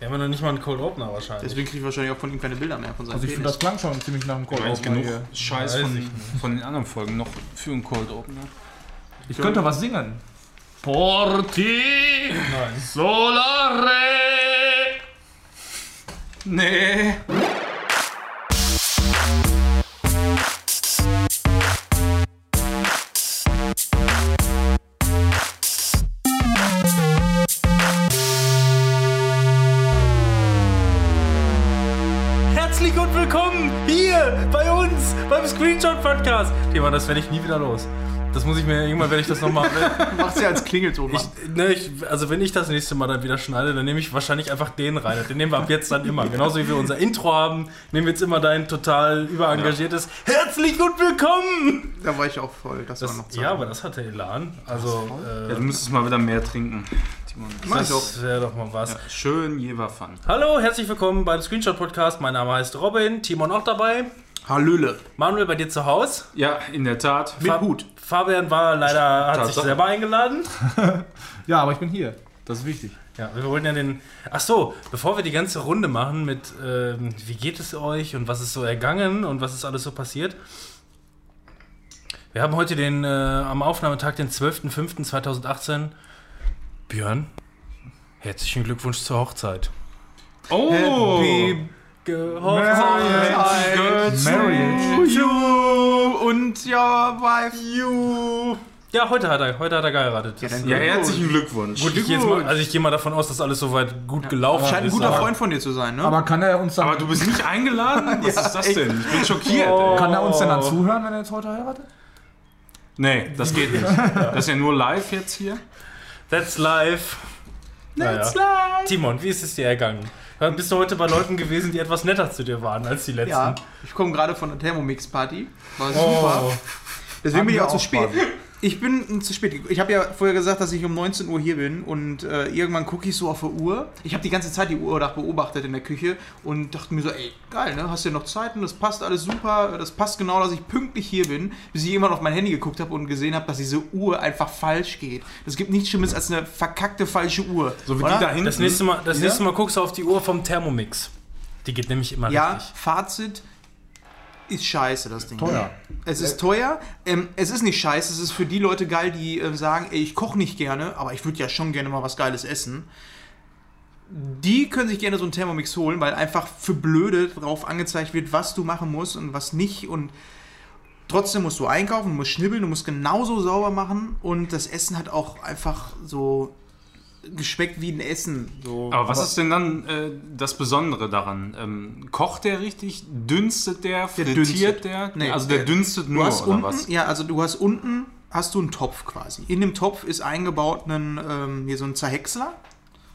Wir haben ja noch nicht mal einen Cold Opener wahrscheinlich. Deswegen kriege ich wahrscheinlich auch von ihm keine Bilder mehr von seinem Also ich finde, das klang schon ziemlich nach einem Cold Opener genug hier. Scheiß Weiß von, ich von den anderen Folgen noch für einen Cold Opener. Ich könnte was singen. Porti Nein. Solare. Nee. Beim Screenshot Podcast. Thema, das werde ich nie wieder los. Das muss ich mir irgendwann werde ich das nochmal. Machst ja als Klingelton. Ich, ne, ich, also wenn ich das nächste Mal dann wieder schneide, dann nehme ich wahrscheinlich einfach den rein. Den nehmen wir ab jetzt dann immer. Genauso wie wir unser Intro haben, nehmen wir jetzt immer dein total überengagiertes Herzlich und willkommen! Da war ich auch voll. Das, war Das, noch Zeit. ja, aber das hatte Elan. Also, Ja, äh, du müsstest mal wieder mehr trinken. Das wäre doch mal was. Ja, schön Jever Fun. Hallo, herzlich willkommen beim Screenshot Podcast. Mein Name heißt Robin, Timon auch dabei. Hallöle. Manuel bei dir zu Hause. Ja, in der Tat. Mit Hut. Fabian war leider, hat sich Tatsache. selber eingeladen. Ja, aber ich bin hier. Das ist wichtig. Ja, wir wollten ja den. Ach so, bevor wir die ganze Runde machen mit, ähm, wie geht es euch und was ist so ergangen und was ist alles so passiert. Wir haben heute den, äh, am Aufnahmetag, den 12.05.2018. Björn, herzlichen Glückwunsch zur Hochzeit. Oh! Happy Hochzeit! Marriage. you und your wife. You. Ja, heute hat er, heute hat er geheiratet. Ja, dann- Ja, herzlichen Glückwunsch. Gut, ich mal, also ich gehe mal davon aus, dass alles soweit gut gelaufen Scheint ein ist. guter aber- Freund von dir zu sein, ne? Aber kann er uns dann, Aber du bist nicht eingeladen? Was ist das denn? Ich bin schockiert. Oh. Kann er uns denn dann zuhören, wenn er jetzt heute heiratet? Nee, das geht nicht. Das ist ja nur live jetzt hier. That's life. Let's Naja. Timon, wie ist es dir ergangen? Bist du heute bei Leuten gewesen, die etwas netter zu dir waren als die letzten? Ja, ich komme gerade von der Thermomix-Party. War Oh. super. Deswegen bin ich wir auch zu auch spät. Ich bin zu spät. Ich habe ja vorher gesagt, dass ich um 19 Uhr hier bin und äh, irgendwann gucke ich so auf die Uhr. Ich habe die ganze Zeit die Uhr da beobachtet in der Küche und dachte mir so, ey, geil, ne? Hast du ja noch Zeit und das passt alles super. Das passt genau, dass ich pünktlich hier bin, bis ich irgendwann auf mein Handy geguckt habe und gesehen habe, dass diese Uhr einfach falsch geht. Es gibt nichts Schlimmes als eine verkackte falsche Uhr. So wie oder? die da hinten. Das nächste, Mal, das Ja? nächste Mal guckst du auf die Uhr vom Thermomix. Die geht nämlich immer Ja, richtig. Fazit ist scheiße, das Ding. Teuer. Es ist teuer. Ähm, es ist nicht scheiße. Es ist für die Leute geil, die äh, sagen, ey, ich koche nicht gerne, aber ich würde ja schon gerne mal was Geiles essen. Die können sich gerne so einen Thermomix holen, weil einfach für Blöde drauf angezeigt wird, was du machen musst und was nicht. Und trotzdem musst du einkaufen, du musst schnibbeln, du musst genauso sauber machen. Und das Essen hat auch einfach so geschmeckt wie ein Essen. So. Aber was ist denn dann äh, das Besondere daran? Ähm, kocht der richtig? Dünstet der? Frittiert dünstet. der? Nee, also der der- dünstet nur, oder unten, was? ja, also du hast unten hast du einen Topf quasi. In dem Topf ist eingebaut ein, ähm, hier so ein Zerhäcksler.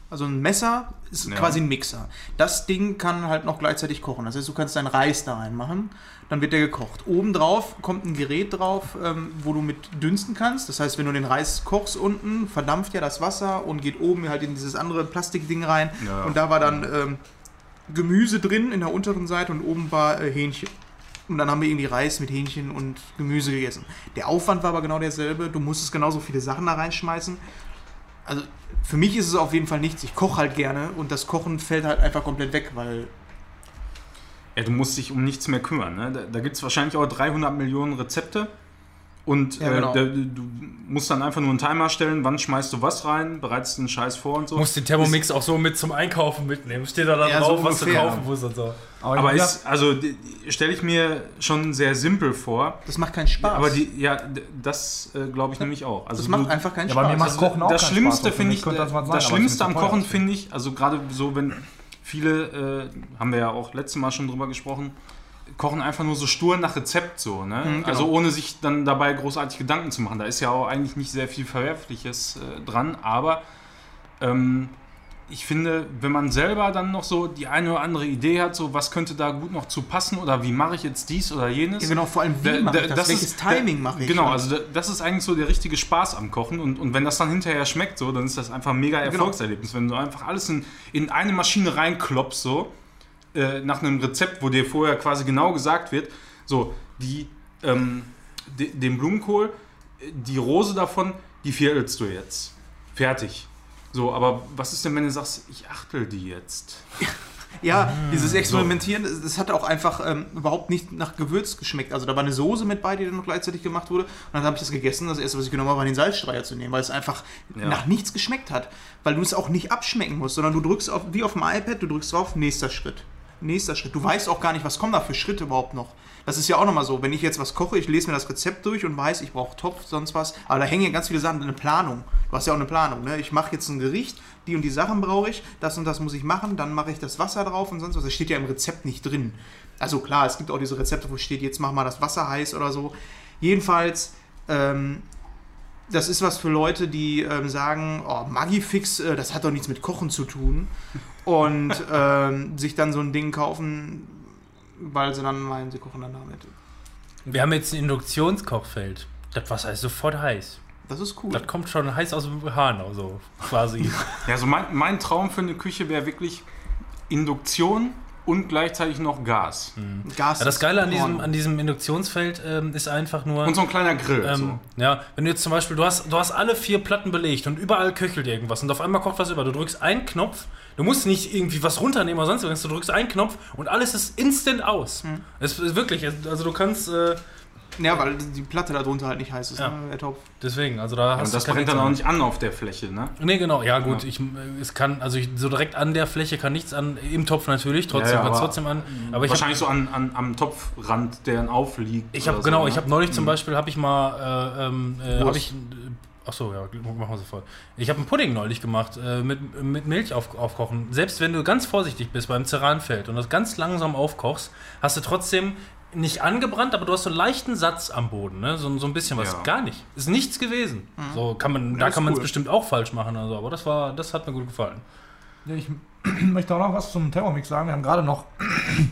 Also ein Messer ist Ja. quasi ein Mixer. Das Ding kann halt noch gleichzeitig kochen. Das heißt, du kannst deinen Reis da reinmachen, dann wird der gekocht. Obendrauf kommt ein Gerät drauf, ähm, wo du mit dünsten kannst. Das heißt, wenn du den Reis kochst unten, verdampft ja das Wasser und geht oben halt in dieses andere Plastikding rein. Ja. Und da war dann ähm, Gemüse drin in der unteren Seite und oben war äh, Hähnchen. Und dann haben wir irgendwie Reis mit Hähnchen und Gemüse gegessen. Der Aufwand war aber genau derselbe. Du musstest genauso viele Sachen da reinschmeißen. Also für mich ist es auf jeden Fall nichts. Ich koche halt gerne und das Kochen fällt halt einfach komplett weg, weil Ja, du musst dich um nichts mehr kümmern. Ne? Da, da gibt es wahrscheinlich auch 300 Millionen Rezepte. Und Ja, genau. äh, da, du musst dann einfach nur einen Timer stellen, wann schmeißt du was rein, bereitest den Scheiß vor und so. Du musst den Thermomix auch so mit zum Einkaufen mitnehmen. Steht da dann Ja, so drauf, was du kaufen musst und so. aber ja, ist, also stelle ich mir schon sehr simpel vor. das macht keinen Spaß. Aber die, ja, das äh, glaube ich nämlich auch. Also das macht du- einfach keinen Ja, bei mir Spaß. macht Kochen auch das Schlimmste Spaß. Finde ich, das was sein, das aber Schlimmste am ist Kochen finde ich, also gerade so, wenn viele, äh, haben wir ja auch letztes Mal schon drüber gesprochen, kochen einfach nur so stur nach Rezept so, ne? genau. Also ohne sich dann dabei großartig Gedanken zu machen. Da ist ja auch eigentlich nicht sehr viel Verwerfliches äh, dran, aber ähm, ich finde, wenn man selber dann noch so die eine oder andere Idee hat, so was könnte da gut noch zu passen oder wie mache ich jetzt dies oder jenes. ja, genau, vor allem wie Da- mache ich das? Welches ist- Timing mache ich? Genau, also da- das ist eigentlich so der richtige Spaß am Kochen und, und wenn das dann hinterher schmeckt, so, dann ist das einfach ein mega Genau. Erfolgserlebnis. Wenn du einfach alles in, in eine Maschine reinklopfst, so, äh, nach einem Rezept, wo dir vorher quasi genau gesagt wird, so, die, ähm, de, den Blumenkohl, äh, die Rose davon, die viertelst du jetzt. Fertig. So, aber was ist denn, wenn du sagst, ich achtel die jetzt? Ja, dieses Experimentieren, das- das hat auch einfach ähm, überhaupt nicht nach Gewürz geschmeckt. Also da war eine Soße mit bei, die dann noch gleichzeitig gemacht wurde. Und dann habe ich das gegessen. Das erste, was ich genommen habe, war den Salzstreier zu nehmen, weil es einfach Ja. nach nichts geschmeckt hat. Weil du es auch nicht abschmecken musst, sondern du drückst auf, wie auf dem iPad, du drückst drauf, nächster Schritt. Nächster Schritt. Du weißt auch gar nicht, was kommen da für Schritte überhaupt noch. Das ist ja auch nochmal so, wenn ich jetzt was koche, ich lese mir das Rezept durch und weiß, ich brauche Topf, sonst was. Aber da hängen ja ganz viele Sachen, eine Planung. Du hast ja auch eine Planung. Ne? Ich mache jetzt ein Gericht, die und die Sachen brauche ich, das und das muss ich machen, dann mache ich das Wasser drauf und sonst was. Das steht ja im Rezept nicht drin. Also klar, es gibt auch diese Rezepte, wo steht, jetzt mach mal das Wasser heiß oder so. Jedenfalls, ähm, das ist was für Leute, die ähm, sagen, oh, Magifix, äh, das hat doch nichts mit Kochen zu tun. Und ähm, sich dann so ein Ding kaufen, weil sie dann meinen, sie kochen dann damit. Wir haben jetzt ein Induktionskochfeld. Das Wasser ist sofort heiß. Das ist cool. Das kommt schon heiß aus dem Hahn, also quasi. Ja, so mein, mein Traum für eine Küche wäre wirklich Induktion und gleichzeitig noch Gas. Gas Ja, das Geile an diesem, an diesem Induktionsfeld ähm, ist einfach nur. Und so ein kleiner Grill. Ähm, ja, wenn du jetzt zum Beispiel, du hast, du hast alle vier Platten belegt und überall köchelt irgendwas und auf einmal kocht was über. Du drückst einen Knopf, du musst nicht irgendwie was runternehmen oder sonst irgendwas, du drückst einen Knopf und alles ist instant aus. Hm. Es ist wirklich, also du kannst, äh, Ja, weil die Platte darunter halt nicht heiß ist, Ja. ne, der Topf. deswegen, also da so. hast Und das brennt dann auch nicht an auf der Fläche, ne? Nee, genau, ja gut, Ja. ich, es kann, also ich, so direkt an der Fläche kann nichts an, im Topf natürlich, trotzdem Ja, ja, kann es aber- trotzdem an. Aber ich hab, Wahrscheinlich so an, an, am Topfrand, der dann aufliegt. Ich habe genau, so, ich ne? habe neulich zum Beispiel habe ich mal äh, ähm, äh, habe ich ach so ja machen wir sofort. Ich habe einen Pudding neulich gemacht äh, mit, mit Milch auf, aufkochen. Selbst wenn du ganz vorsichtig bist beim Ceranfeld und das ganz langsam aufkochst, hast du trotzdem nicht angebrannt, aber du hast so einen leichten Satz am Boden, ne? so, so ein bisschen was. Ja. Gar nicht. Ist nichts gewesen. So kann man, da kann man es cool. bestimmt auch falsch machen, also, aber das war, das hat mir gut gefallen. Ja, ich möchte auch noch was zum Thermomix sagen. Wir haben gerade noch.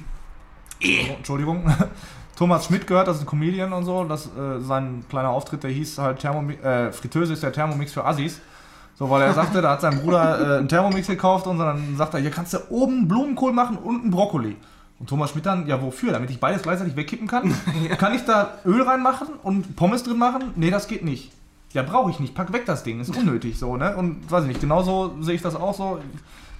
Oh, Entschuldigung. Thomas Schmidt gehört, das ist ein Comedian und so. Das, äh, sein kleiner Auftritt, der hieß halt Thermomi äh, Fritteuse ist der Thermomix für Assis. So, weil er sagte, da hat sein Bruder äh, einen Thermomix gekauft und dann sagt er, hier kannst du oben Blumenkohl machen und einen Brokkoli. Und Thomas Schmidt dann, ja wofür? Damit ich beides gleichzeitig wegkippen kann? Kann ich da Öl reinmachen und Pommes drin machen? Nee, das geht nicht. Ja, brauche ich nicht. Pack weg das Ding. Ist unnötig so, ne? Und weiß ich nicht, genauso sehe ich das auch so.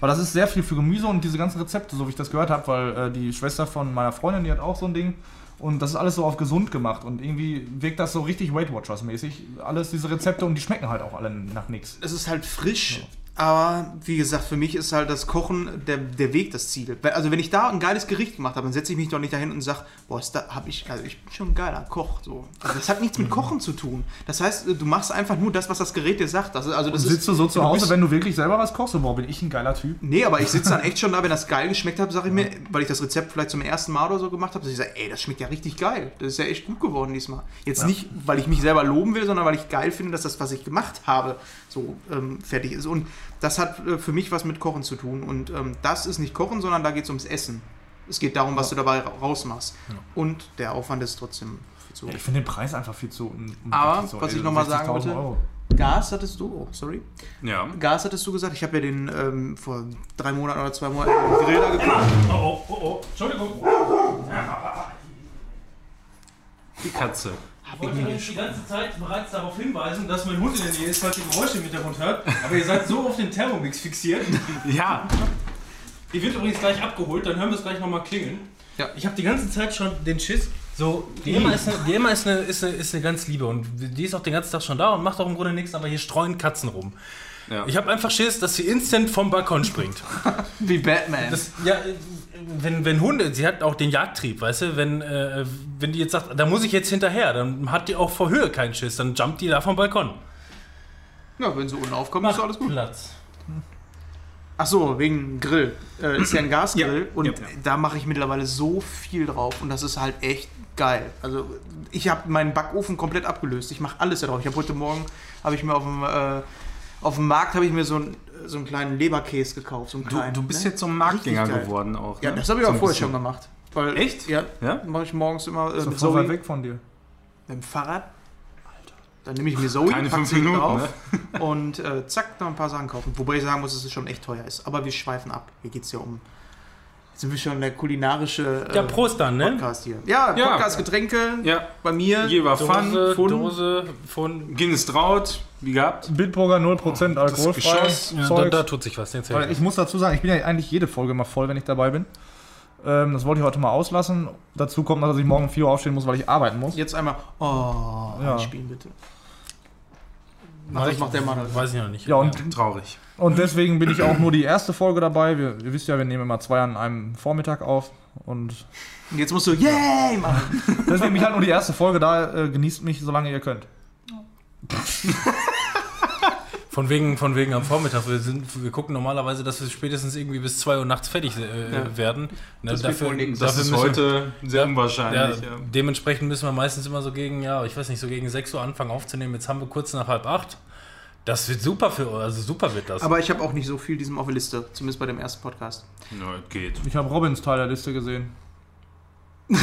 Weil das ist sehr viel für Gemüse und diese ganzen Rezepte, so wie ich das gehört habe, weil äh, die Schwester von meiner Freundin, die hat auch so ein Ding. Und das ist alles so auf gesund gemacht. Und irgendwie wirkt das so richtig Weight Watchers mäßig. Alles diese Rezepte und die schmecken halt auch alle nach nichts. Es ist halt frisch, aber wie gesagt, für mich ist halt das Kochen der, der Weg das Ziel. Also wenn ich da ein geiles Gericht gemacht habe, dann setze ich mich doch nicht dahin und sage, boah, ist da habe ich, also ich bin schon ein geiler Koch. So. Also das hat nichts mit Kochen zu tun. Das heißt, du machst einfach nur das, was das Gerät dir sagt. Das, ist- also das Und sitzt du so zu Hause, bist- wenn du wirklich selber was kochst? Boah, bin ich ein geiler Typ. Nee, aber ich sitze dann echt schon da, wenn das geil geschmeckt hat, sage ich mir, weil ich das Rezept vielleicht zum ersten Mal oder so gemacht habe, dass ich sage, ey, das schmeckt ja richtig geil. Das ist ja echt gut geworden diesmal. Jetzt nicht, weil ich mich selber loben will, sondern weil ich geil finde, dass das, was ich gemacht habe, so ähm, fertig ist. Und das hat äh, für mich was mit Kochen zu tun. Und ähm, das ist nicht Kochen, sondern da geht es ums Essen. Es geht darum, was du dabei ra- rausmachst. Und der Aufwand ist trotzdem viel zu Ja, hoch. ich finde den Preis einfach viel zu. un- Aber, so, was ey, ich noch mal sagen 60.000 wollte- Euro. Gas hattest du, oh, sorry. Ja. Gas hattest du gesagt. Ich habe ja den ähm, vor drei Monaten oder zwei Monaten den Grill da gekauft. Oh, oh, oh, Entschuldigung. Die Katze. Ich wollte euch die ganze Zeit bereits darauf hinweisen, dass mein Hund in der Nähe ist, falls ihr Geräusche im Hintergrund hört. Aber ihr seid so auf den Thermomix fixiert. Ja. Die wird übrigens gleich abgeholt, dann hören wir es gleich nochmal klingeln. Ja. Ich habe die ganze Zeit schon den Schiss. So, die Emma, ist eine, die Emma ist, eine, ist, eine, ist eine ganz liebe und die ist auch den ganzen Tag schon da und macht auch im Grunde nichts, aber hier streuen Katzen rum. ja. Ich habe einfach Schiss, dass sie instant vom Balkon springt. Wie Batman. Das, ja, wenn, wenn Hunde, sie hat auch den Jagdtrieb, weißt du, wenn, äh, wenn die jetzt sagt, da muss ich jetzt hinterher, dann hat die auch vor Höhe keinen Schiss, dann jumpt die da vom Balkon. ja, wenn sie unten aufkommen, ist alles gut. Platz. Ach so, wegen Grill. Äh, ist ja ein Gasgrill Ja, und ja. da mache ich mittlerweile so viel drauf und das ist halt echt geil. Also ich habe meinen Backofen komplett abgelöst. Ich mache alles da drauf. Ich habe heute Morgen habe ich mir auf dem äh, auf dem Markt habe ich mir so einen so einen kleinen Leberkäse gekauft, so einen Du, kleinen. du bist ne? jetzt so ein Marktgänger geworden auch. Ja, ne? das habe ich So auch vorher bisschen. schon gemacht. Weil, Echt? Ja. Ja? Mache ich morgens immer äh, So weit weg von dir. mit dem Fahrrad. Dann nehme ich mir Zoe, Keine fünf Minuten, drauf und äh, zack, noch ein paar Sachen kaufen. Wobei ich sagen muss, dass es schon echt teuer ist. Aber wir schweifen ab. Hier geht es ja um Jetzt sind wir schon der kulinarische äh, Ja, Prost dann, ne? Podcast hier. Ja, Ja. Podcast, Getränke. Ja. Bei mir. Jever Fun, Dose, Fun, Dose von. Guinness Traut, wie gehabt. Bitburger 0% alkoholfrei. Geschoss. Ja, da, da tut sich was. Jetzt Weil ich muss dazu sagen, ich bin ja eigentlich jede Folge immer voll, wenn ich dabei bin. Ähm, das wollte ich heute mal auslassen. Dazu kommt noch, dass ich morgen um 4 Uhr aufstehen muss, weil ich arbeiten muss. Jetzt einmal. Oh, Ja. einspielen bitte. Ach, das macht der Mann. Weiß ich noch nicht. Ja, und, Traurig. und deswegen bin ich auch nur die erste Folge dabei. Wir, ihr wisst ja, wir nehmen immer zwei an einem Vormittag auf. Und Und jetzt musst du Yay machen. deswegen bin ich halt nur die erste Folge da. Äh, genießt mich, solange ihr könnt. Von wegen, von wegen am Vormittag. Wir, sind, wir gucken normalerweise, dass wir spätestens irgendwie bis 2 Uhr nachts fertig äh, Ja. werden. Na, Das wird wohl nix. Das dafür ist heute sehr Ja, unwahrscheinlich. Ja, Dementsprechend müssen wir meistens immer so gegen, ja, ich weiß nicht, so gegen 6 Uhr anfangen aufzunehmen. Jetzt haben wir kurz nach halb acht. Das wird super für also super wird das. Aber ich habe auch nicht so viel diesem auf der Liste. Zumindest bei dem ersten Podcast. Ja, geht. Ich habe Robins Teil der Liste gesehen.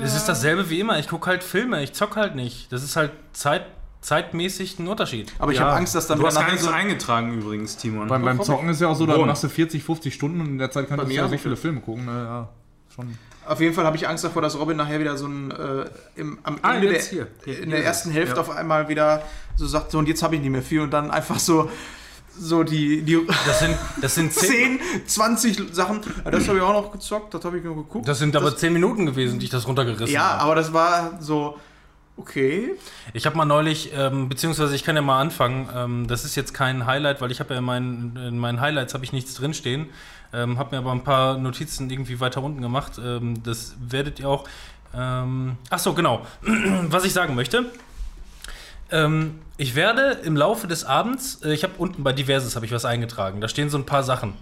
es ist dasselbe wie immer. Ich gucke halt Filme, ich zock halt nicht. Das ist halt Zeit, zeitmäßig ein Unterschied. Aber ich Ja, habe Angst, dass dann Du hast gar nachher nichts so- eingetragen übrigens, Timon. Beim, beim Zocken ist ja auch so, da machst du 40, 50 Stunden und in der Zeit kannst Bei du mir ja auch so viele viel. Filme gucken. Ne? Ja, schon. Auf jeden Fall habe ich Angst davor, dass Robin nachher wieder so ein äh, im, am Ah, Ende der, hier. in der ersten Hälfte Ja. auf einmal wieder so sagt, so und jetzt habe ich nicht mehr viel und dann einfach so so die, die Das sind, das sind 10, 10, 20 Sachen. Das habe ich auch noch gezockt, das habe ich nur geguckt. das sind aber 10 Minuten gewesen, die ich das runtergerissen ja, habe. aber das war so okay. Ich habe mal neulich, ähm, beziehungsweise ich kann ja mal anfangen, ähm, das ist jetzt kein Highlight, weil ich habe ja in meinen, in meinen Highlights habe ich nichts drinstehen, ähm, habe mir aber ein paar Notizen irgendwie weiter unten gemacht, ähm, das werdet ihr auch, ähm, ach so, genau, was ich sagen möchte, ähm, ich werde im Laufe des Abends, äh, ich habe unten bei Diverses habe ich was eingetragen, da stehen so ein paar Sachen.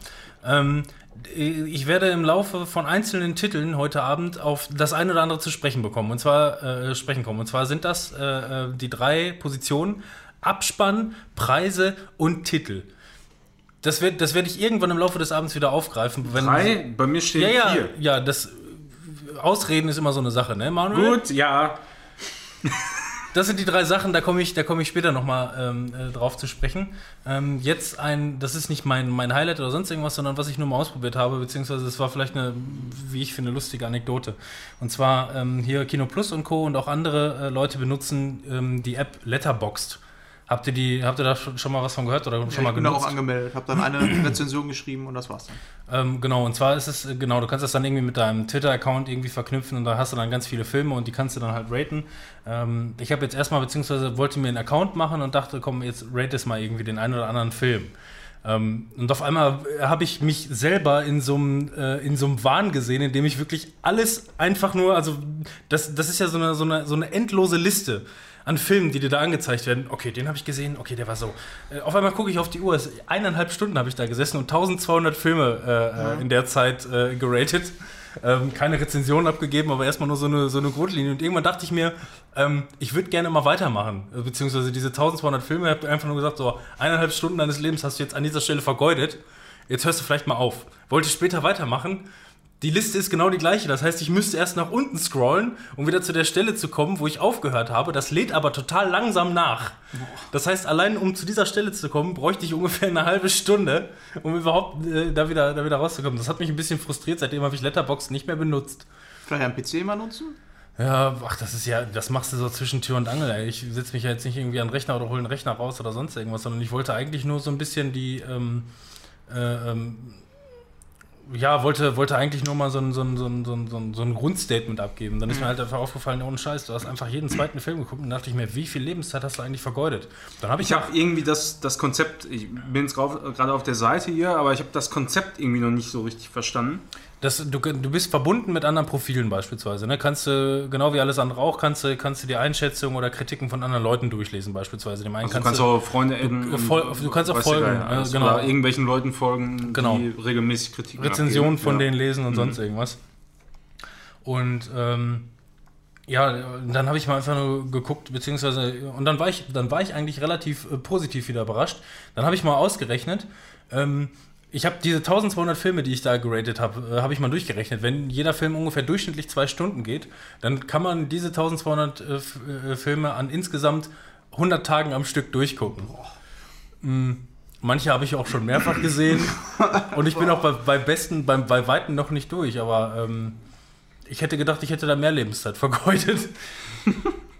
Ich werde im Laufe von einzelnen Titeln heute Abend auf das eine oder andere zu sprechen bekommen. Und zwar äh, sprechen kommen. Und zwar sind das äh, äh, die drei Positionen: Abspann, Preise und Titel. Das, wird, das werde ich irgendwann im Laufe des Abends wieder aufgreifen. Drei, bei mir stehen Ja, ja, vier. ja, das Ausreden ist immer so eine Sache, ne, Manuel? Gut, ja. Das sind die drei Sachen, da komme ich, da komme ich später nochmal ähm, äh, drauf zu sprechen. Ähm, jetzt ein, das ist nicht mein, mein Highlight oder sonst irgendwas, sondern was ich nur mal ausprobiert habe, beziehungsweise es war vielleicht eine, wie ich finde, lustige Anekdote. Und zwar ähm, hier Kino Plus und Co. und auch andere äh, Leute benutzen ähm, die App Letterboxd. Habt ihr die, habt ihr da schon mal was von gehört oder Ja, schon mal ich bin da auch genutzt? angemeldet, habe dann eine Rezension geschrieben und das war's dann. Ähm, genau, und zwar ist es, äh, genau, du kannst das dann irgendwie mit deinem Twitter-Account irgendwie verknüpfen und da hast du dann ganz viele Filme und die kannst du dann halt raten. Ähm, ich habe jetzt erstmal, beziehungsweise wollte mir einen Account machen und dachte, komm, jetzt rate es mal irgendwie den einen oder anderen Film. Ähm, und auf einmal habe ich mich selber in so einem äh, in so einem Wahn gesehen, in dem ich wirklich alles einfach nur, also das, das ist ja so eine, so, eine, so eine endlose Liste an Filmen, die dir da angezeigt werden. Okay, den habe ich gesehen, okay, der war so. Äh, auf einmal gucke ich auf die Uhr, eineinhalb Stunden habe ich da gesessen und 1200 Filme äh, äh, in der Zeit äh, geratet. Ähm, keine Rezension abgegeben, aber erstmal nur so eine, so eine Grundlinie. Und irgendwann dachte ich mir, ähm, ich würde gerne mal weitermachen. Äh, Beziehungsweise diese 1200 Filme, ich habe einfach nur gesagt, so eineinhalb Stunden deines Lebens hast du jetzt an dieser Stelle vergeudet. Jetzt hörst du vielleicht mal auf. Wollte später weitermachen. Die Liste ist genau die gleiche. Das heißt, ich müsste erst nach unten scrollen, um wieder zu der Stelle zu kommen, wo ich aufgehört habe. Das lädt aber total langsam nach. Das heißt, allein um zu dieser Stelle zu kommen, bräuchte ich ungefähr eine halbe Stunde, um überhaupt äh, da, wieder, da wieder rauszukommen. Das hat mich ein bisschen frustriert. Seitdem habe ich Letterboxd nicht mehr benutzt. Vielleicht einen PC mal nutzen? Ja, ach, das ist ja, das machst du so zwischen Tür und Angel. Ey. Ich setze mich ja jetzt nicht irgendwie an den Rechner oder hole einen Rechner raus oder sonst irgendwas, sondern ich wollte eigentlich nur so ein bisschen die, ähm, äh, ähm, ja, wollte, wollte eigentlich nur mal so ein, so ein, so ein, so ein, so Grundstatement abgeben. Dann ist mir halt einfach aufgefallen, ohne Scheiß, du hast einfach jeden zweiten Film geguckt und dachte ich mir, wie viel Lebenszeit hast du eigentlich vergeudet? Dann habe ich, Ich habe irgendwie das, das Konzept, ich bin jetzt drauf- gerade auf der Seite hier, aber ich habe das Konzept irgendwie noch nicht so richtig verstanden. Das, du, du bist verbunden mit anderen Profilen beispielsweise. Ne? Kannst du, genau wie alles andere auch, kannst du, kannst du die Einschätzungen oder Kritiken von anderen Leuten durchlesen beispielsweise. Dem einen Also du kannst auch Freunde adden. Du- voll- du kannst auch folgen, Geier äh, alles. genau. Oder irgendwelchen Leuten folgen, Genau. die regelmäßig Kritiken Rezensionen von Ja. denen lesen und Mhm. sonst irgendwas. Und ähm, ja, dann habe ich mal einfach nur geguckt, beziehungsweise, und dann war ich, dann war ich eigentlich relativ äh, positiv wieder überrascht. Dann habe ich mal ausgerechnet, ähm, ich habe diese 1200 Filme, die ich da geratet habe, äh, habe ich mal durchgerechnet. Wenn jeder Film ungefähr durchschnittlich zwei Stunden geht, dann kann man diese 1200 äh, äh, Filme an insgesamt 100 Tagen am Stück durchgucken. Mm. Manche habe ich auch schon mehrfach gesehen. Und ich bin auch bei, bei besten, bei, bei Weitem noch nicht durch. Aber ähm, ich hätte gedacht, ich hätte da mehr Lebenszeit vergeudet.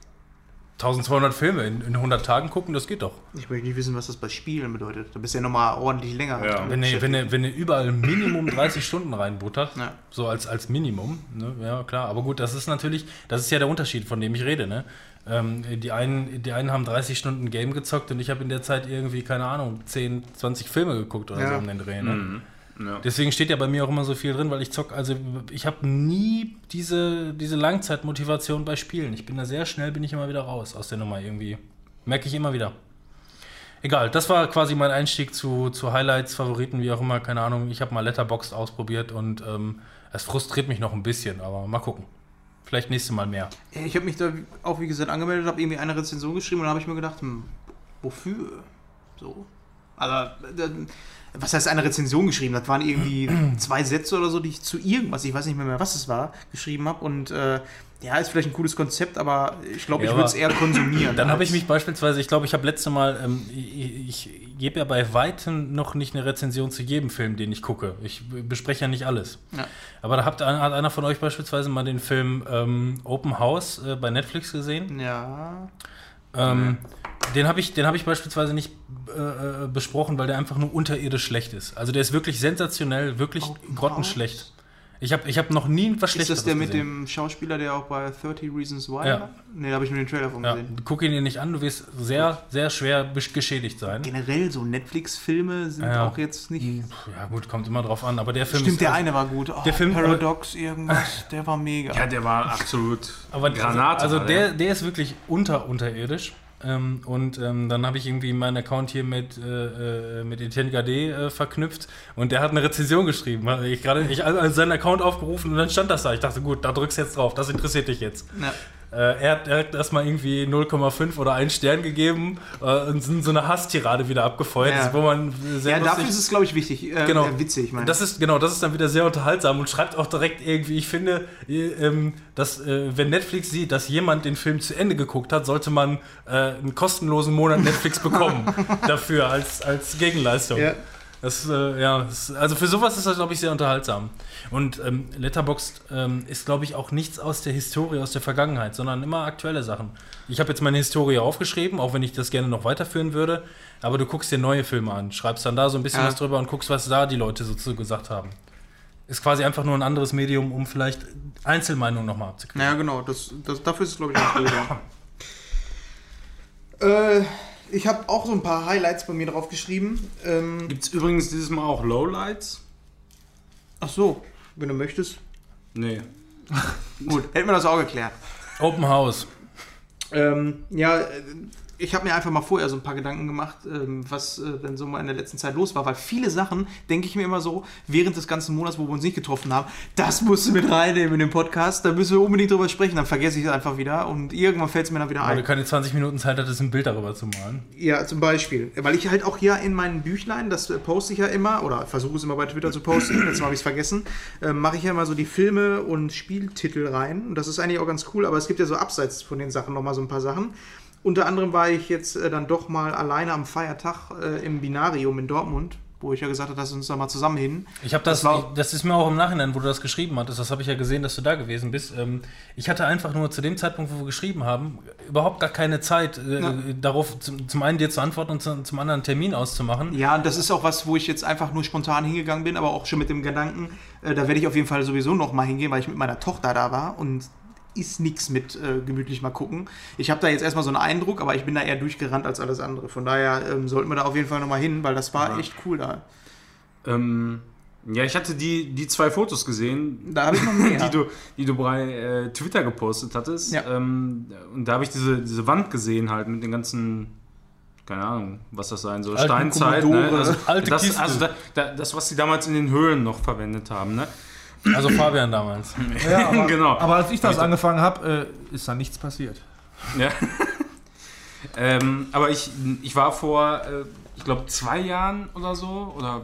1200 Filme in, in 100 Tagen gucken, das geht doch. Ich möchte nicht wissen, was das bei Spielen bedeutet. Da bist du ja nochmal ordentlich länger. Ja. Wenn ihr, wenn, ihr, wenn ihr überall Minimum 30 Stunden reinbuttert, Ja. so als, als Minimum, ne? ja klar, aber gut, das ist natürlich, das ist ja der Unterschied, von dem ich rede, ne? Ähm, die, einen, die einen haben 30 Stunden Game gezockt und ich habe in der Zeit irgendwie, keine Ahnung, 10, 20 Filme geguckt oder Ja. so um den Dreh, ne? Mhm. Ja. Deswegen steht ja bei mir auch immer so viel drin, weil ich zock, also ich habe nie diese, diese Langzeitmotivation bei Spielen. Ich bin da sehr schnell, bin ich immer wieder raus aus der Nummer irgendwie. Merke ich immer wieder. Egal, das war quasi mein Einstieg zu, zu Highlights, Favoriten, wie auch immer, keine Ahnung. Ich habe mal Letterboxd ausprobiert und ähm, es frustriert mich noch ein bisschen, aber mal gucken. Vielleicht nächstes Mal mehr. Ich habe mich da auch, wie gesagt, angemeldet, habe irgendwie eine Rezension geschrieben und dann habe ich mir gedacht, hm, wofür? So. Also, dann- was heißt eine Rezension geschrieben? Das waren irgendwie zwei Sätze oder so, die ich zu irgendwas, ich weiß nicht mehr, mehr was es war, geschrieben habe. Und äh, ja, ist vielleicht ein cooles Konzept, aber ich glaube, Ja, ich würde es eher konsumieren. Dann habe ich mich beispielsweise, ich glaube, ich habe letzte Mal, ähm, ich, ich gebe ja bei weitem noch nicht eine Rezension zu jedem Film, den ich gucke. Ich bespreche ja nicht alles. Ja. Aber da habt, hat einer von euch beispielsweise mal den Film ähm, Open House äh, bei Netflix gesehen. Ja. Ähm, Den habe ich, den hab ich beispielsweise nicht äh, äh, besprochen, weil der einfach nur unterirdisch schlecht ist. Also der ist wirklich sensationell, wirklich Open grottenschlecht. Ich habe ich hab noch nie was Ist Schlechtes das der mit gesehen. dem Schauspieler, der auch bei 30 Reasons Why Ja. war? Ne, da habe ich nur den Trailer von Ja, gesehen. guck ihn dir nicht an, du wirst sehr, sehr schwer geschädigt sein. Generell so Netflix-Filme sind Ja. auch jetzt nicht. Ja gut, kommt immer drauf an, aber der Film Stimmt, ist der also- eine war gut. Oh, der Film- Paradox, irgendwas, der war mega. ja, der war absolut Aber Granate. Also war der, der ist wirklich unter unterirdisch. Ähm, und ähm, dann habe ich irgendwie meinen Account hier mit, äh, äh, mit Etienne Gade äh, verknüpft und der hat eine Rezension geschrieben. Ich gerade ich also seinen Account aufgerufen und dann stand das da. Ich dachte, gut, da drückst du jetzt drauf, das interessiert dich jetzt. Ja. Äh, er, hat, hat erstmal irgendwie 0,5 oder 1 Stern gegeben äh, und sind so eine Hasstirade wieder abgefeuert, Ja. wo man sehr Ja, dafür ist es, glaube ich, wichtig. Äh, Genau. äh, witzig, meine Das ist genau, das ist dann wieder sehr unterhaltsam und schreibt auch direkt irgendwie, ich finde, äh, ähm, dass wenn Netflix sieht, dass jemand den Film zu Ende geguckt hat, sollte man einen kostenlosen Monat Netflix bekommen dafür als, als Gegenleistung. Ja. Das, äh, ja, das, also für sowas ist das, glaube ich, sehr unterhaltsam. Und ähm, Letterboxd ähm, ist, glaube ich, auch nichts aus der Historie, aus der Vergangenheit, sondern immer aktuelle Sachen. Ich habe jetzt meine Historie aufgeschrieben, auch wenn ich das gerne noch weiterführen würde. Aber du guckst dir neue Filme an, schreibst dann da so ein bisschen Ja. was drüber und guckst, was da die Leute so zu gesagt haben. Ist quasi einfach nur ein anderes Medium, um vielleicht Einzelmeinungen nochmal abzukriegen. Ja, genau. Das, das, dafür ist es, glaube ich, ja. äh, ich habe auch so ein paar Highlights bei mir drauf geschrieben. Ähm, Gibt es übrigens dieses Mal auch Lowlights? ach so, wenn du möchtest. Nee. Gut, hätten wir das auch geklärt. Open House. Ähm, ja, äh, ich habe mir einfach mal vorher so ein paar Gedanken gemacht, ähm, was äh, denn so mal in der letzten Zeit los war, weil viele Sachen, denke ich mir immer so, während des ganzen Monats, wo wir uns nicht getroffen haben, das musst du mit reinnehmen in den Podcast, da müssen wir unbedingt drüber sprechen, dann vergesse ich es einfach wieder und irgendwann fällt es mir dann wieder Weil du ein. keine 20 Minuten Zeit hattest, ein Bild darüber zu malen. Ja, zum Beispiel, weil ich halt auch hier in meinen Büchlein, das äh, poste ich ja immer, oder versuche es immer bei Twitter zu posten, letztes Mal habe ich es vergessen, äh, mache ich ja immer so die Filme und Spieltitel rein und das ist eigentlich auch ganz cool, aber es gibt ja so abseits von den Sachen nochmal so ein paar Sachen. Unter anderem war ich jetzt äh, dann doch mal alleine am Feiertag äh, im Binarium in Dortmund, wo ich ja gesagt habe, dass wir uns da mal zusammen hin. Ich habe das, Das war- das ist mir auch im Nachhinein, wo du das geschrieben hattest, das habe ich ja gesehen, dass du da gewesen bist. Ähm, ich hatte einfach nur zu dem Zeitpunkt, wo wir geschrieben haben, überhaupt gar keine Zeit, äh, Ja. darauf zum, zum einen dir zu antworten und zum, zum anderen einen Termin auszumachen. Ja, und das ist auch was, wo ich jetzt einfach nur spontan hingegangen bin, aber auch schon mit dem Gedanken, äh, da werde ich auf jeden Fall sowieso noch mal hingehen, weil ich mit meiner Tochter da war und ist nichts mit äh, gemütlich mal gucken. Ich habe da jetzt erstmal so einen Eindruck, aber ich bin da eher durchgerannt als alles andere. Von daher ähm, sollten wir da auf jeden Fall noch mal hin, weil das war Ja. echt cool da. Ähm, ja, ich hatte die, die zwei Fotos gesehen, Da habe ich noch mehr. die du, die du bei äh, Twitter gepostet hattest. Ja. Ähm, und da habe ich diese, diese Wand gesehen halt mit den ganzen, keine Ahnung, was das sein soll, Alten Steinzeit. Ne? Also, alte das, Kiste. also da, da, das, was sie damals in den Höhlen noch verwendet haben. Ne? Also Fabian damals. Ja, aber, Genau. aber als ich das angefangen habe, äh, ist da nichts passiert. Ja. ähm, aber ich, ich war vor, äh, ich glaube, zwei Jahren oder so, oder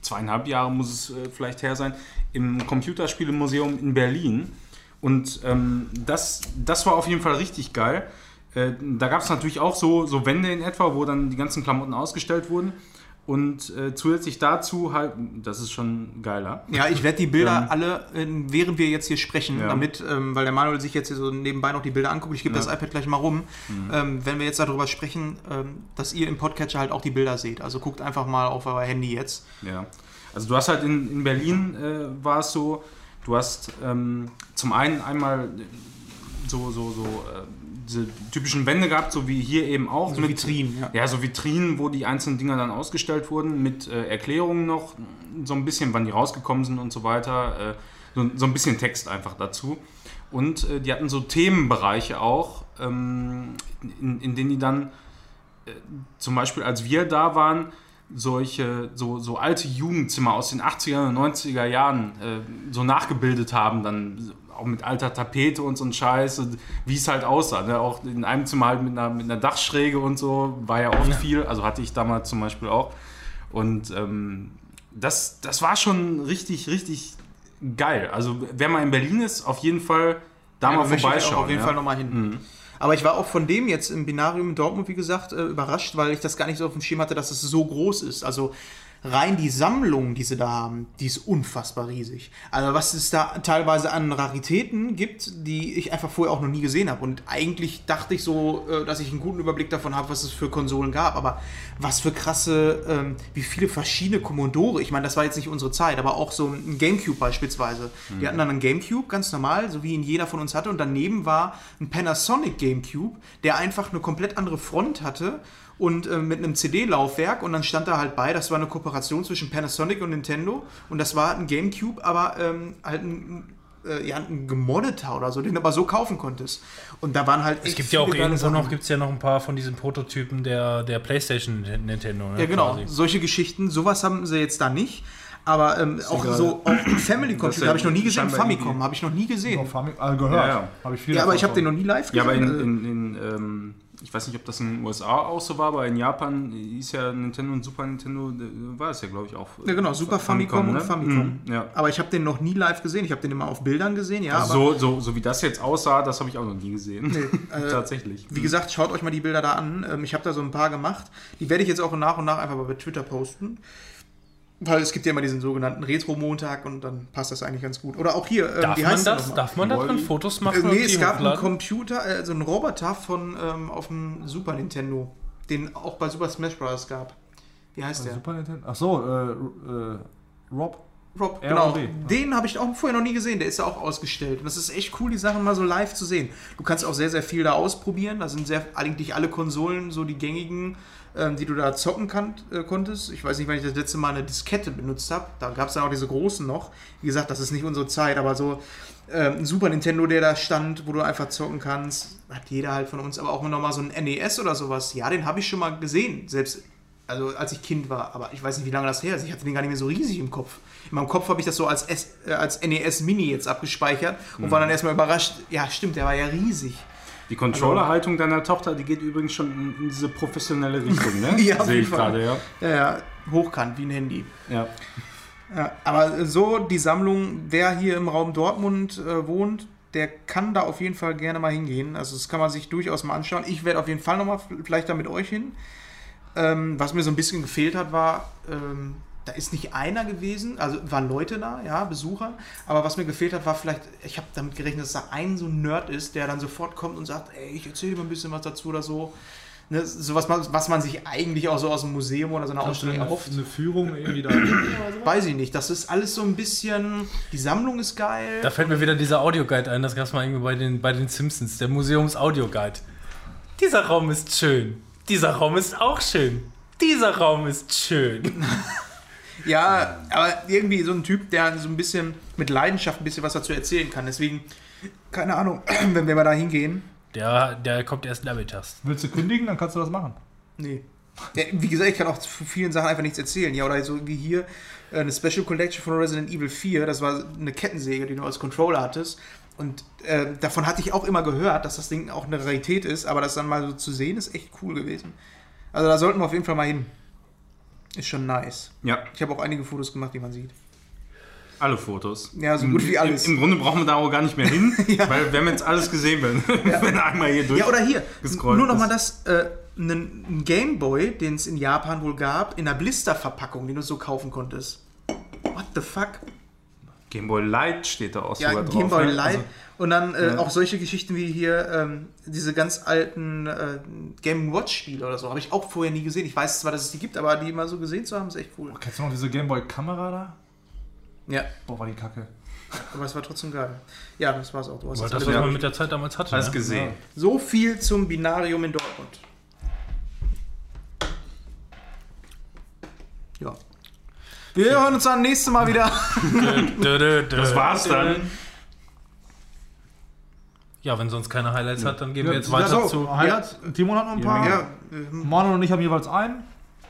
zweieinhalb Jahre muss es äh, vielleicht her sein, im Computerspielemuseum in Berlin. Und ähm, das, das war auf jeden Fall richtig geil. Äh, da gab es natürlich auch so, so Wände in etwa, wo dann die ganzen Klamotten ausgestellt wurden. Und äh, zusätzlich dazu halt, das ist schon geiler. Ja, ich werde die Bilder Ähm. alle, äh, während wir jetzt hier sprechen, Ja. damit, ähm, weil der Manuel sich jetzt hier so nebenbei noch die Bilder anguckt, ich gebe Ja. Mhm. das iPad gleich mal rum, ähm, wenn wir jetzt darüber sprechen, ähm, dass ihr im Podcatcher halt auch die Bilder seht. Also guckt einfach mal auf euer Handy jetzt. Ja. Also du hast halt in, in Berlin äh, war es so, du hast ähm, zum einen einmal so, so, so äh, diese typischen Wände gehabt, so wie hier eben auch. So Vitrinen, ja. Ja, so Vitrinen, wo die einzelnen Dinger dann ausgestellt wurden, mit äh, Erklärungen noch, so ein bisschen, wann die rausgekommen sind und so weiter. Äh, so, so ein bisschen Text einfach dazu. Und äh, die hatten so Themenbereiche auch, ähm, in, in denen die dann äh, zum Beispiel, als wir da waren, solche, so, so alte Jugendzimmer aus den 80er und 90er Jahren äh, so nachgebildet haben, dann auch mit alter Tapete und so ein Scheiß, und wie es halt aussah. Ne? Auch in einem Zimmer halt mit einer, mit einer Dachschräge und so, war ja oft viel, also hatte ich damals zum Beispiel auch. Und ähm, das, das war schon richtig, richtig geil. Also wer mal in Berlin ist, auf jeden Fall da Ja, mal vorbeischauen. auf jeden ja. Fall nochmal hin. Mhm. Aber ich war auch von dem jetzt im Binarium in Dortmund, wie gesagt, äh, überrascht, weil ich das gar nicht so auf dem Schirm hatte, dass es so groß ist. Also rein die Sammlung, die sie da haben, die ist unfassbar riesig. Also was es da teilweise an Raritäten gibt, die ich einfach vorher auch noch nie gesehen habe. Und eigentlich dachte ich so, äh, dass ich einen guten Überblick davon habe, was es für Konsolen gab. Aber was für krasse, ähm, wie viele verschiedene Commodore. Ich meine, das war jetzt nicht unsere Zeit, aber auch so ein Gamecube beispielsweise. Die hatten dann einen Gamecube, ganz normal, so wie ihn jeder von uns hatte. Und daneben war ein Panasonic Gamecube, der einfach eine komplett andere Front hatte und äh, mit einem CD-Laufwerk und dann stand da halt bei, das war eine Kooperation zwischen Panasonic und Nintendo und das war ein Gamecube, aber ähm, halt ein, äh, ja, ein gemoddeter oder so, den du aber so kaufen konntest. Und da waren halt Es echt gibt ja auch irgendwo noch, gibt's ja noch ein paar von diesen Prototypen der, der PlayStation Nintendo. Ne, Ja, genau. quasi. Solche Geschichten, sowas haben sie jetzt da nicht. Aber ähm, auch egal. so auch Family Computer habe ich noch nie gesehen. Famicom habe ich noch nie gesehen. Auf Fami- äh, gehört. Ja, ja. Habe ich viel Ja, aber ich habe den noch nie live Ja, aber in, gesehen. in, in ähm, ich weiß nicht, ob das in den USA auch so war, aber in Japan ist ja Nintendo und Super Nintendo, äh, war es ja, glaube ich, auch. Ja, genau, Super Famicom und Famicom. Mhm, ja. aber ich habe den noch nie live gesehen. Ich habe den immer auf Bildern gesehen, ja. Also so, so, so wie das jetzt aussah, das habe ich auch noch nie gesehen. äh, Tatsächlich. Wie gesagt, schaut euch mal die Bilder da an. Ähm, Ich habe da so ein paar gemacht. Die werde ich jetzt auch nach und nach einfach mal bei Twitter posten. Weil es gibt ja immer diesen sogenannten Retro-Montag und dann passt das eigentlich ganz gut. Oder auch hier, ähm, Darf wie man das? Darf man da drin? Fotos Äh, machen? und nee, es gab einen? Computer, also einen Roboter von ähm, auf dem Super Nintendo, den auch bei Super Smash Bros. gab. Wie heißt der? Super Nintendo. Ach so, äh, äh, Rob. Rob, R genau. D. Den habe ich auch vorher noch nie gesehen. Der ist ja auch ausgestellt. Und das ist echt cool, die Sachen mal so live zu sehen. Du kannst auch sehr, sehr viel da ausprobieren. Da sind sehr, eigentlich alle Konsolen, so die gängigen, ähm, die du da zocken kann, äh, konntest. Ich weiß nicht, wann ich das letzte Mal eine Diskette benutzt habe. Da gab es dann auch diese großen noch. Wie gesagt, das ist nicht unsere Zeit, aber so ähm, ein Super Nintendo, der da stand, wo du einfach zocken kannst, hat jeder halt von uns. Aber auch noch mal so ein NES oder sowas. Ja, den habe ich schon mal gesehen. Selbst also als ich Kind war, aber ich weiß nicht, wie lange das her ist. Ich hatte den gar nicht mehr so riesig im Kopf. In meinem Kopf habe ich das so als, S, äh, als NES Mini jetzt abgespeichert und war dann erstmal überrascht. Ja, stimmt, der war ja riesig. Die Controller-Haltung deiner Tochter, die geht übrigens schon in, in diese professionelle Richtung, ne? Ja, Sehe ich gerade, ja. Ja, ja, hochkant wie ein Handy. ja. Ja, aber so die Sammlung, wer hier im Raum Dortmund äh, wohnt, der kann da auf jeden Fall gerne mal hingehen. Also das kann man sich durchaus mal anschauen. Ich werde auf jeden Fall nochmal vielleicht da mit euch hin. Ähm, was mir so ein bisschen gefehlt hat, war, ähm, da ist nicht einer gewesen, also waren Leute da, ja, Besucher, aber was mir gefehlt hat, war vielleicht, ich habe damit gerechnet, dass da ein so ein Nerd ist, der dann sofort kommt und sagt, ey, ich erzähle dir mal ein bisschen was dazu oder so. Ne, so was man, was man sich eigentlich auch so aus dem Museum oder so einer Ausstellung erhofft. eine Führung irgendwie da. Weiß ich nicht. Das ist alles so ein bisschen. Die Sammlung ist geil. Da fällt mir wieder dieser Audioguide ein, das gab es mal irgendwie bei den, bei den Simpsons, der Museums-Audioguide. Dieser Raum ist schön. Dieser Raum ist auch schön. Dieser Raum ist schön. Ja, aber irgendwie so ein Typ, der so ein bisschen mit Leidenschaft ein bisschen was dazu erzählen kann. Deswegen, keine Ahnung, wenn wir mal da hingehen. Der, der kommt erst nachmittags. Willst du kündigen, dann kannst du das machen. Nee. Ja, wie gesagt, ich kann auch zu vielen Sachen einfach nichts erzählen. Ja, oder so wie hier äh, eine Special Collection von Resident Evil 4. Das war eine Kettensäge, die du als Controller hattest. Und äh, davon hatte ich auch immer gehört, dass das Ding auch eine Rarität ist. Aber das dann mal so zu sehen, ist echt cool gewesen. Also da sollten wir auf jeden Fall mal hin. Ist schon nice. ja, Ich habe auch einige Fotos gemacht, die man sieht. alle Fotos. Ja, so gut wie alles. Im, Im Grunde brauchen wir da auch gar nicht mehr hin, Ja. weil wir haben jetzt alles gesehen, wenn, wenn einmal hier durch. Ja, oder hier. Nur noch ist. mal das. Äh, einen einen Gameboy, den es in Japan wohl gab, in einer Blisterverpackung, den du so kaufen konntest. What the fuck? Game Boy Light steht da auch Ja, sogar drauf. Gameboy ne? Light. Also, und dann äh, Ja. auch solche Geschichten wie hier ähm, diese ganz alten äh, Game Watch Spiele oder so. Habe ich auch vorher nie gesehen. Ich weiß zwar, dass es die gibt, aber die mal so gesehen zu haben, ist echt cool. Kennst du noch diese Gameboy-Kamera da? Ja, Boah, war die kacke. aber es war trotzdem geil. Ja, das war's auch. Du hast Weil jetzt das, was man mit der Zeit damals hatte. Alles ne? gesehen. so viel zum Binarium in Dortmund. Ja. Wir hören uns dann nächstes Mal wieder. Das war's dann. Ja, wenn sonst keine Highlights hat, dann gehen wir jetzt Ja, weiter so, zu. Highlights. Timon hat noch ein paar. Ja, ähm, Manuel und ich haben jeweils einen.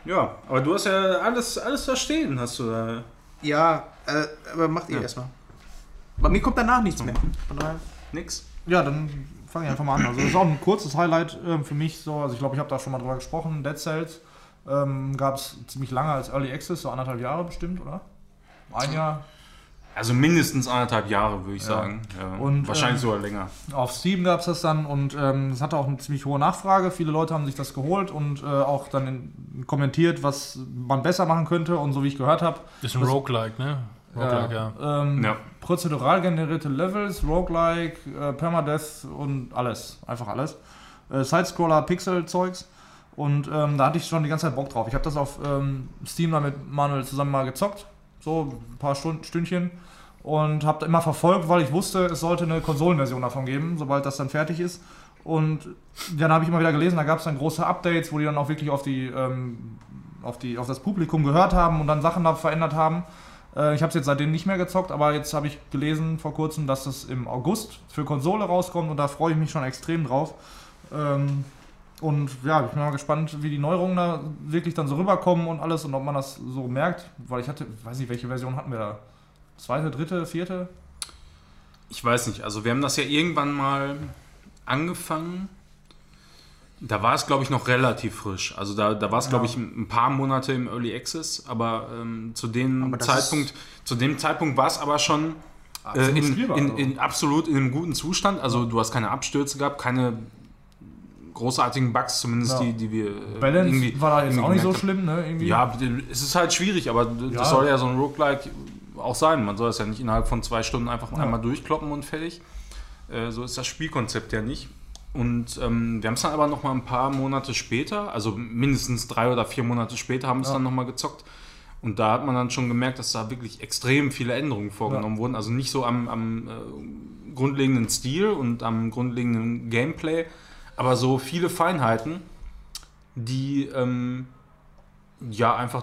Ja, aber du hast ja alles, alles da stehen, hast du da. ja äh, aber macht ihr erstmal. Bei mir kommt danach nichts mehr. Von daher. Nix. Ja, dann fange ich einfach mal an. Also das ist auch ein kurzes Highlight ähm, für mich. So, also ich glaube, ich habe da schon mal drüber gesprochen. Dead Cells ähm, gab es ziemlich lange als Early Access, so anderthalb Jahre bestimmt, oder? Ein Jahr. Also mindestens anderthalb Jahre, würde ich sagen. Ja. Und, Wahrscheinlich ähm, sogar länger. Auf Steam gab es das dann und ähm, es hatte auch eine ziemlich hohe Nachfrage. Viele Leute haben sich das geholt und äh, auch dann in, kommentiert, was man besser machen könnte. Und so wie ich gehört habe, Ist ein Roguelike, ne? Roguelike, ja. ähm, Ja. prozedural generierte Levels, Roguelike, äh, Permadeath und alles. Einfach alles. Äh, Sidescroller, Pixel-Zeugs. Und ähm, da hatte ich schon die ganze Zeit Bock drauf. Ich habe das auf ähm, Steam dann mit Manuel zusammen mal gezockt. So ein paar Stund Stündchen. Und habe immer verfolgt, weil ich wusste, es sollte eine Konsolenversion davon geben, sobald das dann fertig ist. Und dann habe ich immer wieder gelesen, da gab es dann große Updates, wo die dann auch wirklich auf die, ähm, auf die, auf das Publikum gehört haben und dann Sachen da verändert haben. Äh, ich habe es jetzt seitdem nicht mehr gezockt, aber jetzt habe ich gelesen vor kurzem, dass es im August für Konsole rauskommt und da freue ich mich schon extrem drauf. Ähm, und ja, ich bin mal gespannt, wie die Neuerungen da wirklich dann so rüberkommen und alles und ob man das so merkt, weil ich hatte, weiß nicht, welche Version hatten wir da? Zweite, dritte, vierte? Ich weiß nicht, also wir haben das ja irgendwann mal angefangen. Da war es, glaube ich, noch relativ frisch. Also da, da war es, glaube ich, ein paar Monate im Early Access, aber ähm, zu dem Aber Zeitpunkt, zu dem Zeitpunkt war es aber schon äh, in, in, also. in absolut in einem guten Zustand. Also du hast keine Abstürze gehabt, keine großartigen Bugs, zumindest Ja. die, die wir äh, Balance irgendwie war da jetzt irgendwie auch nicht so schlimm, ne? Irgendwie. Ja, es ist halt schwierig, aber das Ja. soll ja so ein Roguelike auch sein. Man soll es ja nicht innerhalb von zwei Stunden einfach Ja. einmal durchkloppen und fertig. Äh, so ist das Spielkonzept ja nicht. Und ähm, wir haben es dann aber noch mal ein paar Monate später, also mindestens drei oder vier Monate später, haben wir es Ja. dann noch mal gezockt. Und da hat man dann schon gemerkt, dass da wirklich extrem viele Änderungen vorgenommen wurden. Also nicht so am, am äh, grundlegenden Stil und am grundlegenden Gameplay, aber so viele Feinheiten, die ähm, ja einfach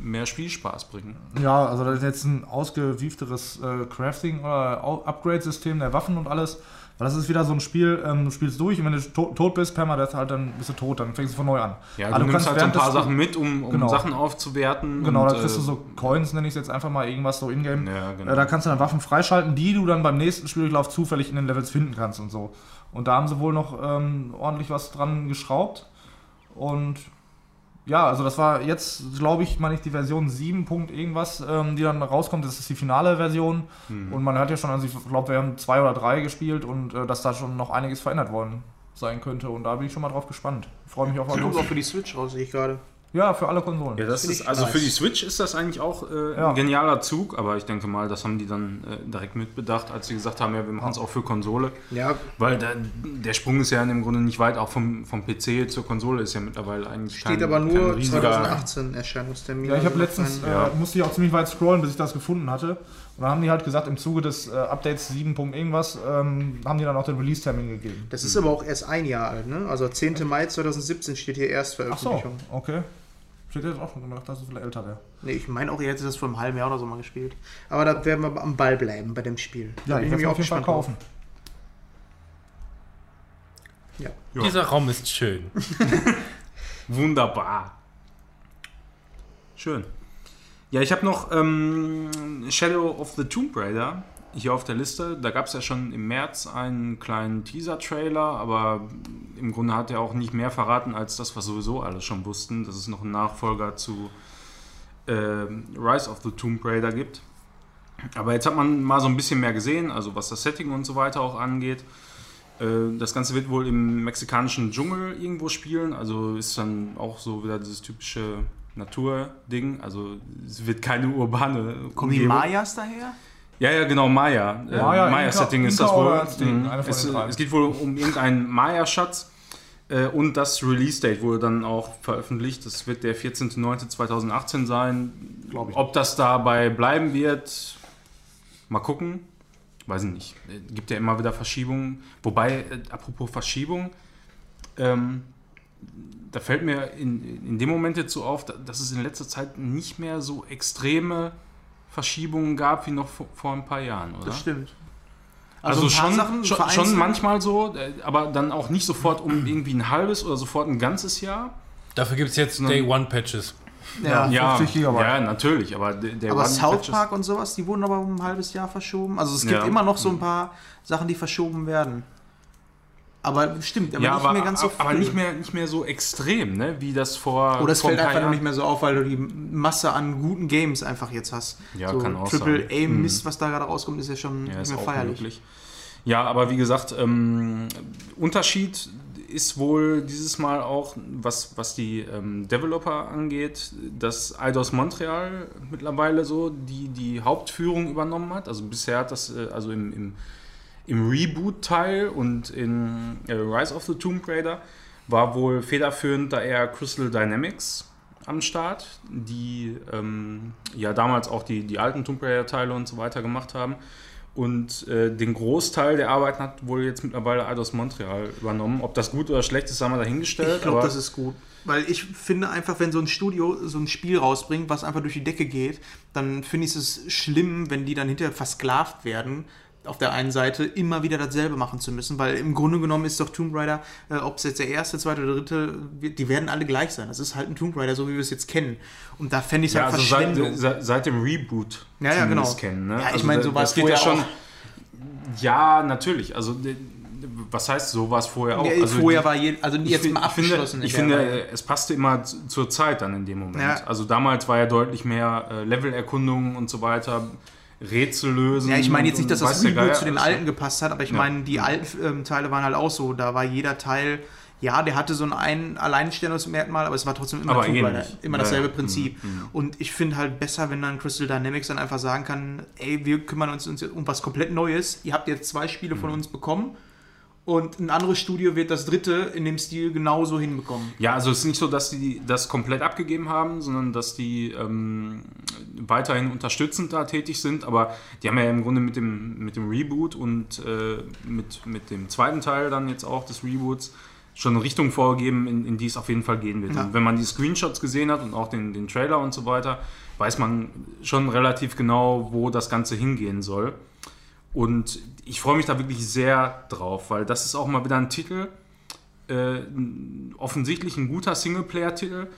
mehr Spielspaß bringen. Ja, also das ist jetzt ein ausgewiefteres äh, Crafting- oder Upgrade-System der Waffen und alles. Weil das ist wieder so ein Spiel, ähm, du spielst durch und wenn du to tot bist, Permadeath halt, dann bist du tot, dann fängst du von neu an. Ja, Aber du, nimmst halt so ein paar Sachen mit, um, um Genau. Sachen aufzuwerten. Genau, da kriegst du äh, so Coins, nenne ich es jetzt einfach mal, irgendwas so in-game. Ja, genau. Äh, da kannst du dann Waffen freischalten, die du dann beim nächsten Spieldurchlauf zufällig in den Levels finden kannst und so. Und da haben sie wohl noch ähm, ordentlich was dran geschraubt. Und ja, also das war jetzt, glaube ich, meine ich, die Version 7. Punkt irgendwas, ähm, die dann rauskommt. Das ist die finale Version. Mhm. Und man hat ja schon, also ich glaube, wir haben zwei oder drei gespielt und äh, dass da schon noch einiges verändert worden sein könnte. Und da bin ich schon mal drauf gespannt. Freue mich auf Das kommt auch für die Switch raus, sehe ich gerade. Ja, für alle Konsolen. Ja, das ist, also nice. für die Switch ist das eigentlich auch äh, Ja. ein genialer Zug, aber ich denke mal, das haben die dann äh, direkt mitbedacht, als sie gesagt haben, ja, wir machen es auch für Konsole. Ja, Weil da, der Sprung ist ja im Grunde nicht weit, auch vom, vom PC zur Konsole ist ja mittlerweile eigentlich steht kein, aber nur riesiger- 2018 Erscheinungstermin. Ja, ich habe Also letztens, äh, musste ich auch ziemlich weit scrollen, bis ich das gefunden hatte. Und dann haben die halt gesagt, im Zuge des äh, Updates 7. Punkt irgendwas, ähm, haben die dann auch den Release-Termin gegeben. Das ist aber auch erst ein Jahr alt, ne? Also 10. Mai 2017 steht hier Ach so, Erstveröffentlichung. Okay. Steht jetzt auch schon gemacht, dass es vielleicht älter wäre. Nee, ich meine auch, ihr hättet das vor einem halben Jahr oder so mal gespielt. Aber da werden wir am Ball bleiben bei dem Spiel. Ja, Da bin ich werde nämlich auf jeden Fall kaufen. Ja. Ja. Dieser Raum ist schön. Wunderbar. Schön. Ja, ich habe noch ähm, Shadow of the Tomb Raider hier auf der Liste. Da gab es ja schon im März einen kleinen Teaser-Trailer, aber im Grunde hat er auch nicht mehr verraten als das, was sowieso alle schon wussten, dass es noch einen Nachfolger zu ähm, Rise of the Tomb Raider gibt. Aber jetzt hat man mal so ein bisschen mehr gesehen, also was das Setting und so weiter auch angeht. Äh, Das Ganze wird wohl im mexikanischen Dschungel irgendwo spielen, also ist dann auch so wieder dieses typische Naturding, also es wird keine urbane Kommen die. Mayas daher? Ja, ja, genau, Maya. Äh, Maya, Maya-Setting Inka- ist das wohl. Azteken, Mhm. Es, es geht wohl um irgendeinen Maya-Schatz. Äh, und das Release-Date wurde dann auch veröffentlicht. Das wird der 14.09.2018 sein. Glaub ich. Ob das dabei bleiben wird, mal gucken. Weiß ich nicht. Äh, Gibt ja immer wieder Verschiebungen. Wobei, äh, apropos Verschiebung, ähm, da fällt mir in, in dem Moment jetzt so auf, da- dass es in letzter Zeit nicht mehr so extreme Verschiebungen gab wie noch vor, vor ein paar Jahren, oder? Das stimmt. Also, paar schon, Sachen schon, schon manchmal so, äh, aber dann auch nicht sofort um irgendwie ein halbes oder sofort ein ganzes Jahr. Dafür gibt es jetzt. Day One Patches. Ja. Ja. 50 Gigabyte. Ja, natürlich, aber der, Aber One South Patches- Park und sowas, die wurden aber um ein halbes Jahr verschoben. Also es gibt Ja. immer noch so ein paar Sachen, die verschoben werden. Aber stimmt, aber ja, nicht aber, mehr ganz so aber viel. nicht mehr, nicht mehr so extrem, ne? wie das vor. Oder es fällt einfach Jahren- nicht mehr so auf, weil du die Masse an guten Games einfach jetzt hast. Ja, so kann auch Triple. A Mist, was da gerade rauskommt, ist ja schon Ja, nicht ist mehr feierlich. möglich. Ja, aber wie gesagt, ähm, Unterschied ist wohl dieses Mal auch, was, was die ähm, Developer angeht, dass Eidos Montreal mittlerweile so die, die Hauptführung übernommen hat. Also bisher hat das, äh, also im, im, im Reboot-Teil und in äh, Rise of the Tomb Raider war wohl federführend da eher Crystal Dynamics am Start, die ähm, ja damals auch die, die alten Tomb Raider-Teile und so weiter gemacht haben. Und äh, den Großteil der Arbeiten hat wohl jetzt mittlerweile Eidos Montreal übernommen. Ob das gut oder schlecht ist, haben wir dahingestellt. Ich glaube, das ist gut. Weil ich finde einfach, wenn so ein Studio so ein Spiel rausbringt, was einfach durch die Decke geht, dann finde ich es schlimm, wenn die dann hinterher versklavt werden, auf der einen Seite immer wieder dasselbe machen zu müssen, weil im Grunde genommen ist doch Tomb Raider, äh, ob es jetzt der erste, zweite oder dritte, die werden alle gleich sein. Das ist halt ein Tomb Raider, so wie wir es jetzt kennen. Und da fände ich es ja, halt also Verschwendung. seit, seit, seit dem Reboot Ja, ja, genau. kennen. Ne? Ja, ich Also meine, so war es geht ja vorher schon. Ja, natürlich. Also was heißt so war es vorher auch? Ja, also vorher die- war je, also ich jetzt fin- mal abgeschlossen. Ich in finde, ich es passte immer zu- zur Zeit dann in dem Moment. Ja. Also damals war ja deutlich mehr äh, Levelerkundung und so weiter, Rätsel lösen. Ja, ich meine jetzt nicht, dass das Geier zu den alten gepasst hat, aber ich Ja. meine, die alten ähm, Teile waren halt auch so. Da war jeder Teil, ja, der hatte so ein, ein Alleinstellungsmerkmal, aber es war trotzdem immer, ähnlich. immer dasselbe ja. Prinzip. Mhm, Und ich finde halt besser, wenn dann Crystal Dynamics dann einfach sagen kann, ey, wir kümmern uns, uns jetzt um was komplett Neues. Ihr habt jetzt zwei Spiele Mhm. von uns bekommen und ein anderes Studio wird das dritte in dem Stil genauso hinbekommen. Ja, also es ist nicht so, dass die das komplett abgegeben haben, sondern dass die ähm, weiterhin unterstützend da tätig sind. Aber die haben ja im Grunde mit dem, mit dem Reboot und äh, mit, mit dem zweiten Teil dann jetzt auch des Reboots schon eine Richtung vorgegeben, in, in die es auf jeden Fall gehen wird. Ja. Und wenn man die Screenshots gesehen hat und auch den, den Trailer und so weiter, weiß man schon relativ genau, wo das Ganze hingehen soll. Und ich freue mich da wirklich sehr drauf, weil das ist auch mal wieder ein Titel, äh, offensichtlich ein guter Singleplayer-Titel,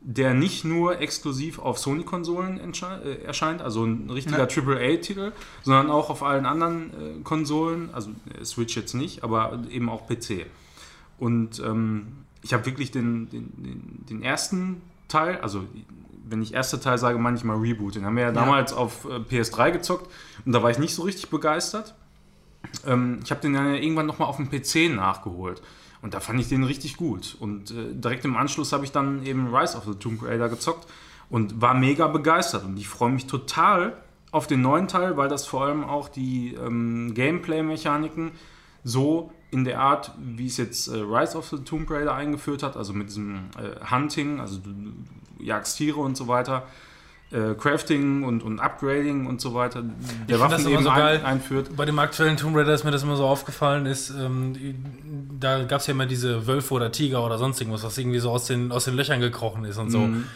der nicht nur exklusiv auf Sony-Konsolen äh, erscheint, also ein richtiger AAA-Titel, sondern auch auf allen anderen äh, Konsolen, also äh, Switch jetzt nicht, aber eben auch PC. Und ähm, ich habe wirklich den, den, den, den ersten Teil, also wenn ich erster Teil sage, meine ich mal Reboot. Den haben wir ja, damals auf äh, PS3 gezockt und da war ich nicht so richtig begeistert. Ähm, ich habe den dann ja irgendwann nochmal auf dem PC nachgeholt. Und da fand ich den richtig gut. Und äh, direkt im Anschluss habe ich dann eben Rise of the Tomb Raider gezockt und war mega begeistert. Und ich freue mich total auf den neuen Teil, weil das vor allem auch die ähm, Gameplay-Mechaniken so in der Art, wie es jetzt äh, Rise of the Tomb Raider eingeführt hat, also mit diesem äh, Hunting, also du jagst Tiere und so weiter, äh, Crafting und, und Upgrading und so weiter, der Waffen immer eben so geil. ein, einführt. Bei dem aktuellen Tomb Raider ist mir das immer so aufgefallen, ist, ähm, da gab es ja immer diese Wölfe oder Tiger oder sonst irgendwas, was irgendwie so aus den, aus den Löchern gekrochen ist und so. Mhm.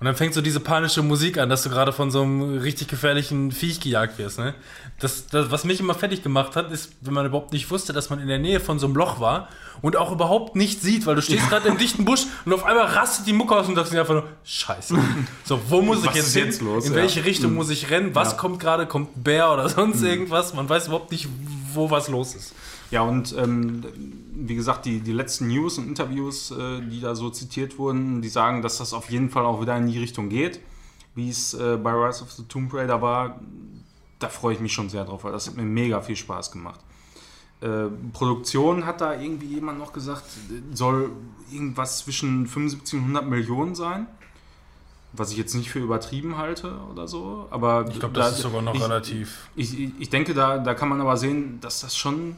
Und dann fängt so diese panische Musik an, dass du gerade von so einem richtig gefährlichen Viech gejagt wirst. Ne? Das, das, was mich immer fertig gemacht hat, ist, wenn man überhaupt nicht wusste, dass man in der Nähe von so einem Loch war und auch überhaupt nicht sieht, weil du stehst gerade im dichten Busch und auf einmal rastet die Mucke aus und sagst dir einfach nur, Scheiße. So, wo muss ich Was jetzt ist hin? jetzt los? In Ja. welche Richtung muss ich rennen? Was Ja. kommt gerade? Kommt ein Bär oder sonst irgendwas? Man weiß überhaupt nicht, wo was los ist. Ja, und ähm, wie gesagt, die, die letzten News und Interviews, äh, die da so zitiert wurden, die sagen, dass das auf jeden Fall auch wieder in die Richtung geht, wie es äh, bei Rise of the Tomb Raider war. Da freue ich mich schon sehr drauf, weil das hat mir mega viel Spaß gemacht. Äh, Produktion hat da irgendwie jemand noch gesagt, soll irgendwas zwischen 75 und 100 Millionen sein. Was ich jetzt nicht für übertrieben halte oder so. Aber Ich glaube, da- das ist sogar noch ich, relativ. Ich, ich- ich denke, da, da kann man aber sehen, dass das schon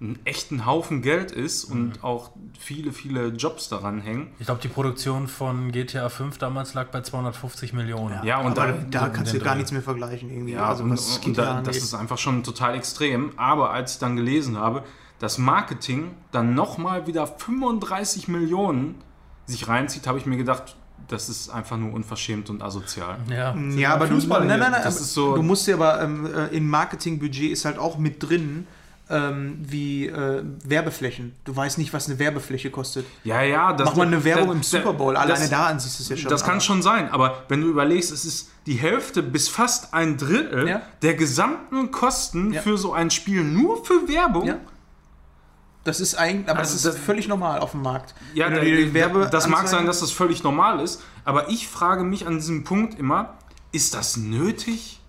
ein echten Haufen Geld ist Mhm. und auch viele, viele Jobs daran hängen. Ich glaube, die Produktion von GTA 5 damals lag bei 250 Millionen. Ja, und aber da- da so kannst du gar Dreh. nichts mehr vergleichen irgendwie. Ja, also und, was und GTA da, das ist einfach schon total extrem. Aber als ich dann gelesen habe, dass Marketing dann nochmal wieder 35 Millionen sich reinzieht, habe ich mir gedacht, das ist einfach nur unverschämt und asozial. Ja. Ja, aber du, Fußball nein, nein, nein, Das aber ist so- du musst dir aber ähm, äh, in Marketingbudget ist halt auch mit drin ähm, wie äh, Werbeflächen. Du weißt nicht, was eine Werbefläche kostet. Ja, ja, das Mach mal eine Werbung da- im Super Bowl, alleine das, da an siehst du es ja schon. Das kann Aber- schon sein, aber wenn du überlegst, es ist die Hälfte bis fast ein Drittel Ja. der gesamten Kosten Ja. für so ein Spiel nur für Werbung. Ja. Das ist eigentlich, aber Also das das- ist völlig normal auf dem Markt. Ja, da- Werbe das mag sein, dass das völlig normal ist, aber ich frage mich an diesem Punkt immer, ist das nötig?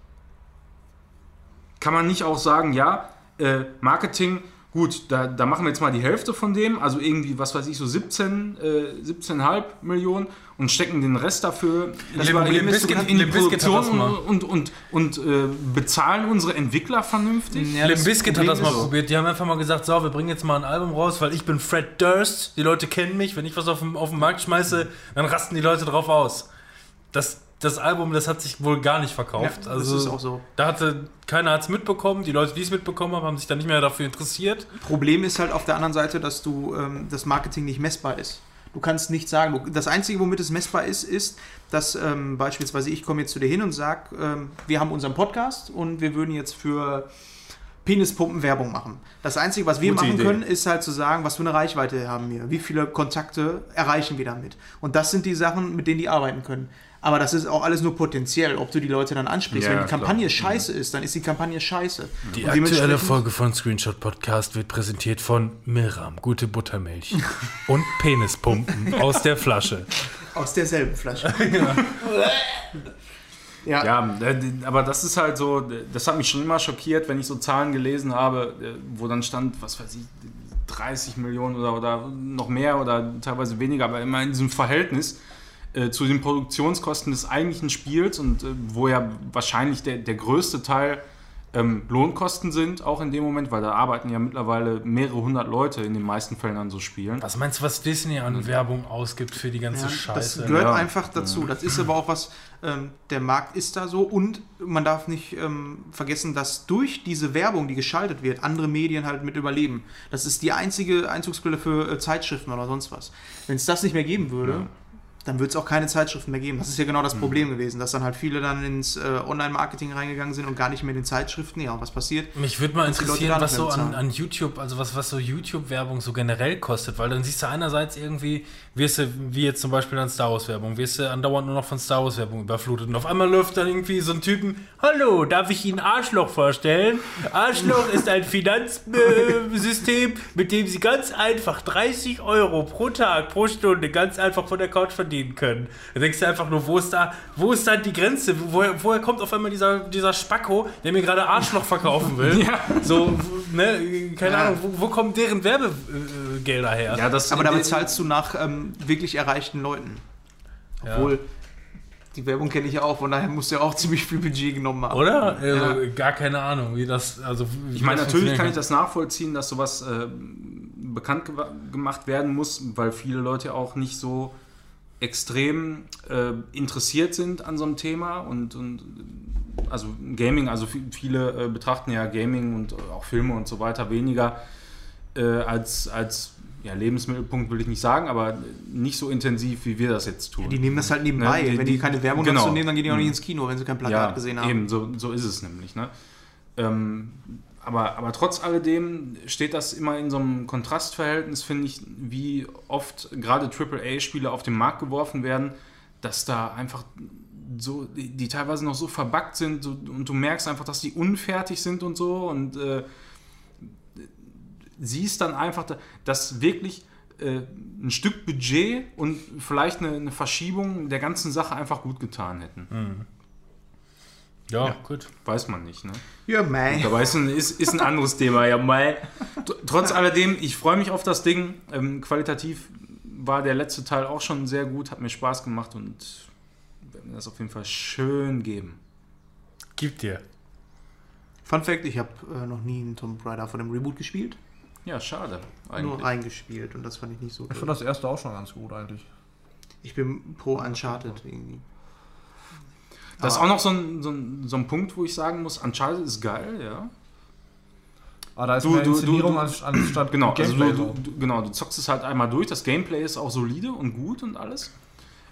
Kann man nicht auch sagen, ja, äh, Marketing, gut, da, da machen wir jetzt mal die Hälfte von dem, also irgendwie, was weiß ich, so 17, äh, 17,5 Millionen und stecken den Rest dafür lieber Problem in, in, in die Produktion das und, und, und, und äh, bezahlen unsere Entwickler vernünftig. Ja, Limp Bizkit hat das mal probiert. Die haben einfach mal gesagt, so, wir bringen jetzt mal ein Album raus, weil ich bin Fred Durst. Die Leute kennen mich. Wenn ich was auf den, auf den Markt schmeiße, dann rasten die Leute drauf aus. Das, das Album, das hat sich wohl gar nicht verkauft. Ja, also, das ist auch so. Da hatte, keiner hat es mitbekommen. Die Leute, die es mitbekommen haben, haben sich dann nicht mehr dafür interessiert. Problem ist halt auf der anderen Seite, dass du ähm, das Marketing nicht messbar ist. Du kannst nicht sagen, du, das Einzige, womit es messbar ist, ist, dass ähm, beispielsweise ich komme jetzt zu dir hin und sage, ähm, wir haben unseren Podcast und wir würden jetzt für Penispumpen Werbung machen. Das Einzige, was wir Gute machen Idee. können, ist halt zu sagen, was für eine Reichweite haben wir, wie viele Kontakte erreichen wir damit. Und das sind die Sachen, mit denen die arbeiten können. Aber das ist auch alles nur potenziell, ob du die Leute dann ansprichst. Ja, Wenn die klar. Kampagne scheiße ist, dann ist die Kampagne scheiße. Die Und aktuelle Folge von Screenshot Podcast wird präsentiert von Milram, gute Buttermilch und Penispumpen aus der Flasche. Aus derselben Flasche. ja. Ja, äh, aber das ist halt so, das hat mich schon immer schockiert, wenn ich so Zahlen gelesen habe, äh, wo dann stand, was weiß ich, 30 Millionen oder, oder noch mehr oder teilweise weniger, aber immer in diesem Verhältnis äh, zu den Produktionskosten des eigentlichen Spiels und äh, wo ja wahrscheinlich der, der größte Teil ähm, Lohnkosten sind, auch in dem Moment, weil da arbeiten ja mittlerweile mehrere hundert Leute in den meisten Fällen an so Spielen. Was meinst du, was Disney an Werbung ausgibt für die ganze Ja, Scheiße? Das gehört Ja. einfach dazu. Das ist aber auch was, ähm, der Markt ist da so und man darf nicht ähm, vergessen, dass durch diese Werbung, die geschaltet wird, andere Medien halt mit überleben. Das ist die einzige Einzugsquelle für äh, Zeitschriften oder sonst was. Wenn es das nicht mehr geben würde, dann würde es auch keine Zeitschriften mehr geben. Das ist ja genau das Problem gewesen, dass dann halt viele dann ins äh, Online-Marketing reingegangen sind und gar nicht mehr in den Zeitschriften. Ja, und was passiert? Mich würde mal interessieren, was so an, an YouTube, also was, was so YouTube-Werbung so generell kostet, weil dann siehst du einerseits irgendwie, wirst du, wie jetzt zum Beispiel an Star Wars-Werbung, wirst du andauernd nur noch von Star Wars-Werbung überflutet und auf einmal läuft dann irgendwie so ein Typen, hallo, darf ich Ihnen Arschloch vorstellen? Arschloch ist ein Finanzsystem, mit dem Sie ganz einfach 30 Euro pro Tag, pro Stunde ganz einfach von der Couch verdienen können. Da denkst du einfach nur, wo ist da, wo ist da die Grenze? Woher, woher kommt auf einmal dieser, dieser Spacko, der mir gerade Arschloch verkaufen will? Ja. So, ne, keine Ja. Ahnung, wo, wo kommen deren Werbegelder her? Ja, das, Aber damit zahlst du nach ähm, wirklich erreichten Leuten. Ja. Obwohl, die Werbung kenne ich ja auch, von daher musst du ja auch ziemlich viel Budget genommen haben. Oder? Also, Gar keine Ahnung, wie das, also wie Ich meine, natürlich kann funktionieren ich das nachvollziehen, dass sowas äh, bekannt ge gemacht werden muss, weil viele Leute auch nicht so extrem äh, interessiert sind an so einem Thema und, und also Gaming, also vi- viele äh, betrachten ja Gaming und auch Filme und so weiter weniger äh, als, als ja, Lebensmittelpunkt will ich nicht sagen, aber nicht so intensiv, wie wir das jetzt tun. Die nehmen das halt nebenbei. Ne, die- wenn die die- keine Werbung genau. dazu nehmen, dann gehen die auch nicht Mhm. ins Kino, wenn sie kein Plakat gesehen haben. Eben, so, so ist es nämlich. Ne? Ähm, aber, aber trotz alledem steht das immer in so einem Kontrastverhältnis, finde ich, wie oft gerade AAA-Spiele auf den Markt geworfen werden, dass da einfach so, die, die teilweise noch so verbuggt sind so, und du merkst einfach, dass die unfertig sind und so und äh, siehst dann einfach, da- dass wirklich äh, ein Stück Budget und vielleicht eine, eine Verschiebung der ganzen Sache einfach gut getan hätten. Ja, Ja. gut. Weiß man nicht, ne? Ja, mei. Dabei ist ein, ist, ist ein anderes Thema, ja mal. Tr- Trotz alledem, ich freue mich auf das Ding. Ähm, qualitativ war der letzte Teil auch schon sehr gut, hat mir Spaß gemacht und werde mir das auf jeden Fall schön geben. Gib dir. Fun Fact: Ich habe äh, noch nie einen Tomb Raider von dem Reboot gespielt. Ja, schade. Nur Eigentlich. reingespielt und das fand ich nicht so Ich cool. das erste auch schon ganz gut eigentlich. Ich bin pro Uncharted irgendwie. Das ist Aber- auch noch so ein, so, ein, so ein Punkt, wo ich sagen muss, Uncharted ist geil, ja. Aber da ist Du- mehr du- du- Inszenierung du- als, anstatt Genau, also Gameplay. du, so. du, du, genau, du zockst es halt einmal durch, das Gameplay ist auch solide und gut und alles.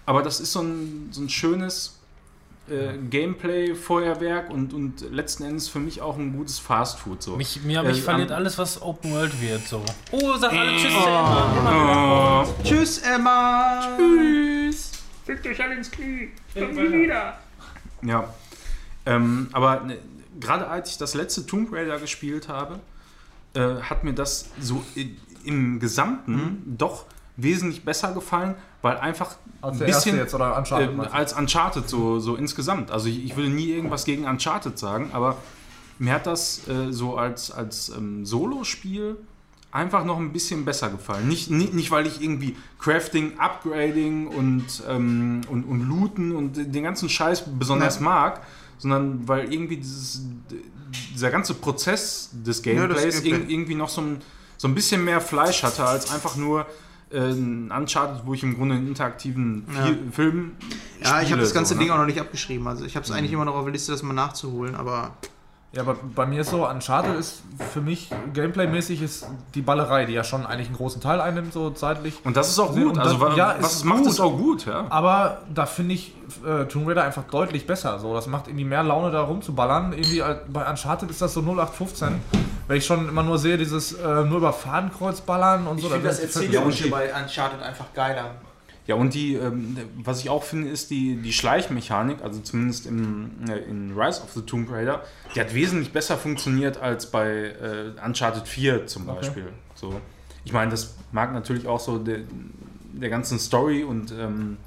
Aber das ist so ein, so ein schönes äh, Gameplay-Feuerwerk und, und letzten Endes für mich auch ein gutes Fastfood. So. Mich, mir mich Äh, verliert am- alles, was Open World wird. So. Oh, sag alle Tschüss. Emma. Oh, Tschüss, Emma! Tschüss. Fickt euch alle ins Knie! Kommt nie wieder! Ja. Ähm, aber ne, gerade als ich das letzte Tomb Raider gespielt habe, äh, hat mir das so i- im Gesamten doch wesentlich besser gefallen, weil einfach Als ein bisschen jetzt oder Uncharted. Du? als Uncharted so, so insgesamt. Also ich, ich würde nie irgendwas gegen Uncharted sagen, aber mir hat das äh, so als, als ähm, Solo-Spiel einfach noch ein bisschen besser gefallen. Nicht, nicht, nicht weil ich irgendwie Crafting, Upgrading und, ähm, und, und Looten und den ganzen Scheiß besonders Ja. mag, sondern weil irgendwie dieses, dieser ganze Prozess des Ja, Gameplays Gameplay. irg- irgendwie noch so ein, so ein bisschen mehr Fleisch hatte, als einfach nur äh, ein Uncharted, wo ich im Grunde einen interaktiven Ja. Fi- Film Ja, ich habe spiele, das ganze so, Ding ne? auch noch nicht abgeschrieben. Also ich habe es eigentlich immer noch auf der Liste, das mal nachzuholen, aber Ja, aber bei mir ist so, Uncharted ist für mich Gameplay-mäßig ist die Ballerei, die ja schon eigentlich einen großen Teil einnimmt, so zeitlich. Und das ist auch gut. Also, das- wa- ja, was ist es macht, gut. ist auch gut, ja. Aber da finde ich äh, Tomb Raider einfach deutlich besser. So, das macht irgendwie mehr Laune, da rumzuballern. Irgendwie äh, bei Uncharted ist das so 0815. Wenn ich schon immer nur sehe, dieses äh, nur über Fadenkreuz ballern und so. dann wird- Erzählerische bei Uncharted einfach geiler. Ja, und die, ähm, was ich auch finde, ist die, die Schleichmechanik, also zumindest im, äh, in Rise of the Tomb Raider, die hat wesentlich besser funktioniert als bei äh, Uncharted 4 zum Okay. Beispiel. So. Ich meine, das mag natürlich auch so der, der ganzen Story und ähm,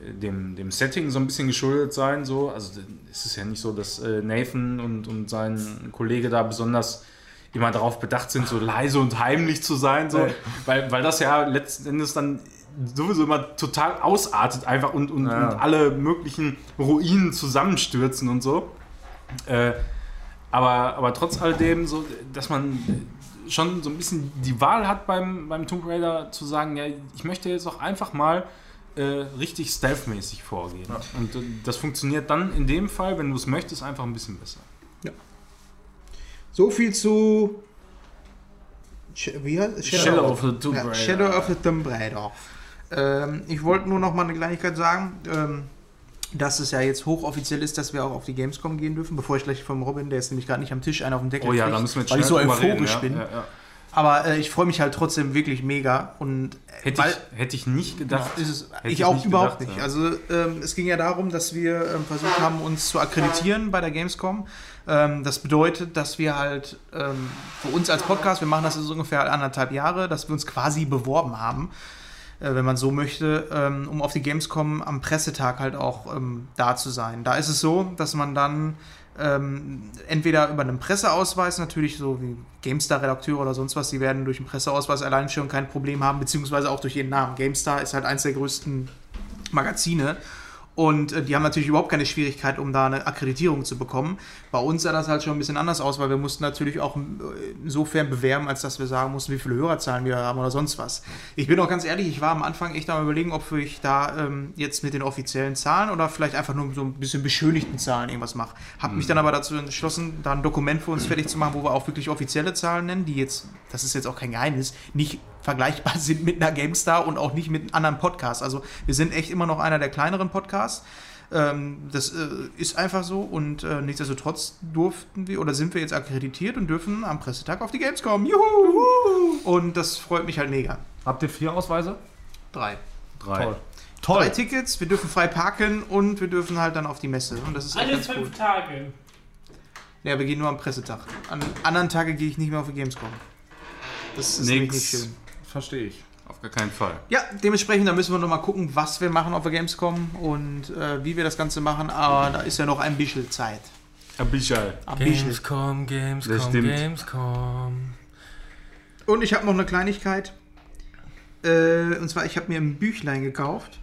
dem, dem Setting so ein bisschen geschuldet sein. So. Also es ist ja nicht so, dass äh, Nathan und, und sein Kollege da besonders immer darauf bedacht sind, so leise und heimlich zu sein. So. Weil, weil das ja letzten Endes dann sowieso immer total ausartet einfach und, und, Ja. und alle möglichen Ruinen zusammenstürzen und so. Äh, aber, aber trotz alledem, so, dass man schon so ein bisschen die Wahl hat beim, beim Tomb Raider zu sagen, ja, ich möchte jetzt auch einfach mal äh, richtig stealth-mäßig vorgehen. Ja. Und äh, das funktioniert dann in dem Fall, wenn du es möchtest, einfach ein bisschen besser. So viel zu. Sh wie heißt es? Shadow of the Tomb ja, Raider. Shadow of the Tomb Raider. Ähm, ich wollte nur noch mal eine Kleinigkeit sagen, ähm, dass es ja jetzt hochoffiziell ist, dass wir auch auf die Gamescom gehen dürfen, bevor ich gleich vom Robin, der ist nämlich gerade nicht am Tisch, einen auf dem Deckel Oh ja, kriegt, da müssen wir jetzt weil ich so euphorisch reden, bin. ja. Ja, ja. Aber äh, ich freue mich halt trotzdem wirklich mega und Hätte, weil, ich, hätte ich nicht gedacht. ist es, Hätte ich, ich auch nicht überhaupt gedacht, nicht. ja. Also ähm, es ging ja darum, dass wir ähm, versucht haben, uns zu akkreditieren bei der Gamescom. Ähm, das bedeutet, dass wir halt ähm, für uns als Podcast, wir machen das jetzt ungefähr anderthalb Jahre, dass wir uns quasi beworben haben, äh, wenn man so möchte, ähm, um auf die Gamescom am Pressetag halt auch ähm, da zu sein. Da ist es so, dass man dann ähm, entweder über einen Presseausweis, natürlich so wie GameStar-Redakteure oder sonst was, die werden durch einen Presseausweis allein schon kein Problem haben, beziehungsweise auch durch ihren Namen. GameStar ist halt eins der größten Magazine. Und äh, die haben natürlich überhaupt keine Schwierigkeit, um da eine Akkreditierung zu bekommen. Bei uns sah das halt schon ein bisschen anders aus, weil wir mussten natürlich auch äh, insofern bewerben, als dass wir sagen mussten, wie viele Hörerzahlen wir haben oder sonst was. Ich bin auch ganz ehrlich, ich war am Anfang echt am überlegen, ob ich da ähm, jetzt mit den offiziellen Zahlen oder vielleicht einfach nur so ein bisschen beschönigten Zahlen irgendwas mache. Hab mich dann aber dazu entschlossen, da ein Dokument für uns fertig zu machen, wo wir auch wirklich offizielle Zahlen nennen, die jetzt, das ist jetzt auch kein Geheimnis, nicht vergleichbar sind mit einer GameStar und auch nicht mit anderen Podcasts. Also wir sind echt immer noch einer der kleineren Podcasts. Ähm, das äh, ist einfach so und äh, nichtsdestotrotz durften wir oder sind wir jetzt akkreditiert und dürfen am Pressetag auf die Gamescom. Juhu! Und das freut mich halt mega. Habt ihr vier Ausweise? Drei. Drei. Toll. Drei Toll. Tickets, wir dürfen frei parken und wir dürfen halt dann auf die Messe. Und das ist Alle fünf cool. Tage. Ja, wir gehen nur am Pressetag. An anderen Tagen gehe ich nicht mehr auf die Gamescom. Das ist Nix. nicht schön. Verstehe ich. Auf gar keinen Fall. Ja, dementsprechend, da müssen wir noch mal gucken, was wir machen auf der Gamescom und äh, wie wir das Ganze machen. Aber da ist ja noch ein bisschen Zeit. Ein bisschen. Ein bisschen. Gamescom, Gamescom. Gamescom. Und ich habe noch eine Kleinigkeit. Äh, und zwar, ich habe mir ein Büchlein gekauft.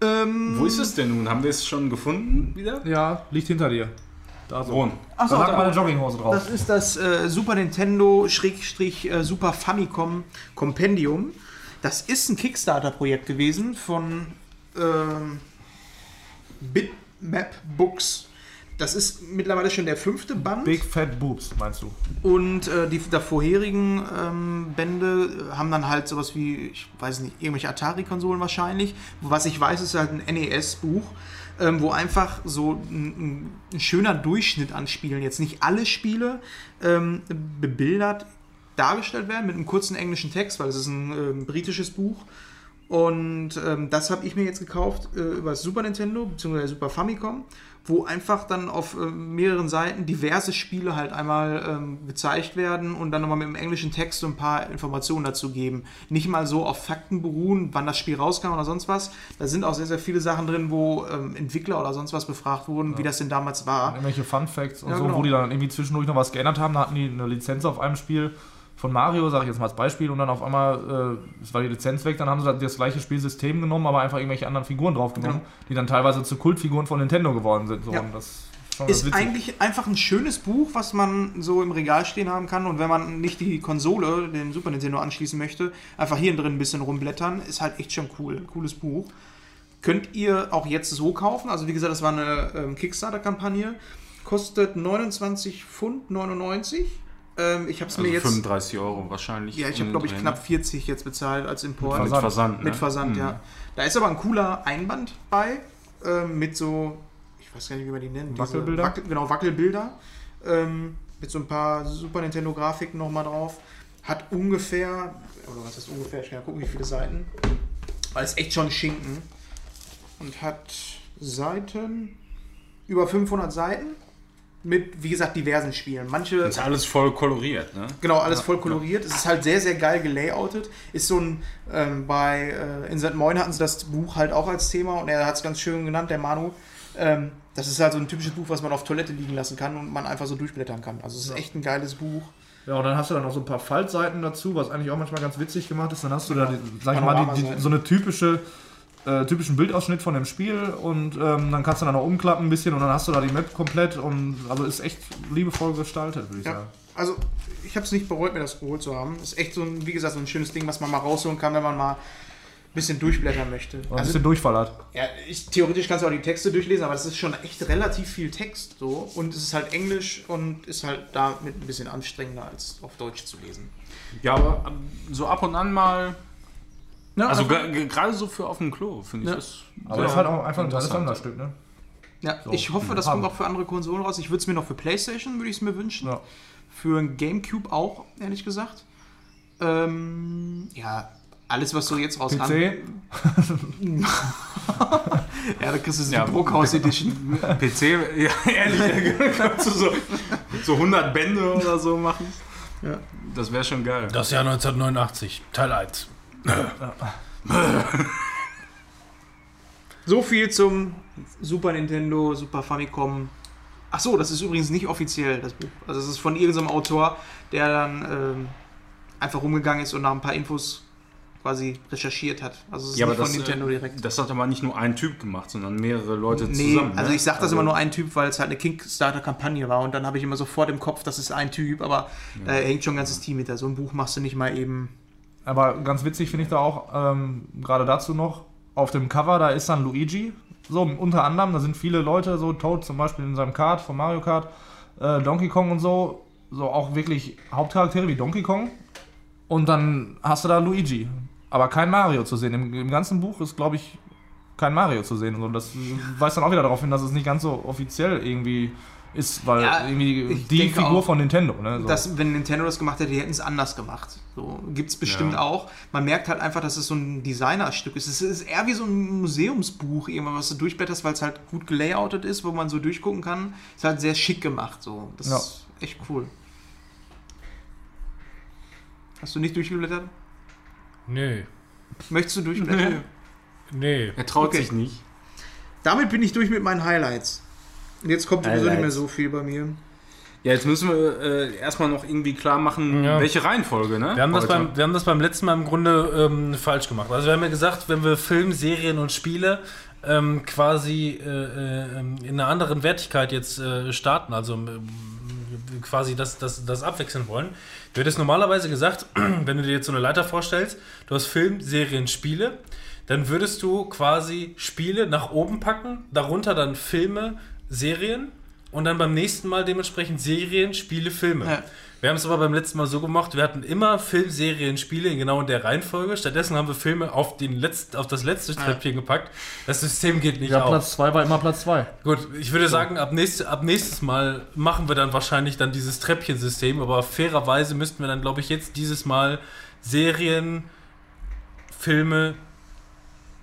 Ähm, Wo ist es denn nun? Haben wir es schon gefunden wieder? Ja, liegt hinter dir. Da so. Wohn. Achso, da lag meine Jogginghose drauf. Das ist das äh, Super Nintendo Schrägstrich äh, Super Famicom Compendium. Das ist ein Kickstarter-Projekt gewesen von ähm, Bitmap Books. Das ist mittlerweile schon der fünfte Band. Big Fat Boobs, meinst du? Und äh, die der vorherigen ähm, Bände äh, haben dann halt sowas wie, ich weiß nicht, irgendwelche Atari-Konsolen wahrscheinlich. Was ich weiß, ist halt ein NES-Buch, ähm, wo einfach so ein, ein, schöner Durchschnitt an Spielen, jetzt nicht alle Spiele, ähm, bebildert dargestellt werden mit einem kurzen englischen Text, weil es ist ein ähm, britisches Buch. Und ähm, das habe ich mir jetzt gekauft äh, über das Super Nintendo bzw. Super Famicom, wo einfach dann auf äh, mehreren Seiten diverse Spiele halt einmal ähm, gezeigt werden und dann nochmal mit dem englischen Text so ein paar Informationen dazu geben. Nicht mal so auf Fakten beruhen, wann das Spiel rauskam oder sonst was. Da sind auch sehr, sehr viele Sachen drin, wo ähm, Entwickler oder sonst was befragt wurden, wie das denn damals war. Irgendwelche Fun Facts und Ja, so, genau. wo die dann irgendwie zwischendurch noch was geändert haben. Da hatten die eine Lizenz auf einem Spiel von Mario, sage ich jetzt mal als Beispiel, und dann auf einmal äh, es war die Lizenz weg, dann haben sie das gleiche Spielsystem genommen, aber einfach irgendwelche anderen Figuren draufgenommen, die dann teilweise zu Kultfiguren von Nintendo geworden sind. So, Ja. und das ist Ist eigentlich einfach ein schönes Buch, was man so im Regal stehen haben kann. Und wenn man nicht die Konsole, den Super Nintendo anschließen möchte, einfach hier drin ein bisschen rumblättern, ist halt echt schon cool. Cooles Buch. Könnt ihr auch jetzt so kaufen. Also wie gesagt, das war eine ähm, Kickstarter-Kampagne. Kostet 29 Pfund 99. Ähm, ich habe es Also mir jetzt... 35 Euro wahrscheinlich. Ja, ich habe glaube ich knapp ne? 40 jetzt bezahlt als Import. Mit Versand. ne? Mit Versand, Mhm. ja. Da ist aber ein cooler Einband bei, ähm, mit so, ich weiß gar nicht, wie man die nennt. Wackelbilder? Wackel, genau, Wackelbilder. Ähm, mit so ein paar Super Nintendo-Grafiken nochmal drauf. Hat ungefähr, oder was ist ungefähr, ich kann ja gucken, wie viele Seiten. Weil es echt schon Schinken. Und hat Seiten, über 500 Seiten. Mit, wie gesagt, diversen Spielen. Manche. Das ist alles voll koloriert, ne? Genau, alles voll koloriert. Es ist halt sehr, sehr geil gelayoutet. Ist so ein, ähm, bei äh, in St. Moin hatten sie das Buch halt auch als Thema und er hat es ganz schön genannt, der Manu. Ähm, das ist halt so ein typisches Buch, was man auf Toilette liegen lassen kann und man einfach so durchblättern kann. Also es ist echt ein geiles Buch. Ja, und dann hast du dann noch so ein paar Faltseiten dazu, was eigentlich auch manchmal ganz witzig gemacht ist. Dann hast du da, sag ich mal, die, die, so eine typische, äh, typischen Bildausschnitt von dem Spiel und ähm, dann kannst du dann noch umklappen ein bisschen und dann hast du da die Map komplett und also ist echt liebevoll gestaltet, würde ich Ja. sagen. Also ich habe es nicht bereut, mir das geholt zu haben. Ist echt so ein, wie gesagt, so ein schönes Ding, was man mal rausholen kann, wenn man mal ein bisschen durchblättern möchte. Und ein Also bisschen Durchfall hat. Ja, ich, theoretisch kannst du auch die Texte durchlesen, aber das ist schon echt relativ viel Text so. Und es ist halt Englisch und ist halt damit ein bisschen anstrengender als auf Deutsch zu lesen. Ja, aber ähm, so ab und an mal. Ja, Also gerade so für auf dem Klo, finde ich Ja. das. Aber das ist halt auch einfach ein tolles. Sammlerstück, ne? ja, so, ich hoffe, das haben. kommt auch für andere Konsolen raus. Ich würde es mir noch für PlayStation, würde ich es mir wünschen. Ja. Für ein Gamecube auch, ehrlich gesagt. Ähm, ja, alles, was so jetzt rauskam. PC, Ja, da kriegst du so Ja, die Druckhaus Edition. PC, ja, ehrlich, da kannst du so, so 100 Bände oder so machen. Ja. Das wäre schon geil. Das Jahr 1989, Teil 1. So viel zum Super Nintendo, Super Famicom. Ach so, das ist übrigens nicht offiziell, das Buch. Also es ist von irgendeinem Autor, der dann ähm, einfach rumgegangen ist und nach ein paar Infos quasi recherchiert hat. Also es ist Ja, nicht von das, Nintendo äh, direkt. das hat aber nicht nur ein Typ gemacht, sondern mehrere Leute Nee, zusammen. also ne? ich sag das Also- immer nur ein Typ, weil es halt eine Kickstarter-Kampagne war und dann habe ich immer sofort im Kopf, das ist ein Typ, aber da hängt schon ein ganzes Team hinter. So ein Buch machst du nicht mal eben. Aber ganz witzig finde ich da auch, ähm, gerade dazu noch, auf dem Cover, da ist dann Luigi. So, unter anderem, da sind viele Leute, so Toad zum Beispiel in seinem Kart von Mario Kart, äh, Donkey Kong und so, so auch wirklich Hauptcharaktere wie Donkey Kong. Und dann hast du da Luigi, aber kein Mario zu sehen. Im, im ganzen Buch ist, glaube ich, kein Mario zu sehen. Und das weist dann auch wieder darauf hin, dass es nicht ganz so offiziell irgendwie ist, weil Ja, irgendwie die Figur auch, von Nintendo. Ne, so. Das, wenn Nintendo das gemacht hätte, die hätten es anders gemacht. So gibt es bestimmt Ja. auch. Man merkt halt einfach, dass es so ein Designerstück ist. Es ist eher wie so ein Museumsbuch, irgendwann, was du durchblätterst, weil es halt gut gelayoutet ist, wo man so durchgucken kann. Ist halt sehr schick gemacht. So. Das Ja. ist echt cool. Hast du nicht durchgeblättert? Nö. Möchtest du durchblättern? Nee. Er traut Okay. sich nicht. Damit bin ich durch mit meinen Highlights. Jetzt kommt sowieso nicht mehr so viel bei mir. Ja, jetzt müssen wir äh, erstmal noch irgendwie klar machen, Ja. welche Reihenfolge, ne? Wir haben, das beim, wir haben das beim letzten Mal im Grunde ähm, falsch gemacht. Also wir haben ja gesagt, wenn wir Film, Serien und Spiele ähm, quasi äh, äh, in einer anderen Wertigkeit jetzt äh, starten, also ähm, quasi das, das, das abwechseln wollen, wird es normalerweise gesagt, wenn du dir jetzt so eine Leiter vorstellst, du hast Film, Serien, Spiele, dann würdest du quasi Spiele nach oben packen, darunter dann Filme, Serien und dann beim nächsten Mal dementsprechend Serien, Spiele, Filme. Ja. Wir haben es aber beim letzten Mal so gemacht, wir hatten immer Film, Serien, Spiele in genau in der Reihenfolge. Stattdessen haben wir Filme auf, den letzten, auf das letzte Treppchen gepackt. Das System geht nicht Ja, auf. Platz 2 war immer Platz 2. Gut, ich würde sagen, ab, nächste, ab nächstes Mal machen wir dann wahrscheinlich dann dieses Treppchensystem, aber fairerweise müssten wir dann, glaube ich, jetzt dieses Mal Serien, Filme,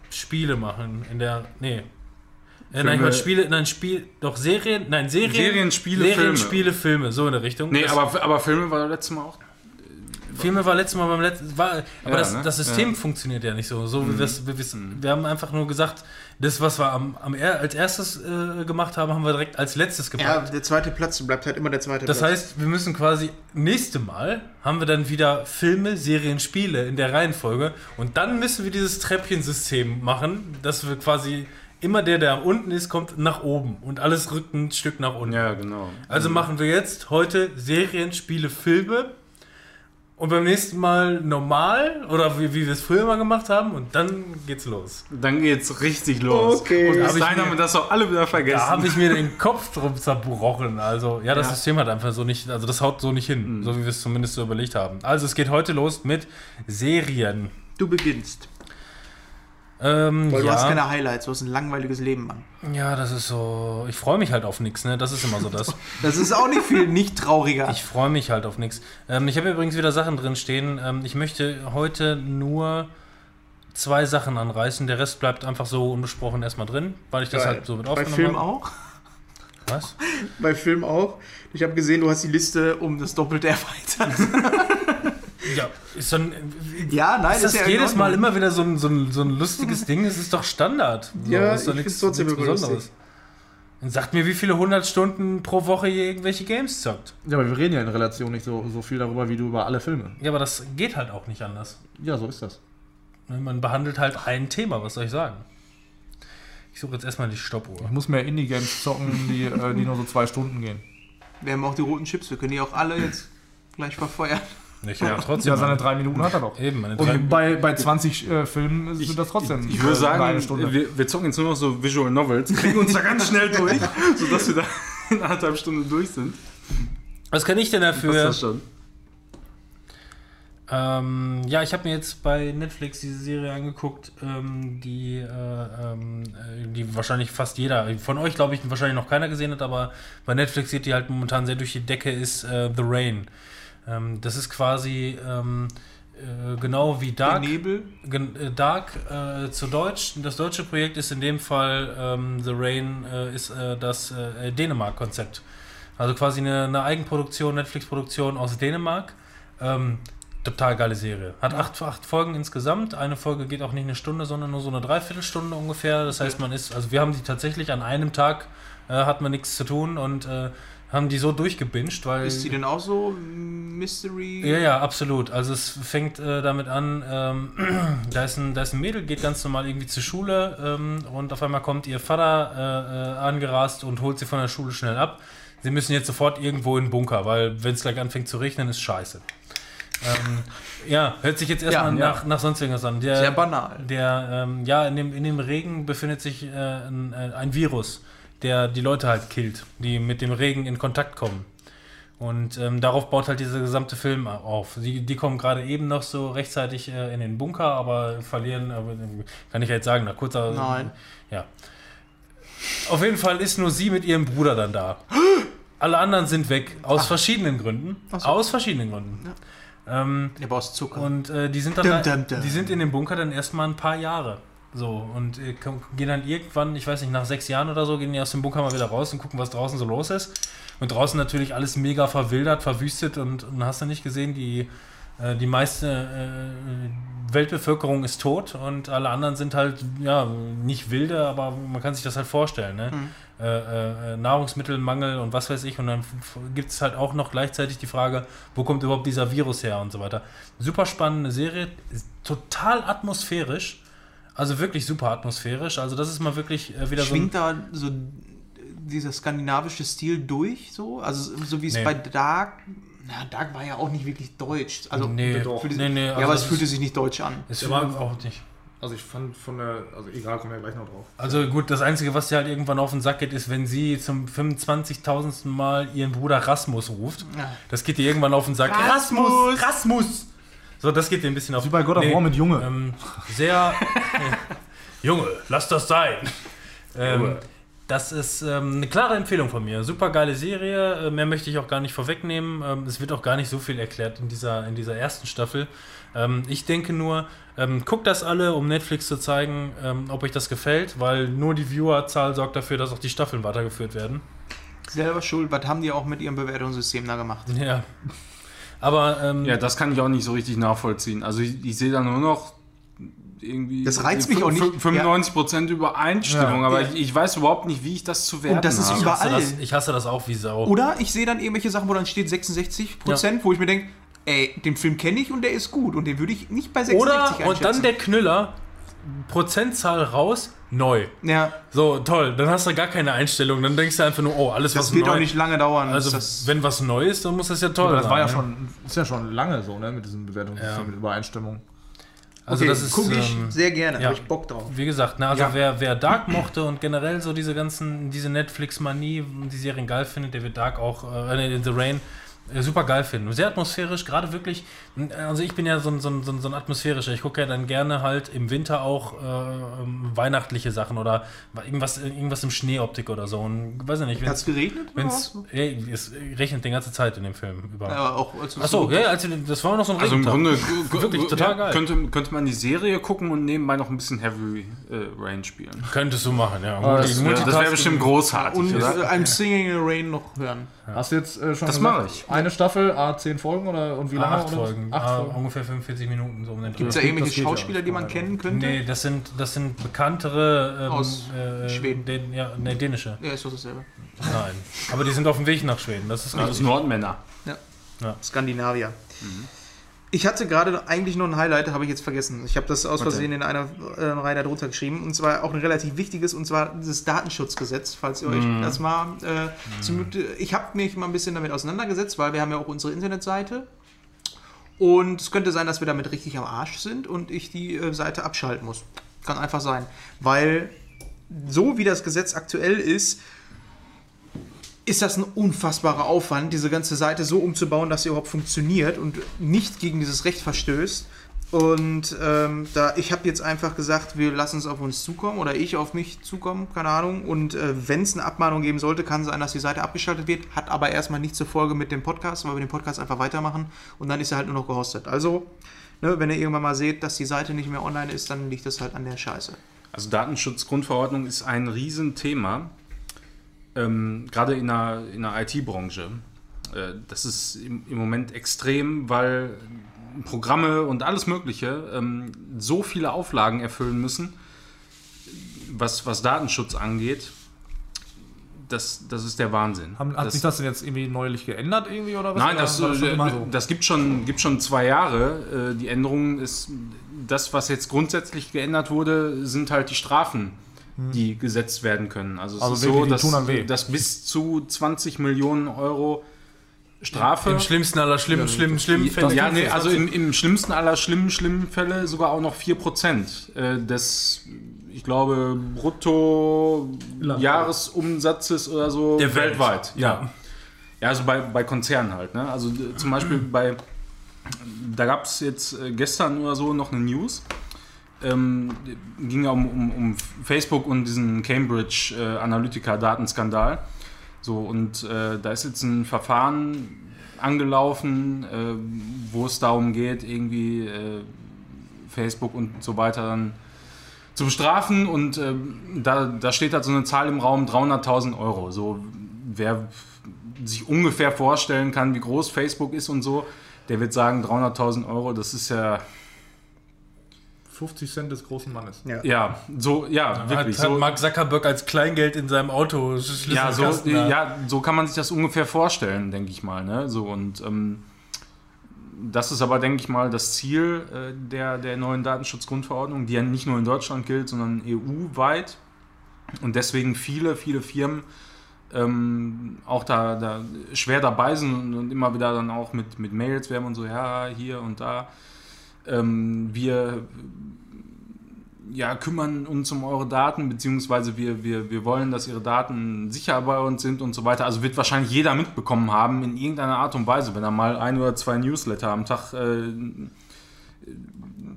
Spiele machen. In der. Nee. Äh, nein, Filme- Quatsch, Spiele, nein, Spiel, doch Serien, nein, Serien, Serien, Spiele, Serien, Filme. Spiele, Filme, so in der Richtung. Nee, Das- aber, aber Filme war letztes Mal auch. Filme war letztes Mal beim letzten. War, aber Ja, das, ne? das System Ja. funktioniert ja nicht so. so wie wir's- wie wir's- Wir haben einfach nur gesagt, das, was wir am, am als erstes äh, gemacht haben, haben wir direkt als letztes Ja, gepackt. der zweite Platz bleibt halt immer der zweite das Platz. heißt, wir müssen quasi nächste Mal haben wir dann wieder Filme, Serien, Spiele in der Reihenfolge und dann müssen wir dieses Treppchensystem machen, dass wir quasi immer der, der unten ist, kommt nach oben und alles rückt ein Stück nach unten. Ja, genau. Also machen wir jetzt heute Serien, Spiele, Filme und beim nächsten Mal normal oder wie, wie wir es früher mal gemacht haben und dann geht's los. Dann geht's richtig los. Okay. Und Da bis dahin haben wir das auch alle wieder vergessen. Da habe ich mir den Kopf drum zerbrochen. Also ja, das Ja. System hat einfach so nicht, also das haut so nicht hin, so wie wir es zumindest so überlegt haben. Also es geht heute los mit Serien. Du beginnst. Ähm, Weil du hast ja, keine Highlights, du hast ein langweiliges Leben, Mann. ja, das ist so. Ich freue mich halt auf nichts, ne? Das ist immer so das. Das ist auch nicht viel nicht trauriger. Ich freue mich halt auf nichts. Ähm, ich habe übrigens wieder Sachen drin stehen. Ähm, ich möchte heute nur zwei Sachen anreißen. Der Rest bleibt einfach so unbesprochen erstmal drin, weil ich das Geil. halt so mit Bei aufgenommen Film habe. auch? Was? Bei Film auch. Ich habe gesehen, du hast die Liste um das Doppelte erweitert. Ja, ist dann. ja, nein, Ist das ja jedes Mal immer wieder so ein, so ein, so ein lustiges Ding? Es ist doch Standard. So, Ja, ist doch ich nichts- trotzdem nichts lustig. Und sagt mir, wie viele 100 Stunden pro Woche ihr irgendwelche Games zockt. Ja, aber wir reden ja in Relation nicht so, so viel darüber, wie du über alle Filme. Ja, aber das geht halt auch nicht anders. Ja, so ist das. Ne, Man behandelt halt ein Thema, was soll ich sagen? Ich suche jetzt erstmal die Stoppuhr. Ich muss mehr Indie-Games zocken, die, äh, die nur so zwei Stunden gehen. Wir haben auch die roten Chips, wir können die auch alle jetzt gleich verfeuern. Ich ja, trotzdem. Ja, seine drei Minuten hat er doch. Eben, meine drei. Und bei, bei 20 äh, Filmen sind das trotzdem Ich würde äh, sagen, eine Stunde. wir, wir zocken jetzt nur noch so Visual Novels, kriegen uns da ganz schnell durch, sodass wir da in anderthalb Stunden durch sind. Was kann ich denn dafür? das schon? Ähm, ja, ich habe mir jetzt bei Netflix diese Serie angeguckt, ähm, die, äh, ähm, äh, die wahrscheinlich fast jeder, von euch glaube ich wahrscheinlich noch keiner gesehen hat, aber bei Netflix geht die halt momentan sehr durch die Decke, ist äh, The Rain. Ähm, das ist quasi ähm, äh, genau wie Der Dark. Nebel. Gen äh, Dark äh, zu Deutsch. Das deutsche Projekt ist in dem Fall ähm, The Rain, äh, ist äh, das äh, Dänemark-Konzept. Also quasi eine, eine Eigenproduktion, Netflix-Produktion aus Dänemark. Ähm, total geile Serie. Hat acht, acht Folgen insgesamt. Eine Folge geht auch nicht eine Stunde, sondern nur so eine Dreiviertelstunde ungefähr. Das heißt, man ist, also wir haben die tatsächlich an einem Tag, hat man nichts zu tun und äh, haben die so durchgebinged, weil. Ist die denn auch so Mystery? Ja, ja, absolut. Also es fängt äh, damit an, ähm, da, ist ein, da ist ein Mädel, geht ganz normal irgendwie zur Schule ähm, und auf einmal kommt ihr Vater äh, äh, angerast und holt sie von der Schule schnell ab. Sie müssen jetzt sofort irgendwo in den Bunker, weil wenn es gleich anfängt zu regnen, ist scheiße. ähm, ja, hört sich jetzt erstmal Ja, nach, nach sonst irgendwas an. Der, Sehr banal. Der, ähm, ja, in dem, in dem Regen befindet sich äh, ein, äh, ein Virus, der die Leute halt killt, die mit dem Regen in Kontakt kommen. Und ähm, darauf baut halt dieser gesamte Film auf. Die, die kommen gerade eben noch so rechtzeitig äh, in den Bunker, aber verlieren, aber, äh, kann ich jetzt sagen, nach kurzer. Nein. Ja. Auf jeden Fall ist nur sie mit ihrem Bruder dann da. Alle anderen sind weg, aus verschiedenen Gründen. Ach so. Aus verschiedenen Gründen. Ähm, Der Boss Zucker. und äh, die sind dann, Dum, dum, dum. die sind in dem Bunker dann erstmal ein paar Jahre. So, und äh, gehen dann irgendwann, ich weiß nicht, nach sechs Jahren oder so, gehen die aus dem Bunker mal wieder raus und gucken, was draußen so los ist. Und draußen natürlich alles mega verwildert, verwüstet und, und hast du nicht gesehen, die Äh, die meiste äh, Weltbevölkerung ist tot und alle anderen sind halt, ja, nicht wilde, aber man kann sich das halt vorstellen. Ne? Äh, äh, Nahrungsmittelmangel und was weiß ich. Und dann gibt es halt auch noch gleichzeitig die Frage, wo kommt überhaupt dieser Virus her und so weiter. Super spannende Serie, total atmosphärisch. Also wirklich super atmosphärisch. Also das ist mal wirklich äh, wieder Schwingt so. da so dieser skandinavische Stil durch, so? Also so wie es Nee. bei Dark. Na, Dark war ja auch nicht wirklich deutsch. Also, Nee, doch. fühlte- nee, nee, ja, also aber es das fühlte ist- sich nicht deutsch an. Es war auch nicht. Also ich fand von der, also egal, kommen wir gleich noch drauf. Also gut, das Einzige, was dir halt irgendwann auf den Sack geht, ist, wenn sie zum 25.000. Mal ihren Bruder Rasmus ruft. Ja. Das geht dir irgendwann auf den Sack. Rasmus! Rasmus! So, das geht dir ein bisschen auf Wie bei God of War mit Junge. Ähm, sehr. Junge, lass das sein! Ähm, Junge. das ist ähm, eine klare Empfehlung von mir. Super geile Serie. Äh, mehr möchte ich auch gar nicht vorwegnehmen. Ähm, es wird auch gar nicht so viel erklärt in dieser, in dieser ersten Staffel. Ähm, ich denke nur, ähm, guckt das alle, um Netflix zu zeigen, ähm, ob euch das gefällt, weil nur die Viewerzahl sorgt dafür, dass auch die Staffeln weitergeführt werden. Selber schuld, was haben die auch mit ihrem Bewertungssystem da gemacht? Ja. Aber ähm, Ja, das kann ich auch nicht so richtig nachvollziehen. Also ich, ich sehe da nur noch irgendwie Das reizt mich auch nicht. 95% Übereinstimmung, Ja. aber Ja. ich, ich weiß überhaupt nicht, wie ich das zu werten Und das ist habe. ich, hasse überall. das, ich hasse das auch wie Sau. Oder ich sehe dann irgendwelche Sachen, wo dann steht 66 Prozent, wo ich mir denke, ey, den Film kenne ich und der ist gut und den würde ich nicht bei 66 Oder, einschätzen. und dann der Knüller, Prozentzahl raus, neu. Ja, So, toll, dann hast du gar keine Einstellung, dann denkst du einfach nur, oh, alles das was wird neu auch nicht lange dauern. Also, das, wenn was neu ist, dann muss das ja toll Aber das sein. war ja ne? schon, ist ja schon lange so, ne, mit diesem Bewertungssystem, Ja. mit Übereinstimmung. Also, okay, das ist. gucke ich ähm, sehr gerne, ja. habe ich Bock drauf. Wie gesagt, ne, also Ja. wer, wer Dark mochte und generell so diese ganzen, diese Netflix-Manie, die Serien geil findet, der wird Dark auch, äh, in The Rain, äh, super geil finden. Sehr atmosphärisch, gerade wirklich, also ich bin ja so ein, so ein, so ein, atmosphärischer, ich gucke ja dann gerne halt im Winter auch äh, ähm, weihnachtliche Sachen oder irgendwas, irgendwas im Schneeoptik oder so. Und weiß ich nicht, Hat es geregnet? wenn's, ey, es regnet die ganze Zeit in dem Film über. Ja, auch, also Achso, ja, also das war noch so ein Also im. Grunde Wirklich total geil. Könnte, könnte man die Serie gucken und nebenbei noch ein bisschen Heavy äh, Rain spielen. Könntest du machen, ja. Das- das wäre bestimmt großartig, Und oder? äh, I'm Singing in the Rain noch hören. Hast du jetzt äh, schon Das mache ich. Eine Staffel, A, 10 Folgen oder und wie lange? acht oder? Folgen, Acht ah, Folgen. ungefähr 45 Minuten so um den Gibt es da irgendwelche ja. Schauspieler, die man kennen könnte? Nee, das sind, das sind bekanntere ähm, Aus äh, Schweden. Den, ja, nee, dänische. Ja, ist doch dasselbe. Nein. Aber die sind auf dem Weg nach Schweden, das ist Das richtig. ist Nordmänner. Skandinavier. Ich hatte gerade eigentlich noch ein Highlight, habe ich jetzt vergessen. Ich habe das aus Versehen in einer äh, Reihe darunter geschrieben. Und zwar auch ein relativ wichtiges, und zwar das Datenschutzgesetz, falls ihr euch das mal äh, zumute. Ich habe mich mal ein bisschen damit auseinandergesetzt, weil wir haben ja auch unsere Internetseite. Und es könnte sein, dass wir damit richtig am Arsch sind und ich die äh, Seite abschalten muss. Kann einfach sein. Weil so wie das Gesetz aktuell ist, ist das ein unfassbarer Aufwand, diese ganze Seite so umzubauen, dass sie überhaupt funktioniert und nicht gegen dieses Recht verstößt. Und ähm, da ich habe jetzt einfach gesagt, wir lassen es auf uns zukommen oder ich auf mich zukommen, keine Ahnung. Und äh, wenn es eine Abmahnung geben sollte, kann sein, dass die Seite abgeschaltet wird, hat aber erstmal nichts zur Folge mit dem Podcast, weil wir den Podcast einfach weitermachen und dann ist er halt nur noch gehostet. Also, ne, wenn ihr irgendwann mal seht, dass die Seite nicht mehr online ist, dann liegt das halt an der Scheiße. Also Datenschutzgrundverordnung ist ein Riesenthema, ähm, gerade in der, in der IT-Branche. Äh, das ist im, im Moment extrem, weil Programme und alles Mögliche ähm, so viele Auflagen erfüllen müssen, was, was Datenschutz angeht. Das, das ist der Wahnsinn. Haben, hat das, sich das denn jetzt irgendwie neulich geändert irgendwie oder was? Nein, das, schon äh, so? das gibt, schon, gibt schon zwei Jahre. Äh, Die Änderung ist, das, was jetzt grundsätzlich geändert wurde, sind halt die Strafen, die gesetzt werden können. Also es Also ist wirklich, so, dass, dass bis zu 20 Millionen Euro Strafe. Im schlimmsten aller schlimmen, schlimmen, schlimmen Fällen. ja, nee, also im, im schlimmsten aller schlimmen, schlimmen Fälle sogar auch noch 4% äh, des, ich glaube, Brutto-Jahresumsatzes oder so Der Welt. weltweit. Ja. Ja. Ja, also bei, bei Konzernen halt. Ne? Also zum Beispiel bei, da gab es jetzt äh, gestern oder so noch eine News. Ähm, ging ja um, um, um Facebook und diesen Cambridge äh, Analytica-Datenskandal. So, und äh, da ist jetzt ein Verfahren angelaufen, äh, wo es darum geht, irgendwie äh, Facebook und so weiter dann zu bestrafen. Und äh, da, da steht halt so eine Zahl im Raum, 300.000 Euro. So, wer sich ungefähr vorstellen kann, wie groß Facebook ist und so, der wird sagen, 300.000 Euro, das ist ja, 50 Cent des großen Mannes. Ja. ja, so, ja, Hat, wirklich. hat So, Mark Zuckerberg als Kleingeld in seinem Auto. ja, so, ja. ja, so kann man sich das ungefähr vorstellen, denke ich mal. Ne? So, und ähm, das ist aber, denke ich mal, das Ziel äh, der, der neuen Datenschutzgrundverordnung, die ja nicht nur in Deutschland gilt, sondern EU-weit. Und deswegen viele, viele Firmen ähm, auch da, da schwer dabei sind und, und immer wieder dann auch mit, mit Mails werben und so, ja, hier und da. Ähm, wir ja, kümmern uns um eure Daten, beziehungsweise wir, wir, wir wollen, dass ihre Daten sicher bei uns sind und so weiter. Also wird wahrscheinlich jeder mitbekommen haben, in irgendeiner Art und Weise, wenn er mal ein oder zwei Newsletter am Tag äh,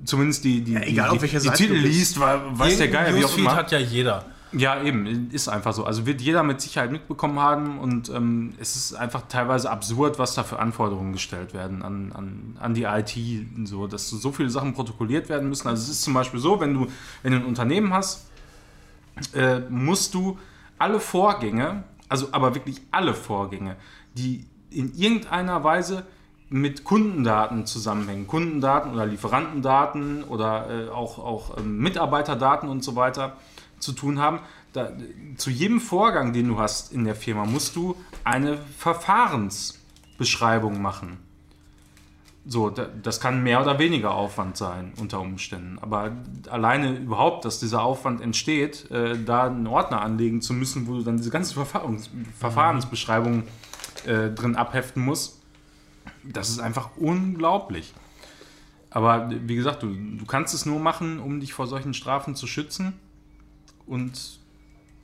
zumindest die, die, Ja, egal, die, die Seite Titel liest, weil, weiß der Geier, wie auch immer. hat ja jeder. Ja, eben, ist einfach so. Also wird jeder mit Sicherheit mitbekommen haben und ähm, es ist einfach teilweise absurd, was da für Anforderungen gestellt werden an, an, an die IT, so, dass so viele Sachen protokolliert werden müssen. Also es ist zum Beispiel so, wenn du, wenn du ein Unternehmen hast, äh, musst du alle Vorgänge, also aber wirklich alle Vorgänge, die in irgendeiner Weise mit Kundendaten zusammenhängen, Kundendaten oder Lieferantendaten oder äh, auch, auch ähm, Mitarbeiterdaten und so weiter zu tun haben. Da, zu jedem Vorgang, den du hast in der Firma, musst du eine Verfahrensbeschreibung machen. So, da, das kann mehr oder weniger Aufwand sein unter Umständen. Aber alleine überhaupt, dass dieser Aufwand entsteht, äh, da einen Ordner anlegen zu müssen, wo du dann diese ganzen Verfahrens Verfahrensbeschreibungen äh, drin abheften musst, das ist einfach unglaublich. Aber wie gesagt, du, du kannst es nur machen, um dich vor solchen Strafen zu schützen. Und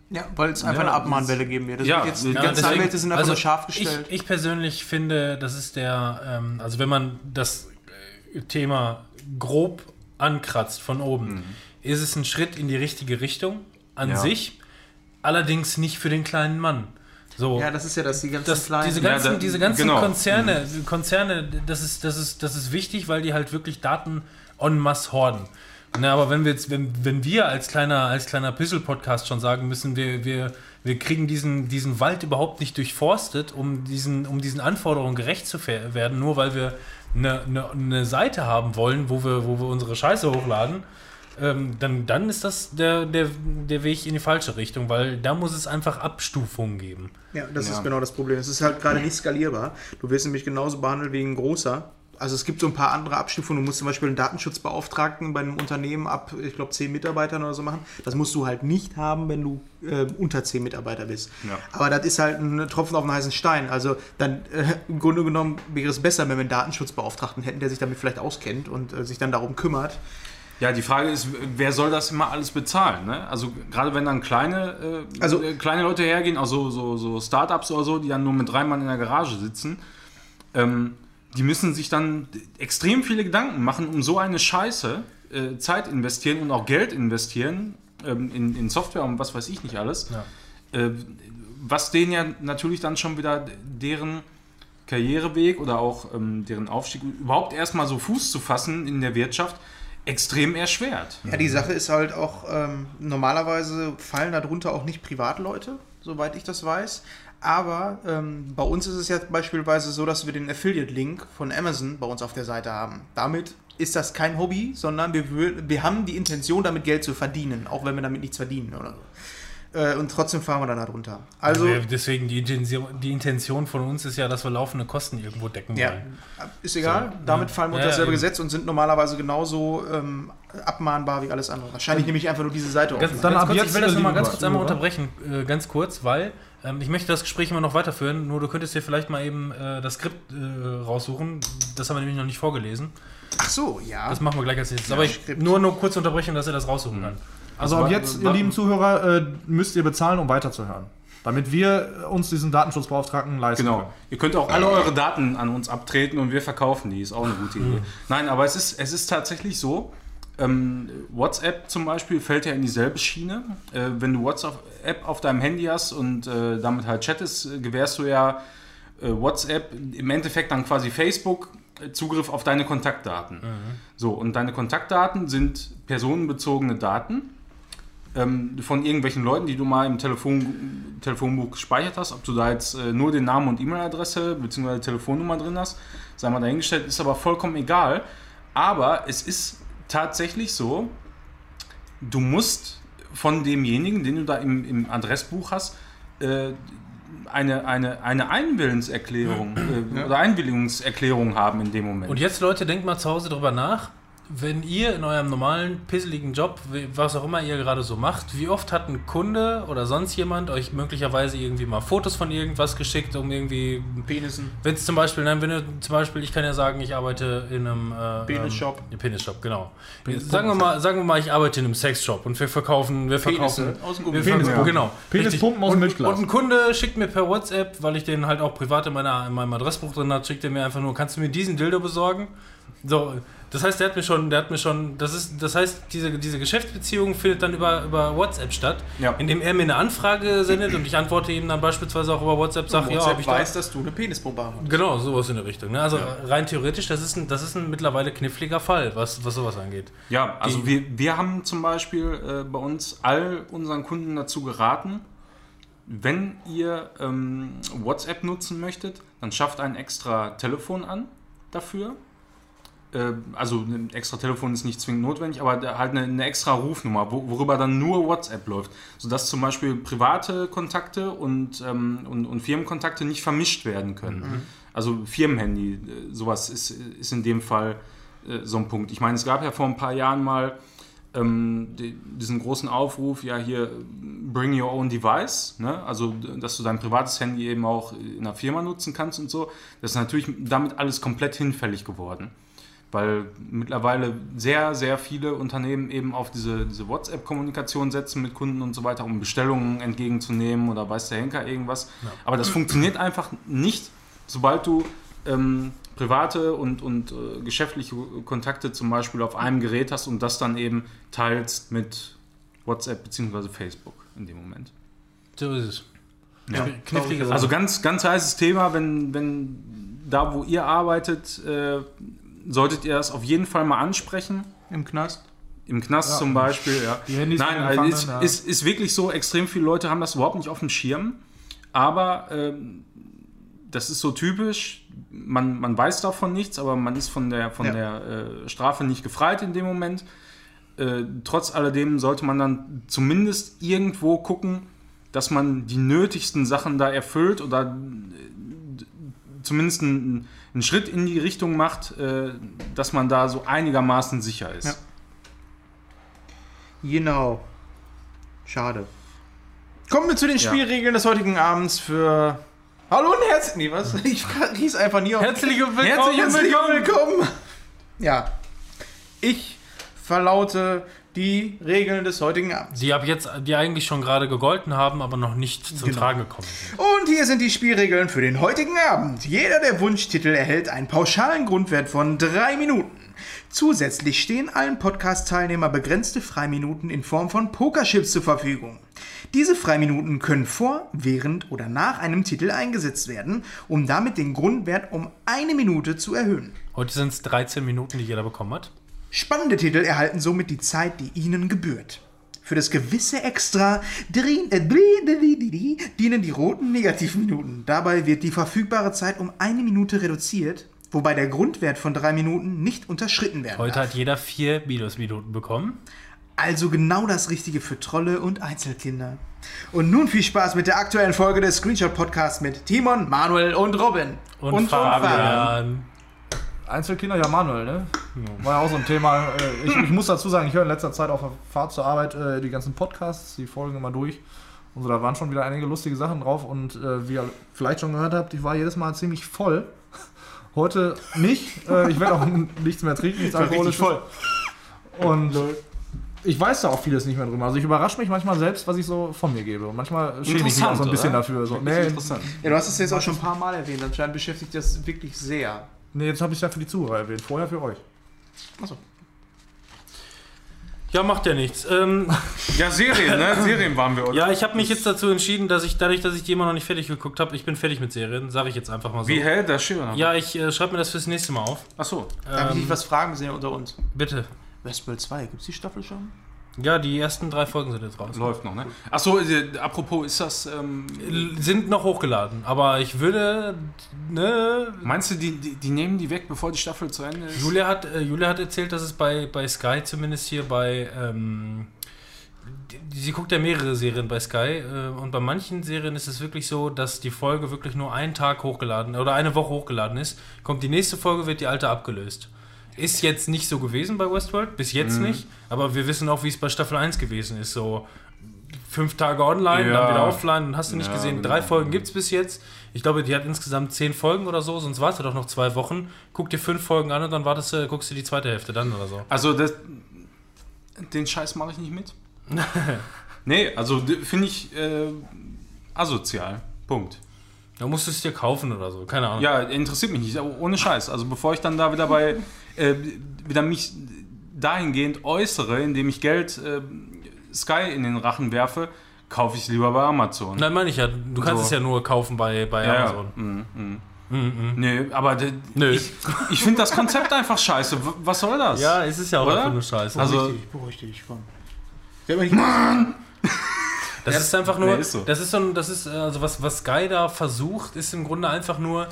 Ja, weil es einfach Ja, eine Abmahnwelle geben wird. Das ja, wird jetzt, ja, die ganzen deswegen- Anwälte sind einfach also scharf ich, gestellt. ich persönlich finde, das ist der, ähm, also wenn man das äh, Thema grob ankratzt von oben, ist es ein Schritt in die richtige Richtung an Ja. sich, allerdings nicht für den kleinen Mann. So, ja, das ist ja das, die ganzen das, kleinen. diese Ja, ganzen, da- diese ganzen genau. Konzerne, Konzerne, das ist, das, ist, das ist wichtig, weil die halt wirklich Daten en masse horden. Na, aber wenn wir jetzt, wenn, wenn wir als kleiner, als kleiner Pissel-Podcast schon sagen müssen, wir, wir, wir kriegen diesen, diesen Wald überhaupt nicht durchforstet, um diesen, um diesen Anforderungen gerecht zu werden, nur weil wir eine, eine, eine Seite haben wollen, wo wir, wo wir unsere Scheiße hochladen, ähm, dann, dann ist das der, der, der Weg in die falsche Richtung, weil da muss es einfach Abstufungen geben. Ja, das Ja. ist genau das Problem. Es ist halt gerade nicht skalierbar. Du wirst nämlich genauso behandelt wie ein großer. Also es gibt so ein paar andere Abstufungen. Du musst zum Beispiel einen Datenschutzbeauftragten bei einem Unternehmen ab, ich glaube, 10 Mitarbeitern oder so machen. Das musst du halt nicht haben, wenn du äh, unter 10 Mitarbeiter bist. Ja. Aber das ist halt ein Tropfen auf einen heißen Stein. Also dann äh, im Grunde genommen wäre es besser, wenn wir einen Datenschutzbeauftragten hätten, der sich damit vielleicht auskennt und äh, sich dann darum kümmert. ja, die Frage ist, wer soll das immer alles bezahlen? Ne? Also gerade wenn dann kleine, äh, Also- äh, kleine Leute hergehen, also so, so Startups oder so, die dann nur mit drei Mann in der Garage sitzen, ähm, die müssen sich dann extrem viele Gedanken machen, um so eine Scheiße äh, Zeit investieren und auch Geld investieren ähm, in, in Software und was weiß ich nicht alles. Ja. Äh, was denen ja natürlich dann schon wieder deren Karriereweg oder auch ähm, deren Aufstieg überhaupt erstmal so Fuß zu fassen in der Wirtschaft extrem erschwert. Ja, die Sache ist halt auch, ähm, normalerweise fallen darunter auch nicht Privatleute, soweit ich das weiß. Aber ähm, bei uns ist es ja beispielsweise so, dass wir den Affiliate-Link von Amazon bei uns auf der Seite haben. Damit ist das kein Hobby, sondern wir, wir haben die Intention, damit Geld zu verdienen, auch wenn wir damit nichts verdienen oder so. Äh, und trotzdem fahren wir dann darunter. Also, Ja, deswegen die Intention, die Intention von uns ist ja, dass wir laufende Kosten irgendwo decken ja, wollen. ist egal. So, damit ja. fallen wir unter Ja, dasselbe eben. Gesetz und sind normalerweise genauso ähm, abmahnbar wie alles andere. Wahrscheinlich nehme ich einfach nur diese Seite Ganz, offen. Dann ganz ab kurz, jetzt, ich will das nochmal ganz kurz einmal unterbrechen, äh, ganz kurz, weil ähm, ich möchte das Gespräch immer noch weiterführen, nur du könntest dir vielleicht mal eben äh, das Skript äh, raussuchen. Das haben wir nämlich noch nicht vorgelesen. Ach so, ja. Das machen wir gleich als nächstes. Aber ich nur nur kurz unterbrechen, dass er das raussuchen kann. Also ab wa- jetzt, ihr lieben Zuhörer, äh, müsst ihr bezahlen, um weiterzuhören. Damit wir uns diesen Datenschutzbeauftragten leisten Genau. können. Ihr könnt auch alle eure Daten an uns abtreten und wir verkaufen die. Ist auch eine gute Idee. Nein, aber es ist, es ist tatsächlich so. Ähm, WhatsApp zum Beispiel fällt ja in dieselbe Schiene. Äh, wenn du WhatsApp auf deinem Handy hast und äh, damit halt chattest, äh, gewährst du ja äh, WhatsApp im Endeffekt dann quasi Facebook äh, Zugriff auf deine Kontaktdaten. So, und deine Kontaktdaten sind personenbezogene Daten. ähm, von irgendwelchen Leuten, die du mal im Telefon, Telefonbuch gespeichert hast, ob du da jetzt äh, nur den Namen und E-Mail-Adresse bzw. Telefonnummer drin hast, sei mal dahingestellt, ist aber vollkommen egal. Aber es ist tatsächlich so, du musst von demjenigen, den du da im, im Adressbuch hast, äh, eine, eine, eine Einwillenserklärung äh, oder Einwilligungserklärung haben in dem Moment. Und jetzt, Leute, denkt mal zu Hause drüber nach. Wenn ihr in eurem normalen, pisseligen Job, was auch immer ihr gerade so macht, wie oft hat ein Kunde oder sonst jemand euch möglicherweise irgendwie mal Fotos von irgendwas geschickt, um irgendwie. Penissen. Wenn es zum Beispiel, nein, wenn du zum Beispiel, ich kann ja sagen, ich arbeite in einem. Äh, Penisshop. Ähm, Penisshop, genau. sagen, wir mal, sagen wir mal, ich arbeite in einem Sexshop und wir verkaufen. Wir verkaufen Penisse aus dem wir Gummi. verkaufen genau. Penispumpen aus dem und, Milchglas. und ein Kunde schickt mir per WhatsApp, weil ich den halt auch privat in, meiner, in meinem Adressbuch drin hat, schickt er mir einfach nur, kannst du mir diesen Dildo besorgen? So, das heißt, der hat mir schon, der hat mir schon, das ist, das heißt, diese, diese Geschäftsbeziehung findet dann über, über WhatsApp statt, Ja. indem er mir eine Anfrage sendet und ich antworte ihm dann beispielsweise auch über WhatsApp, sag, ja, WhatsApp ich da, weiß, dass du eine Penispumpe hast. Genau, sowas in der Richtung. Ne? Also rein theoretisch, das ist ein, das ist ein mittlerweile kniffliger Fall, was, was sowas angeht. Ja, also Die- wir, wir haben zum Beispiel äh, bei uns all unseren Kunden dazu geraten, wenn ihr ähm, WhatsApp nutzen möchtet, dann schafft ein extra Telefon an dafür. Äh, also ein extra Telefon ist nicht zwingend notwendig, aber halt eine, eine extra Rufnummer, wo, worüber dann nur WhatsApp läuft, sodass zum Beispiel private Kontakte und, ähm, und, und Firmenkontakte nicht vermischt werden können. Also Firmenhandy, äh, sowas ist, ist in dem Fall äh, so ein Punkt. Ich meine, es gab ja vor ein paar Jahren mal ähm, die, diesen großen Aufruf, ja hier, bring your own device, ne? also dass du dein privates Handy eben auch in der Firma nutzen kannst und so. Das ist natürlich damit alles komplett hinfällig geworden. Weil mittlerweile sehr, sehr viele Unternehmen eben auf diese, diese WhatsApp-Kommunikation setzen mit Kunden und so weiter, um Bestellungen entgegenzunehmen oder weiß der Henker irgendwas. Aber das funktioniert einfach nicht, sobald du ähm, private und, und äh, geschäftliche Kontakte zum Beispiel auf einem Gerät hast und das dann eben teilst mit WhatsApp bzw. Facebook in dem Moment. So ist es. Ja. Knifflige Sache. Also ganz, ganz heißes Thema, wenn, wenn da, wo ihr arbeitet, äh, solltet ihr das auf jeden Fall mal ansprechen. Im Knast. Im Knast Ja. zum Beispiel, ja. Die Handys Nein, also ist, ja. ist, ist wirklich so, extrem viele Leute haben das überhaupt nicht auf dem Schirm. Aber ähm, das ist so typisch. Man, man weiß davon nichts, aber man ist von der, von Ja. der äh, Strafe nicht gefreit in dem Moment. Äh, trotz alledem sollte man dann zumindest irgendwo gucken, dass man die nötigsten Sachen da erfüllt oder äh, zumindest einen, einen Schritt in die Richtung macht, äh, dass man da so einigermaßen sicher ist. Ja. Genau. Schade. Kommen wir zu den Ja. Spielregeln des heutigen Abends für. Hallo und herzlich. Nee, was? Ich hieß einfach nie auf. Herzlich willkommen. Herzlich, herzlich willkommen. Ja. Ich verlaute die Regeln des heutigen Abends. Die ab jetzt, die eigentlich schon gerade gegolten haben, aber noch nicht zum Genau. Tragen gekommen sind. Und hier sind die Spielregeln für den heutigen Abend. Jeder der Wunschtitel erhält einen pauschalen Grundwert von drei Minuten. Zusätzlich stehen allen Podcast-Teilnehmer begrenzte Freiminuten in Form von Pokerchips zur Verfügung. Diese Freiminuten können vor, während oder nach einem Titel eingesetzt werden, um damit den Grundwert um eine Minute zu erhöhen. Heute sind es 13 Minuten, die jeder bekommen hat. Spannende Titel erhalten somit die Zeit, die ihnen gebührt. Für das gewisse Extra äh, dienen die roten Negativminuten. Dabei wird die verfügbare Zeit um eine Minute reduziert, wobei der Grundwert von drei Minuten nicht unterschritten werden Heute darf. hat jeder vier Minusminuten bekommen. Also genau das Richtige für Trolle und Einzelkinder. Und nun viel Spaß mit der aktuellen Folge des Screenshot Podcasts mit Timon, Manuel und Robin. Und, Fabian. Einzelkinder, ja Manuel, ne? War ja auch so ein Thema. Äh, Ich, ich muss dazu sagen, ich höre in letzter Zeit auf der Fahrt zur Arbeit äh, die ganzen Podcasts, die Folgen immer durch. Und so, da waren schon wieder einige lustige Sachen drauf. Und äh, wie ihr vielleicht schon gehört habt, ich war jedes Mal ziemlich voll. Heute nicht. Äh, ich werde auch nichts mehr trinken, nichts Alkoholisches. Und ich weiß da auch vieles nicht mehr drüber. Also ich überrasche mich manchmal selbst, was ich so von mir gebe. Und manchmal schäme ich mich auch so ein bisschen oder? dafür. So, nee, interessant. Ja, du hast es jetzt auch schon ein paar Mal erwähnt. Anscheinend beschäftigt das wirklich sehr. Nee, jetzt habe ich es ja für die Zuhörer erwähnt. Vorher für euch. Achso. Ja, macht ja nichts. Ähm, Ja, Serien, ne? Serien waren wir, oder? ja, ich habe mich jetzt dazu entschieden, dass ich dadurch, dass ich die immer noch nicht fertig geguckt habe, ich bin fertig mit Serien, sage ich jetzt einfach mal so. Wie hell das Schirr? Ja, ich äh, schreibe mir das fürs nächste Mal auf. Achso. Darf ich Ähm, dich was fragen? Wir sind ja unter uns. bitte. Westworld 2, gibt es die Staffel schon? Ja, die ersten drei Folgen sind jetzt raus. Läuft noch, ne? Achso, äh, apropos, ist das. Ähm, Sind noch hochgeladen, aber ich würde, ne, meinst du, die, die, die nehmen die weg, bevor die Staffel zu Ende ist? Julia hat, äh, Julia hat erzählt, dass es bei, bei Sky zumindest hier bei, ähm, die, sie guckt ja mehrere Serien bei Sky äh, und bei manchen Serien ist es wirklich so, dass die Folge wirklich nur einen Tag hochgeladen oder eine Woche hochgeladen ist. Kommt die nächste Folge, wird die alte abgelöst. Ist jetzt nicht so gewesen bei Westworld, bis jetzt nicht, aber wir wissen auch, wie es bei Staffel 1 gewesen ist. So fünf Tage online, Ja. dann wieder offline, dann hast du nicht Ja, gesehen. genau. Drei Folgen gibt es bis jetzt. Ich glaube, die hat insgesamt zehn Folgen oder so, sonst wartet doch noch zwei Wochen. Guck dir fünf Folgen an und dann wartest du, guckst du die zweite Hälfte dann oder so. Also, das, den Scheiß mache ich nicht mit. nee, also finde ich äh, asozial. Punkt. Da musst du es dir kaufen oder so, keine Ahnung. Ja, interessiert mich nicht, ohne Scheiß. Also bevor ich dann da wieder bei äh, wieder mich dahingehend äußere, indem ich Geld äh, Sky in den Rachen werfe, kaufe ich es lieber bei Amazon. Nein, meine ich ja. Du kannst So. es ja nur kaufen bei, bei ja, Amazon. Ja. Mhm, mhm. Mhm. Nee, aber d- Nö. ich, ich finde das Konzept einfach scheiße. W- Was soll das? Ja, es ist ja auch Oder? einfach nur Scheiße. Also- Beruhig dich, beruhig dich, komm. Mich- Das ist einfach nur, Nee, ist so. das ist so ein, das ist, also was, was Sky da versucht, ist im Grunde einfach nur,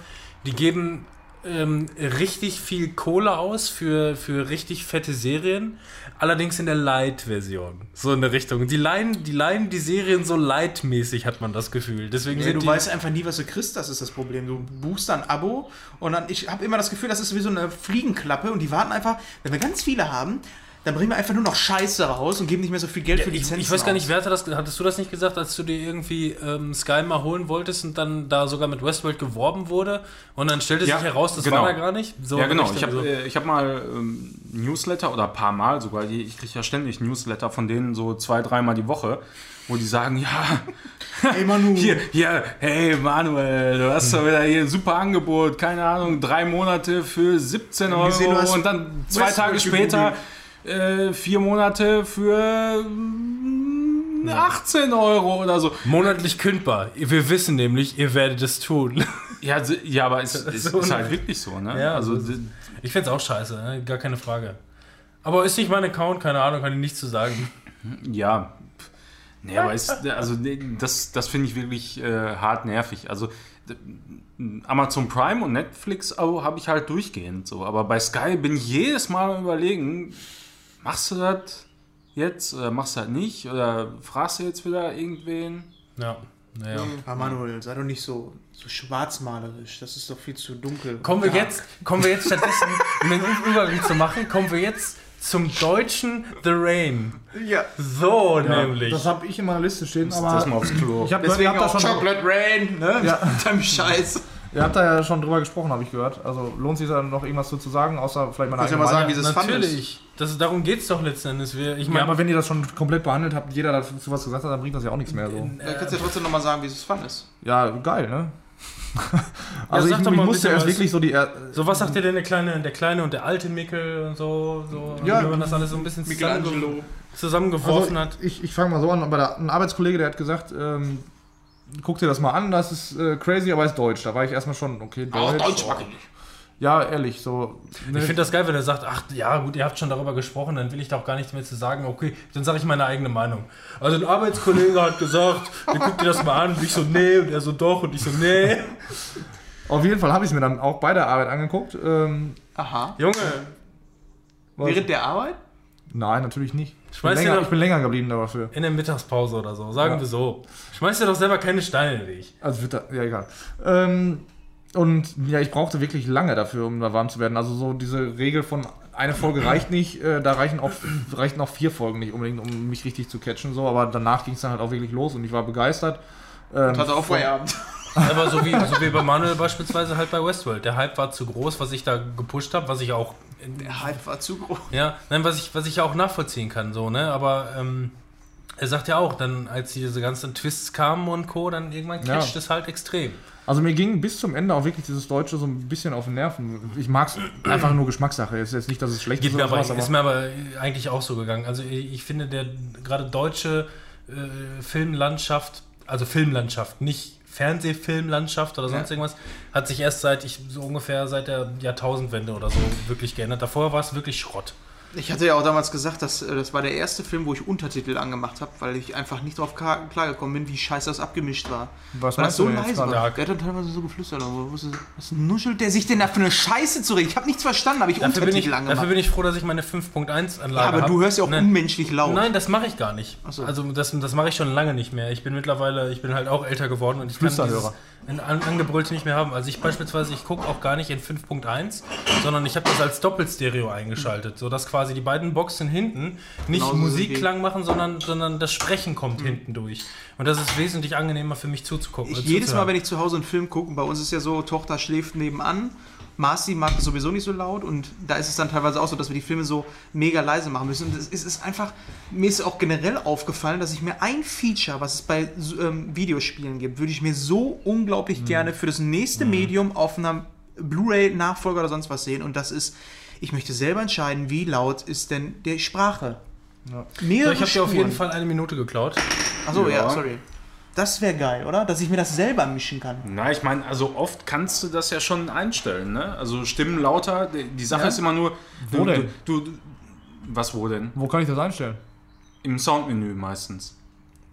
die geben ähm, richtig viel Kohle aus für, für richtig fette Serien, allerdings in der Light-Version. So in der Richtung. Die leihen, die leihen die Serien so Light-mäßig, hat man das Gefühl. Deswegen Nee, du die, weißt einfach nie, was du kriegst, das ist das Problem. Du buchst dann ein Abo und dann, ich habe immer das Gefühl, das ist wie so eine Fliegenklappe und die warten einfach, wenn wir ganz viele haben, dann bringen wir einfach nur noch Scheiße raus und geben nicht mehr so viel Geld für ich, Lizenzen ich weiß gar nicht, wer hatte das, hattest du das nicht gesagt, als du dir irgendwie ähm, Sky mal holen wolltest und dann da sogar mit Westworld geworben wurde und dann stellte Ja, sich heraus, das genau. war da gar nicht? So ja, genau. Ich habe so- äh, ich hab mal ähm, Newsletter oder ein paar Mal sogar, ich kriege ja ständig Newsletter von denen so zwei, dreimal die Woche, wo die sagen, ja, Ey, Manu, hier, hier, hey Manuel, du hast doch wieder hier ein super Angebot, keine Ahnung, drei Monate für 17 Euro gesehen, und dann zwei Tage später äh, vier Monate für mm, 18 Euro oder so. Monatlich kündbar. Wir wissen nämlich, ihr werdet es tun. Ja, s- ja aber es, es So ist ein- halt wirklich so, ne? Ja, also Ich find's auch scheiße, ne? gar keine Frage. Aber ist nicht mein Account, keine Ahnung, kann ich nichts zu sagen. Ja. Nee, aber ist, also nee, das, das finde ich wirklich äh, hart nervig. Also Amazon Prime und Netflix habe ich halt durchgehend so. Aber bei Sky bin ich jedes Mal am überlegen, machst du das jetzt oder machst du das nicht? Oder fragst du jetzt wieder irgendwen? Ja, naja. Ah, Manuel, sei doch nicht so, so schwarzmalerisch. Das ist doch viel zu dunkel. Kommen wir Ja. jetzt, kommen wir jetzt stattdessen, um den Übergang zu machen, kommen wir jetzt zum deutschen The Rain. Ja. So nämlich. Das habe ich in meiner Liste stehen, Das mal aber aufs Klo. ich habe habt, da schon, Chocolate Rain, ne? Ja. Mit deinem Scheiß. Ihr habt da ja schon drüber gesprochen, habe ich gehört. Also lohnt sich da noch irgendwas zu, sagen, außer vielleicht meine Kannst ja mal sagen, wie es Natürlich. Das, darum geht's doch letzten Endes. Wir, ich Ja, meine, aber wenn ihr das schon komplett behandelt habt, jeder dazu was gesagt hat, dann bringt das ja auch nichts mehr so. Da kannst du ja trotzdem nochmal sagen, wie es fandest. Ja, geil, ne? also sag ich, doch ich mal musste erst wirklich so die... Er so was sagt dir denn der kleine, der kleine und der alte Mickel und so, so Ja. wenn man das alles so ein bisschen zusammenge zusammengeworfen Also, hat. ich ich fange mal so an, aber da, ein Arbeitskollege, der hat gesagt, ähm, guck dir das mal an, das ist äh, crazy, aber ist deutsch. Da war ich erstmal schon, okay, Auch deutsch. Deutsch oh. mag ich nicht. Ja, ehrlich, so. ne, Ich finde das geil, wenn er sagt, ach ja gut, ihr habt schon darüber gesprochen, dann will ich da auch gar nichts mehr zu sagen. Okay, dann sage ich meine eigene Meinung. Also ein Arbeitskollege hat gesagt, ihr guckt dir das mal an und ich so, nee, und er so doch und ich so, nee. auf jeden Fall habe ich es mir dann auch bei der Arbeit angeguckt. Ähm, Aha. Junge, was- Während der Arbeit? Nein, natürlich nicht. Ich bin, Schmeiß dir länger, doch- ich bin länger geblieben dafür. in der Mittagspause oder so, sagen Ja. wir so. Schmeiß dir doch selber keine Steine in den Weg. Also wird da, ja egal. Ähm, und ja, ich brauchte wirklich lange dafür, um da warm zu werden. Also so diese Regel von eine Folge reicht nicht, äh, da reichen auch, reichen auch vier Folgen nicht unbedingt, um mich richtig zu catchen. So, aber danach ging es dann halt auch wirklich los und ich war begeistert. Ähm, Hat er auch Feierabend. Aber so wie, so wie bei Manuel beispielsweise halt bei Westworld. Der Hype war zu groß, was ich da gepusht habe, was ich auch. Der Hype war zu groß. Ja, nein, was ich, was ich ja auch nachvollziehen kann, so, ne? Aber ähm, er sagt ja auch, dann, als diese ganzen Twists kamen und Co., dann irgendwann Ja. catcht es halt extrem. Also mir ging bis zum Ende auch wirklich dieses Deutsche so ein bisschen auf den Nerven. Ich mag es einfach nur Geschmackssache. Es ist jetzt nicht, dass es schlecht Geht ist mir aber, sowas, ist mir aber eigentlich auch so gegangen. Also ich ich finde, der gerade deutsche äh, Filmlandschaft, also Filmlandschaft, nicht Fernsehfilmlandschaft oder sonst Ja. irgendwas, hat sich erst seit ich so ungefähr seit der Jahrtausendwende oder so wirklich geändert. Davor war es wirklich Schrott. Ich hatte ja auch damals gesagt, dass äh, das war der erste Film, wo ich Untertitel angemacht habe, weil ich einfach nicht drauf klar- klargekommen bin, wie scheiße das abgemischt war. Was Weil das so leise war. Der hat dann teilweise so geflüstert. Aber was, nuschelt der sich denn da für eine Scheiße zurecht? Ich habe nichts verstanden, habe ich Dafür bin, Untertitel ich, angemacht. dafür bin ich froh, dass ich meine 5.1 Anlage ja, aber habe. du hörst ja auch Nein. unmenschlich laut. Nein, das mache ich gar nicht. So. Also das, das mache ich schon lange nicht mehr. Ich bin mittlerweile, ich bin halt auch älter geworden und ich kann dieses an, angebrüllte nicht mehr haben. Also ich beispielsweise, ich gucke auch gar nicht in 5.1, sondern ich habe das als Doppelstereo eingeschaltet, sodass quasi die beiden Boxen hinten nicht sind Musikklang machen, sondern, sondern das Sprechen kommt hinten durch. Und das ist wesentlich angenehmer für mich zuzugucken. Ich, jedes Mal, zuzuhören. wenn ich zu Hause einen Film gucke, bei uns ist ja so, Tochter schläft nebenan, Marci mag es sowieso nicht so laut und da ist es dann teilweise auch so, dass wir die Filme so mega leise machen müssen. Und es ist, einfach, mir ist auch generell aufgefallen, dass ich mir ein Feature, was es bei ähm, Videospielen gibt, würde ich mir so unglaublich Mhm. gerne für das nächste Medium auf einer Blu-ray-Nachfolger oder sonst was sehen und das ist, ich möchte selber entscheiden, wie laut ist denn die Sprache. Ja. Mehrere So, ich habe dir auf jeden. Fall eine Minute geklaut. Achso, ja. Ja. sorry. Das wäre geil, oder? Dass ich mir das selber mischen kann. Na, ich meine, also oft kannst du das ja schon einstellen, ne? Also Stimmen lauter. Die Sache Ja. ist immer nur. Wo du, denn? Du, du, was wo denn? Wo kann ich das einstellen? Im Soundmenü meistens.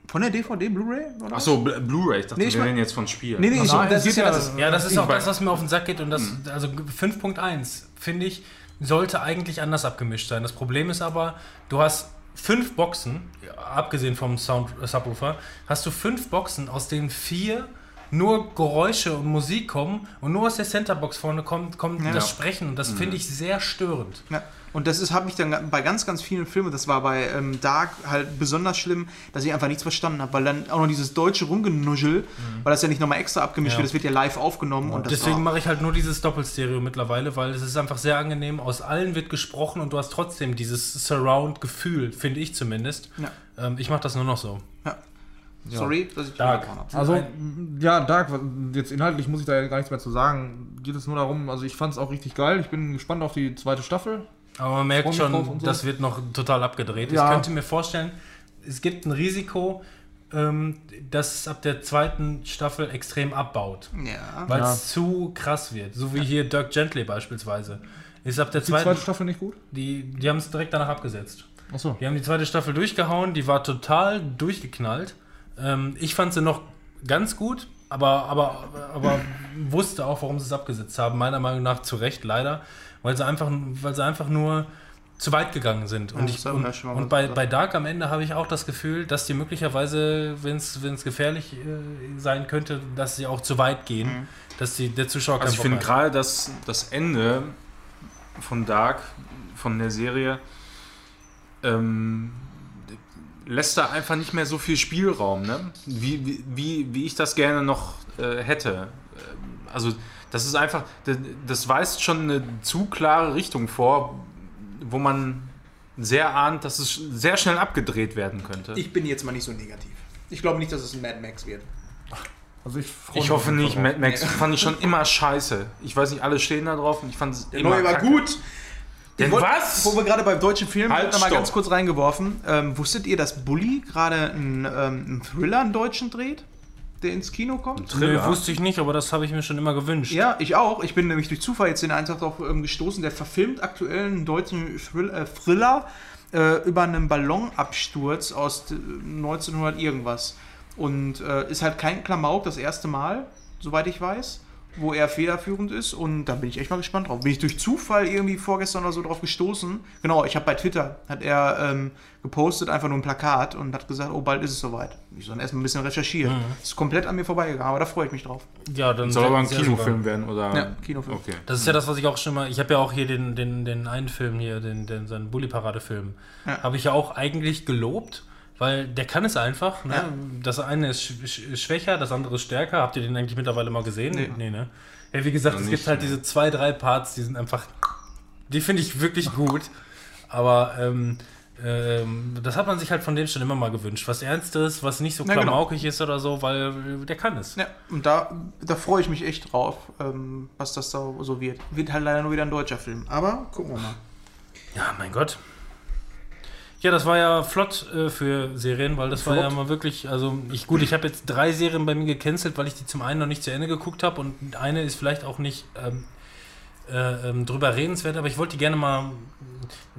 Von der DVD, Blu-ray? oder? Achso, Bl- Blu-ray. Ich dachte, Nee, ich wir reden jetzt von Spielen. Nee, nee, ich, Nein, das ist ja das. Ja, das ist auch das, was mir auf den Sack geht. Und das, also 5.1, finde ich, sollte eigentlich anders abgemischt sein. Das Problem ist aber, du hast fünf Boxen, abgesehen vom Sound äh, Subwoofer, hast du fünf Boxen, aus denen vier nur Geräusche und Musik kommen und nur aus der Centerbox vorne kommt, kommt Ja. das Sprechen und das finde ich sehr störend. Ja. Und das habe ich dann bei ganz, ganz vielen Filmen, das war bei ähm, Dark halt besonders schlimm, dass ich einfach nichts verstanden habe, weil dann auch noch dieses deutsche Rumgenuschel, weil das ja nicht nochmal extra abgemischt Ja. wird, das wird ja live aufgenommen. und das Deswegen mache ich halt nur dieses Doppelstereo mittlerweile, weil es ist einfach sehr angenehm. Aus allen wird gesprochen und du hast trotzdem dieses Surround-Gefühl, finde ich zumindest. Ja. Ähm, ich mache das nur noch so. ja. Sorry, dass ich Dark. habe. Also, ja, Dark, jetzt inhaltlich muss ich da ja gar nichts mehr zu sagen. Geht es nur darum, also ich fand es auch richtig geil. Ich bin gespannt auf die zweite Staffel. Aber man merkt schon, so. das wird noch total abgedreht. Ja. Ich könnte mir vorstellen, es gibt ein Risiko, ähm, dass es ab der zweiten Staffel extrem abbaut. Ja. Weil Ja. es zu krass wird. So wie hier Dirk Gently beispielsweise. Ist ab der die zweite zweiten. Staffel nicht gut? Die, die haben es direkt danach abgesetzt. Achso. Wir haben die zweite Staffel durchgehauen, die war total durchgeknallt. Ähm, ich fand sie noch ganz gut, aber, aber, aber wusste auch, warum sie es abgesetzt haben. Meiner Meinung nach zu Recht, leider. Weil sie einfach, weil sie einfach nur zu weit gegangen sind. Und, ich, und, und bei, bei Dark am Ende habe ich auch das Gefühl, dass die möglicherweise, wenn es gefährlich äh, sein könnte, dass sie auch zu weit gehen. Mhm. Dass die, der Zuschauer Also ich finde gerade das, das Ende von Dark, von der Serie, ähm, lässt da einfach nicht mehr so viel Spielraum, ne? wie, wie- wie, wie ich das gerne noch äh, hätte. Ähm, Also das ist einfach, das, das weist schon eine zu klare Richtung vor, wo man sehr ahnt, dass es sehr schnell abgedreht werden könnte. Ich bin jetzt mal nicht so negativ. Ich glaube nicht, dass es ein Mad Max wird. Also ich Ich hoffe nicht, Mad. Max fand ich schon immer scheiße. Ich weiß nicht, alle stehen da drauf und ich fand es immer neue war kacke. gut. Denn wollt- was? Wo wir gerade beim deutschen Film Halt, noch mal stopp. ganz kurz reingeworfen. Ähm, wusstet ihr, dass Bully gerade einen, ähm, einen Thriller, einen deutschen dreht, der ins Kino kommt? Nö, Thriller? wusste ich nicht, aber das habe ich mir schon immer gewünscht. Ja, ich auch. Ich bin nämlich durch Zufall jetzt den Eintrag drauf ähm, gestoßen. Der verfilmt aktuell einen deutschen äh, Thriller äh, über einen Ballonabsturz aus äh, 1900 irgendwas. Und äh, ist halt kein Klamauk, das erste Mal, soweit ich weiß, wo er federführend ist. Und da bin ich echt mal gespannt drauf. Bin ich durch Zufall irgendwie vorgestern oder so drauf gestoßen. Genau, ich habe bei Twitter, hat er ähm, gepostet, einfach nur ein Plakat und hat gesagt, oh, bald ist es soweit. Ich soll erstmal ein bisschen recherchieren. Ist komplett an mir vorbeigegangen, aber da freue ich mich drauf. Ja, dann Soll aber ein Kinofilm super. werden, oder? Ja, Kinofilm. Okay. Das ist ja das, was ich auch schon mal. Ich habe ja auch hier den, den, den einen Film hier, den, den seinen Bully-Parade-Film. Ja. Habe ich ja auch eigentlich gelobt, weil der kann es einfach. Ne? Ja. Das eine ist sch sch schwächer, das andere ist stärker. Habt ihr den eigentlich mittlerweile mal gesehen? Nee. ne? Ja, wie gesagt, Noch es gibt halt ne. diese zwei, drei Parts, die sind einfach. Die finde ich wirklich gut. Aber ähm, ähm, das hat man sich halt von dem schon immer mal gewünscht. Was Ernstes, was nicht so Ja, genau. klamaukig ist oder so, weil der kann es. Ja, und da, da freue ich mich echt drauf, ähm, was das da so wird. Wird halt leider nur wieder ein deutscher Film. Aber gucken wir mal. Ja, mein Gott. Ja, das war ja flott äh, für Serien, weil das war ja Flott. mal wirklich, also ich gut, ich habe jetzt drei Serien bei mir gecancelt, weil ich die zum einen noch nicht zu Ende geguckt habe und eine ist vielleicht auch nicht ähm, äh, ähm, drüber redenswert, aber ich wollte die gerne mal.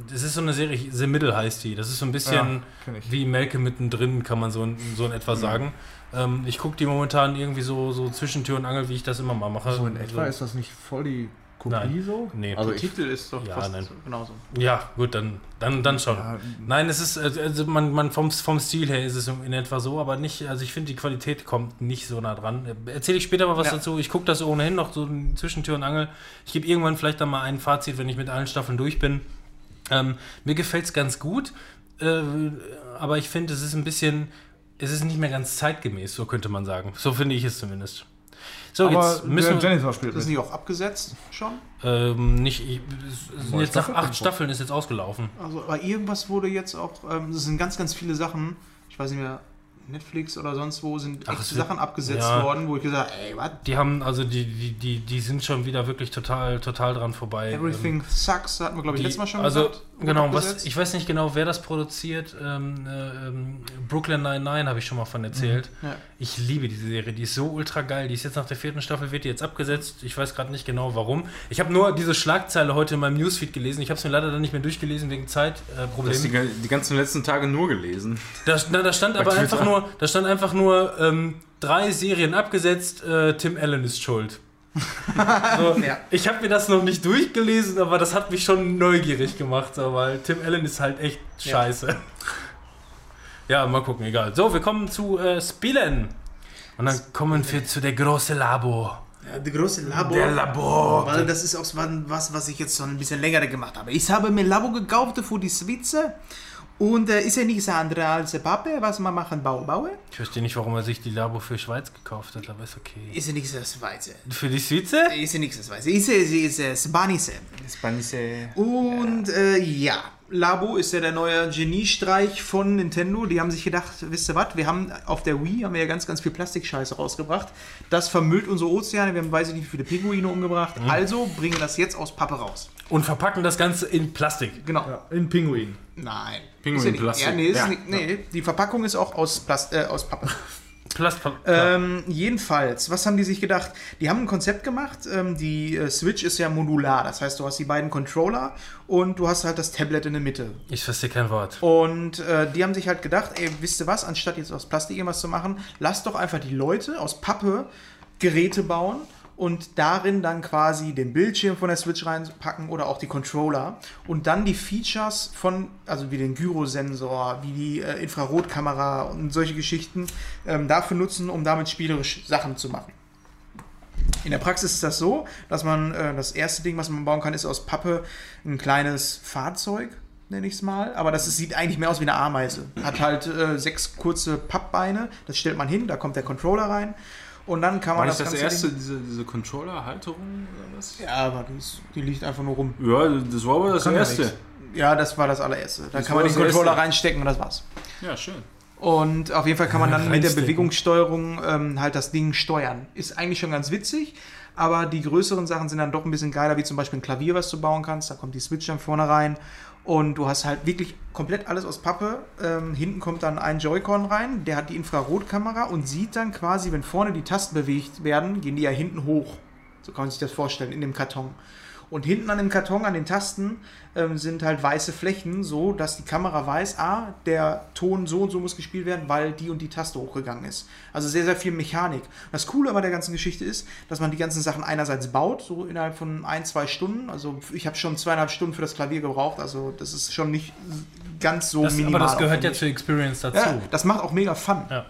Das ist so eine Serie, The Middle heißt die. Das ist so ein bisschen Ja, wie Melke mittendrin, kann man so, in- so in etwa sagen. Ähm, ich gucke die momentan irgendwie so, so zwischen Tür und Angel, wie ich das immer mal mache. So in etwa ist das nicht voll die Kopie Nein. so? Nee. Also Der Titel ist doch Ja, fast nein. so- genauso. Ja, gut, dann, dann, dann schon. ja, Nein, es ist, also also man, man vom, vom Stil her ist es in etwa so, aber nicht, also ich finde, die Qualität kommt nicht so nah dran. Erzähle ich später mal was Ja. dazu. Ich gucke das ohnehin noch so zwischen Tür und Angel. Ich gebe irgendwann vielleicht dann mal ein Fazit, wenn ich mit allen Staffeln durch bin. Ähm, mir gefällt es ganz gut, äh, aber ich finde, es ist ein bisschen, es ist nicht mehr ganz zeitgemäß, so könnte man sagen. So finde ich es zumindest. So, aber jetzt müssen der wir. Janitor spielt Ist nicht auch abgesetzt schon? Ähm, nicht, ich, es sind Neue jetzt nach acht Staffeln ist jetzt ausgelaufen. Also, aber irgendwas wurde jetzt auch, ähm, es sind ganz, ganz viele Sachen, ich weiß nicht mehr, Netflix oder sonst wo, sind Ach, echt es wird- Sachen abgesetzt ja. worden, wo ich gesagt habe, ey, was? Die haben, also die, die, die, die sind schon wieder wirklich total, total dran vorbei. Everything Sucks, hatten wir, glaube ich, Die- letztes Mal schon also, gesagt. Genau, was, ich weiß nicht genau, wer das produziert. Ähm, äh, ähm, Brooklyn 99 habe ich schon mal von erzählt. Ja. Ich liebe diese Serie, die ist so ultra geil. Die ist jetzt nach der vierten Staffel, wird die jetzt abgesetzt. Ich weiß gerade nicht genau warum. Ich habe nur diese Schlagzeile heute in meinem Newsfeed gelesen. Ich habe es mir leider dann nicht mehr durchgelesen wegen Das die, Zeitproblemen. die ganzen letzten Tage nur gelesen. da, na, da stand aber Twitter. einfach nur, da stand einfach nur ähm, drei Serien abgesetzt. Äh, Tim Allen ist schuld. so, Ja. Ich habe mir das noch nicht durchgelesen, aber das hat mich schon neugierig gemacht, so, weil Tim Allen ist halt echt scheiße. Ja, mal gucken, egal. So, wir kommen zu äh, Spielen. Und dann kommen wir zu der große Labo. Ja, der große Labor. Der Labor. Weil das ist auch was, was ich jetzt schon ein bisschen länger gemacht habe. Ich habe mir Labo gekauft für die Switze. Und äh, ist ja nichts anderes als Pappe, was man machen, Bau, baue. Ich verstehe nicht, warum er sich die Labo für Schweiz gekauft hat, aber ist okay. Ist ja nichts das Weiße. Für die Schweizer? Ist ja nichts das Weiße. Ist ja ist, ja Spanise. Spanische. Und äh, ja, Labo ist ja der neue Geniestreich von Nintendo. Die haben sich gedacht, wisst ihr was, wir haben auf der Wii haben wir ja ganz, ganz viel Plastikscheiße rausgebracht. Das vermüllt unsere Ozeane, wir haben weiß ich nicht wie viele Pinguine umgebracht. Also bringen wir das jetzt aus Pappe raus. Und verpacken das Ganze in Plastik. Genau. Ja, in Pinguin. Nein. Pinguinplastik. Ist ja, ja, nee, ist Ja. nicht, nee, die Verpackung ist auch aus, Plast äh, aus Pappe. Plast Ähm, jedenfalls, was haben die sich gedacht? Die haben ein Konzept gemacht. Ähm, die äh, Switch ist ja modular. Das heißt, du hast die beiden Controller und du hast halt das Tablet in der Mitte. ich verstehe kein Wort. Und äh, die haben sich halt gedacht, ey, wisst ihr was, anstatt jetzt aus Plastik irgendwas zu machen, lasst doch einfach die Leute aus Pappe Geräte bauen und darin dann quasi den Bildschirm von der Switch reinpacken oder auch die Controller und dann die Features von, also wie den Gyrosensor, wie die äh, Infrarotkamera und solche Geschichten ähm, dafür nutzen, um damit spielerisch Sachen zu machen. In der Praxis ist das so, dass man äh, das erste Ding, was man bauen kann, ist aus Pappe ein kleines Fahrzeug, nenne ich es mal. Aber das ist, sieht eigentlich mehr aus wie eine Ameise. Hat halt äh, sechs kurze Pappbeine, das stellt man hin, da kommt der Controller rein. Und dann kann man War nicht das ganze erste, Ding- diese, diese Controller-Halterung oder was? Ja, aber die, ist, die liegt einfach nur rum. Ja, das war aber das Kann ja erste. Ja, das war das allererste. Da Das kann man den das Controller erste. reinstecken und das war's. Ja, schön. Und auf jeden Fall kann man dann mit der. Bewegungssteuerung ähm, halt das Ding steuern. Ist eigentlich schon ganz witzig, aber die größeren Sachen sind dann doch ein bisschen geiler, wie zum Beispiel ein Klavier, was du bauen kannst. Da kommt die Switch dann vorne rein und du hast halt wirklich komplett alles aus Pappe. Ähm, hinten kommt dann ein Joy-Con rein, der hat die Infrarotkamera und sieht dann quasi, wenn vorne die Tasten bewegt werden, gehen die ja hinten hoch. So kann man sich das vorstellen, in dem Karton. Und hinten an dem Karton, an den Tasten, ähm, sind halt weiße Flächen, so dass die Kamera weiß, ah, der Ton so und so muss gespielt werden, weil die und die Taste hochgegangen ist. Also sehr, sehr viel Mechanik. Das Coole aber der ganzen Geschichte ist, dass man die ganzen Sachen einerseits baut, so innerhalb von ein, zwei Stunden. Also ich habe schon zweieinhalb Stunden für das Klavier gebraucht, also das ist schon nicht ganz so Das, minimal. aber das gehört ja zur Experience dazu. Ja, das macht auch mega Fun. Ja.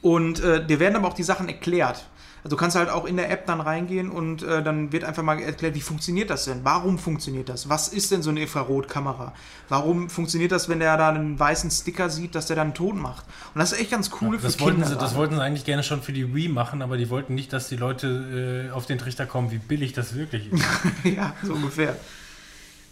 Und äh, dir werden aber auch die Sachen erklärt. Also du kannst halt auch in der App dann reingehen und äh, dann wird einfach mal erklärt, wie funktioniert das denn? Warum funktioniert das? Was ist denn so eine Infrarotkamera? Warum funktioniert das, wenn der da einen weißen Sticker sieht, dass der dann einen Ton macht? Und das ist echt ganz cool Das für wollten, Kinder. sie, das wollten sie eigentlich gerne schon für die Wii machen, aber die wollten nicht, dass die Leute äh, auf den Trichter kommen, wie billig das wirklich ist. ja, so ungefähr.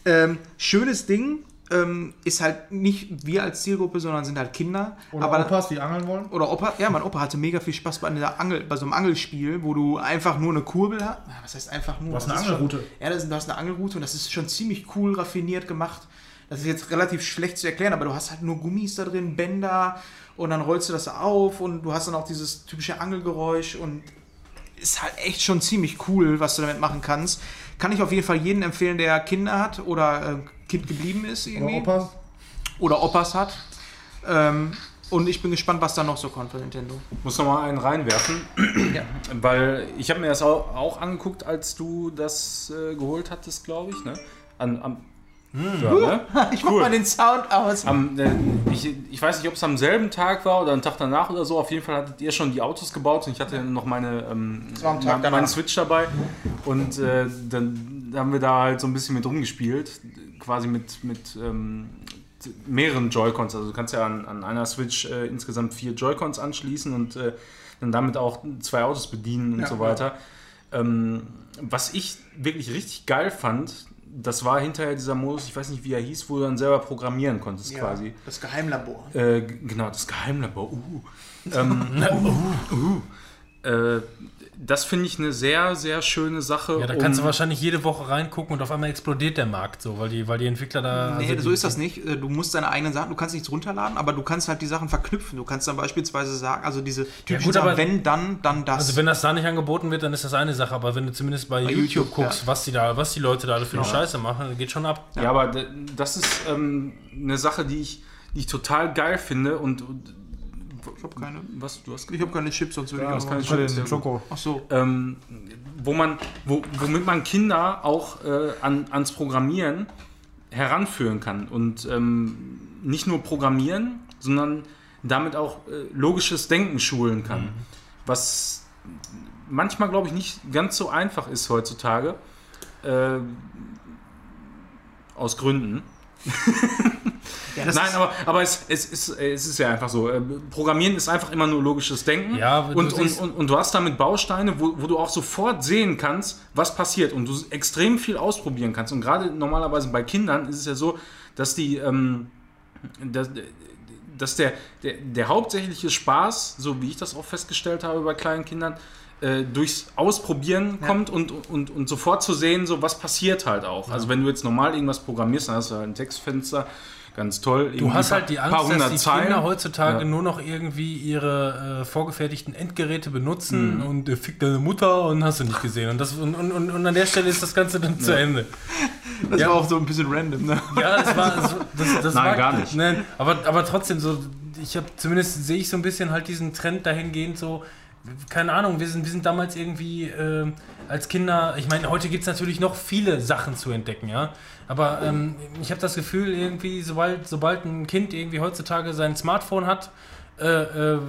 Ähm, schönes Ding ähm, ist halt nicht wir als Zielgruppe, sondern sind halt Kinder. Oder aber Opas, die angeln wollen. Oder Opa, ja, mein Opa hatte mega viel Spaß bei, einer Angel, bei so einem Angelspiel, wo du einfach nur eine Kurbel hast. Was heißt einfach nur? Du hast eine ist Angelroute. Schon, ja, das ist, du hast eine Angelroute und das ist schon ziemlich cool raffiniert gemacht. Das ist jetzt relativ schlecht zu erklären, aber du hast halt nur Gummis da drin, Bänder und dann rollst du das auf und du hast dann auch dieses typische Angelgeräusch und ist halt echt schon ziemlich cool, was du damit machen kannst. Kann ich auf jeden Fall jedem empfehlen, der Kinder hat oder äh, Kind geblieben ist irgendwie. Opas? Oder Opas hat. Ähm, und ich bin gespannt, was da noch so kommt von Nintendo. Muss noch mal einen reinwerfen, Ja. weil ich habe mir das auch, auch angeguckt, als du das äh, geholt hattest, glaube ich. Ne? An, am, ja, ne? Ich mach Cool. mal den Sound aus. Am, äh, ich, ich weiß nicht, ob es am selben Tag war oder einen Tag danach oder so. Auf jeden Fall hattet ihr schon die Autos gebaut und ich hatte noch meine, ähm, meine danach. Switch dabei. Und äh, dann haben wir da halt so ein bisschen mit rumgespielt. Quasi mit, mit ähm, mehreren Joy-Cons. Also du kannst ja an, an einer Switch äh, insgesamt vier Joy-Cons anschließen und äh, dann damit auch zwei Autos bedienen und Ja, so weiter. Ähm, was ich wirklich richtig geil fand, das war hinterher dieser Modus, ich weiß nicht, wie er hieß, wo du dann selber programmieren konntest Ja, quasi. Das Geheimlabor. Äh, genau, das Geheimlabor. Uh. Ähm, uh, äh, das finde ich eine sehr, sehr schöne Sache. Ja, da kannst um- du wahrscheinlich jede Woche reingucken und auf einmal explodiert der Markt so, weil die, weil die Entwickler da. Nee, also so ist das nicht. Äh, Du musst deine eigenen Sachen, du kannst nichts runterladen, aber du kannst halt die Sachen verknüpfen. Du kannst dann beispielsweise sagen, also diese typischen gut, Sachen, aber- wenn, dann, dann das. Also wenn das da nicht angeboten wird, dann ist das eine Sache, aber wenn du zumindest bei, YouTube, YouTube, guckst, ja. was die da, was die Leute da alle für eine Scheiße machen, dann geht schon ab. Ja, aber das ist ähm, eine Sache, die ich, die ich total geil finde und, und ich habe keine, was du hast ich hab keine Chips, sonst würde Ja, ich auch bei Sehr den. Schoko. Ach so. ähm, wo man, wo, womit man Kinder auch äh, an, ans Programmieren heranführen kann. Und ähm, nicht nur programmieren, sondern damit auch äh, logisches Denken schulen kann. Was manchmal, glaube ich, nicht ganz so einfach ist heutzutage. Äh, aus Gründen. Ja, Nein, aber, aber es, es, ist, es ist ja einfach so. äh, Programmieren ist einfach immer nur logisches Denken. Ja, und, und, und, und du hast damit Bausteine, wo, wo du auch sofort sehen kannst, was passiert. Und du extrem viel ausprobieren kannst. Und gerade normalerweise bei Kindern ist es ja so, dass die. Ähm, dass, dass der, der, der hauptsächliche Spaß, so wie ich das auch festgestellt habe bei kleinen Kindern, äh, durchs Ausprobieren Ja. kommt und, und, und sofort zu sehen, so was passiert halt auch. Also wenn du jetzt normal irgendwas programmierst, dann hast du halt ein Textfenster, ganz toll. Du hast halt die Angst, dass die Kinder heutzutage Ja. nur noch irgendwie ihre äh, vorgefertigten Endgeräte benutzen Mhm. und äh, fick deine Mutter und hast du nicht gesehen. Und, das, und, und, und, und an der Stelle ist das Ganze dann zu Ende. das ja. war auch so ein bisschen random, ne? Ja, das war so, das, das Nein, war, gar nicht. Nein, aber, aber trotzdem so, ich habe zumindest sehe ich so ein bisschen halt diesen Trend dahingehend so, keine Ahnung, wir sind, wir sind damals irgendwie äh, als Kinder, ich meine, heute gibt es natürlich noch viele Sachen zu entdecken, ja. Aber ähm, ich habe das Gefühl, irgendwie, sobald, sobald ein Kind irgendwie heutzutage sein Smartphone hat, äh, äh,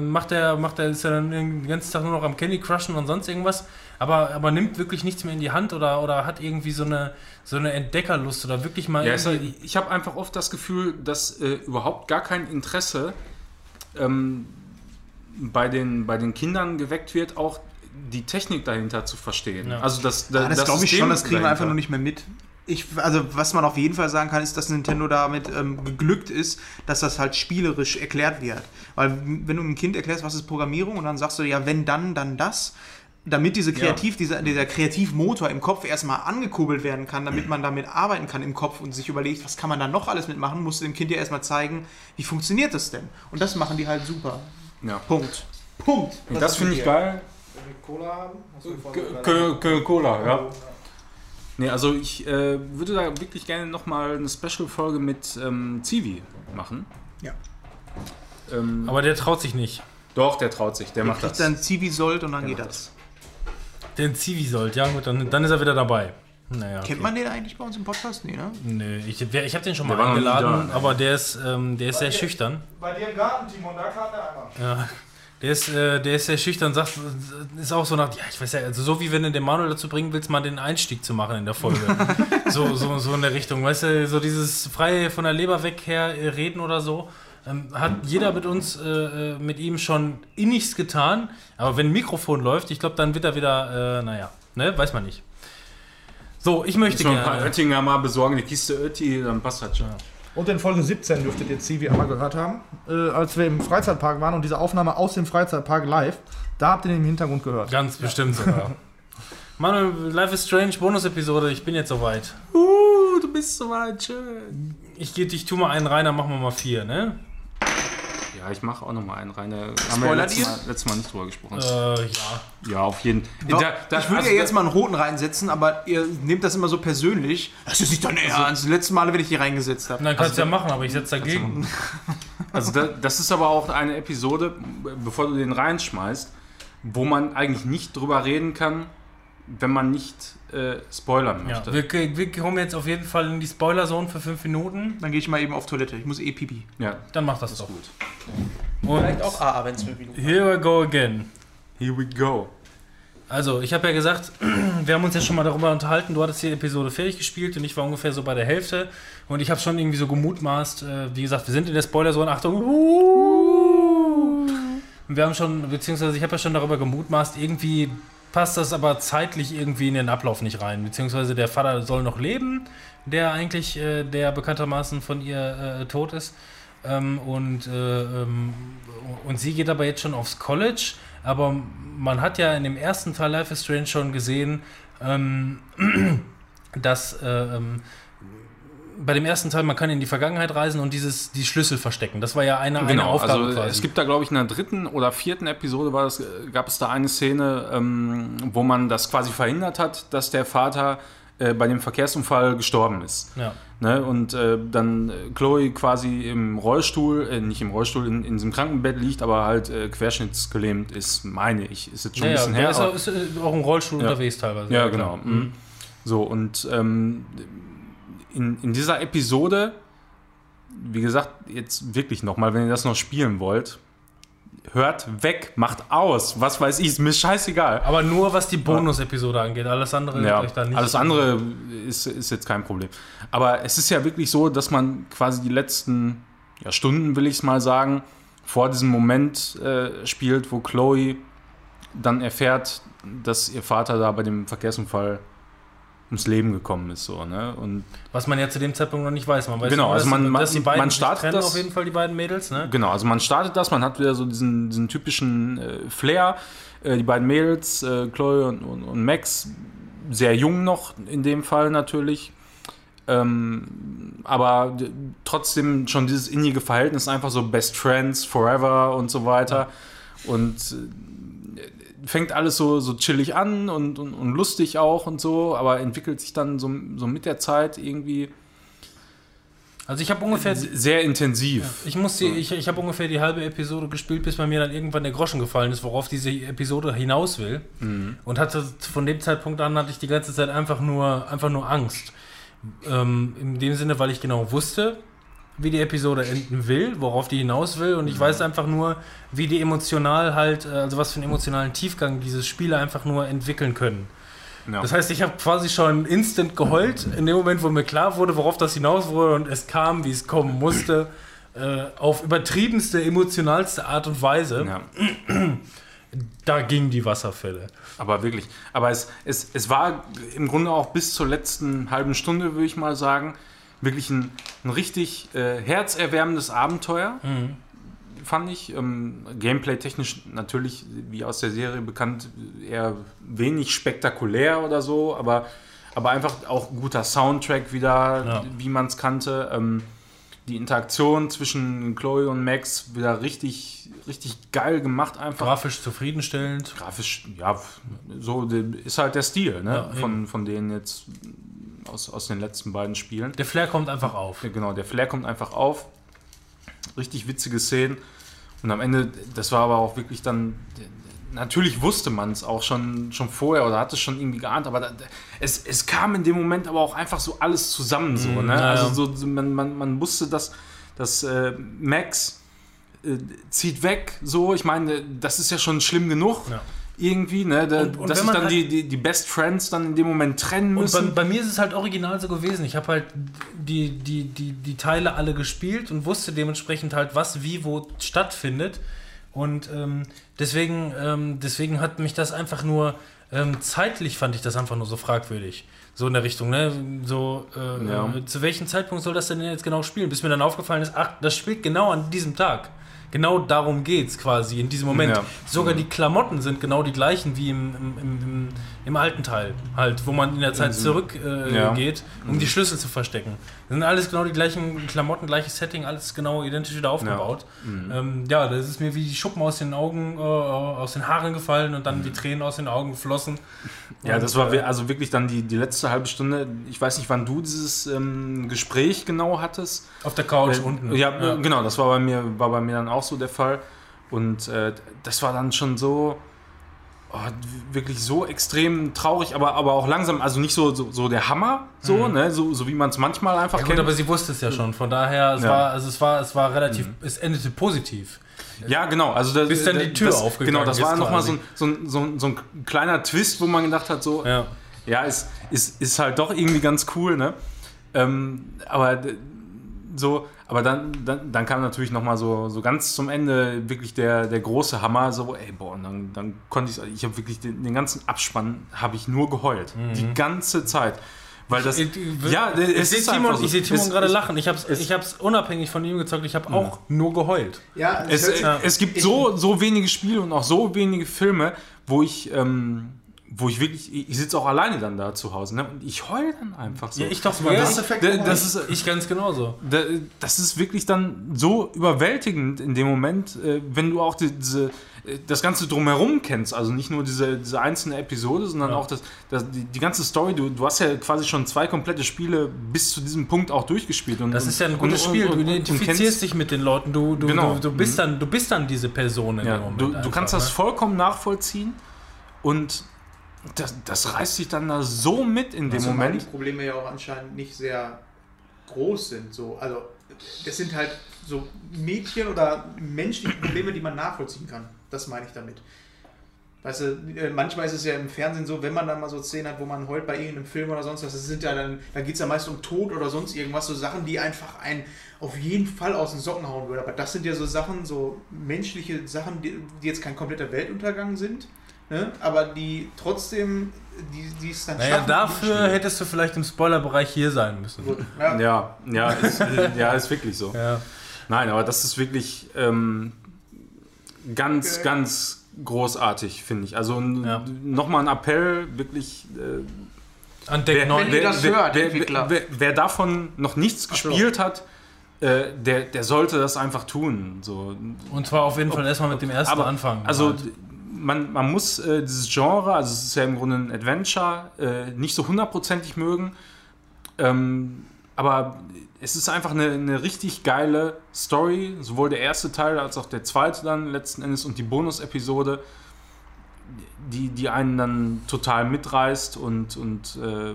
macht er, macht er, ist er dann den ganzen Tag nur noch am Candy Crushen und sonst irgendwas, aber, aber nimmt wirklich nichts mehr in die Hand oder, oder hat irgendwie so eine, so eine Entdeckerlust oder wirklich mal Ja, irgendwie, ich habe einfach oft das Gefühl, dass äh, überhaupt gar kein Interesse ähm, bei, den, bei den Kindern geweckt wird, auch die Technik dahinter zu verstehen. Ja. Also das, Ja, das glaube ich schon, das kriegen wir einfach nur nicht mehr mit. Ich, also, was man auf jeden Fall sagen kann, ist, dass Nintendo damit ähm, geglückt ist, dass das halt spielerisch erklärt wird. Weil, wenn du einem Kind erklärst, was ist Programmierung, und dann sagst du, ja, wenn dann, dann das, damit diese Kreativ, dieser, dieser Kreativmotor im Kopf erstmal angekurbelt werden kann, damit man damit arbeiten kann im Kopf und sich überlegt, was kann man da noch alles mitmachen, musst du dem Kind ja erstmal zeigen, wie funktioniert das denn? Und das machen die halt super. Ja. Punkt. Punkt. Und das finde ich geil. Cola haben? Hast du Cola, ja. Nee, also ich äh, würde da wirklich gerne nochmal eine Special-Folge mit ähm, Zivi machen. Ja. Ähm, aber der traut sich nicht. doch, der traut sich, der Der macht kriegt das. dann Zivi-Sold und dann Der geht macht das. Den Zivi sollt, ja gut, dann, dann ist er wieder dabei. Naja, okay. Kennt man den eigentlich bei uns im Podcast? Nee, ne? Nee, ich, ich habe den schon Der mal nie eingeladen, da, ne? aber der ist, ähm, der ist sehr Okay. schüchtern. Bei dir im Garten, Timon, da kam der einmal. Ja, der ist, äh, der ist sehr schüchtern, sagt, ist auch so nach, ja, ich weiß ja, also so wie wenn du den Manuel dazu bringen willst, mal den Einstieg zu machen in der Folge. so, so, so in der Richtung, weißt du, so dieses frei von der Leber weg her äh, reden oder so. Ähm, hat jeder mit uns, äh, äh, mit ihm schon innigst getan, aber wenn ein Mikrofon läuft, ich glaube, dann wird er wieder, äh, naja, ne, weiß man nicht. So, ich möchte wir ein paar gerne. Oettinger mal besorgen, die Kiste Ötti, dann passt das schon. Und in Folge 17 dürftet ihr Zivi einmal gehört haben, äh, als wir im Freizeitpark waren und diese Aufnahme aus dem Freizeitpark live, da habt ihr den im Hintergrund gehört. Ganz bestimmt sogar. Manuel, Life is Strange Bonus-Episode, ich bin jetzt soweit. Uh, du bist so weit, schön. Ich, geh- ich tu mal einen rein, dann machen wir mal vier, ne? Ja, ich mache auch nochmal einen rein. Da haben wir letztes? Mal, letztes Mal nicht drüber gesprochen. Äh, ja. ja, auf jeden da- ich würde also ja jetzt mal einen roten reinsetzen, aber ihr nehmt das immer so persönlich. Das ist nicht dein Ernst. Die letzten Male, wenn ich die reingesetzt habe. Dann kannst du ja machen, aber ich setze dagegen. Also da, das ist aber auch eine Episode, bevor du den reinschmeißt, wo man eigentlich nicht drüber reden kann, wenn man nicht äh, spoilern Ja, möchte. wir, wir kommen jetzt auf jeden Fall in die Spoiler-Zone für fünf Minuten. Dann gehe ich mal eben auf Toilette. Ich muss eh pipi. Ja, Dann mach das, doch. gut. Und AA, wenn es fünf Minuten here we go again. Here we go. Also, ich habe ja gesagt, wir haben uns ja schon mal darüber unterhalten, du hattest die Episode fertig gespielt und ich war ungefähr so bei der Hälfte und ich habe schon irgendwie so gemutmaßt, äh, wie gesagt, wir sind in der Spoiler-Zone, Achtung, und wir haben schon, beziehungsweise ich habe ja schon darüber gemutmaßt, irgendwie passt das aber zeitlich irgendwie in den Ablauf nicht rein, beziehungsweise der Vater soll noch leben, der eigentlich, äh, der bekanntermaßen von ihr äh, tot ist. Ähm, und, äh, ähm, und sie geht aber jetzt schon aufs College, aber man hat ja in dem ersten Teil Life is Strange schon gesehen, ähm, dass äh, ähm, bei dem ersten Teil man kann in die Vergangenheit reisen und dieses die Schlüssel verstecken. Das war ja eine, eine Genau, Aufgabe also quasi. es gibt da, glaube ich, in der dritten oder vierten Episode war das, gab es da eine Szene, ähm, wo man das quasi verhindert hat, dass der Vater äh, bei dem Verkehrsunfall gestorben ist. ja. Ne? Und äh, dann äh, Chloe quasi im Rollstuhl, äh, nicht im Rollstuhl, in, in diesem Krankenbett liegt, aber halt äh, querschnittsgelähmt ist, meine ich. Ist jetzt schon Ja, ein ja, bisschen der her. ist, auch, ist äh, auch im Rollstuhl Ja. unterwegs teilweise. ja, genau. Mhm. So, und ähm, in, in dieser Episode, wie gesagt, jetzt wirklich nochmal, wenn ihr das noch spielen wollt, hört weg, macht aus, was weiß ich, ist mir scheißegal. Aber nur was die Bonus-Episode angeht. Alles andere Ja, da nicht. alles andere ist, ist jetzt kein Problem. Aber es ist ja wirklich so, dass man quasi die letzten ja, Stunden, will ich es mal sagen, vor diesem Moment äh, spielt, wo Chloe dann erfährt, dass ihr Vater da bei dem Verkehrsunfall ums Leben gekommen ist. So, ne? Und Was man ja zu dem Zeitpunkt noch nicht weiß. Man weiß Genau, nur, also dass, man- dass die man- beiden man startet das- auf jeden Fall, die beiden Mädels. Ne? genau, also man startet das, man hat wieder so diesen, diesen typischen äh, Flair. Äh, die beiden Mädels, äh, Chloe und, und, und Max, sehr jung noch in dem Fall natürlich. Ähm, aber trotzdem schon dieses innige Verhältnis, einfach so Best Friends Forever und so weiter. Und äh, fängt alles so, so chillig an und, und, und lustig auch und so, aber entwickelt sich dann so, so mit der Zeit irgendwie Also ich habe ungefähr... sehr intensiv. Ich, muss die, ich, ich habe ungefähr die halbe Episode gespielt, bis bei mir dann irgendwann der Groschen gefallen ist, worauf diese Episode hinaus will. Mhm. Und hatte von dem Zeitpunkt an hatte ich die ganze Zeit einfach nur, einfach nur Angst. Ähm, in dem Sinne, weil ich genau wusste, wie die Episode enden will, worauf die hinaus will. Und ich weiß einfach nur, wie die emotional halt, äh, also was für einen emotionalen Tiefgang diese Spiele einfach nur entwickeln können. Ja. Das heißt, ich habe quasi schon instant geheult, in dem Moment, wo mir klar wurde, worauf das hinaus wurde und es kam, wie es kommen musste, äh, auf übertriebenste, emotionalste Art und Weise. ja. Da gingen die Wasserfälle. Aber wirklich. Aber es, es, es war im Grunde auch bis zur letzten halben Stunde, würde ich mal sagen, wirklich ein, ein richtig äh, herzerwärmendes Abenteuer, fand ich. Ähm, Gameplay-technisch natürlich, wie aus der Serie bekannt, eher wenig spektakulär oder so, aber, aber einfach auch guter Soundtrack wieder, Ja. wie man es kannte. Ähm, die Interaktion zwischen Chloe und Max wieder richtig, richtig geil gemacht einfach Grafisch zufriedenstellend. grafisch, ja, so ist halt der Stil, ne? Ja, von, von denen jetzt aus, aus den letzten beiden Spielen. Der Flair kommt einfach auf. Genau, der Flair kommt einfach auf. Richtig witzige Szenen. Und am Ende, das war aber auch wirklich dann. Natürlich wusste man es auch schon, schon vorher oder hat es schon irgendwie geahnt, aber da, es, es kam in dem Moment aber auch einfach so alles zusammen. So, ne? ja. Also so, so, man, man, man wusste, dass, dass äh, Max äh, zieht weg. So, ich meine, das ist ja schon schlimm genug. Ja. Irgendwie, ne? Da, Und- und dass sich dann halt- die, die, die Best Friends dann in dem Moment trennen Und bei, müssen. bei mir ist es halt original so gewesen. Ich habe halt die, die, die, die Teile alle gespielt und wusste dementsprechend halt, was wie wo stattfindet. Und ähm, deswegen, ähm, deswegen hat mich das einfach nur ähm, zeitlich fand ich das einfach nur so fragwürdig. So in der Richtung, ne? So, äh, Ja. äh, zu welchem Zeitpunkt soll das denn jetzt genau spielen? Bis mir dann aufgefallen ist, ach, das spielt genau an diesem Tag. Genau darum geht's quasi in diesem Moment. Ja. Sogar die Klamotten sind genau die gleichen wie im, im, im, im, alten Teil, halt, wo man in der Zeit zurück äh, Ja. um die Schlüssel zu verstecken. Das sind alles genau die gleichen Klamotten, gleiches Setting, alles genau identisch wieder aufgebaut. Ja, ähm, ja das ist mir wie die Schuppen aus den Augen, äh, aus den Haaren gefallen und dann wie Tränen aus den Augen geflossen. Ja, Und, das war äh, also wirklich dann die, die letzte halbe Stunde. Ich weiß nicht, wann du dieses ähm, Gespräch genau hattest. auf der Couch Äh, unten. Ja, äh, genau, das war bei mir, war bei mir dann auch so der Fall. Und äh, das war dann schon so oh, wirklich so extrem traurig, aber, aber auch langsam, also nicht so, so, so der Hammer, so, ne, so, so wie man es manchmal einfach Ja, gut, kennt. aber sie wusste es ja schon. Von daher, es Ja. war, also es war, es war relativ, es endete positiv. Ja, genau. Also das, Bis dann die Tür das, aufgegangen Genau, das war nochmal so, ein- so, ein- so, ein- so ein kleiner Twist, wo man gedacht hat, so, Ja. ja, ist, ist, ist halt doch irgendwie ganz cool, ne? Ähm, aber so, aber dann, dann, dann kam natürlich nochmal so, so ganz zum Ende wirklich der, der große Hammer, so, ey, boah, und dann, dann konnte ich, ich habe wirklich den, den ganzen Abspann, habe ich nur geheult. Die ganze Zeit. Weil das, Mhm. Ich, ich, ja, ich es sehe ist Timon, so. ich sehe Timon Es- gerade es- lachen. Ich habe es ich hab's unabhängig von ihm gezockt. Ich habe auch nur geheult. Ja, Es, es gibt so, so wenige Spiele und auch so wenige Filme, wo ich, ähm, wo ich wirklich, ich, sitze auch alleine dann da zu Hause ne? und ich heule dann einfach so. Ja, ich doch Mass das, das ist, ich ganz genauso. da, das ist wirklich dann so überwältigend in dem Moment, äh, wenn du auch die, diese, äh, das Ganze drumherum kennst. Also nicht nur diese, diese einzelne Episode, sondern Ja. auch das, das, die, die ganze Story. Du, du hast ja quasi schon zwei komplette Spiele bis zu diesem Punkt auch durchgespielt. Und, Das ist ja ein gutes Spiel. Du identifizierst kennst- dich mit den Leuten. Du, du, Genau. du, du, bist dann, du bist dann diese Person in Ja, dem Moment. du, du einfach, kannst das ne? vollkommen nachvollziehen und das, das reißt dich dann da so mit in dem Zumal Moment. die Probleme ja auch anscheinend nicht sehr groß sind. So. Also, das sind halt so Mädchen oder menschliche Probleme, die man nachvollziehen kann. Das meine ich damit. Weißt du, äh, manchmal ist es ja im Fernsehen so, wenn man dann mal so Szenen hat, wo man heult bei irgendeinem Film oder sonst was, das sind ja dann, da geht es ja meist um Tod oder sonst irgendwas, so Sachen, die einfach einen auf jeden Fall aus den Socken hauen würden. Aber das sind ja so Sachen, so menschliche Sachen, die, die jetzt kein kompletter Weltuntergang sind, ne? aber die trotzdem, die, die es dann Naja, schaffen, dafür hättest du vielleicht im Spoilerbereich hier sein müssen. Ja. Ja, ja, ist, ja, ist wirklich so. Ja. Nein, aber das ist wirklich ähm, ganz, Okay. ganz großartig, finde ich. Also Ja. nochmal ein Appell, wirklich. Äh, An Deck wer, 9. ihr das wer, hört, wer, Entwickler. wer, wer davon noch nichts Ach so. gespielt hat, äh, der, der sollte das einfach tun. So. Und zwar auf jeden Fall erstmal mit dem ersten Aber, anfangen. Also halt. Man, man muss äh, dieses Genre, also es ist ja im Grunde ein Adventure, äh, nicht so hundertprozentig mögen. Ähm, aber es ist einfach eine, eine richtig geile Story, sowohl der erste Teil als auch der zweite dann letzten Endes und die Bonus-Episode, die, die einen dann total mitreißt und, und äh,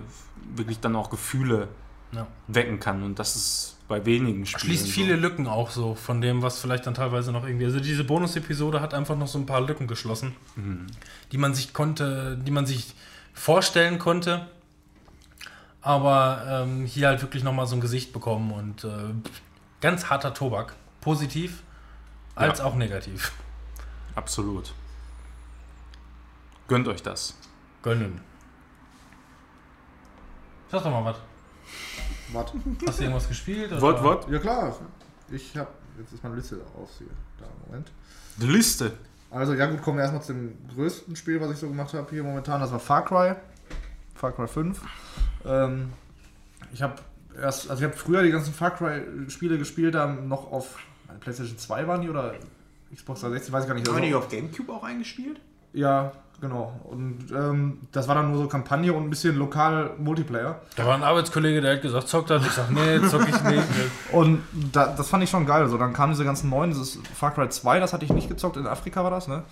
wirklich dann auch Gefühle Ja. wecken kann. Und das ist bei wenigen Spielen. Schließt viele Lücken auch so von dem, was vielleicht dann teilweise noch irgendwie. Also diese Bonus-Episode hat einfach noch so ein paar Lücken geschlossen, die man sich konnte, die man sich vorstellen konnte. Aber ähm, hier halt wirklich nochmal so ein Gesicht bekommen und äh, ganz harter Tobak. Positiv als Ja. auch negativ. Absolut. Gönnt euch das. Gönnen. Sag doch mal was. Warte. Hast du irgendwas gespielt? oder? Wort. Ja klar. Ich habe jetzt ist meine Liste auf hier. Da, Moment. Die Liste. Also ja gut, kommen wir erstmal zu dem größten Spiel, was ich so gemacht habe hier momentan. Das war Far Cry. Far Cry 5. Ähm, ich habe erst, also ich habe früher die ganzen Far Cry Spiele gespielt, dann noch auf PlayStation 2 waren die oder Xbox 360, weiß ich gar nicht. Haben wir Also- nicht auf Gamecube auch eingespielt? ja, genau. Und ähm, das war dann nur so Kampagne und ein bisschen lokal Multiplayer. Da war ein Arbeitskollege, der hat gesagt, zockt das. Ich sag, nee, zock ich nicht. Und da, das fand ich schon geil. So, dann kamen diese ganzen neuen, dieses Far Cry 2, das hatte ich nicht gezockt, in Afrika war das, ne?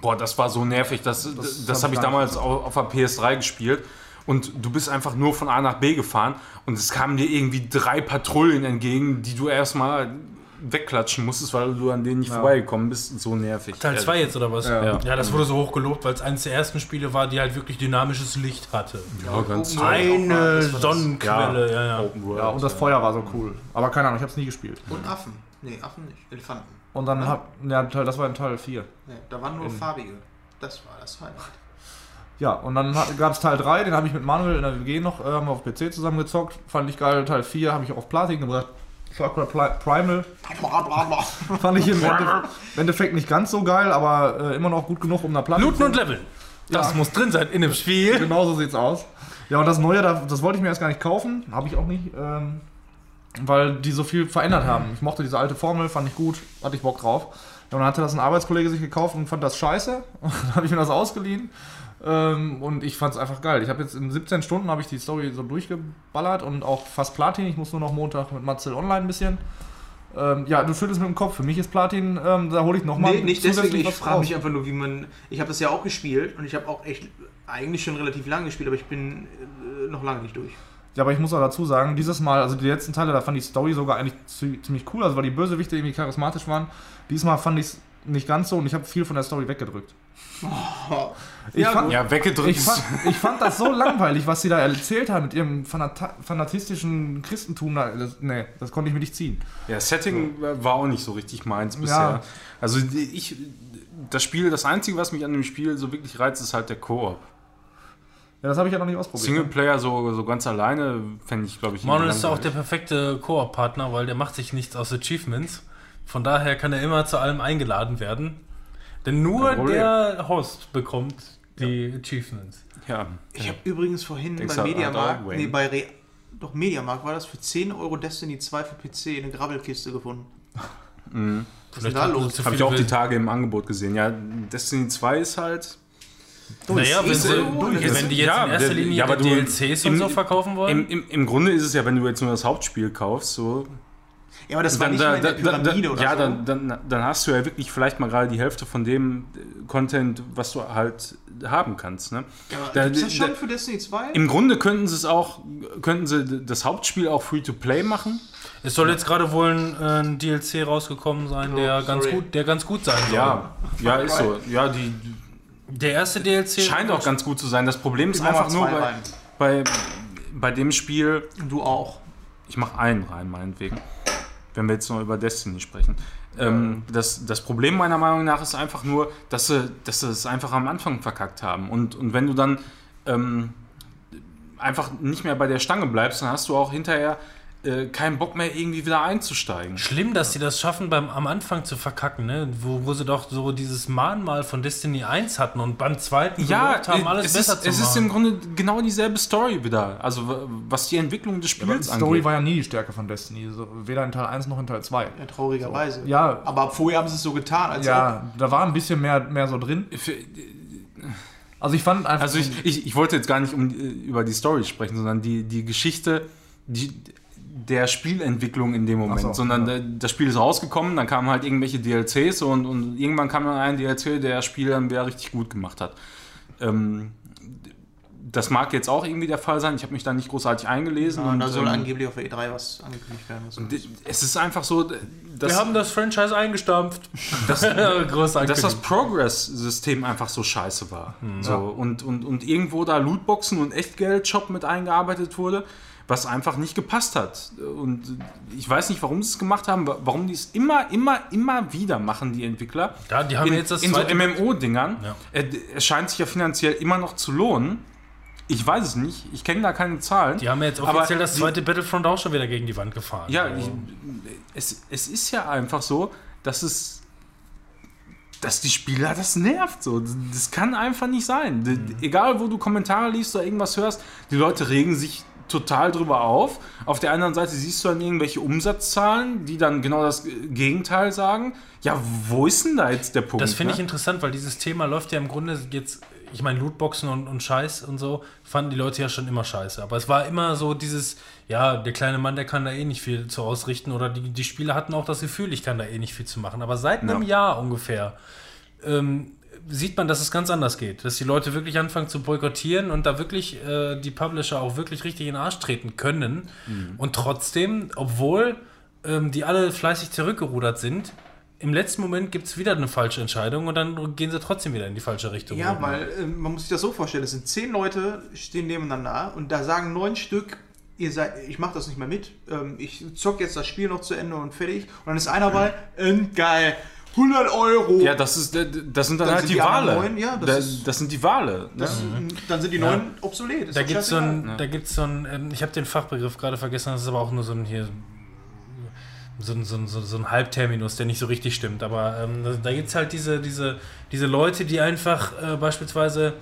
Boah, das war so nervig. Das, das, Das habe ich hab ich damals auf, auf der PS3 gespielt. Und du bist einfach nur von A nach B gefahren und es kamen dir irgendwie drei Patrouillen entgegen, die du erstmal wegklatschen musstest, weil du an denen nicht Ja. vorbeigekommen bist. So nervig. Teil 2 jetzt oder was? Ja. ja, das wurde so hoch gelobt, weil es eines der ersten Spiele war, die halt wirklich dynamisches Licht hatte. Ja, ganz toll. Eine Sonnenquelle, ja, ja. Ja, und das Feuer war so cool. Aber keine Ahnung, ich habe es nie gespielt. Und Affen. Nee, Affen nicht. Elefanten. Und dann Ja. hab, ja, Teil- das war in Teil 4. Nee, da waren nur In- farbige. Das war das Highlight. Ja, und dann gab es Teil 3, den habe ich mit Manuel in der WG noch, äh, haben wir auf PC zusammengezockt. Fand ich geil. Teil 4 habe ich auch auf Platin gebracht. Circle Pli- Primal. Fand ich im Endeffekt, nicht ganz so geil, aber äh, immer noch gut genug, um eine Platte Looten zu- und Leveln. Das Ja. muss drin sein in dem Spiel. Genau so sieht's aus. Ja, und das Neue, da- das wollte ich mir erst gar nicht kaufen. Habe ich auch nicht. Ähm, weil die so viel verändert haben. Ich mochte diese alte Formel, fand ich gut, hatte ich Bock drauf. Ja, und dann hatte das ein Arbeitskollege sich gekauft und fand das scheiße. Und dann habe ich mir das ausgeliehen. Ähm, und ich fand es einfach geil. Ich habe jetzt in 17 Stunden habe ich die Story so durchgeballert und auch fast Platin. Ich muss nur noch Montag mit Matzel online ein bisschen. Ähm, ja, du schüttelst mit dem Kopf. Für mich ist Platin, ähm, da hole ich nochmal Nee, nicht deswegen, ich frage mich einfach nur, wie man. Ich habe das ja auch gespielt und ich habe auch echt eigentlich schon relativ lange gespielt, aber ich bin äh, noch lange nicht durch. Ja, aber ich muss auch dazu sagen, dieses Mal, also die letzten Teile, da fand ich die Story sogar eigentlich zi- ziemlich cool, also weil die Bösewichte irgendwie charismatisch waren. Diesmal fand ich es nicht ganz so und ich habe viel von der Story weggedrückt. Ich, Ja, fand, Ja, weggedrückt. ich, fand, ich fand das so langweilig, was sie da erzählt haben mit ihrem fanata fanatistischen Christentum. Da, das, nee, das konnte ich mir nicht ziehen. Ja, Setting war auch nicht so richtig meins bisher. Ja. Also ich, das Spiel, das Einzige, was mich an dem Spiel so wirklich reizt, ist halt der Koop. Ja, das habe ich ja noch nicht ausprobiert. ne? Singleplayer so, so ganz alleine fände ich, glaube ich, Manuel ist auch der perfekte Koop-Partner, weil der macht sich nichts aus Achievements. Von daher kann er immer zu allem eingeladen werden. Denn nur der Host bekommt die Achievements. Ja, Ich habe übrigens vorhin Denkst bei du, Mediamarkt, nee, bei Re doch Mediamarkt war das für 10 Euro Destiny 2 für PC eine Grabbelkiste gefunden. Was ist da los? habe ich auch die Tage im Angebot gesehen. Ja, Destiny 2 ist halt Naja, wenn, sie, so, wenn die jetzt ja, in erster Linie ja, aber die du- DLCs und im- so verkaufen wollen. Im, im, Im Grunde ist es ja, wenn du jetzt nur das Hauptspiel kaufst, so. Ja, aber das war nicht mal in der Pyramide oder ja, so. dann, dann, dann hast du ja wirklich vielleicht mal gerade die Hälfte von dem äh, Content, was du halt haben kannst. Ne? ja, aber da- gibt's das schon da- für Destiny 2? Im Grunde könnten sie es auch, könnten sie das Hauptspiel auch Free-to-Play machen. es soll jetzt gerade wohl ein, äh, ein DLC rausgekommen sein, Oh, der, ganz gut, der ganz gut sein soll. Ja, ja, ist so. Ja, die Der erste DLC scheint auch ganz gut zu sein. Das Problem ist einfach nur bei, bei, bei dem Spiel, Und du auch. ich mache einen rein, meinetwegen, wenn wir jetzt noch über Destiny sprechen. Ähm, das, das Problem meiner Meinung nach ist einfach nur, dass sie, dass sie es einfach am Anfang verkackt haben. Und, und wenn du dann ähm, einfach nicht mehr bei der Stange bleibst, dann hast du auch hinterher äh, keinen Bock mehr irgendwie wieder einzusteigen. Schlimm, dass sie das schaffen, beim, am Anfang zu verkacken, ne? wo, wo sie doch so dieses Mahnmal von Destiny 1 hatten und beim zweiten Ja, haben, alles es, besser ist, zu es machen. ist im Grunde genau dieselbe Story wieder. Also was die Entwicklung des die Spiels Story angeht. war ja nie die Stärke von Destiny. So, weder in Teil 1 noch in Teil 2. Ja, traurigerweise. Ja, Aber vorher haben sie es so getan, als ob. ja, da war ein bisschen mehr, mehr so drin. Für- Also ich fand einfach. Also ich, ich, ich wollte jetzt gar nicht um, äh, über die Story sprechen, sondern die, die Geschichte die, der Spielentwicklung in dem Moment. So, sondern ja. das Spiel ist rausgekommen, dann kamen halt irgendwelche DLCs und, und irgendwann kam dann ein DLC, der das Spiel dann wieder richtig gut gemacht hat. Ähm, das mag jetzt auch irgendwie der Fall sein. Ich habe mich da nicht großartig eingelesen. und da soll ähm, angeblich auf der E3 was angekündigt werden. Was d- es ist einfach so, dass, Wir haben das Franchise eingestampft. das, Große dass das. Progress-System einfach so scheiße war. So, und, und, und irgendwo da Lootboxen und Echtgeld-Shop mit eingearbeitet wurde, was einfach nicht gepasst hat. Und ich weiß nicht, warum sie es gemacht haben, wa- warum die es immer, immer, immer wieder machen, die Entwickler. Ja, die haben in, jetzt das in so MMO-Dingern. Ja. Äh, Es scheint sich ja finanziell immer noch zu lohnen. Ich weiß es nicht. Ich kenne da keine Zahlen. Die haben ja jetzt offiziell das die- zweite Battlefront auch schon wieder gegen die Wand gefahren. Ja, Also, ich, es, es ist ja einfach so, dass es. Dass die Spieler das nervt. So. Das kann einfach nicht sein. D- Egal, wo du Kommentare liest oder irgendwas hörst, die Leute regen sich total drüber auf. Auf der anderen Seite siehst du dann irgendwelche Umsatzzahlen, die dann genau das Gegenteil sagen. Ja, wo ist denn da jetzt der Punkt? Das finde ne? ich interessant, weil dieses Thema läuft ja im Grunde jetzt, ich meine, Lootboxen und, und Scheiß und so, fanden die Leute ja schon immer scheiße. Aber es war immer so dieses, ja, der kleine Mann, der kann da eh nicht viel zu ausrichten. Oder die, die Spieler hatten auch das Gefühl, ich kann da eh nicht viel zu machen. Aber seit einem Ja. Jahr ungefähr ähm, sieht man, dass es ganz anders geht. Dass die Leute wirklich anfangen zu boykottieren und da wirklich äh, die Publisher auch wirklich richtig in den Arsch treten können. Mhm. Und trotzdem, obwohl ähm, die alle fleißig zurückgerudert sind, im letzten Moment gibt es wieder eine falsche Entscheidung und dann gehen sie trotzdem wieder in die falsche Richtung. Ja, weil ähm, man muss sich das so vorstellen, es sind zehn Leute, stehen nebeneinander und da sagen neun Stück, ihr seid, ich mache das nicht mehr mit, ähm, ich zock jetzt das Spiel noch zu Ende und fertig. Und dann ist einer bei, ähm, geil, 100 Euro. Ja, das, ist, äh, das sind dann, Dann halt sind die die Wale. neun, ja, das das, ist- das sind die Wale. das, ne? Dann sind die Ja. neuen obsolet. Ist Da gibt es so ein, da gibt's so ein ähm, ich habe den Fachbegriff gerade vergessen, das ist aber auch nur so ein hier so, ein- so, ein- so, ein Halbterminus, der nicht so richtig stimmt. Aber ähm, da, da gibt es halt diese, diese, diese Leute, die einfach äh, beispielsweise.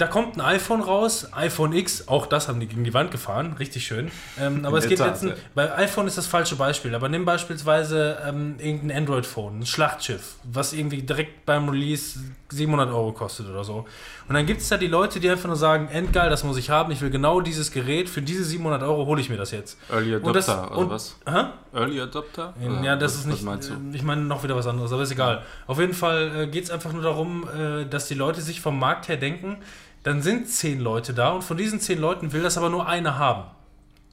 Da kommt ein iPhone raus, iPhone X, auch das haben die gegen die Wand gefahren, richtig schön. Ähm, aber es geht jetzt, ein, bei iPhone ist das falsche Beispiel, aber nimm beispielsweise ähm, irgendein Android-Phone, ein Schlachtschiff, was irgendwie direkt beim Release 700 Euro kostet oder so. Und dann gibt es da die Leute, die einfach nur sagen, endgeil, das muss ich haben, ich will genau dieses Gerät, für diese 700 Euro hole ich mir das jetzt. Early das- Adopter, und- oder was? Hä? Early Adopter? Oder Ja, das was- ist nicht. äh, Ich meine noch wieder was anderes, aber ist egal. Auf jeden Fall äh, geht es einfach nur darum, äh, dass die Leute sich vom Markt her denken, dann sind zehn Leute da und von diesen zehn Leuten will das aber nur einer haben.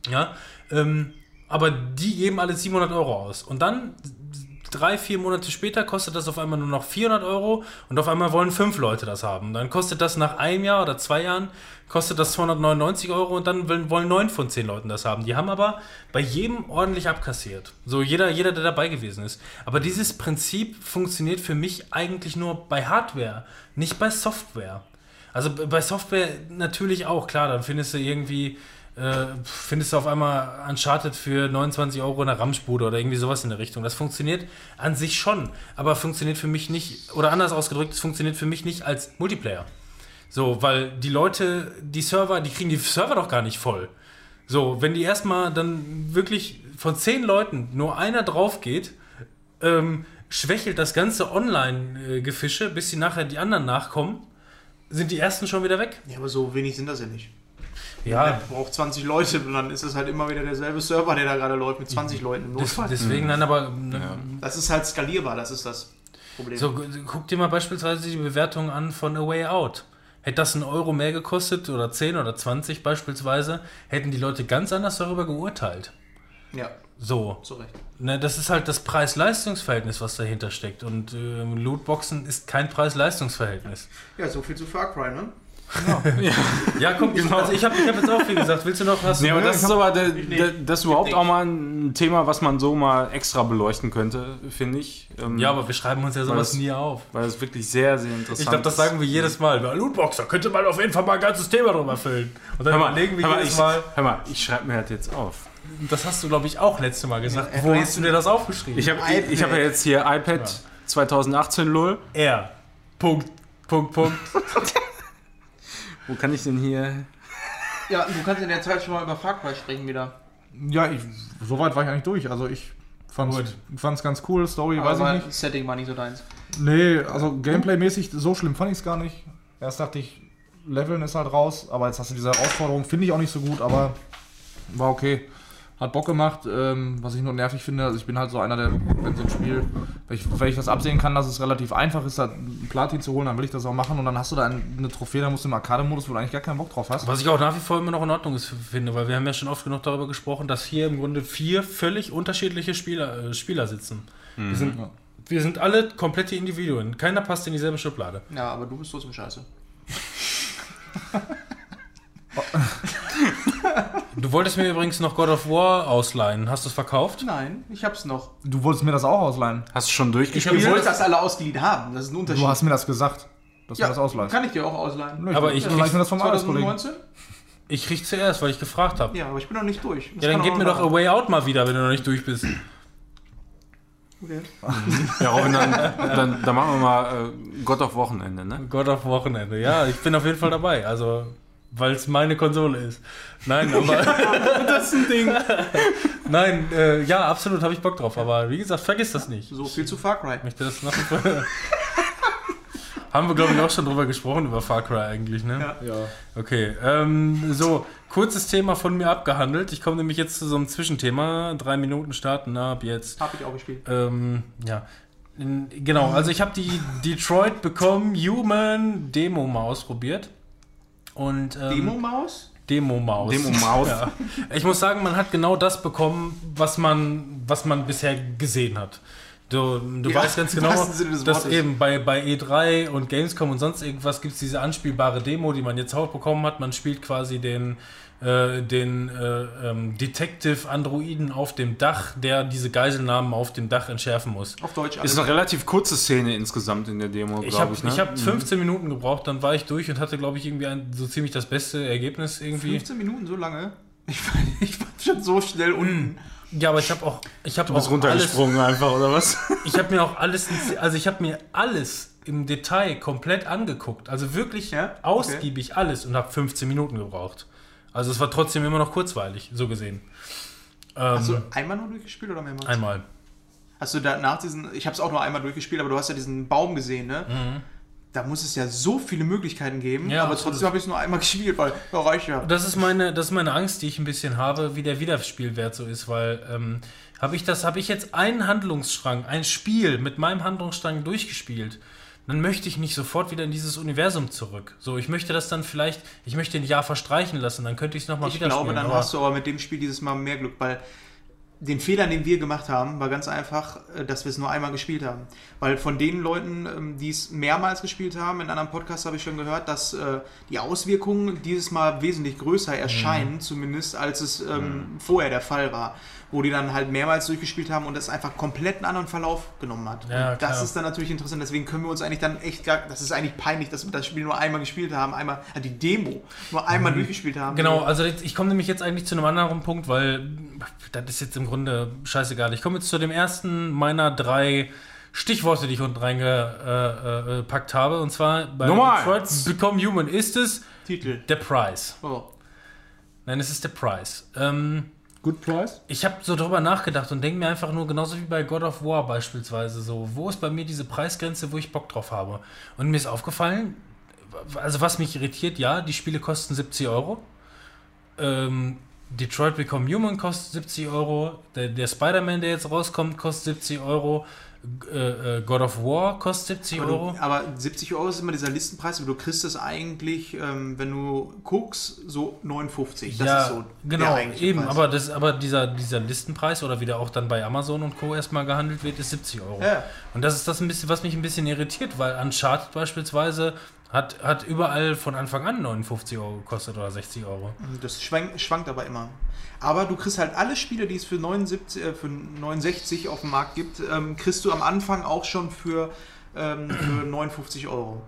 Ja, ähm, aber die geben alle 700 Euro aus. Und dann drei, vier Monate später kostet das auf einmal nur noch 400 Euro und auf einmal wollen fünf Leute das haben. Dann kostet das nach einem Jahr oder zwei Jahren, kostet das 299 Euro und dann wollen neun von zehn Leuten das haben. Die haben aber bei jedem ordentlich abkassiert. So jeder, jeder, der dabei gewesen ist. Aber dieses Prinzip funktioniert für mich eigentlich nur bei Hardware, nicht bei Software. Also bei Software natürlich auch, klar, dann findest du irgendwie, äh, findest du auf einmal Uncharted für 29 Euro in der Ramschbude oder irgendwie sowas in der Richtung. Das funktioniert an sich schon, aber funktioniert für mich nicht, oder anders ausgedrückt, es funktioniert für mich nicht als Multiplayer. So, weil die Leute, die Server, die kriegen die Server doch gar nicht voll. So, wenn die erstmal dann wirklich von zehn Leuten nur einer drauf geht, ähm, schwächelt das ganze Online-Gefische, bis die nachher die anderen nachkommen, sind die ersten schon wieder weg. Ja, aber so wenig sind das ja nicht. Ja, Der braucht 20 Leute und dann ist es halt immer wieder derselbe Server, der da gerade läuft mit 20 Leuten im Notfall. deswegen dann aber. ne, Das ist halt skalierbar, das ist das Problem. So, gu- guck dir mal beispielsweise die Bewertung an von A Way Out. Hätte das einen Euro mehr gekostet oder 10 oder 20 beispielsweise, hätten die Leute ganz anders darüber geurteilt. Ja, So, zu Recht. ne, das ist halt das Preis-Leistungs-Verhältnis, was dahinter steckt. Und ähm, Lootboxen ist kein Preis-Leistungs-Verhältnis. Ja, so viel zu Far Cry, ne? Ja, komm, also ich habe ich hab jetzt auch viel gesagt. Willst du noch was? Nee, aber das ist aber Nee. der, das ist überhaupt Nicht. auch mal ein Thema, was man so mal extra beleuchten könnte, finde ich. Ähm, ja, aber wir schreiben uns ja sowas das- nie auf. Weil es wirklich sehr, sehr interessant Ich glaube, das sagen wir jedes Mal. Bei Lootboxer könnte man auf jeden Fall mal ein ganzes Thema drüber füllen. Und dann Hör mal, überlegen wir hör mal, jedes ich, Mal. hör mal, ich schreibe mir das jetzt auf. Das hast du, glaube ich, auch letzte Mal gesagt. Ja, Wo hast du dir das aufgeschrieben? Ich habe ich hab ja jetzt hier iPad 2018 LOL. R. Punkt. Punkt, Punkt. Wo kann ich denn hier... Ja, du kannst in der Zeit schon mal über Far Cry sprechen wieder. Ja, ich, soweit war ich eigentlich durch. Also ich fand's, Gut. fand's ganz cool, Story, weiß Aber ich nicht. Setting war nicht so deins. Nee, also Gameplay-mäßig so schlimm fand ich es gar nicht. Erst dachte ich, Leveln ist halt raus, aber jetzt hast du diese Herausforderung, finde ich auch nicht so gut, aber war okay. Hat Bock gemacht, ähm, was ich nur nervig finde, also ich bin halt so einer, der, wenn so ein Spiel, wenn ich, wenn ich das absehen kann, dass es relativ einfach ist, da einen Platin zu holen, dann will ich das auch machen und dann hast du da ein- eine Trophäe, da musst du im Arcade-Modus, wo du eigentlich gar keinen Bock drauf hast. Was ich auch nach wie vor immer noch in Ordnung ist, finde, weil wir haben ja schon oft genug darüber gesprochen, dass hier im Grunde vier völlig unterschiedliche Spieler, äh, Spieler sitzen. Wir, sind, Ja. wir sind alle komplette Individuen. Keiner passt in dieselbe Schublade. Ja, aber du bist trotzdem scheiße. Du wolltest mir übrigens noch God of War ausleihen. Hast du es verkauft? Nein, ich hab's noch. Du wolltest mir das auch ausleihen. Hast du schon Ich durchgespielt? wollte das alle ausgeliehen haben. Das ist ein Unterschied. Du hast mir das gesagt, dass ja, du das ausleihst. kann ich dir auch ausleihen. Nö, Aber ich leih ich mir das vom Arbeitskollegen. 2019? Ich krieg zuerst, weil ich gefragt habe. Ja, aber ich bin noch nicht durch. Das Ja, dann gib mir doch A Way Out mal wieder, wenn du noch nicht durch bist. Okay. Ja, Robin, dann, dann, dann machen wir mal äh, Gott auf Wochenende, ne? God of Wochenende. Ja, ich bin auf jeden Fall dabei. Also, weil es meine Konsole ist. Nein, aber. das ist ein Ding. Nein, äh, ja, absolut habe ich Bock drauf. Aber wie gesagt, vergiss das nicht. So viel zu Far Cry. Ich möchte das vor. Haben wir, glaube ich, auch schon drüber gesprochen, über Far Cry eigentlich, ne? Ja. Ja. Okay, ähm, so, kurzes Thema von mir abgehandelt. Ich komme nämlich jetzt zu so einem Zwischenthema. Drei Minuten starten ab jetzt. Hab ich auch gespielt. Ähm, ja. Genau, also ich habe die Detroit Become Human Demo mal ausprobiert. Und, ähm, Demo-Maus? Demo-Maus. Demo-Maus. Ja. Ich muss sagen, man hat genau das bekommen, was man, was man bisher gesehen hat. Du, du Ja, weißt ganz genau, dass eben bei, bei E3 und Gamescom und sonst irgendwas gibt es diese anspielbare Demo, die man jetzt auch bekommen hat. Man spielt quasi den, äh, den äh, ähm, Detective-Androiden auf dem Dach, der diese Geiselnahmen auf dem Dach entschärfen muss. Auf Deutsch. Ist eine relativ kurze Szene insgesamt in der Demo, Ich glaube habe ich. Ne? ich hab 15 Minuten gebraucht, dann war ich durch und hatte, glaube ich, irgendwie ein, so ziemlich das beste Ergebnis irgendwie. 15 Minuten so lange? Ich war, ich war schon so schnell unten. Ja, aber ich habe auch, ich habe auch alles, runtergesprungen einfach, oder was? ich habe mir auch alles, also ich habe mir alles im Detail komplett angeguckt, also wirklich Ja? Okay. ausgiebig alles und habe 15 Minuten gebraucht. Also es war trotzdem immer noch kurzweilig, so gesehen. Ähm, Hast du einmal nur durchgespielt oder mehrmals? einmal. Hast du da nach diesen, ich habe es auch nur einmal durchgespielt, aber du hast ja diesen Baum gesehen, ne? Da muss es ja so viele Möglichkeiten geben, Mhm. Ja, aber trotzdem habe ich es nur einmal gespielt, weil ja, reicht ja. Das ist meine, das ist meine Angst, die ich ein bisschen habe, wie der Wiederspielwert so ist, weil ähm, habe ich das, habe ich jetzt einen Handlungsstrang, ein Spiel mit meinem Handlungsstrang durchgespielt, dann möchte ich nicht sofort wieder in dieses Universum zurück. So, ich möchte das dann vielleicht, ich möchte ein Jahr verstreichen lassen, dann könnte ich es nochmal Ich wieder glaube, spielen. dann hast du aber mit dem Spiel dieses Mal mehr Glück, weil den Fehler, den wir gemacht haben, war ganz einfach, äh, dass wir es nur einmal gespielt haben. Weil von den Leuten, ähm, die es mehrmals gespielt haben, in anderen Podcasts habe ich schon gehört, dass äh, die Auswirkungen dieses Mal wesentlich größer Mhm. erscheinen, zumindest als es ähm, vorher der Fall war. Wo die dann halt mehrmals durchgespielt haben und es einfach komplett einen anderen Verlauf genommen hat. Ja, und das ist dann natürlich interessant, deswegen können wir uns eigentlich dann echt gar, das ist eigentlich peinlich, dass wir das Spiel nur einmal gespielt haben, einmal, äh, die Demo nur einmal durchgespielt haben. Genau, also ich komme nämlich jetzt eigentlich zu einem anderen Punkt, weil das ist jetzt im Grunde scheißegal. Ich komme jetzt zu dem ersten meiner drei Stichworte, die ich unten reingepackt habe. Und zwar bei Nummer Detroit eins. Become Human ist es Titel. der Price. Oh. Nein, es ist der Price. Ähm, Good Price? ich habe so drüber nachgedacht und denke mir einfach nur, genauso wie bei God of War beispielsweise, so, wo ist bei mir diese Preisgrenze, wo ich Bock drauf habe? Und mir ist aufgefallen, also was mich irritiert, ja, die Spiele kosten 70 Euro. Ähm, Detroit Become Human kostet 70 Euro. Der, der Spider-Man, der jetzt rauskommt, kostet 70 Euro. Äh, äh, God of War kostet 70 Aber, Euro. du, aber 70 Euro ist immer dieser Listenpreis, aber du kriegst es eigentlich, ähm, wenn du guckst, so 59. Das ja, ist so genau, eben, Preis. aber, das, aber dieser, dieser Listenpreis oder wie der auch dann bei Amazon und Co. erstmal gehandelt wird, ist 70 Euro. Ja. Und das ist das, ein bisschen, was mich ein bisschen irritiert, weil Uncharted beispielsweise hat, hat überall von Anfang an 59 Euro gekostet oder 60 Euro. Das schwankt, schwankt aber immer. Aber du kriegst halt alle Spiele, die es für, 79, äh, für 69 auf dem Markt gibt, ähm, kriegst du am Anfang auch schon für, ähm, für 59 Euro.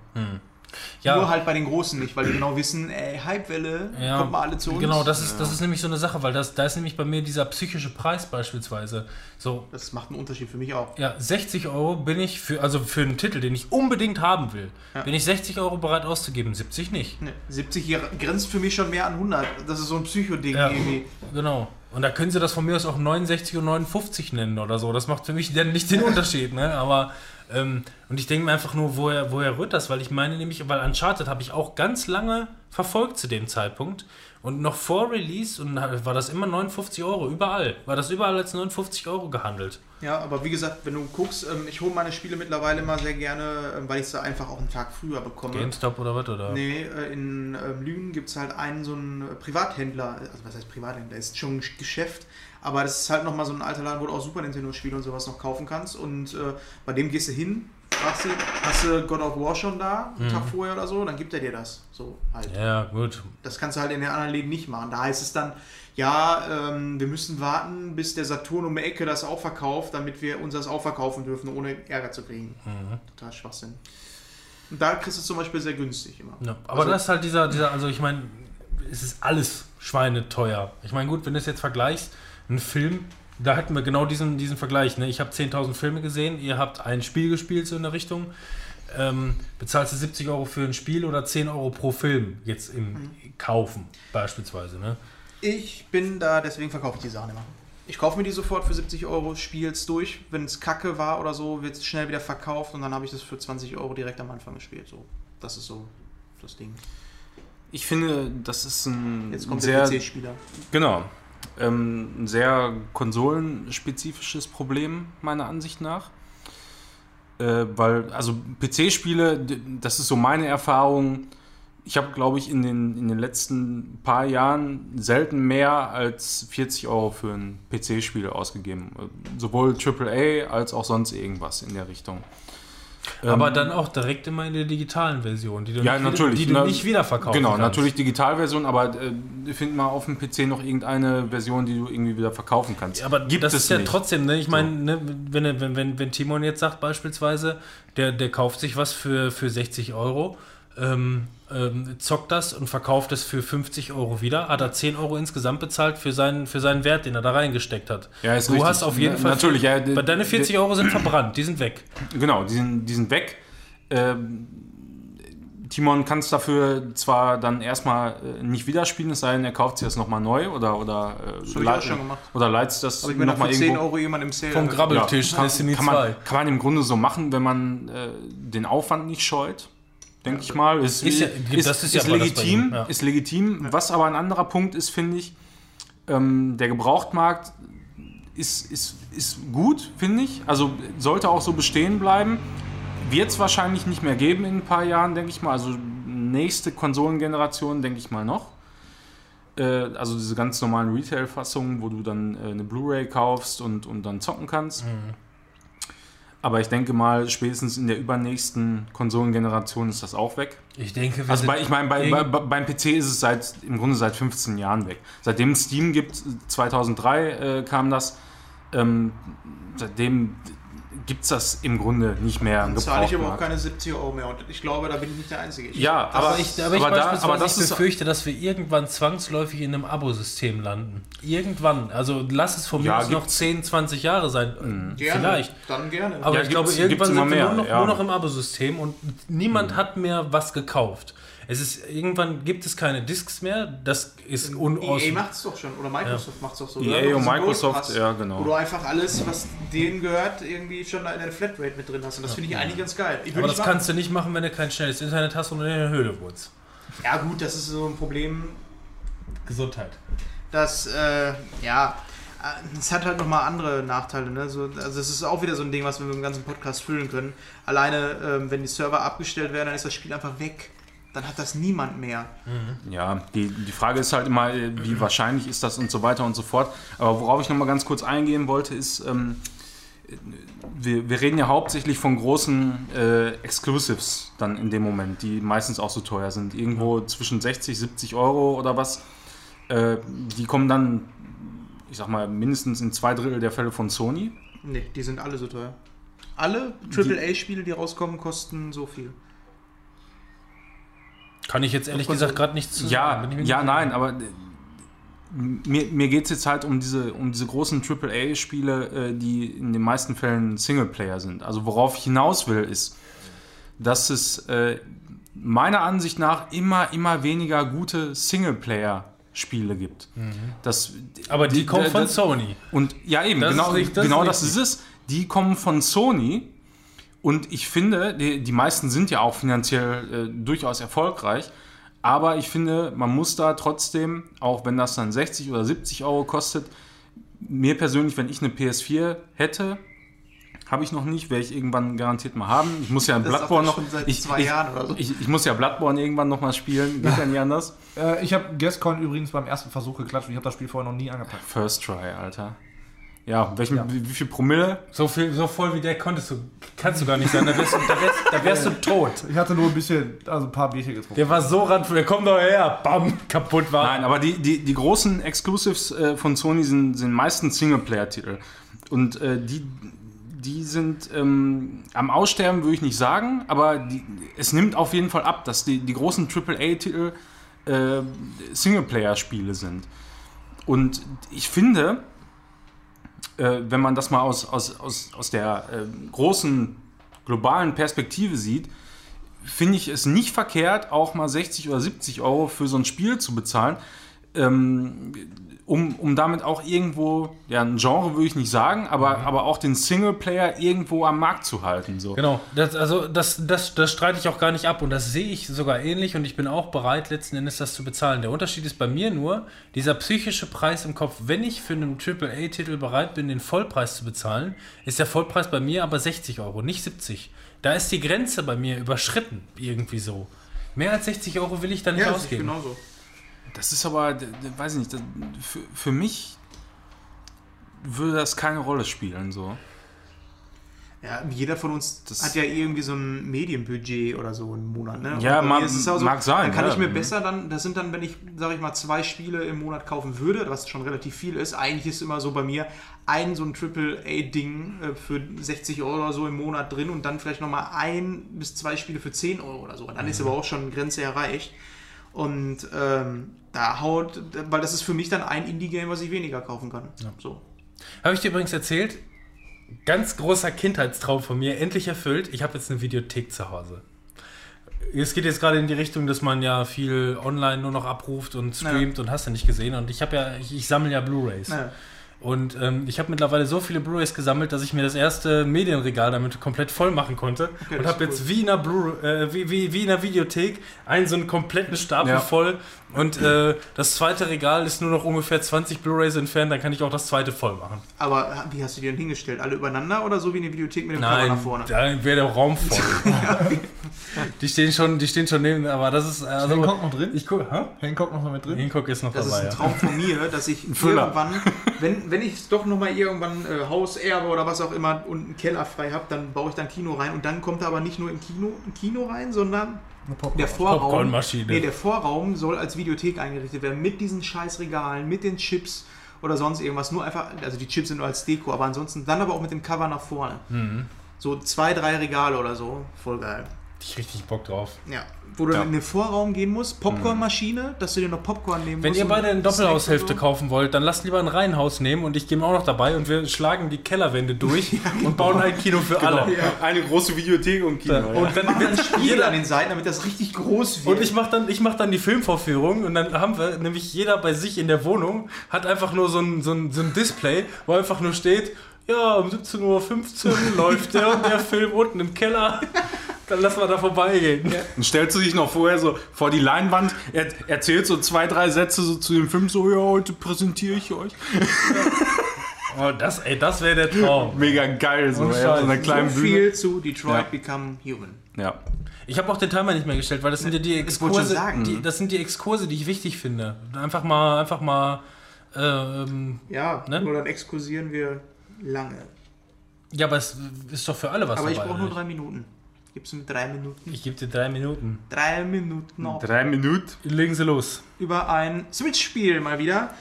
Ja, Nur halt bei den Großen nicht, weil die genau wissen, ey, Hypewelle, ja, kommt mal alle zu uns. Genau, das ist, das ist nämlich so eine Sache, weil das, da ist nämlich bei mir dieser psychische Preis beispielsweise. So, Das macht einen Unterschied für mich auch. ja, 60 Euro bin ich für, also für einen Titel, den ich unbedingt haben will, Ja. bin ich 60 Euro bereit auszugeben, 70 nicht. Ne, 70 hier grenzt für mich schon mehr an 100. Das ist so ein Psychoding Ja. irgendwie. Genau. Und da können sie das von mir aus auch 69 und 59 nennen oder so. Das macht für mich dann nicht den Unterschied, ne? Aber, ähm, und ich denke mir einfach nur, woher, woher rührt das? Weil ich meine nämlich, weil Uncharted habe ich auch ganz lange verfolgt zu dem Zeitpunkt. Und noch vor Release und war das immer 59 Euro, überall. War das überall als 59 Euro gehandelt. Ja, aber wie gesagt, wenn du guckst, ähm, ich hole meine Spiele mittlerweile immer sehr gerne, ähm, weil ich sie einfach auch einen Tag früher bekomme. GameStop oder was? Oder? Nee, äh, in ähm, Lünen gibt es halt einen so einen Privathändler, also was heißt Privathändler, ist schon ein Geschäft, aber das ist halt nochmal so ein alter Laden, wo du auch Super Nintendo-Spiele und sowas noch kaufen kannst und äh, bei dem gehst du hin, fragst du, hast du God of War schon da, einen Tag vorher oder so, dann gibt er dir das, so halt. Ja, gut. Das kannst du halt in den anderen Läden nicht machen. Da heißt es dann, ja, ähm, wir müssen warten, bis der Saturn um die Ecke das auch verkauft, damit wir uns das auch verkaufen dürfen, ohne Ärger zu kriegen. Total Schwachsinn. Und da kriegst du es zum Beispiel sehr günstig immer. Ja, aber Also- das ist halt dieser, dieser, also ich meine, es ist alles schweineteuer. Ich meine, gut, wenn du es jetzt vergleichst, ein Film, da hatten wir genau diesen, diesen Vergleich. Ne? Ich habe 10.000 Filme gesehen, ihr habt ein Spiel gespielt, so in der Richtung. Ähm, bezahlst du 70 Euro für ein Spiel oder 10 Euro pro Film jetzt im Mhm. Kaufen beispielsweise. Ne? Ich bin da, deswegen verkaufe ich die Sachen immer. Ich kaufe mir die sofort für 70 Euro, spiele es durch. Wenn es kacke war oder so, wird es schnell wieder verkauft und dann habe ich das für 20 Euro direkt am Anfang gespielt. So, das ist so das Ding. Ich finde, das ist ein Jetzt kommt sehr, der PC-Spieler. genau, ähm, ein sehr konsolenspezifisches Problem meiner Ansicht nach. Äh, weil, also PC-Spiele, das ist so meine Erfahrung. Ich habe, glaube ich, in den, in den letzten paar Jahren selten mehr als 40 Euro für ein PC-Spiel ausgegeben. Äh, Sowohl AAA als auch sonst irgendwas in der Richtung. Aber Ähm, dann auch direkt immer in der digitalen Version, die du, Ja, nicht, natürlich, Wieder, die du nicht wiederverkaufen Genau, kannst. natürlich Digitalversion, aber äh, find mal auf dem PC noch irgendeine Version, die du irgendwie wieder verkaufen kannst. Ja, aber Gibt das es ist ja nicht. trotzdem, ne? Ich meine, ne, wenn, wenn, wenn, wenn Timon jetzt sagt beispielsweise, der, der kauft sich was für, für 60 Euro, ähm, ähm, zockt das und verkauft es für 50 Euro wieder, hat er 10 Euro insgesamt bezahlt für seinen, für seinen Wert, den er da reingesteckt hat. Ja, ist du richtig. hast auf jeden Na- Fall. natürlich, ja, Weil deine 40 Euro sind verbrannt, die sind weg. Genau, die sind, die sind weg. Ähm, Timon kann es dafür zwar dann erstmal äh, nicht wieder spielen, es sei denn, er kauft sich das nochmal neu oder, oder, äh, schon gemacht. oder leitet das nochmal für 10 irgendwo. Euro jemand im Sale. Vom. Grabbeltisch, kann, Destiny kann, 2. man, kann man im Grunde so machen, wenn man äh, den Aufwand nicht scheut, denke ich mal. Ist, Ist ja- das ist ja bei legitim, ja. ist legitim. Was aber ein anderer Punkt ist, finde ich, ähm, der Gebrauchtmarkt ist, ist, ist gut, finde ich. Also sollte auch so bestehen bleiben. Wird es wahrscheinlich nicht mehr geben in ein paar Jahren, denke ich mal. Also nächste Konsolengeneration, denke ich mal noch. Äh, also diese ganz normalen Retail-Fassungen, wo du dann äh, eine Blu-ray kaufst und, und dann zocken kannst. Aber ich denke mal, spätestens in der übernächsten Konsolengeneration ist das auch weg. Ich denke, wir Also bei, ich meine, bei, bei, beim PC ist es seit im Grunde seit 15 Jahren weg. Seitdem es Steam gibt, 2003 äh, kam das, ähm, seitdem gibt es das im Grunde nicht mehr Dann zahle ich aber auch keine 70 Euro mehr. Und ich glaube, da bin ich nicht der Einzige. Ich, Ja, das aber, ich, aber ich aber da, beispielsweise aber das ich befürchte, dass wir irgendwann zwangsläufig in einem Abo-System landen. Irgendwann. Also lass es von mir Ja, aus noch gibt's. 10, 20 Jahre sein. gerne, Vielleicht. Dann gerne. Aber Ja, ich glaube, irgendwann sind wir mehr, nur noch, ja. nur noch im Abo-System und niemand hat mehr was gekauft. Es ist, irgendwann gibt es keine Discs mehr. Das ist unaus... EA macht es doch schon. Oder Microsoft macht es doch so. EA oder? E und Diesen Microsoft, ja, genau. Wo du einfach alles, was denen gehört, irgendwie schon in der Flatrate mit drin hast. Und das finde ich eigentlich ganz geil. Aber das machen. kannst du nicht machen, wenn du kein schnelles Internet hast und in der Höhle wohnst. Ja gut, das ist so ein Problem, Gesundheit. dass, äh, ja, äh, es hat halt nochmal andere Nachteile. Ne? So, also es ist auch wieder so ein Ding, was wir mit dem ganzen Podcast füllen können. Alleine, ähm, wenn die Server abgestellt werden, dann ist das Spiel einfach weg. Dann hat das niemand mehr. Ja, die, die Frage ist halt immer, äh, wie wahrscheinlich ist das und so weiter und so fort. Aber worauf ich nochmal ganz kurz eingehen wollte, ist, ähm, wir, wir reden ja hauptsächlich von großen äh, Exclusives dann in dem Moment, die meistens auch so teuer sind. Irgendwo zwischen 60, 70 Euro oder was. Äh, die kommen dann, ich sag mal, mindestens in zwei Drittel der Fälle von Sony. Nee, die sind alle so teuer. Alle AAA-Spiele, die rauskommen, kosten so viel. Kann ich jetzt ehrlich gesagt gerade nichts zu Ja, sagen. Ja, nein, aber mir, mir geht es jetzt halt um diese, um diese großen AAA-Spiele, äh, die in den meisten Fällen Singleplayer sind. Also worauf ich hinaus will, ist, dass es äh, meiner Ansicht nach immer, immer weniger gute Singleplayer-Spiele gibt. Das, Aber die, kommen da- von da- Sony. und ja, eben, Das genau, ist das genau ist das ist richtig. es. Die kommen von Sony und ich finde, die, die meisten sind ja auch finanziell äh, durchaus erfolgreich. Aber ich finde, man muss da trotzdem, auch wenn das dann 60 oder 70 Euro kostet, mir persönlich, wenn ich eine PS4 hätte, habe ich noch nicht, werde ich irgendwann garantiert mal haben. Ich muss ja Das sagt Bloodborne noch. ich, zwei ich, Jahren oder so. Ich, ich muss ja Bloodborne irgendwann noch mal spielen. Geht ja nicht anders. Äh, ich habe Gascoin übrigens beim ersten Versuch geklatscht und ich habe das Spiel vorher noch nie angepackt. First try, Alter. Ja, welchen, Ja. Wie, wie viel Promille? So, viel, so voll wie der konntest du, kannst du gar nicht sein. Da wärst, du- da wärst, da wärst du tot. Ich hatte nur ein bisschen, also ein paar Bierchen getrunken. Der war so randvoll, komm doch her, bam, kaputt war. Nein, aber die, die, die großen Exclusives äh, von Sony sind, sind meistens Singleplayer-Titel. Und äh, die, die sind ähm, am Aussterben, würde ich nicht sagen, aber die, es nimmt auf jeden Fall ab, dass die, die großen AAA-Titel äh, Singleplayer-Spiele sind. Und ich finde, äh, wenn man das mal aus, aus, aus, aus der äh, großen globalen Perspektive sieht, finde ich es nicht verkehrt, auch mal 60 oder 70 Euro für so ein Spiel zu bezahlen, ähm, um, um damit auch irgendwo, ja, ein Genre würde ich nicht sagen, aber, aber auch den Singleplayer irgendwo am Markt zu halten. So. Genau, das, also das, das, das streite ich auch gar nicht ab und das sehe ich sogar ähnlich und ich bin auch bereit, letzten Endes das zu bezahlen. Der Unterschied ist bei mir nur, dieser psychische Preis im Kopf, wenn ich für einen AAA-Titel bereit bin, den Vollpreis zu bezahlen, ist der Vollpreis bei mir aber 60 Euro, nicht 70. Da ist die Grenze bei mir überschritten, irgendwie so. Mehr als 60 Euro will ich da nicht Ja, das ist ausgeben. Das ist aber, weiß ich nicht, das, für, für mich würde das keine Rolle spielen. So. Ja, jeder von uns Das- hat ja irgendwie so ein Medienbudget oder so im Monat. Ne? Ja, Und bei ma- mir ist es auch mag sein, Dann kann ja. ich mir besser dann, das sind dann, wenn ich, sage ich mal, zwei Spiele im Monat kaufen würde, was schon relativ viel ist. Eigentlich ist immer so bei mir ein so ein Triple-A-Ding äh, für 60 Euro oder so im Monat drin und dann vielleicht nochmal ein bis zwei Spiele für 10 Euro oder so. Dann ist aber auch schon Grenze erreicht. Und ähm, da haut, weil das ist für mich dann ein Indie-Game, was ich weniger kaufen kann. So. Habe ich dir übrigens erzählt, ganz großer Kindheitstraum von mir, endlich erfüllt. Ich habe jetzt eine Videothek zu Hause. Es geht jetzt gerade in die Richtung, dass man ja viel online nur noch abruft und streamt und hast du nicht gesehen. Und ich habe ja, ich, ich sammle ja Blu-Rays. Naja. Und ähm, ich habe mittlerweile so viele Blu-rays gesammelt, dass ich mir das erste Medienregal damit komplett voll machen konnte. das und ist habe jetzt cool. wie in, einer Blu äh, wie, wie, wie in einer Videothek einen so einen kompletten Stapel Ja. voll. Und äh, das zweite Regal ist nur noch ungefähr 20 Blu-rays entfernt, dann kann ich auch das zweite voll machen. Aber wie hast du die denn hingestellt? Alle übereinander oder so wie eine Videothek mit dem Cover Nein, nach vorne? da wäre der Raum voll. die stehen schon, die stehen schon neben, aber das ist also Hancock noch drin? ich gucke, hä? Hancock noch mit drin? Hancock ist noch Das ist dabei. ein ja. Traum von mir, dass ich irgendwann, wenn, wenn ich doch nochmal irgendwann äh, Haus erbe oder was auch immer und einen Keller frei habe, dann baue ich da ein Kino rein und dann kommt da aber nicht nur im Kino ein Kino rein, sondern der Vorraum. Popcornmaschine. Nee, der Vorraum soll als Videothek eingerichtet werden mit diesen scheiß Regalen, mit den Chips oder sonst irgendwas. Nur einfach, also die Chips sind nur als Deko, aber ansonsten dann aber auch mit dem Cover nach vorne. Mhm. So zwei, drei Regale oder so. Voll geil. Ich richtig Bock drauf. Ja. Wo du Ja. in den Vorraum gehen musst, Popcornmaschine, dass du dir noch Popcorn nehmen Wenn musst. ihr und beide eine Doppelhaushälfte so. kaufen wollt, dann lasst lieber ein Reihenhaus nehmen und ich gehe auch noch dabei und wir schlagen die Kellerwände durch und bauen ein Kino für alle. Eine große Videothek und Kino. Und Und dann wird ein Spiegel an den Seiten, damit das richtig groß wird. Und ich mache dann, ich mach dann die Filmvorführung und dann haben wir, nämlich jeder bei sich in der Wohnung, hat einfach nur so ein, so ein, so ein Display, wo einfach nur steht, ja, um 17.15 Uhr läuft der und der Film unten im Keller. Dann lassen wir da vorbeigehen. Dann stellst du dich noch vorher so vor die Leinwand, er, erzählst so zwei, drei Sätze so zu dem Film, so, ja, heute präsentiere ich euch. Oh, das, ey, das wäre der Traum. Mega geil, so, ja, so einer kleinen so Bühne. viel zu Detroit Ja. Become Human. Ja. Ich habe auch den Timer nicht mehr gestellt, weil das sind ja die Ich Exkurse, sagen. die, das sind die Exkurse, die ich wichtig finde. Einfach mal, einfach mal, ähm, Ja, Ne? nur dann exkursieren wir lange. ja, aber es ist doch für alle was Aber ich dabei. brauche nur drei Minuten. Gibst du mir drei Minuten? Ich gebe dir drei Minuten. Drei Minuten noch. Drei Minuten. Legen Sie los. Über ein Switch-Spiel mal wieder.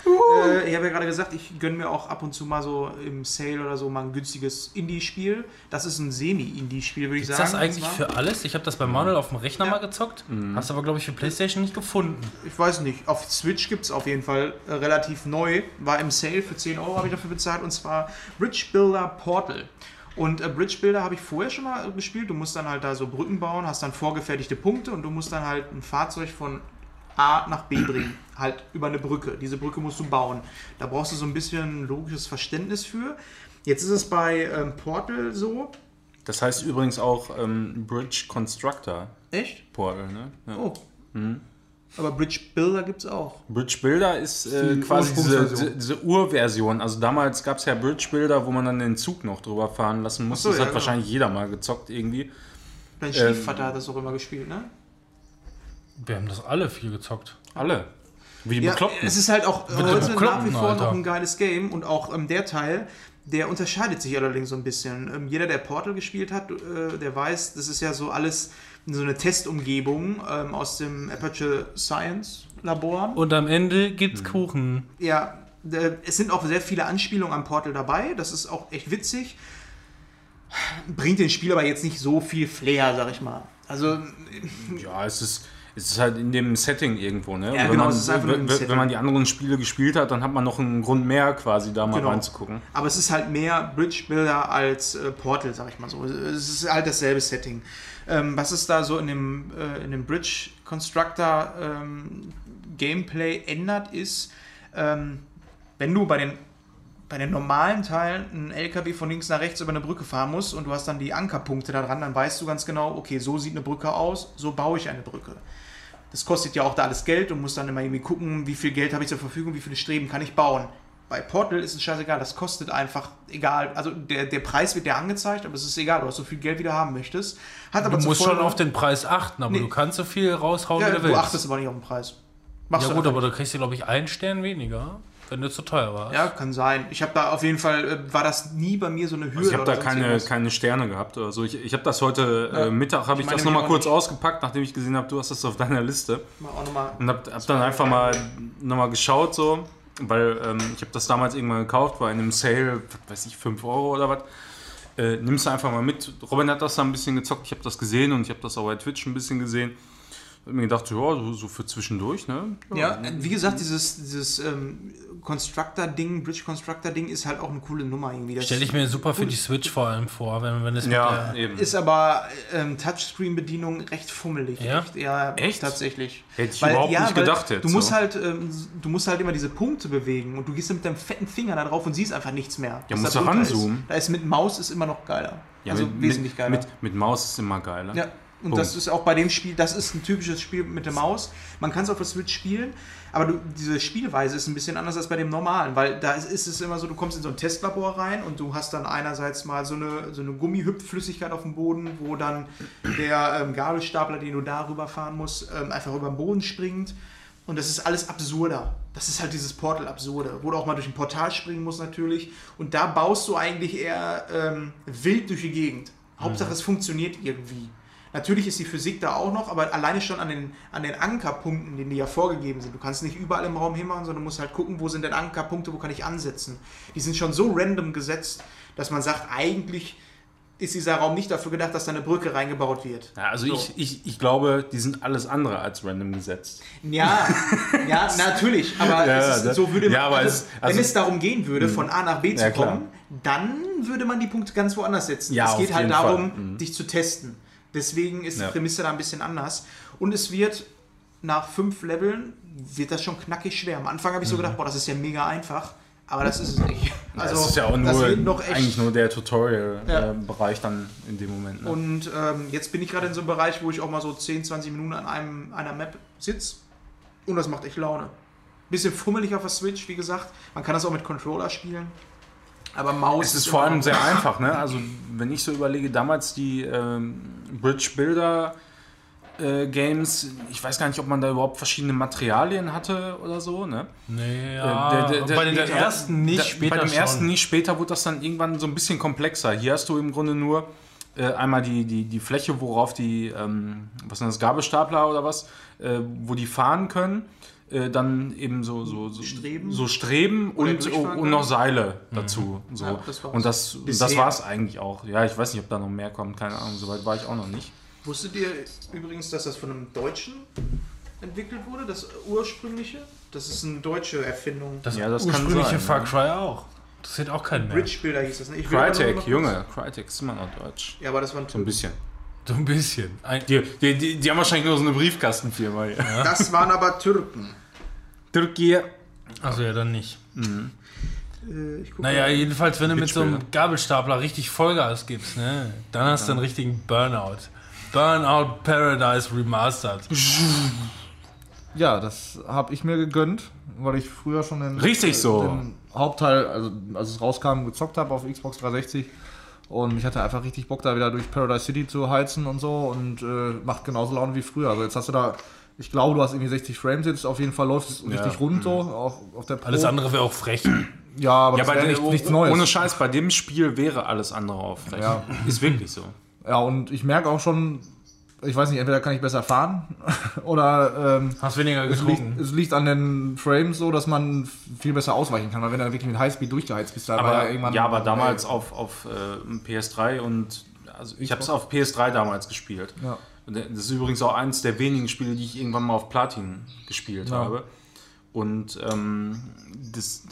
Äh, ich habe ja gerade gesagt, ich gönne mir auch ab und zu mal so im Sale oder so mal ein günstiges Indie-Spiel. Das ist ein Semi-Indie-Spiel, würde ich Ist sagen. das eigentlich für alles? Ich habe das bei Manuel auf dem Rechner Ja. mal gezockt. Hast aber, glaube ich, für Playstation nicht gefunden. Ich weiß nicht. Auf Switch gibt es auf jeden Fall äh, relativ neu. War im Sale für 10 Euro, habe ich dafür bezahlt. Und zwar Bridge Builder Portal. Und äh, Bridge Builder habe ich vorher schon mal gespielt. Du musst dann halt da so Brücken bauen, hast dann vorgefertigte Punkte und du musst dann halt ein Fahrzeug von A nach B bringen. Halt über eine Brücke. Diese Brücke musst du bauen. Da brauchst du so ein bisschen logisches Verständnis für. Jetzt ist es bei ähm, Portal so. Das heißt übrigens auch ähm, Bridge Constructor Echt? Portal, ne? Ja. Oh. Aber Bridge Builder gibt es auch. Bridge Builder ist äh, Die quasi diese, diese, Urversion. Also damals gab es ja Bridge Builder, wo man dann den Zug noch drüber fahren lassen musste. So, das ja, hat genau. wahrscheinlich jeder mal gezockt irgendwie. Dein Ähm. Stiefvater hat das auch immer gespielt, ne? Wir haben das alle viel gezockt. Alle. Wie die Ja, Bekloppten. es ist halt auch heute nach wie vor Alter. noch ein geiles Game und auch ähm, der Teil, der unterscheidet sich allerdings so ein bisschen. Ähm, jeder, der Portal gespielt hat, äh, der weiß, das ist ja so alles so eine Testumgebung ähm, aus dem Aperture Science Labor. Und am Ende gibt's Kuchen. Ja, äh, es sind auch sehr viele Anspielungen am Portal dabei. Das ist auch echt witzig. Bringt den Spiel aber jetzt nicht so viel Flair, sag ich mal. Also, Ja, es ist, es ist halt in dem Setting irgendwo, ne? Ja, genau, man, es ist einfach wenn, Setting. wenn man die anderen Spiele gespielt hat, dann hat man noch einen Grund mehr, quasi da mal Genau. reinzugucken. Aber es ist halt mehr Bridge Builder als äh, Portal, sag ich mal so. Es ist halt dasselbe Setting. Ähm, was es da so in dem, äh, in dem Bridge Constructor ähm, Gameplay ändert, ist, ähm, wenn du bei den, bei den normalen Teilen einen LKW von links nach rechts über eine Brücke fahren musst und du hast dann die Ankerpunkte da dran, dann weißt du ganz genau, okay, so sieht eine Brücke aus, so baue ich eine Brücke. Das kostet ja auch da alles Geld und muss dann immer irgendwie gucken, wie viel Geld habe ich zur Verfügung, wie viele Streben kann ich bauen. Bei Portal ist es scheißegal, das kostet einfach egal. Also der, der Preis wird dir angezeigt, aber es ist egal, du hast so viel Geld, wie du haben möchtest. Hat aber Du musst schon auf den Preis achten, aber Nee. du kannst so viel raushauen, ja, wie du du willst. achtest aber nicht auf den Preis. Machst ja du gut, aber du kriegst dir, glaube ich, einen Stern weniger. wenn du zu teuer warst. Ja, kann sein. Ich habe da auf jeden Fall, äh, war das nie bei mir so eine Hürde. Also ich habe da keine, keine Sterne gehabt oder so. Ich, ich habe das heute Ja. äh, Mittag, habe Ich ich, das nochmal kurz nicht. ausgepackt, nachdem ich gesehen habe, du hast das auf deiner Liste. Mal auch nochmal. Und hab, hab dann einfach mal nochmal geschaut, so, weil ähm, ich habe das damals irgendwann gekauft, war in einem Sale, weiß ich, 5 Euro oder was. Äh, nimmst du einfach mal mit. Robin hat das da ein bisschen gezockt, ich habe das gesehen und ich habe das auch bei Twitch ein bisschen gesehen. Hab mir gedacht, ja, so, so für zwischendurch, ne? Ja, wie gesagt, dieses, dieses ähm, Constructor-Ding, Bridge Constructor-Ding ist halt auch eine coole Nummer irgendwie. Das Stelle ich mir super für die Switch vor allem vor, wenn, wenn es mit Ja, der, eben. ist aber ähm, Touchscreen-Bedienung recht fummelig. Ja? Echt, ja, Echt? tatsächlich. Hätte ich überhaupt nicht weil gedacht jetzt, Du musst so. halt, ähm, du musst halt immer diese Punkte bewegen und du gehst mit deinem fetten Finger da drauf und siehst einfach nichts mehr. Ja, musst da du ranzoomen. Ist. Da ist mit Maus ist immer noch geiler. Ja, also mit, wesentlich mit, geiler. Mit, mit Maus ist immer geiler. Ja, und Punkt. das ist auch bei dem Spiel, das ist ein typisches Spiel mit der Maus. Man kann es auf der Switch spielen, aber du, diese Spielweise ist ein bisschen anders als bei dem normalen, weil da ist, ist es immer so, du kommst in so ein Testlabor rein und du hast dann einerseits mal so eine, so eine Gummihüpfflüssigkeit auf dem Boden, wo dann der ähm, Gabelstapler, den du darüber fahren musst, ähm, einfach über den Boden springt. Und das ist alles absurder. Das ist halt dieses Portal-Absurde, wo du auch mal durch ein Portal springen musst natürlich. Und da baust du eigentlich eher ähm, wild durch die Gegend. Hauptsache es funktioniert irgendwie. Natürlich ist die Physik da auch noch, aber alleine schon an den, an den Ankerpunkten, die ja vorgegeben sind. Du kannst nicht überall im Raum hinmachen, sondern musst halt gucken, wo sind denn Ankerpunkte, wo kann ich ansetzen. Die sind schon so random gesetzt, dass man sagt, eigentlich ist dieser Raum nicht dafür gedacht, dass da eine Brücke reingebaut wird. Ja, also So. ich, ich, ich glaube, die sind alles andere als random gesetzt. Ja, ja, natürlich. Aber, Ja, ist, das- so würde man, ja, also, es- also- wenn es darum gehen würde, von A nach B zu klar. kommen, dann würde man die Punkte ganz woanders setzen. Ja, es geht halt darum, Fall. Mhm. dich zu testen. Deswegen ist Ja. die Prämisse da ein bisschen anders. Und es wird nach fünf Leveln wird das schon knackig schwer. Am Anfang habe ich so gedacht, boah, das ist ja mega einfach. Aber das ist es nicht. Also, das ist ja auch nur, eigentlich nur der Ja. Tutorial-Bereich dann in dem Moment. Ne? Und ähm, jetzt bin ich gerade in so einem Bereich, wo ich auch mal so 10, 20 Minuten an einem, einer Map sitze. Und das macht echt Laune. Bisschen fummelig auf der Switch, wie gesagt. Man kann das auch mit Controller spielen. Aber Maus Es ist vor immer- allem sehr einfach, ne? Also wenn ich so überlege, damals die ähm, Bridge Builder äh, Games, ich weiß gar nicht, ob man da überhaupt verschiedene Materialien hatte oder so, ne? Nee, Äh, ja, der- der- der- bei den der- ersten nicht, später Bei dem schon. ersten nicht, später wurde das dann irgendwann so ein bisschen komplexer. Hier hast du im Grunde nur äh, einmal die, die, die Fläche, worauf die, ähm, was sind das, Gabelstapler oder was, äh, wo die fahren können. Äh, dann eben so, so, so Streben. so Streben und, durchfahren und noch Seile dazu. So. Ja, das war's. und das, das war es eigentlich auch. Ja, ich weiß nicht, ob da noch mehr kommt, keine Ahnung, soweit war ich auch noch nicht. Wusstet ihr übrigens, dass das von einem Deutschen entwickelt wurde? Das ursprüngliche? Das ist eine deutsche Erfindung. Das Ja, das kann ursprüngliche sein, Far ja. Cry auch. Das sieht auch keinen mehr. Bridge Builder hieß das. Ne? Crytek, Junge, Crytek ist immer noch deutsch. Ja, aber das war ein So ein bisschen. So ein bisschen. Ein, Die, die, die, die haben wahrscheinlich nur so eine Briefkastenfirma hier. Das waren aber Türken. Türkei. also ja, dann nicht. Äh, ich guck Naja, mal. jedenfalls, wenn du mit so einem. Gabelstapler richtig Vollgas gibst, ne, dann hast du einen richtigen Burnout. Burnout Paradise Remastered. Ja, das habe ich mir gegönnt, weil ich früher schon den, Richtig so. den Hauptteil, also als es rauskam, gezockt habe auf Xbox 360. Und ich hatte einfach richtig Bock, da wieder durch Paradise City zu heizen und so und äh, macht genauso Laune wie früher. Also jetzt hast du da, ich glaube, du hast irgendwie 60 Frames jetzt, auf jeden Fall läuft es richtig rund so, auch auf der Pro. Alles andere wäre auch frech. Ja, aber Ja, das bei wäre nicht, nichts Neues. ohne Scheiß, bei dem Spiel wäre alles andere aufrecht. Ja. Ist wirklich so. Ja, und ich merke auch schon, ich weiß nicht, entweder kann ich besser fahren oder ähm, Hast weniger es, liegt, getrunken. es liegt an den Frames so, dass man viel besser ausweichen kann, weil wenn du wirklich mit Highspeed durchgeheizt bist, da war Aber, ja irgendwann. ja, aber damals auf, auf äh, PS3 und also ich habe es auf PS3 damals gespielt. Ja. Und Das ist übrigens auch eines der wenigen Spiele, die ich irgendwann mal auf Platin gespielt Ja. habe. Und ähm, das,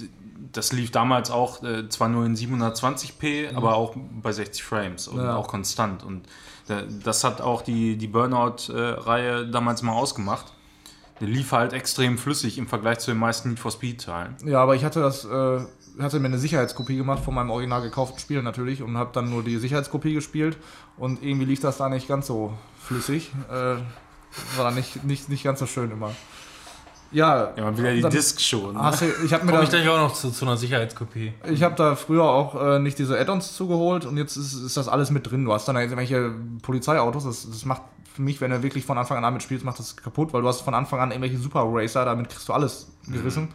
das lief damals auch äh, zwar nur in 720p, aber auch bei 60 Frames und Ja. auch konstant. Und äh, das hat auch die, die Burnout-Reihe damals mal ausgemacht. Der lief halt extrem flüssig im Vergleich zu den meisten Need for Speed-Teilen. Ja, aber ich hatte das, äh, hatte mir eine Sicherheitskopie gemacht von meinem original gekauften Spiel natürlich und habe dann nur die Sicherheitskopie gespielt und irgendwie lief das da nicht ganz so flüssig. Äh, war dann nicht, nicht, nicht ganz so schön immer. Ja, Ja, mal wieder die dann Disc schon. Ne? hast du, ich habe mir Komme ich da, gleich auch noch zu, zu einer Sicherheitskopie. ich habe da früher auch äh, nicht diese Add-ons zugeholt und jetzt ist, ist das alles mit drin. Du hast dann irgendwelche Polizeiautos, das, das macht für mich, wenn du wirklich von Anfang an damit spielst, macht das kaputt, weil du hast von Anfang an irgendwelche Super Racer, damit kriegst du alles gerissen.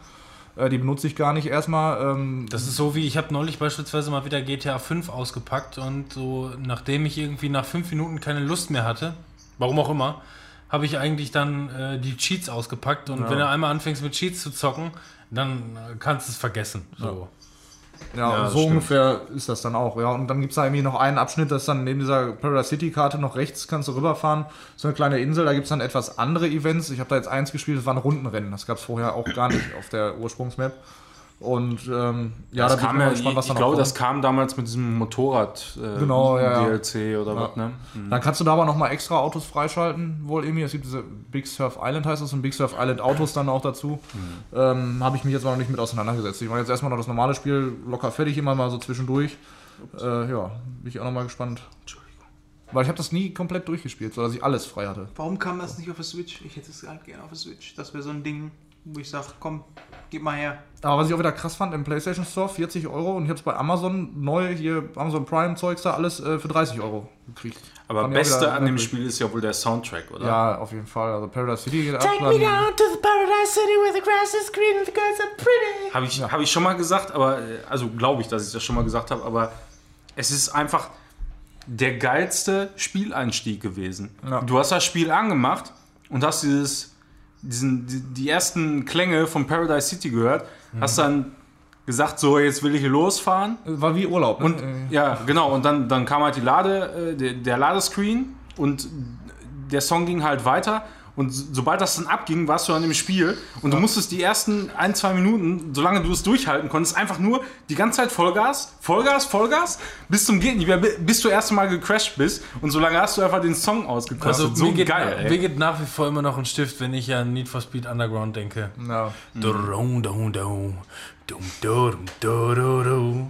Äh, die benutze ich gar nicht erstmal. Ähm, Das ist so wie, ich habe neulich beispielsweise mal wieder GTA 5 ausgepackt und so, nachdem ich irgendwie nach fünf Minuten keine Lust mehr hatte, warum auch immer, habe ich eigentlich dann äh, die Cheats ausgepackt und wenn du einmal anfängst mit Cheats zu zocken, dann äh, kannst du es vergessen. So. Ja, Ja, das so stimmt. ungefähr ist das dann auch. Ja, und dann gibt es da irgendwie noch einen Abschnitt, das ist dann neben dieser Paradise City-Karte noch rechts kannst du rüberfahren. So eine kleine Insel, da gibt es dann etwas andere Events. Ich habe da jetzt eins gespielt, das war ein Rundenrennen. Das gab es vorher auch gar nicht auf der Ursprungsmap. Und ähm, ja, das da bin kam ich ja, mal gespannt, was ich glaube, das kam damals mit diesem Motorrad äh, Genau, ja, ja. DLC oder was, ne? Dann kannst du da aber nochmal extra Autos freischalten, wohl irgendwie. Es gibt diese Big Surf Island heißt das und Big Surf Island Autos dann auch dazu. Ähm, Habe ich mich jetzt aber noch nicht mit auseinandergesetzt. Ich mache jetzt erstmal noch das normale Spiel locker fertig, immer mal so zwischendurch. Äh, ja, bin ich auch nochmal gespannt. Weil ich habe das nie komplett durchgespielt, sodass ich alles frei hatte. Warum kam das nicht auf der Switch? Ich hätte es halt gerne auf der Switch. Das wäre so ein Ding, wo ich sage, komm, gib mal her. Aber was ich auch wieder krass fand, im PlayStation Store 40 Euro und ich habe es bei Amazon neu, hier Amazon Prime Zeugs da, alles äh, für 30 Euro gekriegt. Aber Fand auch Beste an dem. Spiel ist ja wohl der Soundtrack, oder? Ja, auf jeden Fall. Also Paradise City geht. Take me down to the paradise city where the grass is green and the girls are pretty. Habe ich, hab ich schon mal gesagt, aber äh, also glaube ich, dass ich das schon mal gesagt habe, aber es ist einfach der geilste Spieleinstieg gewesen. Ja. Du hast das Spiel angemacht und hast dieses, diesen, die, die ersten Klänge von Paradise City gehört, hast dann gesagt, so jetzt will ich hier losfahren. War wie Urlaub. Ne? Und ja, genau, und dann, dann kam halt die Lade, äh, der, der Ladescreen und der Song ging halt weiter. Und so- sobald das dann abging, warst du dann im Spiel und du musstest die ersten ein, zwei Minuten, solange du es durchhalten konntest, einfach nur die ganze Zeit Vollgas, Vollgas, Vollgas, bis zum geht nicht mehr, bis du erst mal gecrashed bist und solange hast du einfach den Song ausgekostet. Also so mir, geht, geil, mir ey. geht nach wie vor immer noch ein Stift, wenn ich an Need for Speed Underground denke. ja. Dum.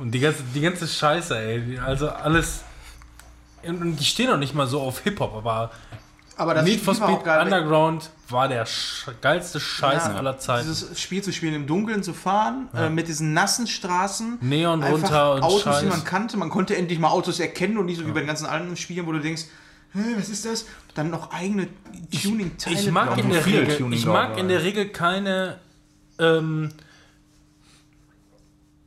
Und die ganze, die ganze Scheiße, ey. Also alles. Und und die stehen noch nicht mal so auf Hip-Hop, aber Aber das Need for Speed. Underground war der sch geilste Scheiß Ja, aller Zeiten. Dieses Spiel zu spielen, im Dunkeln zu fahren, äh, mit diesen nassen Straßen. Neon runter und Autos, Scheiß. die man kannte. Man konnte endlich mal Autos erkennen und nicht so wie bei den ganzen anderen Spielen, wo du denkst, was ist das? Dann noch eigene Tuning-Teile. Ich mag, dran. in der, Regel, Tuning ich mag in der Regel keine ähm,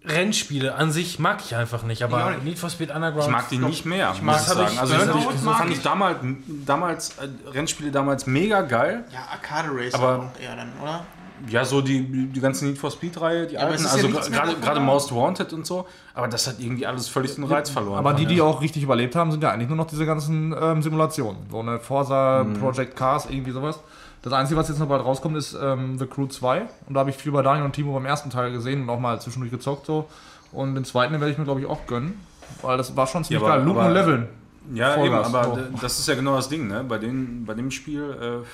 Rennspiele. An sich mag ich einfach nicht, aber nicht. Need for Speed Underground. Ich mag die nicht mehr, ich mag- muss ich sagen. ich- Also Burnout ich, mag fand ich. ich damals, damals äh, Rennspiele damals mega geil. Ja, Arcade Racer Aber- eher dann, oder? Ja, so die, die ganze Need for Speed-Reihe, die es alten, ja also mehr gerade. Most Wanted und so, aber das hat irgendwie alles völlig den Reiz verloren. Aber die, die auch richtig überlebt haben, sind ja eigentlich nur noch diese ganzen ähm, Simulationen. So eine Forza, Project Cars, irgendwie sowas. Das Einzige, was jetzt noch bald rauskommt, ist ähm, The Crew 2. Und da habe ich viel bei Daniel und Timo beim ersten Teil gesehen und auch mal zwischendurch gezockt so. Und den zweiten werde ich mir, glaube ich, auch gönnen. Weil das war schon ziemlich Ja, aber- geil. Looten aber- und Leveln. Ja, Vollgas, eben, aber d- das ist ja genau das Ding, ne? Bei, den, bei dem Spiel, äh,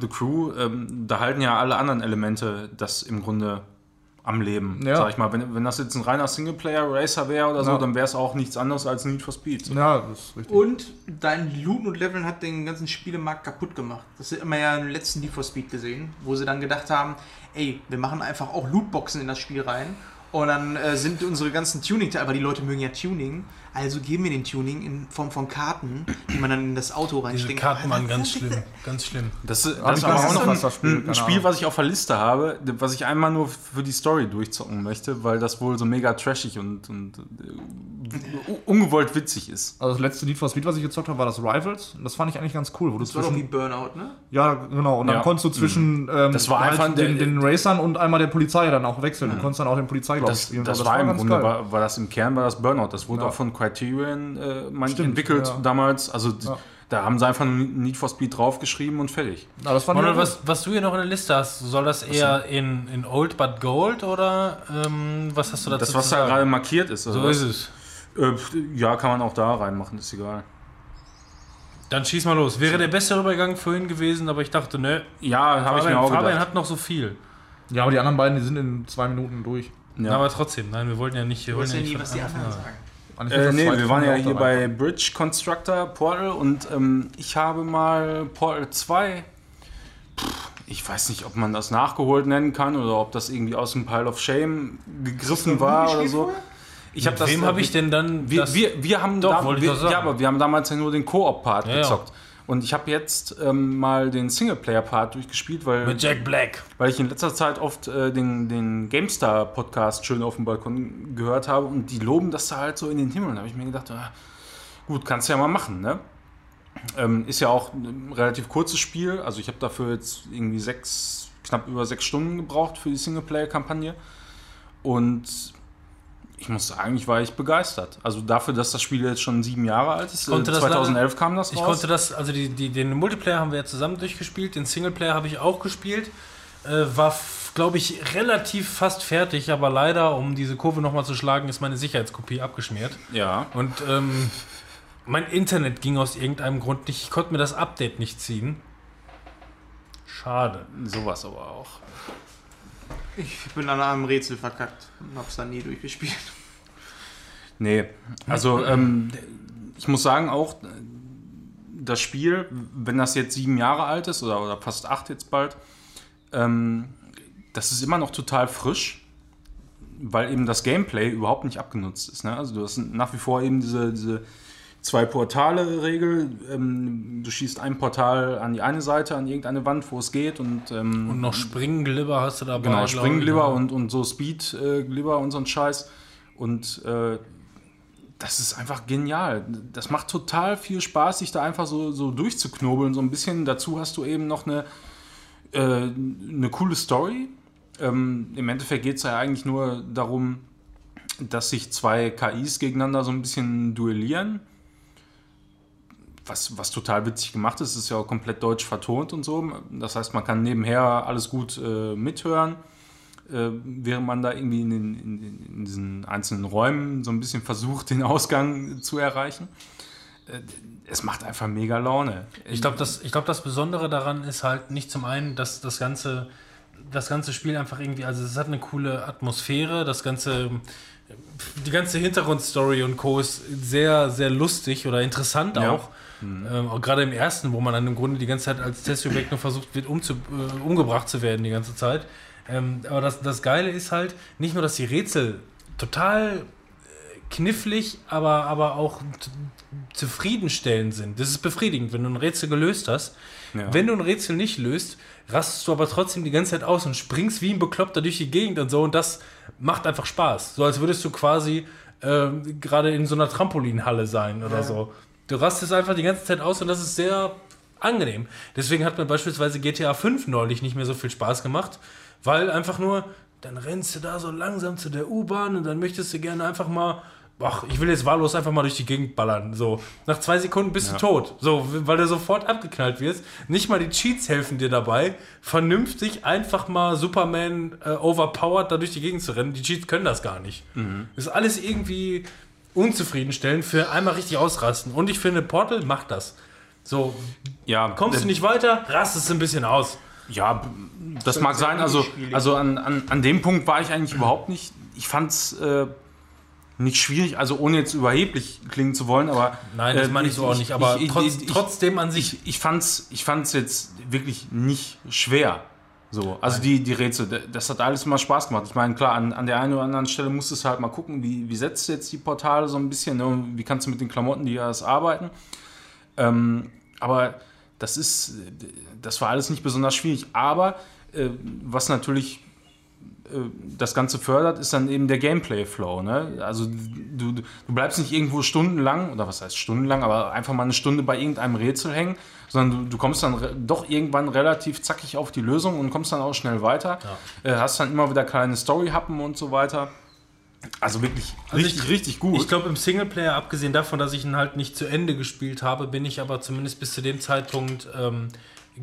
The Crew, ähm, da halten ja alle anderen Elemente das im Grunde am Leben, Ja. sag ich mal. Wenn, wenn das jetzt ein reiner Singleplayer-Racer wäre oder so, Ja. dann wäre es auch nichts anderes als Need for Speed. Ja, das ist richtig. Und dein Looten und Leveln hat den ganzen Spielemarkt kaputt gemacht. Das hat man ja im letzten Need for Speed gesehen, wo sie dann gedacht haben, ey, wir machen einfach auch Lootboxen in das Spiel rein. Und dann äh, sind unsere ganzen tuning aber die Leute mögen ja Tuning, also geben wir den Tuning in Form von Karten, die man dann in das Auto Diese reinsteckt. Karten waren ganz schlimm. Ganz schlimm. Das, das Hab ist ich aber das auch noch ein, was, das Spiel? ein, Keine Spiel, was ich auf der Liste habe, was ich einmal nur für die Story durchzocken möchte, weil das wohl so mega trashig und, und äh, ungewollt witzig ist. Also das letzte Need for Speed, was ich gezockt habe, war das Rivals. Und das fand ich eigentlich ganz cool. Wo du Das war doch wie zwischen, Burnout, ne? ja, genau. Und dann Ja. konntest du zwischen ähm, Das war halt einfach den, der- den Racern und einmal der Polizei dann auch wechseln. Du konntest dann auch den Polizei, glaube ich, Das, spielen. das Also war im Grunde, war, war das im Kern, war das Burnout. Das wurde Ja. auch von Criterion äh, mein, Stimmt, entwickelt ja. damals. Also Ja. da haben sie einfach nur Need for Speed draufgeschrieben und fertig. Ja, das Manuel, was, was du hier noch in der Liste hast, soll das eher in, in Old but Gold oder ähm, was hast du dazu Das, was da gerade markiert ist. also So was- ist es. Äh, ja, kann man auch da reinmachen, ist egal. Dann schieß mal los. Wäre der beste Übergang vorhin gewesen, aber ich dachte, ne, Ja, habe ich mir auch Fabian gedacht. hat noch so viel. Ja, aber die anderen beiden, die sind in zwei Minuten durch. Ja. Aber trotzdem, nein, wir wollten ja nicht. Wir wollten ja nie, was die anderen an. sagen. Äh, nee, wir waren ja hier bei. Bridge Constructor Portal und ähm, ich habe mal Portal 2. Pff, Ich weiß nicht, ob man das nachgeholt nennen kann oder ob das irgendwie aus dem Pile of Shame gegriffen war oder so. Ich habe Mit das. wem habe ich denn dann Wir, das- wir, wir haben Doch, da, wir, ja, aber wir haben damals ja nur den Koop-Part Ja, ja. Und ich habe jetzt ähm, mal den Singleplayer-Part durchgespielt, weil, Mit Jack Black. weil ich in letzter Zeit oft äh, den, den GameStar-Podcast schön auf dem Balkon gehört habe und die loben das da halt so in den Himmel. Da habe ich mir gedacht, ah, gut, kannst du ja mal machen, ne? Ähm, ist ja auch ein relativ kurzes Spiel. Also ich habe dafür jetzt irgendwie sechs, knapp über sechs Stunden gebraucht für die Singleplayer-Kampagne. Und ich muss sagen, ich war echt begeistert. Also dafür, dass das Spiel jetzt schon sieben Jahre alt ist. konnte äh, das 2011 kam das Ich raus. konnte das, also die, die, den Multiplayer haben wir ja zusammen durchgespielt, den Singleplayer habe ich auch gespielt. Äh, war, glaube ich, relativ fast fertig, aber leider, um diese Kurve nochmal zu schlagen, ist meine Sicherheitskopie abgeschmiert. ja. Und ähm, mein Internet ging aus irgendeinem Grund nicht. Ich konnte mir das Update nicht ziehen. Schade. Sowas aber auch. Ich bin an einem Rätsel verkackt und hab's dann nie durchgespielt. Nee, also ähm, ich muss sagen, auch das Spiel, wenn das jetzt sieben Jahre alt ist oder, oder fast acht jetzt bald, ähm, das ist immer noch total frisch, weil eben das Gameplay überhaupt nicht abgenutzt ist. Ne? Also du hast nach wie vor eben diese, diese zwei Portale-Regel. Ähm, du schießt ein Portal an die eine Seite, an irgendeine Wand, wo es geht und, ähm, Und noch Springglibber hast du dabei. Genau, Springglibber ne? und, und so Speed-Glibber und so ein Scheiß. Und äh, das ist einfach genial. Das macht total viel Spaß, sich da einfach so, so durchzuknobeln, so ein bisschen. Dazu hast du eben noch eine, äh, eine coole Story. Ähm, Im Endeffekt geht es ja eigentlich nur darum, dass sich zwei KIs gegeneinander so ein bisschen duellieren. Was, was total witzig gemacht ist, ist ja auch komplett deutsch vertont und so. Das heißt, man kann nebenher alles gut äh, mithören, äh, während man da irgendwie in, den, in, in diesen einzelnen Räumen so ein bisschen versucht, den Ausgang zu erreichen. Äh, es macht einfach mega Laune. Ich glaube, das, ich glaub, das Besondere daran ist halt nicht zum einen, dass das ganze, das ganze Spiel einfach irgendwie, also es hat eine coole Atmosphäre, das ganze, die ganze Hintergrundstory und Co. ist sehr, sehr lustig oder interessant Ja. auch. Ähm, auch gerade im ersten, wo man dann im Grunde die ganze Zeit als Testobjekt nur versucht wird, umzu, äh, umgebracht zu werden die ganze Zeit. Ähm, aber das, das Geile ist halt nicht nur, dass die Rätsel total knifflig, aber, aber auch zufriedenstellend sind. Das ist befriedigend, wenn du ein Rätsel gelöst hast. Ja. Wenn du ein Rätsel nicht löst, rastest du aber trotzdem die ganze Zeit aus und springst wie ein Bekloppter durch die Gegend und so. Und das macht einfach Spaß. So als würdest du quasi ähm, gerade in so einer Trampolinhalle sein oder so. Du rastest einfach die ganze Zeit aus und das ist sehr angenehm. Deswegen hat mir beispielsweise GTA 5 neulich nicht mehr so viel Spaß gemacht, weil einfach nur, dann rennst du da so langsam zu der U-Bahn und dann möchtest du gerne einfach mal, ach, ich will jetzt wahllos einfach mal durch die Gegend ballern. So, nach zwei Sekunden bist du tot. So, weil du sofort abgeknallt wirst. Nicht mal die Cheats helfen dir dabei, vernünftig einfach mal Superman äh, overpowered da durch die Gegend zu rennen. Die Cheats können das gar nicht. Ist alles irgendwie unzufriedenstellend für einmal richtig ausrasten. Und ich finde, Portal macht das. So, ja, kommst äh, du nicht weiter, rastest ein bisschen aus. Ja, das So mag sein. Also, also an, an, an dem Punkt war ich eigentlich überhaupt nicht. Ich fand es äh, nicht schwierig, also ohne jetzt überheblich klingen zu wollen, aber. Nein, das äh, meine ich so auch nicht, aber ich, trotz, ich, ich, trotzdem an sich. ich, ich fand's, ich fand's jetzt wirklich nicht schwer. So, also die, die Rätsel, das hat alles immer Spaß gemacht. Ich meine, klar, an, an der einen oder anderen Stelle musstest du halt mal gucken, wie, wie setzt du jetzt die Portale so ein bisschen, ne? wie kannst du mit den Klamotten, die hast, arbeiten. Ähm, aber das ist, das war alles nicht besonders schwierig. Aber äh, was natürlich das Ganze fördert, ist dann eben der Gameplay-Flow. Ne? Also du, du bleibst nicht irgendwo stundenlang, oder was heißt stundenlang, aber einfach mal eine Stunde bei irgendeinem Rätsel hängen, sondern du, du kommst dann doch irgendwann relativ zackig auf die Lösung und kommst dann auch schnell weiter. Äh, hast dann immer wieder kleine Story-Happen und so weiter. Also wirklich Also richtig, ich- richtig gut. Ich glaube, im Singleplayer, abgesehen davon, dass ich ihn halt nicht zu Ende gespielt habe, bin ich aber zumindest bis zu dem Zeitpunkt ähm,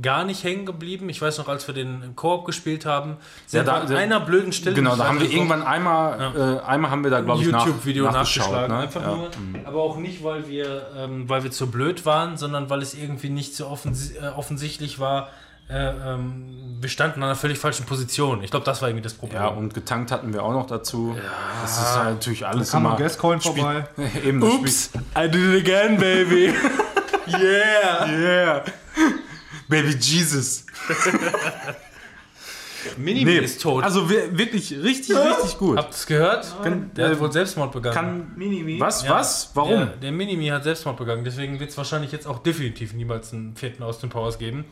gar nicht hängen geblieben. Ich weiß noch, als wir den Koop gespielt haben, sind da- wir an da- einer blöden Stelle. genau, da haben wir irgendwann einmal, äh, einmal haben wir da, glaube ich, nach, YouTube-Video nachgeschaut. nachgeschlagen. Ne? Einfach ja. nur. Aber auch nicht, weil wir, ähm, weil wir zu blöd waren, sondern weil es irgendwie nicht so offensi äh, offensichtlich war. Äh, ähm, wir standen an einer völlig falschen Position. Ich glaube, das war irgendwie das Problem. Ja, und getankt hatten wir auch noch dazu. Das ist halt natürlich alles Kam noch immer... Gascoin vorbei. Eben, Ups, I did it again, baby. yeah. Yeah. Baby Jesus. Minimi Nee, ist tot. Also wir- wirklich richtig, richtig gut. Habt ihr es gehört? Kann- der hat wohl Selbstmord begangen. Kann, Minimi. was, Ja. was? Warum? Der, der Minimi hat Selbstmord begangen, deswegen wird es wahrscheinlich jetzt auch definitiv niemals einen vierten aus den Powers geben.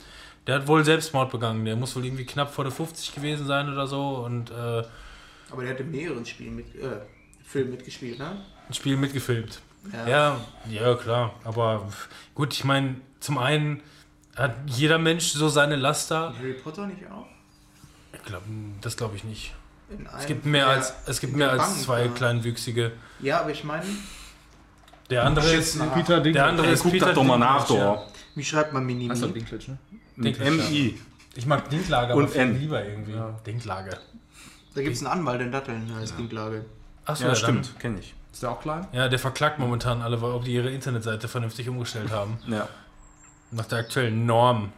Der hat wohl Selbstmord begangen. Der muss wohl irgendwie knapp vor der 50 gewesen sein oder so und äh, Aber der hat in mehreren Spielen mit, äh, Filmen mitgespielt, ne? ein Spiel mitgefilmt. Ja, ja, klar. Aber gut, ich meine, zum einen hat jeder Mensch so seine Laster. Harry Potter nicht auch? Ich glaub, das glaube ich nicht. Es gibt mehr als es gibt mehr der als Bank, zwei ja. kleinwüchsige. Ja, aber ich meine, Der andere ist nach. Peter Dinklage. der andere Ey, ist guck Peter doch mal nach, ja. doch. wie schreibt man Minimi? Das Dinklage, ne? Dinklage. MI. Ich mag Dinklage, Und aber viel N. lieber irgendwie. Ja. Dinklage. Da gibt es einen Anwalt in Datteln, der heißt Dinklage. Achso, Ja, ja, stimmt, kenne ich. Ist der auch klein? Ja, der verklagt momentan alle, weil ob die ihre Internetseite vernünftig umgestellt haben. Ja. Nach der aktuellen Norm.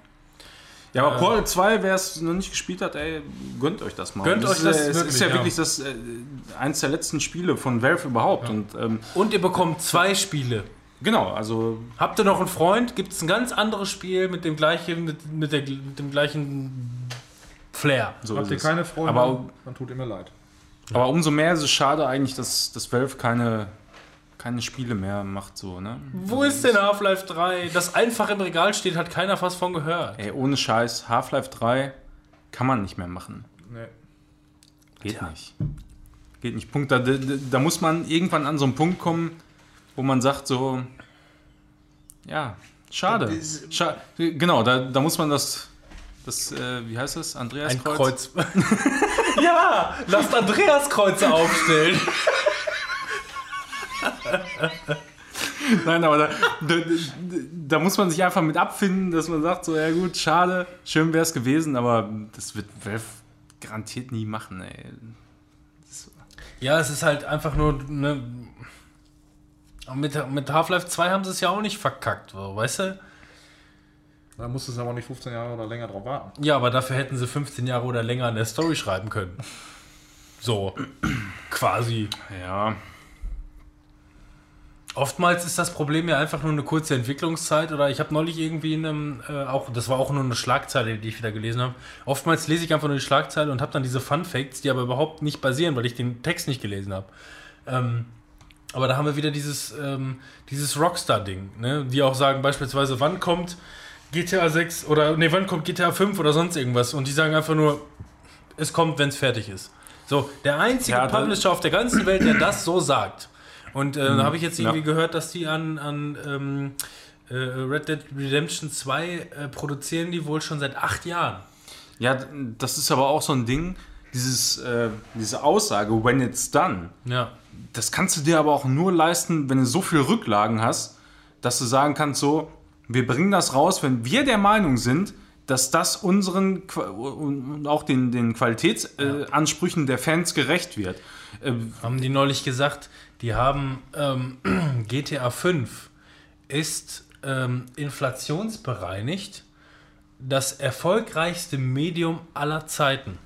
Ja, aber Portal 2, wer es noch nicht gespielt hat, ey, gönnt euch das mal. Gönnt das euch ist, das äh, Es wirklich, ist ja, ja. wirklich das, äh, eins der letzten Spiele von Valve überhaupt. Und ähm, Und ihr bekommt zwei Spiele. genau, also Habt ihr noch einen Freund? Gibt es ein ganz anderes Spiel mit dem gleichen, mit, mit, der, mit dem gleichen Flair? so Habt ist ihr es. keine Freunde? Aber- dann tut ihr mir leid. Aber umso mehr ist es schade eigentlich, dass, dass Valve keine, keine Spiele mehr macht, so, ne? Wo ist denn Half-Life 3? Das einfach im Regal steht, hat keiner was von gehört. Ey, ohne Scheiß, Half-Life 3 kann man nicht mehr machen. Nee. Geht nicht. Geht nicht. Punkt. Da, da, da muss man irgendwann an so einen Punkt kommen, wo man sagt so, ja, schade. Scha genau, da, da muss man das, das äh, wie heißt das? Andreas Ein Kreuz. ja, lasst Andreas Kreuze aufstellen. Nein, aber da, da, da muss man sich einfach mit abfinden, dass man sagt so, ja gut, schade, schön wäre es gewesen, aber das wird Valve garantiert nie machen, ey. Ja, es ist halt einfach nur. Ne, mit, mit Half-Life 2 haben sie es ja auch nicht verkackt, weißt du? Da musst du aber nicht 15 Jahre oder länger drauf warten. Ja, aber dafür hätten sie 15 Jahre oder länger an der Story schreiben können. So, quasi. Ja, Oftmals ist das Problem ja einfach nur eine kurze Entwicklungszeit oder ich habe neulich irgendwie in einem, äh, auch, das war auch nur eine Schlagzeile, die ich wieder gelesen habe. Oftmals lese ich einfach nur die Schlagzeile und habe dann diese Fun Facts, die aber überhaupt nicht basieren, weil ich den Text nicht gelesen habe. Ähm, aber da haben wir wieder dieses, ähm, dieses Rockstar-Ding, ne? die auch sagen beispielsweise, wann kommt GTA 6 oder, nee, wann kommt GTA 5 oder sonst irgendwas und die sagen einfach nur, es kommt, wenn es fertig ist. So, der einzige Ja, Publisher auf der ganzen Welt, der das so sagt. Und äh, da habe ich jetzt irgendwie Ja. gehört, dass die an, an ähm, äh, Red Dead Redemption 2 äh, produzieren die wohl schon seit acht Jahren. Ja, das ist aber auch so ein Ding, dieses, äh, diese Aussage, when it's done, Ja. das kannst du dir aber auch nur leisten, wenn du so viel Rücklagen hast, dass du sagen kannst, so, wir bringen das raus, wenn wir der Meinung sind, dass das unseren und auch den, den Qualitätsansprüchen äh, der Fans gerecht wird. Äh, Haben die neulich gesagt, die haben ähm, GTA 5 ist ähm, inflationsbereinigt das erfolgreichste Medium aller Zeiten.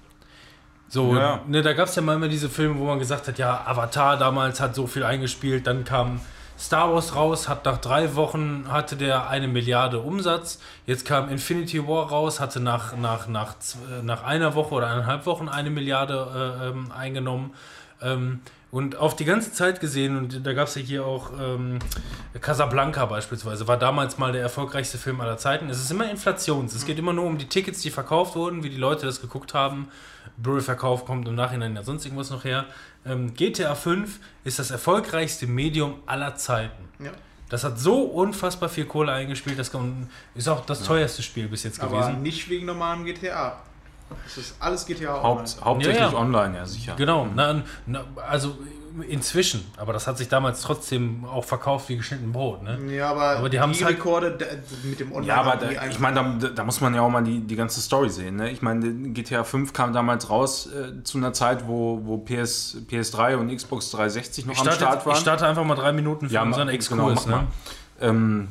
So, Ja. ne, da gab es ja mal immer diese Filme, wo man gesagt hat, ja, Avatar damals hat so viel eingespielt, dann kam Star Wars raus, hat nach drei Wochen hatte der eine Milliarde Umsatz. Jetzt kam Infinity War raus, hatte nach, nach, nach, nach einer Woche oder eineinhalb Wochen eine Milliarde äh, ähm, eingenommen. Ähm, und auf die ganze Zeit gesehen, und da gab es ja hier auch ähm, Casablanca beispielsweise, war damals mal der erfolgreichste Film aller Zeiten. Es ist immer Inflations. Es geht immer nur um die Tickets, die verkauft wurden, wie die Leute das geguckt haben. Blu-ray-Verkauf kommt im Nachhinein ja sonst irgendwas noch her. Ähm, GTA 5 ist das erfolgreichste Medium aller Zeiten. Ja. Das hat so unfassbar viel Kohle eingespielt, das ist auch das teuerste Spiel bis jetzt Aber gewesen. nicht wegen normalem GTA. Das ist alles GTA Haupt, hauptsächlich Ja, ja. online, ja sicher. Genau, na, na, also inzwischen, aber das hat sich damals trotzdem auch verkauft wie geschnitten Brot. Ne? Ja, aber, Aber die haben's halt- Rekorde da, mit dem Online Ja, aber haben die da, ich meine, da, da muss man ja auch mal die, die ganze Story sehen. Ne? Ich meine, GTA 5 kam damals raus äh, zu einer Zeit, wo, wo PS, PS3 und Xbox 360 noch Ich am starte, Start waren. ich starte einfach mal drei Minuten für Ja, unseren Exkurs. genau, mach ne? mal. ähm,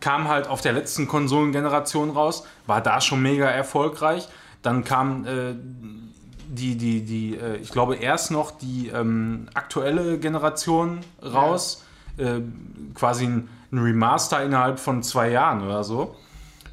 kam halt auf der letzten Konsolengeneration raus, war da schon mega erfolgreich. Dann kam äh, die, die, die, äh, ich glaube erst noch die ähm, aktuelle Generation raus, äh, quasi ein, ein Remaster innerhalb von zwei Jahren oder so.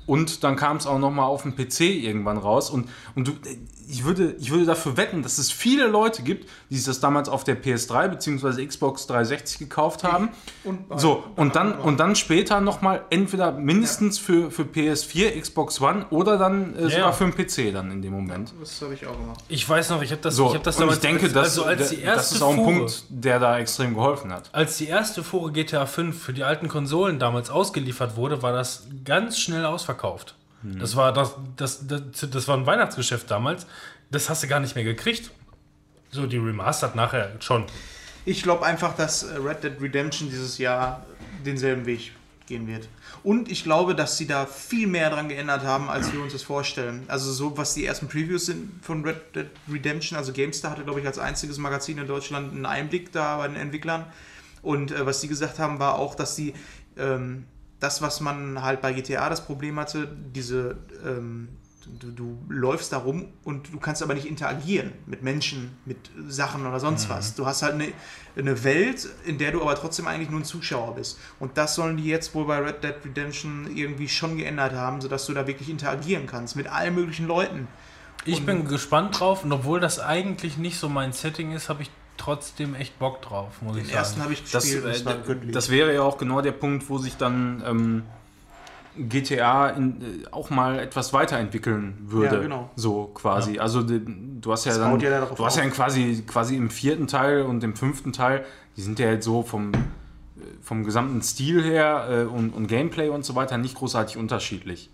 Und dann kam es auch noch mal auf dem PC irgendwann raus. Und, und du, äh, ich würde, ich würde dafür wetten, dass es viele Leute gibt, die sich das damals auf der PS3 bzw. Xbox 360 gekauft haben. Und so, und dann, und dann später nochmal entweder mindestens für, für PS4, Xbox One oder dann äh, Ja. sogar für den PC dann in dem Moment. Das habe ich auch gemacht. Ich weiß noch, ich habe das, So, ich hab das und damals ich denke, als, dass, also als die erste das ist auch ein Fuhre, Punkt, der da extrem geholfen hat. als die erste Fuhre GTA 5 für die alten Konsolen damals ausgeliefert wurde, war das ganz schnell ausverkauft. Hm. Das war das, das, das, das war ein Weihnachtsgeschäft damals. Das hast du gar nicht mehr gekriegt. So die Remastered nachher schon. Ich glaube einfach, dass äh, Red Dead Redemption dieses Jahr denselben Weg gehen wird. Und ich glaube, dass sie da viel mehr dran geändert haben, als wir uns das vorstellen. Also so, was die ersten Previews sind von Red Dead Redemption, also GameStar hatte, glaube ich, als einziges Magazin in Deutschland einen Einblick da bei den Entwicklern. Und äh, was sie gesagt haben, war auch, dass sie ähm, das, was man halt bei GTA das Problem hatte, diese ähm, du, du läufst da rum und du kannst aber nicht interagieren mit Menschen, mit Sachen oder sonst was. Du hast halt eine, eine Welt, in der du aber trotzdem eigentlich nur ein Zuschauer bist. Und das sollen die jetzt wohl bei Red Dead Redemption irgendwie schon geändert haben, sodass du da wirklich interagieren kannst mit allen möglichen Leuten. Ich Und- bin gespannt drauf und obwohl das eigentlich nicht so mein Setting ist, habe ich trotzdem echt Bock drauf, muss ich Den sagen. ersten habe ich Das, gespielt und äh, göttlich. das wäre ja auch genau der Punkt, wo sich dann ähm, GTA in, äh, auch mal etwas weiterentwickeln würde. Ja, genau. So quasi. Also die, du hast ja Das dann, ja du hast ja auf. quasi, quasi im vierten Teil und im fünften Teil, die sind ja jetzt so vom, äh, vom gesamten Stil her äh, und, und Gameplay und so weiter nicht großartig unterschiedlich.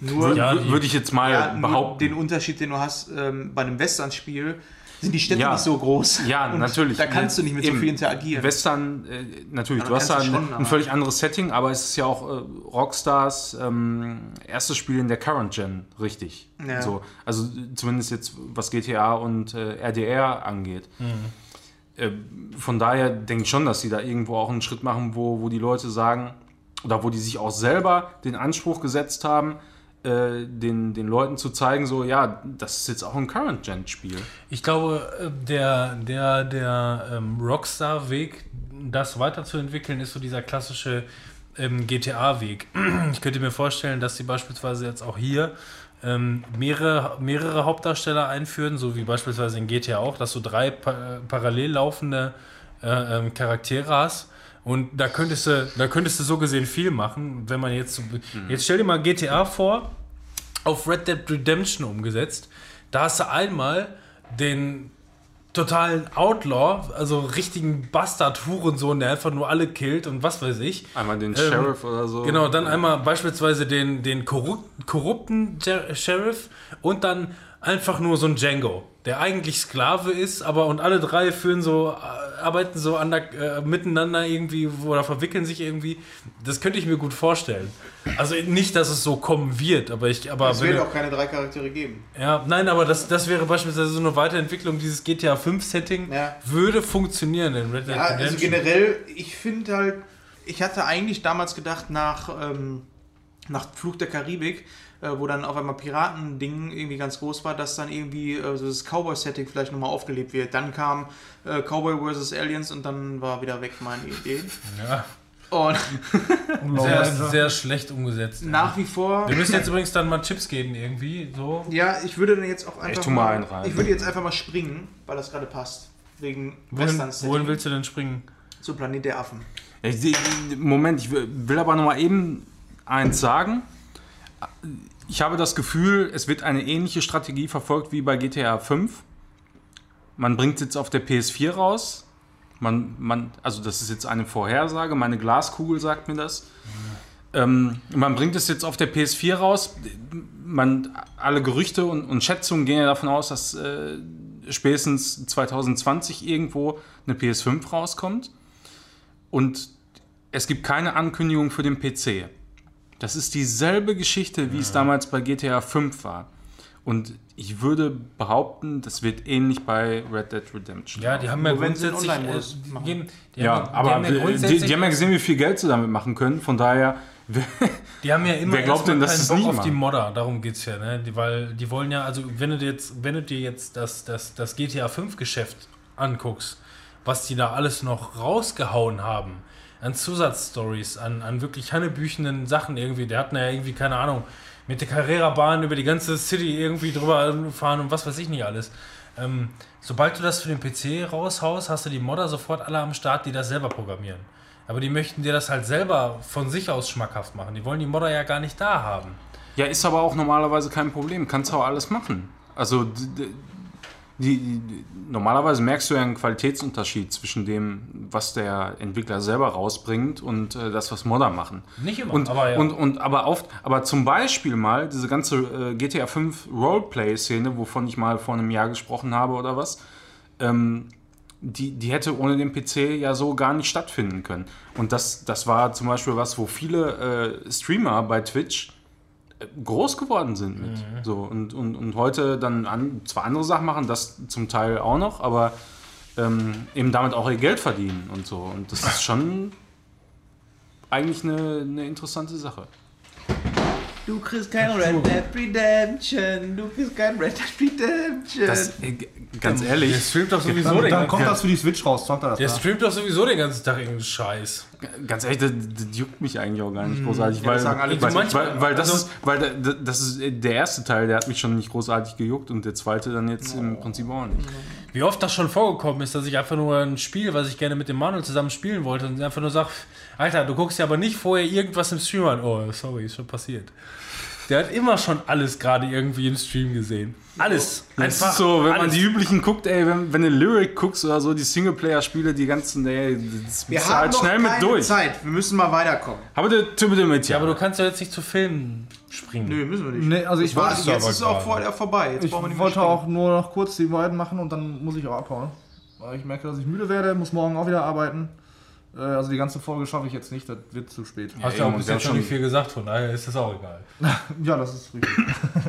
nur Ja, Wür- Würde ich jetzt mal ja, behaupten. den Unterschied, den du hast ähm, bei einem Western-Spiel, sind die Städte Ja. nicht so groß. Ja, Und natürlich. Da kannst du nicht mit so viel interagieren. Western, äh, natürlich, Ja, du hast da ein, schon, ein völlig anderes Setting, aber es ist ja auch äh, Rockstars ähm, erstes Spiel in der Current Gen, richtig. Ja. So, also zumindest jetzt was GTA und äh, RDR angeht. Äh, von daher denke ich schon, dass sie da irgendwo auch einen Schritt machen, wo, wo die Leute sagen, oder wo die sich auch selber den Anspruch gesetzt haben, äh, den, den Leuten zu zeigen, so, ja, das ist jetzt auch ein Current-Gen-Spiel. Ich glaube, äh, der, der, der ähm, Rockstar-Weg, das weiterzuentwickeln, ist so dieser klassische ähm, GTA-Weg. Ich könnte mir vorstellen, dass sie beispielsweise jetzt auch hier ähm, mehrere, mehrere Hauptdarsteller einführen, so wie beispielsweise in GTA auch, dass du drei pa parallel laufende äh, ähm, Charaktere hast. Und da könntest du, da könntest du so gesehen viel machen, wenn man jetzt so, jetzt stell dir mal GTA vor, auf Red Dead Redemption umgesetzt. Da hast du einmal den totalen Outlaw, also richtigen Bastard-Hurensohn, der einfach nur alle killt und was weiß ich. Einmal den Ähm, Sheriff oder so. Genau, dann einmal beispielsweise den, den korrupt, korrupten Jer- Sheriff und dann einfach nur so ein Django, der eigentlich Sklave ist, aber und alle drei führen so, äh, arbeiten so an der, äh, miteinander irgendwie oder verwickeln sich irgendwie. Das könnte ich mir gut vorstellen. Also nicht, dass es so kommen wird, aber ich, aber es wird auch keine drei Charaktere geben. ja, nein, aber das, das wäre beispielsweise so eine Weiterentwicklung dieses GTA 5 Setting, Ja. würde funktionieren in Red Dead Ja, also Redemption. generell, ich finde halt, ich hatte eigentlich damals gedacht, nach, ähm, nach Fluch der Karibik, äh, wo dann auf einmal Piratending irgendwie ganz groß war, dass dann irgendwie äh, so das Cowboy-Setting vielleicht nochmal aufgelebt wird. Dann kam äh, Cowboy vs. Aliens und dann war wieder weg meine Idee. ja, Und sehr, sehr schlecht umgesetzt. nach wie vor. Wir müssen jetzt übrigens dann mal Chips geben irgendwie, so. Ja, ich würde dann jetzt auch einfach. tu mal einen rein. Ich würde jetzt einfach mal springen, weil das gerade passt. Wegen Wohin, wohin willst du denn springen? zu Planet der Affen. Ich Moment, ich will will aber noch mal eben eins sagen. Ich habe das Gefühl, es wird eine ähnliche Strategie verfolgt wie bei GTA 5. Man bringt es jetzt auf der PS4 raus. Man, man, also das ist jetzt eine Vorhersage, meine Glaskugel sagt mir das. Ähm, man bringt es jetzt auf der PS4 raus. Man, alle Gerüchte und, und Schätzungen gehen ja davon aus, dass äh, spätestens 2020 irgendwo eine PS5 rauskommt. Und es gibt keine Ankündigung für den PC. Das ist dieselbe Geschichte, wie es damals bei GTA 5 war. Und ich würde behaupten, das wird ähnlich bei Red Dead Redemption. Ja, die haben ja grundsätzlich. Äh, geben- die Ja, haben, die aber haben ja die, die, die haben ja gesehen, wie viel Geld sie damit machen können. Von daher, Die haben ja immer Wer glaubt denn, dass keinen es Bock auf machen? die Modder, darum geht's ja, ne? Die, weil die wollen ja, also wenn du dir jetzt, wenn du dir jetzt das, das, das GTA 5 Geschäft anguckst, was die da alles noch rausgehauen haben, an Zusatzstories, an, an wirklich hannebüchenden Sachen irgendwie, der hatten ja irgendwie, keine Ahnung, mit der Carrera-Bahn über die ganze City irgendwie drüber fahren und was weiß ich nicht alles. Ähm, sobald du das für den PC raushaust, hast du die Modder sofort alle am Start, die das selber programmieren. Aber die möchten dir das halt selber von sich aus schmackhaft machen. Die wollen die Modder ja gar nicht da haben. Ja, ist aber auch normalerweise kein Problem. Kannst auch alles machen. Also die, die, normalerweise merkst du ja einen Qualitätsunterschied zwischen dem, was der Entwickler selber rausbringt und äh, das, was Modder machen. Nicht immer, Und, aber ja. und, und aber oft, aber zum Beispiel mal diese ganze äh, GTA 5 Roleplay-Szene, wovon ich mal vor einem Jahr gesprochen habe oder was, ähm, die, die hätte ohne den PC ja so gar nicht stattfinden können. Und das, das war zum Beispiel was, wo viele äh, Streamer bei Twitch groß geworden sind mit. So, und, und, und heute dann an, zwar andere Sachen machen, das zum Teil auch noch, aber ähm, eben damit auch ihr Geld verdienen und so. Und das ist schon eigentlich eine, eine interessante Sache. Du kriegst kein Red Dead Redemption. Du kriegst kein Red Dead Redemption. Das, äh, ganz Der ehrlich, streamt doch sowieso Dann, den dann kommt das für die Switch raus, zockt er das Der da. streamt doch sowieso den ganzen Tag irgendeinen Scheiß. ganz ehrlich, das, das juckt mich eigentlich auch gar nicht großartig, Ja, weil, das sagen alle. weil, Manchmal- weil, weil das also- ist, weil da- das ist der erste Teil, der hat mich schon nicht großartig gejuckt und der zweite dann jetzt im Prinzip auch nicht. Wie oft das schon vorgekommen ist, dass ich einfach nur ein Spiel, was ich gerne mit dem Manuel zusammen spielen wollte, und einfach nur sage, Alter, du guckst ja aber nicht vorher irgendwas im Stream an. Oh, sorry, ist schon passiert. Der hat immer schon alles gerade irgendwie im Stream gesehen. Alles. Das ist so, wenn man alles. die üblichen guckt, ey, wenn, wenn du Lyric guckst oder so, die Singleplayer-Spiele, die ganzen, ey, das Wir du haben halt noch schnell mit keine durch. Zeit. Wir müssen mal weiterkommen. Aber der Typ mit Ja, aber du kannst ja jetzt nicht zu Filmen springen. Nö, müssen wir nicht. Nee, also ich, Warte, wollte, jetzt aber ist es auch gerade. vorher vorbei. Jetzt ich brauchen wir nicht wollte mehr auch nur noch kurz die beiden machen und dann muss ich auch abhauen. Weil ich merke, dass ich müde werde, muss morgen auch wieder arbeiten. Äh, Also die ganze Folge schaffe ich jetzt nicht, das wird zu spät. Hast Ja, ja auch bis jetzt schon nicht viel gesagt, von daher ist das auch egal. Ja, das ist richtig.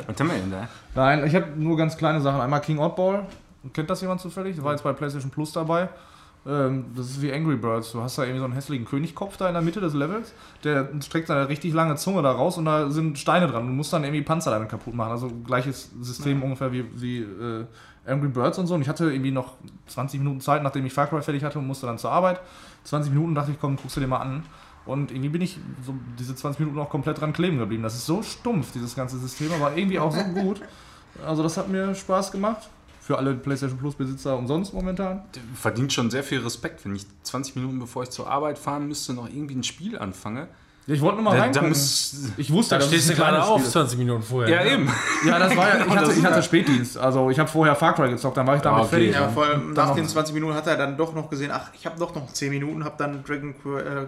Was haben wir denn da? Nein, ich habe nur ganz kleine Sachen. Einmal King Oddball. Kennt das jemand zufällig? Das war jetzt bei PlayStation Plus dabei. Ähm, das ist wie Angry Birds. Du hast da irgendwie so einen hässlichen Königkopf da in der Mitte des Levels. Der streckt seine richtig lange Zunge da raus und da sind Steine dran. Du musst dann irgendwie Panzer damit kaputt machen. Also gleiches System ungefähr wie, wie äh, Angry Birds und so. Und ich hatte irgendwie noch 20 Minuten Zeit, nachdem ich Far Cry fertig hatte und musste dann zur Arbeit. 20 Minuten dachte ich, komm, guckst du dir mal an. Und irgendwie bin ich so diese 20 Minuten auch komplett dran kleben geblieben. Das ist so stumpf, dieses ganze System, aber irgendwie auch so gut. Also das hat mir Spaß gemacht. Für alle PlayStation Plus Besitzer umsonst momentan. Verdient schon sehr viel Respekt, wenn ich 20 Minuten bevor ich zur Arbeit fahren müsste, noch irgendwie ein Spiel anfange. Ja, ich wollte nur mal muss, ich wusste, Da dass stehst du gerade auf, Spiel ist. 20 Minuten vorher. ja, eben. Ja, das war ja, ich hatte, ich hatte ja- Spätdienst. Also ich habe vorher Far Cry gezockt, dann war ich damit Ah, okay. fertig. Ja, vor allem nach den 20 Minuten hat er dann doch noch gesehen, ach, ich habe doch noch 10 Minuten, habe dann Dragon äh,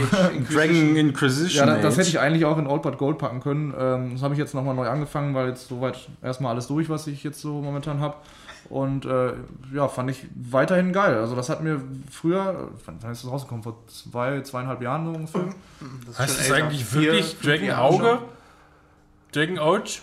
Age Inquisition. Dragon Inquisition. Ja, das, das hätte ich eigentlich auch in Old But Gold packen können. Ähm, das habe ich jetzt nochmal neu angefangen, weil jetzt soweit erstmal alles durch, was ich jetzt so momentan habe. Und äh, ja, fand ich weiterhin geil. Also das hat mir früher, wann ist das rausgekommen? Vor zwei, zweieinhalb Jahren so ungefähr. Das ist Heißt älter. eigentlich Vier, wirklich Dragon Auge? schon. Dragon Ouch?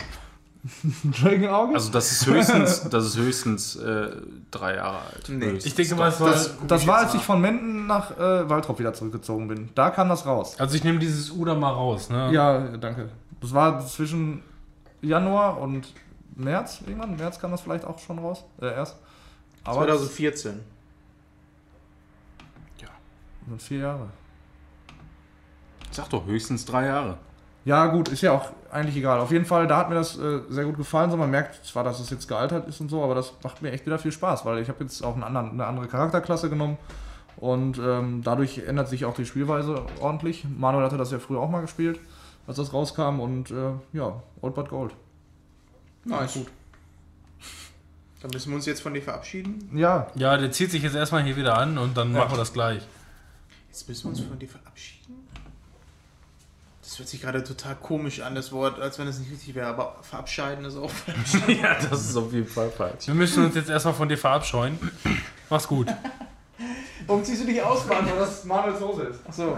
Dragon Auge? Also das ist höchstens, das ist höchstens äh, drei Jahre alt. Nee. Höchstens. Ich denke mal, es war. Das- das war, als ich von Menden nach äh, Waldrop wieder zurückgezogen bin. Da kam das raus. Also ich nehme dieses Uda mal raus, ne? Ja, danke. Das war zwischen Januar und März irgendwann. März kam das vielleicht auch schon raus. Äh, erst. Aber 2014. das sind vier Jahre. Ich sag doch höchstens drei Jahre. Ja, gut, ist ja auch eigentlich egal. Auf jeden Fall, da hat mir das äh, sehr gut gefallen. So, man merkt zwar, dass es jetzt gealtert ist und so, aber das macht mir echt wieder viel Spaß, weil ich habe jetzt auch einen anderen, eine andere Charakterklasse genommen und ähm, dadurch ändert sich auch die Spielweise ordentlich. Manuel hatte das ja früher auch mal gespielt, als das rauskam und äh, ja, Old But Gold. Nice. Gut. Dann müssen wir uns jetzt von dir verabschieden. Ja, Ja, der zieht sich jetzt erstmal hier wieder an und dann machen wir das gleich. Jetzt müssen wir uns von dir verabschieden. Das hört sich gerade total komisch an, das Wort, als wenn es nicht richtig wäre, aber verabscheiden ist auch falsch. ja, das ist auf jeden Fall falsch. Wir müssen uns jetzt erstmal von dir verabscheuen. Mach's gut. Warum ziehst du dich aus, Mann? weil das Manuels Hose ist. Achso.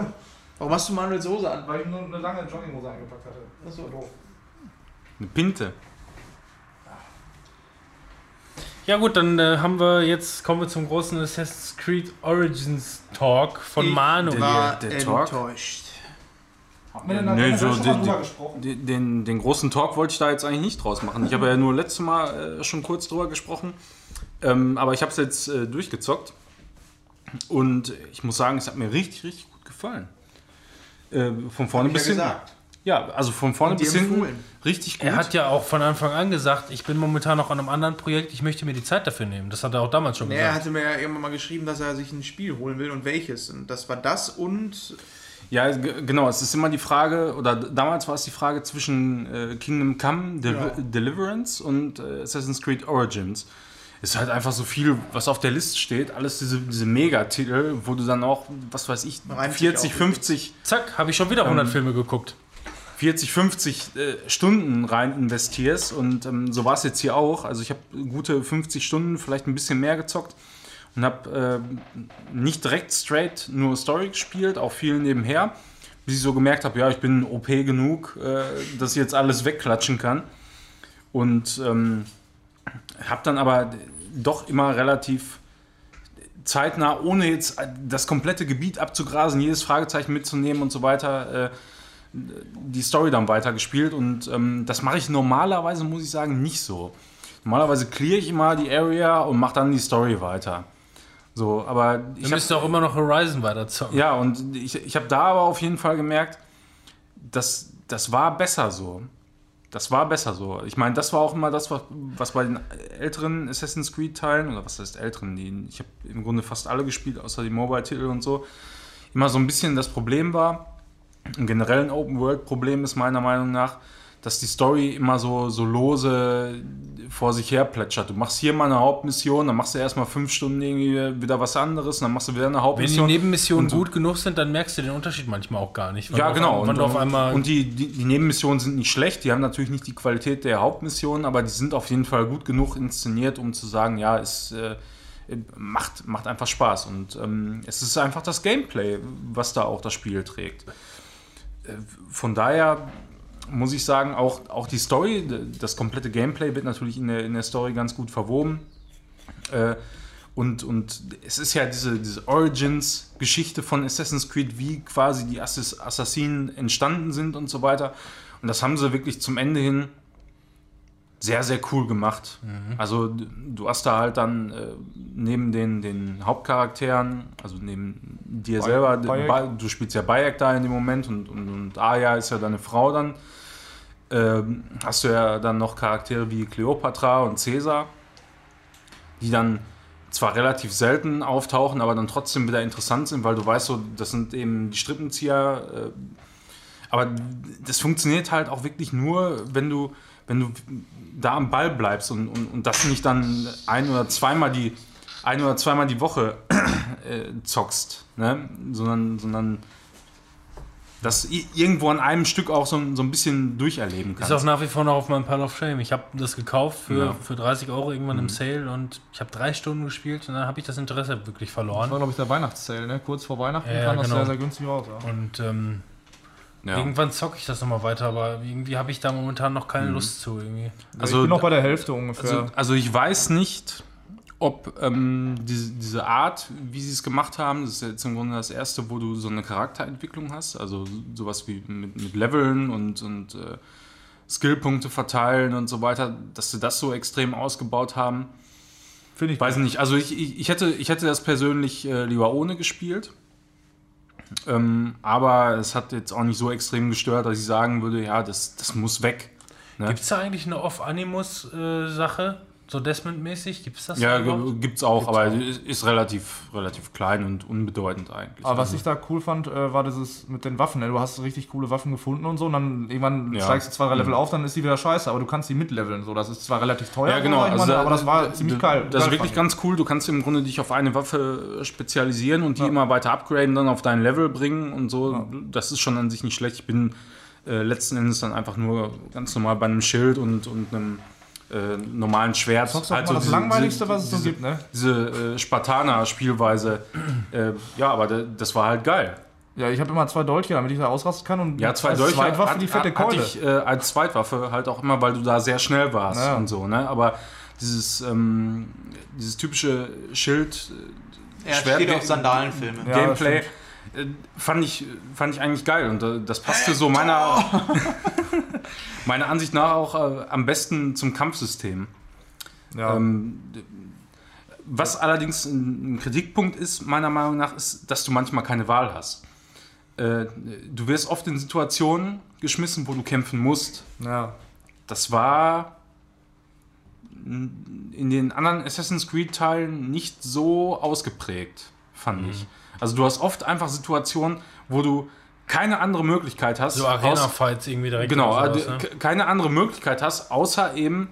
Warum hast du Manuel Soße an? Weil ich nur eine lange Jogginghose eingepackt hatte. Achso, doof. Eine Pinte. Ja gut, dann äh, haben wir jetzt kommen wir zum großen Assassin's Creed Origins Talk von Ich Manuel. war der Talk? enttäuscht. Haben wir denn Ja, da nee, so gesprochen? Den, den, den großen Talk wollte ich da jetzt eigentlich nicht draus machen. Ich habe ja nur letztes Mal äh, schon kurz drüber gesprochen. Ähm, aber ich habe es jetzt äh, durchgezockt. Und ich muss sagen, es hat mir richtig, richtig gut gefallen. Äh, von vorne bis ja hinten. gesagt. Ja, also von vorne bis hinten. Richtig gut. Er hat ja auch von Anfang an gesagt, ich bin momentan noch an einem anderen Projekt, ich möchte mir die Zeit dafür nehmen. Das hat er auch damals schon Nee, er gesagt. hatte mir ja irgendwann mal geschrieben, dass er sich ein Spiel holen will und welches. Und das war das und Ja, genau. Es ist immer die Frage, oder damals war es die Frage zwischen äh, Kingdom Come, Del Ja. Deliverance und äh, Assassin's Creed Origins. Es ist halt einfach so viel, was auf der Liste steht. Alles diese, diese Megatitel, wo du dann auch, was weiß ich, Reimt sich 40, auch 50, Zack, habe ich schon wieder 100 Filme geguckt. 40, 50 äh, Stunden rein investierst. Und ähm, so war es jetzt hier auch. Also ich habe gute 50 Stunden, vielleicht ein bisschen mehr gezockt. Und habe äh, nicht direkt straight nur Story gespielt, auch viel nebenher. Bis ich so gemerkt habe, ja, ich bin OP genug, äh, dass ich jetzt alles wegklatschen kann. Und ähm, habe dann aber doch immer relativ zeitnah, ohne jetzt das komplette Gebiet abzugrasen, jedes Fragezeichen mitzunehmen und so weiter, äh, die Story dann weitergespielt. Und ähm, das mache ich normalerweise, muss ich sagen, nicht so. Normalerweise clear ich immer die Area und mache dann die Story weiter. So, aber Du ich habe müsst auch immer noch Horizon weiter zocken. ja, und ich, ich habe da aber auf jeden Fall gemerkt, dass das war besser so. Das war besser so. Ich meine, das war auch immer das, was, was bei den älteren Assassin's Creed-Teilen, oder was heißt älteren, die, ich habe im Grunde fast alle gespielt, außer die Mobile-Titel und so, immer so ein bisschen das Problem war. Ein generell ein Open-World-Problem ist meiner Meinung nach, dass die Story immer so, so lose vor sich her plätschert. Du machst hier mal eine Hauptmission, dann machst du erstmal fünf Stunden irgendwie wieder was anderes, dann machst du wieder eine Wenn die Hauptmission. Nebenmissionen Und gut genug sind, dann merkst du den Unterschied manchmal auch gar nicht. Ja, genau. Auf, du auf einmal und die, die, die Nebenmissionen sind nicht schlecht, die haben natürlich nicht die Qualität der Hauptmissionen, aber die sind auf jeden Fall gut genug inszeniert, um zu sagen, ja, es äh, macht, macht einfach Spaß. Und ähm, es ist einfach das Gameplay, was da auch das Spiel trägt. Von daher muss ich sagen, auch, auch die Story, das komplette Gameplay wird natürlich in der, in der Story ganz gut verwoben. Äh, und, und es ist ja diese, diese Origins-Geschichte von Assassin's Creed, wie quasi die Assass Assassinen entstanden sind und so weiter. Und das haben sie wirklich zum Ende hin sehr, sehr cool gemacht. Also d- du hast da halt dann äh, neben den, den Hauptcharakteren, also neben dir Bay- selber, Bayek. Ba- du spielst ja Bayek da in dem Moment und, und, und Aya ist ja deine Frau dann. Ähm, hast du ja dann noch Charaktere wie Cleopatra und Caesar, die dann zwar relativ selten auftauchen, aber dann trotzdem wieder interessant sind, weil du weißt so, das sind eben die Strippenzieher. Äh, aber das funktioniert halt auch wirklich nur, wenn du, wenn du da am Ball bleibst und, und, und das nicht dann ein oder zweimal die ein oder zweimal die Woche äh, zockst, ne? sondern, sondern das irgendwo an einem Stück auch so, ein- so ein bisschen durcherleben Ist kannst. auch nach wie vor noch auf meinem Pile of Shame. Ich habe das gekauft für, Ja. für 30 Euro irgendwann im Sale und ich habe drei Stunden gespielt und dann habe ich das Interesse wirklich Das war, verloren. glaube ich, der Weihnachtszähl, ne? Kurz vor Weihnachten Ja, kam das genau. sehr, sehr günstig raus. Ja. Und ähm, ja. irgendwann zocke ich das nochmal weiter, aber irgendwie habe ich da momentan noch keine Lust zu. Irgendwie. Also, ich bin noch bei der Hälfte ungefähr. Also, also ich weiß nicht, ob ähm, diese, diese Art, wie sie es gemacht haben, das ist jetzt im Grunde das erste, wo du so eine Charakterentwicklung hast, also sowas wie mit, mit Leveln und, und äh, Skillpunkte verteilen und so weiter, dass sie das so extrem ausgebaut haben. Finde ich. Weiß nicht, also ich, ich, ich, hätte, ich hätte das persönlich äh, lieber ohne gespielt. Ähm, aber es hat jetzt auch nicht so extrem gestört, dass ich sagen würde, ja, das, das muss weg. Ne? Gibt es da eigentlich eine Off-Animus-Sache? So Desmond-mäßig? Gibt es das Ja, überhaupt? ge- gibt's auch, Gibt's aber auch. ist ist relativ, relativ klein und unbedeutend eigentlich. Aber was Also, ich da cool fand, äh, war dieses mit den Waffen. Ne? Du hast richtig coole Waffen gefunden und so. Und dann irgendwann Ja. steigst du zwei Level Mhm. auf, dann ist die wieder scheiße. Aber du kannst die mitleveln. So, das ist zwar relativ teuer, ja, genau. Also, aber das war da- ziemlich geil. Das ist wirklich ganz cool. Du kannst im Grunde dich auf eine Waffe spezialisieren und die Ja. immer weiter upgraden, dann auf dein Level bringen und so. Ja. Das ist schon an sich nicht schlecht. Ich bin äh, letzten Endes dann einfach nur ganz normal bei einem Schild und, und einem äh, normalen Schwert. ich. Zockst du auch Halt mal so das diese- Langweiligste, diese- was es so diese- gibt, ne? Diese äh, Spartaner-Spielweise. äh, ja, aber da- das war halt geil. Ja, ich habe immer zwei Dolche, damit ich da ausrasten kann. Und Ja, zwei als Dolche Zweitwaffe hat, die fette hat, hatte Keule. ich äh, als Zweitwaffe halt auch immer, weil du da sehr schnell warst Ja. und so, ne? Aber dieses, ähm, dieses typische Schild Er Schwert- steht auf Sandalenfilme. Ja, Gameplay äh, fand ich, fand ich eigentlich geil und äh, das passte so meiner, meiner Ansicht nach auch äh, am besten zum Kampfsystem. Ja. Ähm, was allerdings ein Kritikpunkt ist, meiner Meinung nach, ist, dass du manchmal keine Wahl hast. Äh, du wirst oft in Situationen geschmissen, wo du kämpfen musst. ja. das war in den anderen Assassin's Creed-Teilen nicht so ausgeprägt, fand ich. Also du hast oft einfach Situationen, wo du keine andere Möglichkeit hast. So Arena-Fights irgendwie direkt. Genau, äh, sowas, ne? ke- keine andere Möglichkeit hast, außer eben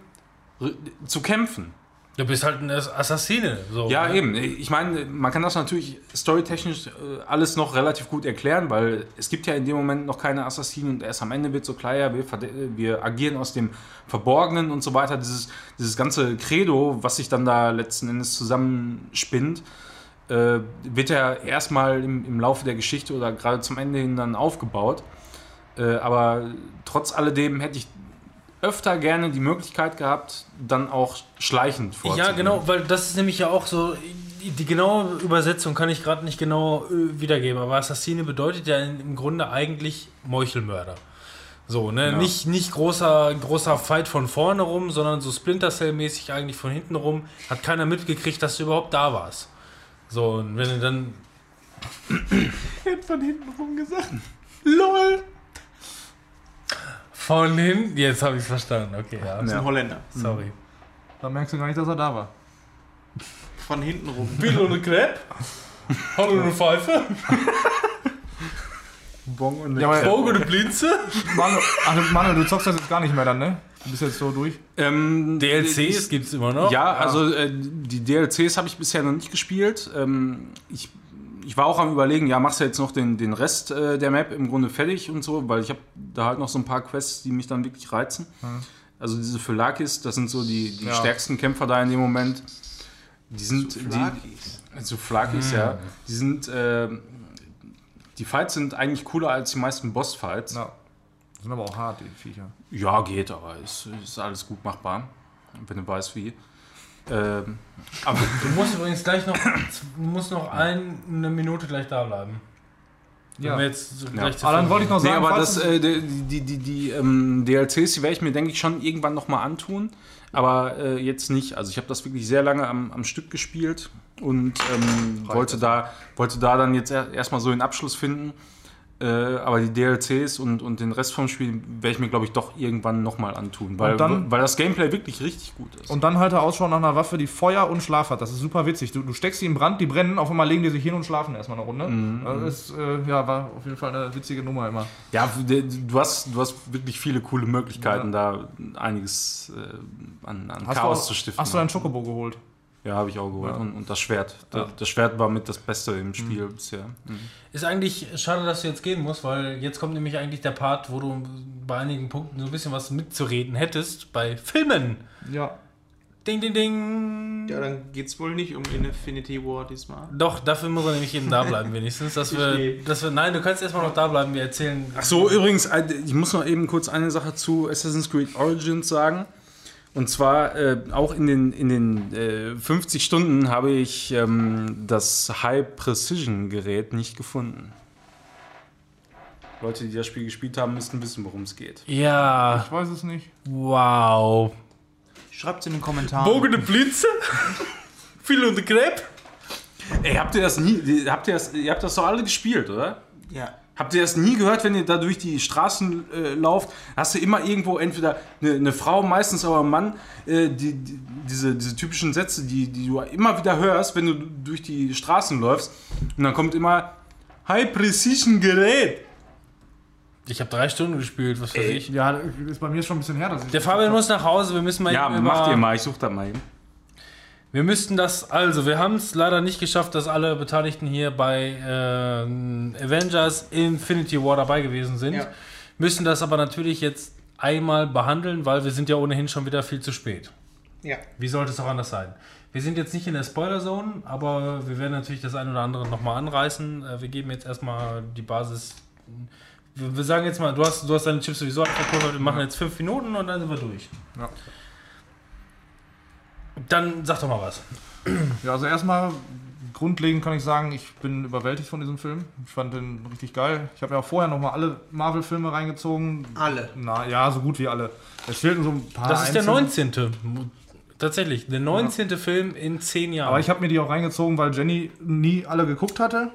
zu kämpfen. Du bist halt ein Assassine. So, Ja, ne? eben. Ich meine, man kann das natürlich storytechnisch äh, alles noch relativ gut erklären, weil es gibt ja in dem Moment noch keine Assassinen und erst am Ende wird so klar, ja, wir, wir agieren aus dem Verborgenen und so weiter. Dieses, dieses ganze Credo, was sich dann da letzten Endes zusammenspinnt, äh, wird ja erstmal im, im Laufe der Geschichte oder gerade zum Ende hin dann aufgebaut. Äh, aber trotz alledem hätte ich öfter gerne die Möglichkeit gehabt, dann auch schleichend vorzugehen. Ja, genau, weil das ist nämlich ja auch so, die, genaue Übersetzung kann ich gerade nicht genau äh, wiedergeben, aber Assassine bedeutet ja im Grunde eigentlich Meuchelmörder. So, ne? Ja. Nicht, nicht großer, großer Fight von vorne rum, sondern so Splinter Cell-mäßig eigentlich von hinten rum. Hat keiner mitgekriegt, dass du überhaupt da warst. So, und wenn du dann. Er hat von hinten rum gesagt. LOL! Von hinten. Jetzt habe ich es verstanden, okay, ja. Das ist ein Holländer. Sorry. Dann merkst du gar nicht, dass er da war. Von hinten rum. Bill und eine Crepe? Hallo eine Pfeife? Bon und Ja, aber- Bogen und eine Blinze? Manuel, ach, Manuel, du zockst das jetzt gar nicht mehr dann, ne? Du bist jetzt so durch. ähm, DLCs gibt es immer noch. Ja, also äh, die DLCs habe ich bisher noch nicht gespielt. Ähm, ich, ich war auch am überlegen, ja, machst du jetzt noch den, den Rest äh, der Map im Grunde fertig und so, weil ich habe da halt noch so ein paar Quests, die mich dann wirklich reizen. Also diese Phylakis, das sind so die, die Ja. stärksten Kämpfer da in dem Moment. Die sind die, Flakis. so Flakis, ja. Die sind äh, die Fights sind eigentlich cooler als die meisten Bossfights. Ja. Sind aber auch hart, die Viecher. Ja, geht, aber ist, ist alles gut machbar, wenn du weißt wie. Ähm, aber Du musst übrigens gleich noch, du musst noch ein, eine Minute gleich da bleiben. Ja. Wenn wir jetzt so gleich zu Aber dann wollte ich noch Nee, sagen, aber falls das, äh, die, die, die, die ähm, DLCs, die werde ich mir, denke ich, schon irgendwann nochmal antun. Aber äh, jetzt nicht. Also ich habe das wirklich sehr lange am, am Stück gespielt und ähm, wollte, da, wollte da dann jetzt er, erstmal so den Abschluss finden. Äh, aber die DLCs und, und den Rest vom Spiel werde ich mir, glaube ich, doch irgendwann nochmal antun. Weil, dann- weil das Gameplay wirklich richtig gut ist. Und dann halte Ausschau nach einer Waffe, die Feuer und Schlaf hat. Das ist super witzig. Du, du steckst sie in Brand, die brennen, auf einmal legen die sich hin und schlafen erstmal eine Runde. Mhm. Das ist, äh, ja, war auf jeden Fall eine witzige Nummer immer. Ja, du hast, du hast wirklich viele coole Möglichkeiten, da einiges äh, an, an Chaos du, zu stiften. Hast du einen Chocobo geholt? Ja, habe ich auch geholt. Ja. Und, und das Schwert. Ja. Das, Schwert war mit das Beste im Spiel bisher. Mhm. Ist eigentlich schade, dass du jetzt gehen musst, weil jetzt kommt nämlich eigentlich der Part, wo du bei einigen Punkten so ein bisschen was mitzureden hättest bei Filmen. Ja. Ding, ding, ding. Ja, dann geht's wohl nicht um Infinity War diesmal. Doch, dafür muss er nämlich eben da bleiben, wenigstens. Dass wir, dass wir, nein, du kannst erstmal noch da bleiben, wir erzählen. Ach so, übrigens, ich muss noch eben kurz eine Sache zu Assassin's Creed Origins sagen. Und zwar äh, auch in den, in den äh, 50 Stunden habe ich ähm, das High Precision Gerät nicht gefunden. Leute, die das Spiel gespielt haben, müssten wissen, worum es geht. Ja, Ich weiß es nicht. wow. Schreibt's in den Kommentaren. Bogen und Blitze? Viel und Crepe? Ey, habt ihr das nie, habt ihr das, ihr habt das doch alle gespielt, oder? Ja. Habt ihr das nie gehört, wenn ihr da durch die Straßen äh, lauft? Hast du immer irgendwo entweder eine, eine Frau, meistens aber ein Mann, äh, die, die, diese, diese typischen Sätze, die, die du immer wieder hörst, wenn du durch die Straßen läufst. Und dann kommt immer High Precision Gerät. Ich habe drei Stunden gespielt, was weiß ich. Ja, ist bei mir schon ein bisschen her, dass ich. Der Fabian muss nach Hause, wir müssen mal Ja, macht ihr mal, ich such das mal eben. Wir müssten das, also wir haben es leider nicht geschafft, dass alle Beteiligten hier bei ähm, Avengers Infinity War dabei gewesen sind. Ja. Müssen das aber natürlich jetzt einmal behandeln, weil wir sind ja ohnehin schon wieder viel zu spät. Ja. Wie sollte es auch anders sein? Wir sind jetzt nicht in der Spoiler-Zone, aber wir werden natürlich das ein oder andere nochmal anreißen. Äh, Wir geben jetzt erstmal die Basis. Wir wir sagen jetzt mal, du hast, du hast deine Chips sowieso abgekauft, wir machen jetzt fünf Minuten und dann sind wir durch. Ja. Dann sag doch mal was. Ja, also erstmal grundlegend kann ich sagen, ich bin überwältigt von diesem Film. Ich fand den richtig geil. Ich habe ja auch vorher nochmal alle Marvel-Filme reingezogen. Alle. Na ja, so gut wie alle. Es fehlten so ein paar. Das ist der einzelne. 19. Tatsächlich, der 19. Film in 10 Jahren. Aber ich habe mir die auch reingezogen, weil Jenny nie alle geguckt hatte.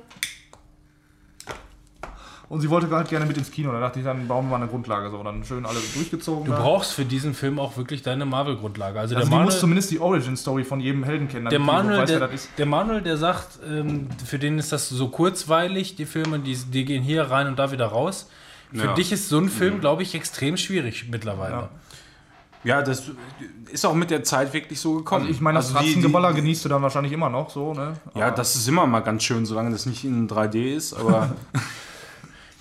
Und sie wollte halt gerne mit ins Kino. Da dachte ich, dann bauen wir mal eine Grundlage. So, dann schön alle durchgezogen. Du da. brauchst für diesen Film auch wirklich deine Marvel-Grundlage. Also, also der die muss Manuel, zumindest die Origin-Story von jedem Helden kennen. der, Manuel weiß, der, das ist. der Manuel, der sagt, ähm, für den ist das so kurzweilig, die Filme, die, die gehen hier rein und da wieder raus. Für Ja. dich ist so ein Film, glaube ich, extrem schwierig mittlerweile. Ja. Ja, das ist auch mit der Zeit wirklich so gekommen. Also ich meine, das Also Ratzengeballer genießt du dann wahrscheinlich immer noch so, ne? Ja, Aber- das ist immer mal ganz schön, solange das nicht in 3D ist, aber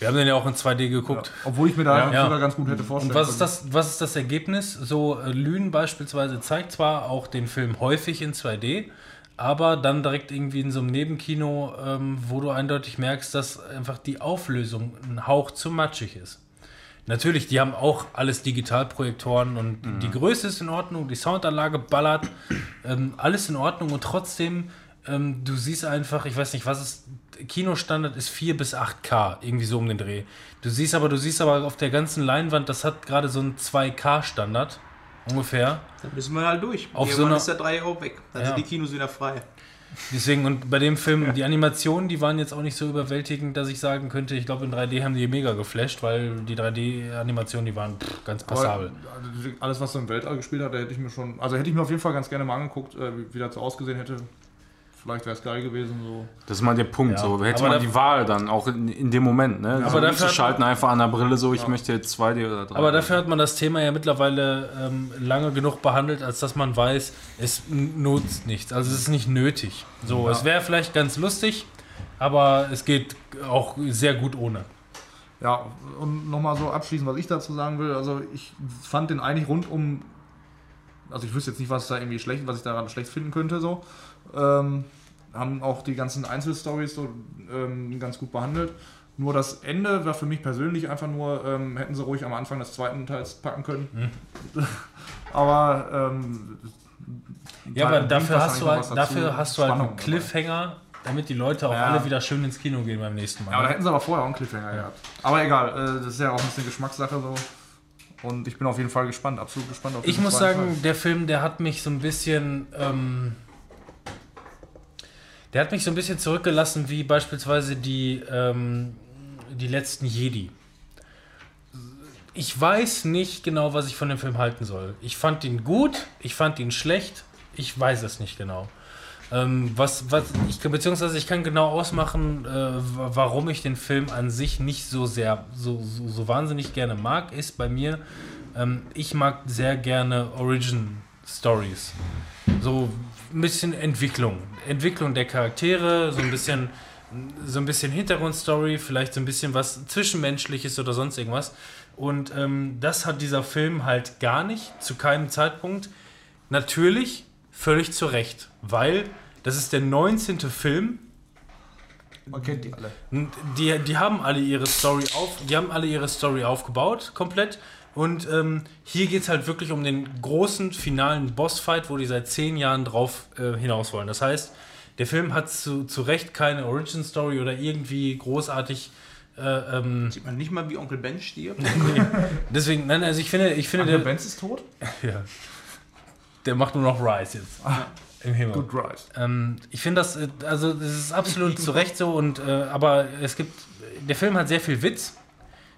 Wir haben den ja auch in 2D geguckt. Obwohl ich mir da Ja. sogar ganz gut hätte vorstellen Und was ist, können. das, was ist das Ergebnis? So, äh, Lünen beispielsweise zeigt zwar auch den Film häufig in 2D, aber dann direkt irgendwie in so einem Nebenkino, ähm, wo du eindeutig merkst, dass einfach die Auflösung ein Hauch zu matschig ist. Natürlich, die haben auch alles Digitalprojektoren und die Größe ist in Ordnung, die Soundanlage ballert, ähm, alles in Ordnung und trotzdem, ähm, du siehst einfach, ich weiß nicht, was ist, Kinostandard ist 4 bis 8K, irgendwie so um den Dreh. Du siehst aber, du siehst aber auf der ganzen Leinwand, das hat gerade so einen 2K-Standard, ungefähr. Dann müssen wir halt durch. Auf so Irgendwann einer- ist der 3 auch weg. Dann Ja. sind die Kinos wieder frei. Deswegen, und bei dem Film, die Animationen, die waren jetzt auch nicht so überwältigend, dass ich sagen könnte, ich glaube, in 3D haben die mega geflasht, weil die 3D-Animationen, die waren pff, ganz passabel. Aber, also, alles, was so im Weltall gespielt hat, da hätte ich mir schon. Also hätte ich mir auf jeden Fall ganz gerne mal angeguckt, äh, wie, wie das so ausgesehen hätte. Vielleicht wäre es geil gewesen. So. das ist mal der Punkt. Ja, so hätte aber man die Wahl dann auch in, in dem Moment. Ne? aber so dafür schalten einfach an der Brille so, ich möchte jetzt 2D oder 3D. Aber dafür hat man das Thema ja mittlerweile ähm, lange genug behandelt, als dass man weiß, es nutzt nichts. Also es ist nicht nötig. So, es wäre vielleicht ganz lustig, aber es geht auch sehr gut ohne. Ja, und nochmal so abschließend, was ich dazu sagen will. Also ich fand den eigentlich rundum. Also ich wüsste jetzt nicht, was da irgendwie schlecht, was ich daran schlecht finden könnte. So. Ähm, haben auch die ganzen Einzelstories so ähm, ganz gut behandelt. Nur das Ende war für mich persönlich einfach nur, ähm, hätten sie ruhig am Anfang des zweiten Teils packen können. aber ähm, Ja, aber bringt dafür hast du halt, dafür hast du halt Spannung einen dabei. Cliffhanger, damit die Leute auch Ja. alle wieder schön ins Kino gehen beim nächsten Mal. Ja, aber da ne? hätten sie aber vorher auch einen Cliffhanger gehabt. Aber egal, äh, das ist ja auch ein bisschen Geschmackssache so. Und ich bin auf jeden Fall gespannt, absolut gespannt auf Ich diesen muss sagen, der Film, der hat mich so ein bisschen. Ähm, der hat mich so ein bisschen zurückgelassen, wie beispielsweise die, ähm, die letzten Jedi. Ich weiß nicht genau, was ich von dem Film halten soll. Ich fand ihn gut, ich fand ihn schlecht, ich weiß es nicht genau. Ähm, was, was ich, beziehungsweise ich kann genau ausmachen, äh, wa- warum ich den Film an sich nicht so sehr, so, so, so wahnsinnig gerne mag, ist bei mir, ähm, ich mag sehr gerne Origin Stories. So ein bisschen Entwicklung. Entwicklung der Charaktere, so ein bisschen, so ein bisschen Hintergrundstory, vielleicht so ein bisschen was Zwischenmenschliches oder sonst irgendwas. Und ähm, das hat dieser Film halt gar nicht, zu keinem Zeitpunkt. Natürlich völlig zu Recht, weil das ist der 19. Film Man kennt die alle. Die, die haben alle ihre Story auf, die haben alle ihre Story aufgebaut, komplett. Und ähm, hier geht es halt wirklich um den großen finalen Bossfight, wo die seit zehn Jahren drauf äh, hinaus wollen. Das heißt, der Film hat zu, zu Recht keine Origin Story oder irgendwie großartig. Äh, ähm, Sieht man nicht mal, wie Onkel Ben stirbt. deswegen, nein, also ich finde, ich finde, Der der, Benz ist tot? ja, der macht nur noch Rise jetzt. Im Himmel. Good Rise. Ähm, ich finde das, äh, also das ist absolut zu Recht so und äh, aber es gibt, der Film hat sehr viel Witz,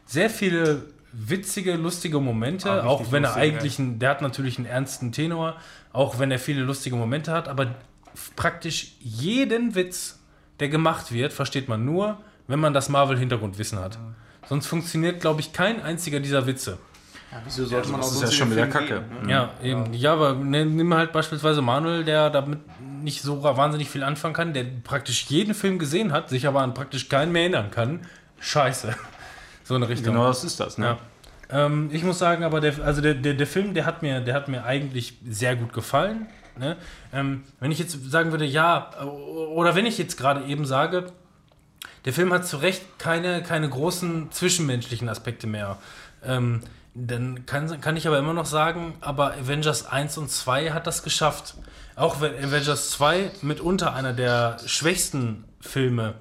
sehr viele witzige, lustige Momente, Ah, auch wenn er lustig, eigentlich, ein, der hat natürlich einen ernsten Tenor, auch wenn er viele lustige Momente hat, aber praktisch jeden Witz, der gemacht wird, versteht man nur, wenn man das Marvel-Hintergrundwissen hat. Sonst funktioniert, glaube ich, kein einziger dieser Witze. Ja, wieso sollte man das auch ist sonst ja schon wieder Kacke. gehen, ne? Ja, eben. Ja, aber ne, nimm halt beispielsweise Manuel, der damit nicht so wahnsinnig viel anfangen kann, der praktisch jeden Film gesehen hat, sich aber an praktisch keinen mehr erinnern kann. Scheiße. So eine Richtung. Genau das ist das. Ne? Ja. Ähm, ich muss sagen, aber der, also der, der, der Film, der hat, mir, der hat mir eigentlich sehr gut gefallen. Ne? Ähm, wenn ich jetzt sagen würde, ja, oder wenn ich jetzt gerade eben sage, der Film hat zu Recht keine, keine großen zwischenmenschlichen Aspekte mehr. Ähm, dann kann, kann ich aber immer noch sagen, aber Avengers 1 und 2 hat das geschafft. Auch wenn Avengers 2 mitunter einer der schwächsten Filme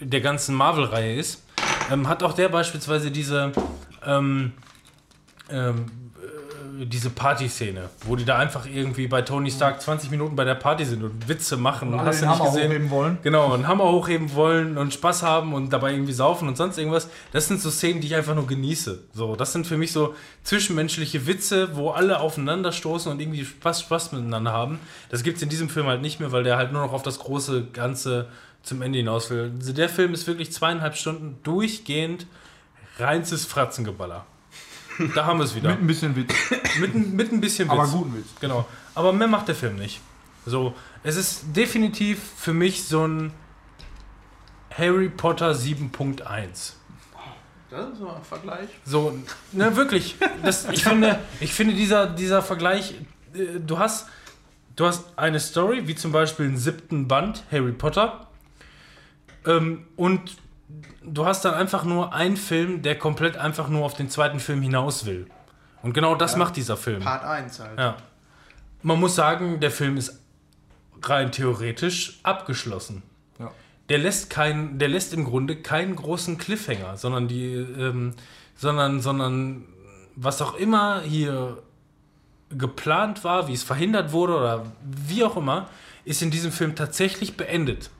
der ganzen Marvel-Reihe ist, ähm, hat auch der beispielsweise diese, ähm, ähm, diese Partyszene, wo die da einfach irgendwie bei Tony Stark 20 Minuten bei der Party sind und Witze machen und alle hast du nicht Hammer gesehen. hochheben wollen. Genau, einen Hammer hochheben wollen und Spaß haben und dabei irgendwie saufen und sonst irgendwas. Das sind so Szenen, die ich einfach nur genieße. So, das sind für mich so zwischenmenschliche Witze, wo alle aufeinander stoßen und irgendwie Spaß, Spaß miteinander haben. Das gibt es in diesem Film halt nicht mehr, weil der halt nur noch auf das große Ganze zum Ende hinaus will. Also der Film ist wirklich zweieinhalb Stunden durchgehend reinstes Fratzengeballer. Da haben wir es wieder. Mit ein bisschen Witz. Mit, ein- mit ein bisschen Witz. Aber guten Witz. Genau. Aber mehr macht der Film nicht. So, es ist definitiv für mich so ein Harry Potter 7.1. Das ist mal ein Vergleich. So, ne, wirklich. Das, ich, finde, ich finde, dieser, dieser Vergleich, äh, du hast, du hast eine Story, wie zum Beispiel einen siebten Band, Harry Potter, und du hast dann einfach nur einen Film, der komplett einfach nur auf den zweiten Film hinaus will. Und genau das macht dieser Film. Part 1 halt. Ja. Man muss sagen, der Film ist rein theoretisch abgeschlossen. Ja. Der lässt keinen, der lässt im Grunde keinen großen Cliffhanger, sondern die, ähm, sondern, sondern was auch immer hier geplant war, wie es verhindert wurde oder wie auch immer, ist in diesem Film tatsächlich beendet.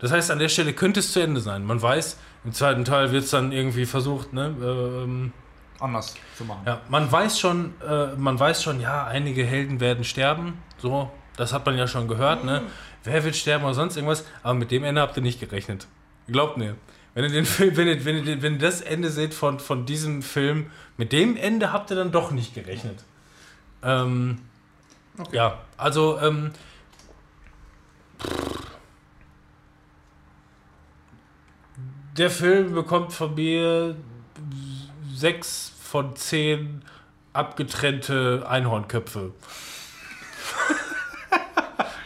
Das heißt, an der Stelle könnte es zu Ende sein. Man weiß, im zweiten Teil wird es dann irgendwie versucht, ne, ähm, Anders zu machen. ja, man weiß schon, äh, man weiß schon, ja, einige Helden werden sterben. So, das hat man ja schon gehört, ne? Wer wird sterben oder sonst irgendwas? Aber mit dem Ende habt ihr nicht gerechnet. Glaubt mir. Wenn ihr, den Film, wenn, ihr, wenn, ihr, den- wenn ihr das Ende seht von, von diesem Film, mit dem Ende habt ihr dann doch nicht gerechnet. Ähm, Ja, also ähm, der Film bekommt von mir sechs von zehn abgetrennte Einhornköpfe.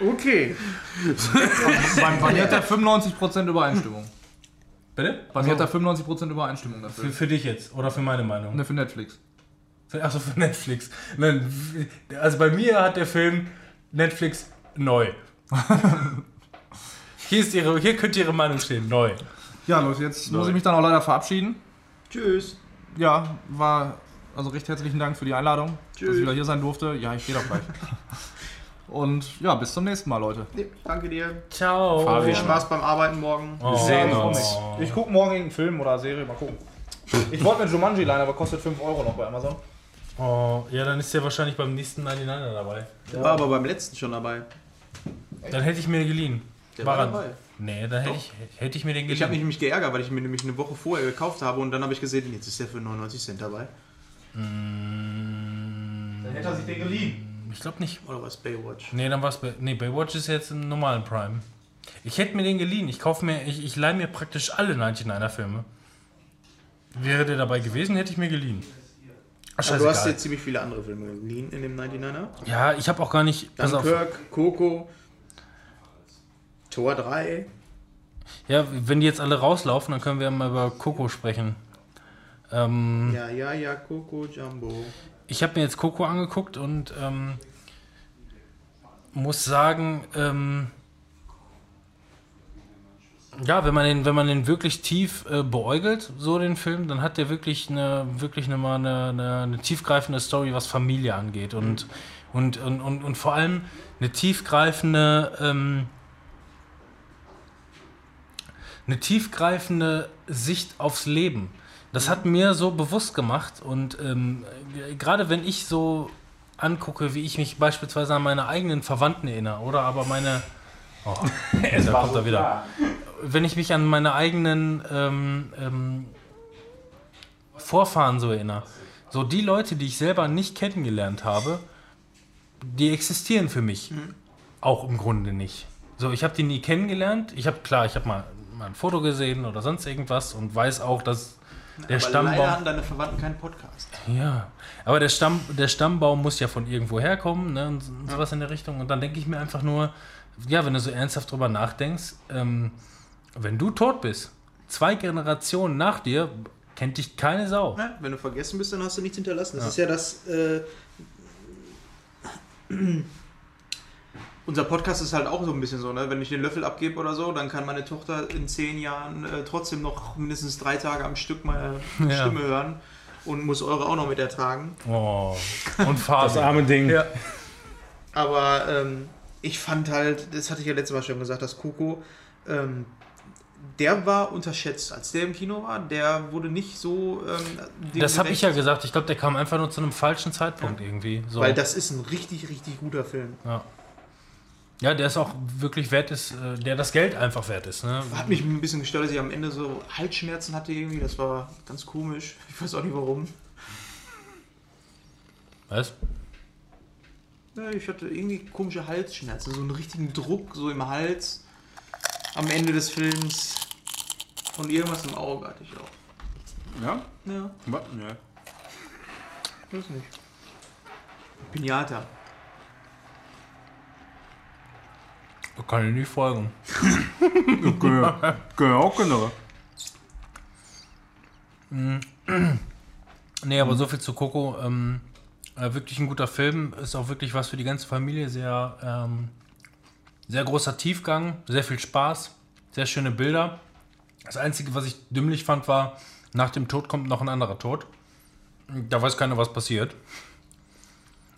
Okay. Bei, bei mir hat er 95% Übereinstimmung. Bitte? Bei mir hat er 95% Übereinstimmung dafür. für, für dich jetzt oder für meine Meinung? Ne, für Netflix. Achso, für Netflix. Nein, also bei mir hat der Film Netflix neu. hier, ist ihre, hier könnte ihre Meinung stehen, neu. Ja, Leute, jetzt muss ich mich dann auch leider verabschieden. Tschüss. Ja, war also recht herzlichen Dank für die Einladung, dass Tschüss. ich wieder hier sein durfte. Ja, ich gehe doch gleich. Und ja, bis zum nächsten Mal, Leute. Nee, danke dir. Ciao. Fabian. Viel Spaß beim Arbeiten morgen. Oh. sehen Ja, uns. ich gucke morgen irgendeinen Film oder Serie, mal gucken. Ich wollte mir Jumanji leihen, aber kostet 5 Euro noch bei Amazon. Oh, ja, dann ist der wahrscheinlich beim nächsten 99er dabei. Der war aber beim letzten schon dabei. Dann hätte ich mir geliehen. Der War war dabei. Nee, dann hätte ich, hätte ich mir den Ich habe mich geliehen. nämlich geärgert, weil ich mir nämlich eine Woche vorher gekauft habe und dann habe ich gesehen, jetzt ist der für 99 Cent dabei. Dann hätte er sich den geliehen. Ich glaube nicht. Oder was Baywatch? Nee, dann war es bei. Nee, Baywatch ist jetzt im normalen Prime. Ich hätte mir den geliehen. Ich kaufe mir, ich, ich leihe mir praktisch alle 99er Filme. Wäre der dabei gewesen, hätte ich mir geliehen. Ach, du hast jetzt ziemlich viele andere Filme geliehen in dem 99er. Ja, ich habe auch gar nicht. Dunkirk, Coco, Tor 3. Ja, wenn die jetzt alle rauslaufen, dann können wir mal über Coco sprechen. Ähm, Ja, ja, ja, Coco, Jumbo. ich habe mir jetzt Coco angeguckt und ähm, muss sagen, ähm, ja, wenn man den, wenn man den wirklich tief äh, beäugelt, so den Film, dann hat der wirklich eine, wirklich eine, mal eine, eine, eine tiefgreifende Story, was Familie angeht und, und, und, und, und vor allem eine tiefgreifende, ähm, eine tiefgreifende Sicht aufs Leben. Das hat mir so bewusst gemacht und ähm, äh, gerade wenn ich so angucke, wie ich mich beispielsweise an meine eigenen Verwandten erinnere oder aber meine oh, da kommt er wieder. Wenn ich mich an meine eigenen ähm, ähm, Vorfahren so erinnere, so die Leute, die ich selber nicht kennengelernt habe, die existieren für mich auch im Grunde nicht. So, ich habe die nie kennengelernt. Ich habe klar, ich habe mal, mal ein Foto gesehen oder sonst irgendwas und weiß auch, dass der Aber Stammbaum. leider haben deine Verwandten keinen Podcast. Ja, aber der, Stamm, der Stammbaum muss ja von irgendwo herkommen ne, und, sowas in der Richtung. Und dann denke ich mir einfach nur, ja, wenn du so ernsthaft drüber nachdenkst, ähm, wenn du tot bist, zwei Generationen nach dir, kennt dich keine Sau. Ja, wenn du vergessen bist, dann hast du nichts hinterlassen. Das Ja. ist ja das. Äh, unser Podcast ist halt auch so ein bisschen so, ne? Wenn ich den Löffel abgebe oder so, dann kann meine Tochter in zehn Jahren äh, trotzdem noch mindestens drei Tage am Stück meine Ja. Stimme hören. und muss eure auch noch mit ertragen. Oh. Und Das arme Ding. Ja. Aber ähm, ich fand halt, das hatte ich ja letztes Mal schon gesagt, dass Coco, ähm, der war unterschätzt. Als der im Kino war, der wurde nicht so. Ähm, Das habe ich ja gesagt. Ich glaube, der kam einfach nur zu einem falschen Zeitpunkt irgendwie. So. Weil das ist ein richtig, richtig guter Film. ja. Ja, der ist auch wirklich wert ist, äh, der das Geld einfach wert ist. Ne? Hat mich ein bisschen gestört, dass ich am Ende so Halsschmerzen hatte irgendwie. Das war ganz komisch. Ich weiß auch nicht warum. Was? Ja, ich hatte irgendwie komische Halsschmerzen, so einen richtigen Druck so im Hals am Ende des Films. Und irgendwas im Auge hatte ich auch. Ja? Ja, Was? Ja. weiß nicht. Pinata. Da kann ich nicht folgen. Können können auch andere. Nee, aber so viel zu Coco. Ähm, äh, wirklich ein guter Film. Ist auch wirklich was für die ganze Familie. Sehr, ähm, sehr großer Tiefgang, sehr viel Spaß, sehr schöne Bilder. Das Einzige, was ich dümmlich fand, war, nach dem Tod kommt noch ein anderer Tod. Da weiß keiner, was passiert.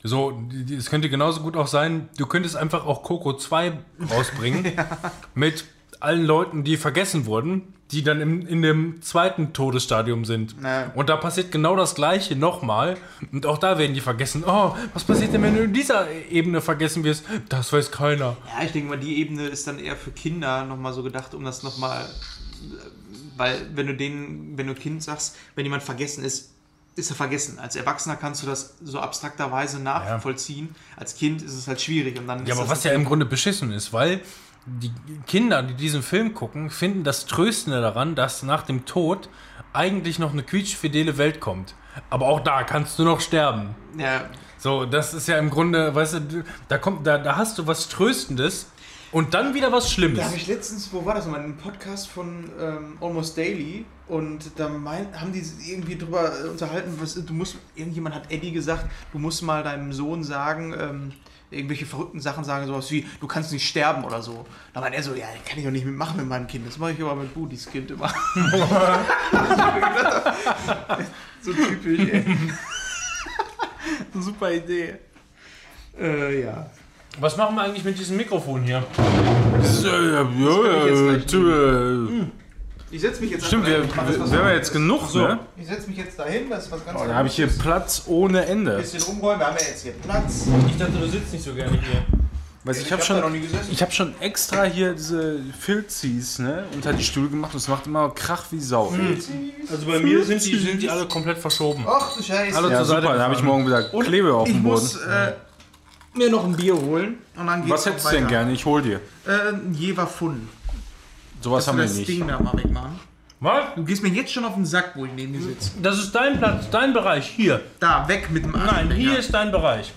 So, es könnte genauso gut auch sein, du könntest einfach auch Coco 2 rausbringen mit allen Leuten, die vergessen wurden, die dann im, in dem zweiten Todesstadium sind. Na. Und da passiert genau das gleiche nochmal. Und auch da werden die vergessen. Oh, was passiert denn, wenn du in dieser Ebene vergessen wirst? Das weiß keiner. Ja, ich denke mal, die Ebene ist dann eher für Kinder nochmal so gedacht, um das nochmal. Weil, wenn du denen, wenn du Kind sagst, wenn jemand vergessen ist, ist er vergessen. Als Erwachsener kannst du das so abstrakterweise nachvollziehen. Als Kind ist es halt schwierig. Und dann Ja, ist aber was ja im Grunde beschissen ist, weil die Kinder, die diesen Film gucken, finden das Tröstende daran, dass nach dem Tod eigentlich noch eine quietschfidele Welt kommt. Aber auch da kannst du noch sterben. Ja, So, das ist ja im Grunde, weißt du, da kommt, da, da hast du was Tröstendes und dann wieder was Schlimmes. Da habe ich letztens, wo war das nochmal, einen Podcast von ähm, Almost Daily und da mein, haben die irgendwie drüber äh, unterhalten, was du musst, irgendjemand hat Eddie gesagt, du musst mal deinem Sohn sagen, ähm, irgendwelche verrückten Sachen sagen, sowas wie, du kannst nicht sterben oder so. Da meint er so, ja, kann ich doch nicht mitmachen mit meinem Kind, das mache ich aber mit Budis Kind immer. so typisch, ey. Super Idee. Äh, ja. Was machen wir eigentlich mit diesem Mikrofon hier? Ich Ich setze mich jetzt Stimmt, wir, was wir haben jetzt genug, ne? Ich setze mich jetzt dahin, das ist was ganz Oh, da habe ich hier Platz ohne Ende. Ein bisschen umräumen, wir haben ja jetzt hier Platz. Ich dachte, du sitzt nicht so gerne hier. Weiß, ich Ich habe hab da schon, ich hab schon extra hier diese Filzis ne, unter die Stühle gemacht und es macht immer Krach wie Sau. Also bei mir sind die, sind die alle komplett verschoben. Ach du Scheiße. Hallo Ja, zur Seite super, dann habe ich morgen wieder Kleber auf dem Boden. muss äh, mir noch ein Bier holen und dann geht's Was hättest du denn gerne? Ich hol dir. Äh, ein Jever Fun. Sowas haben wir das nicht. Ding da mal wegmachen. Was? Du gehst mir jetzt schon auf den Sack, wo ich neben dir sitze. Das ist dein Platz, dein Bereich. Hier. Da, weg mit dem Nein, Aschenbecher. hier ist dein Bereich.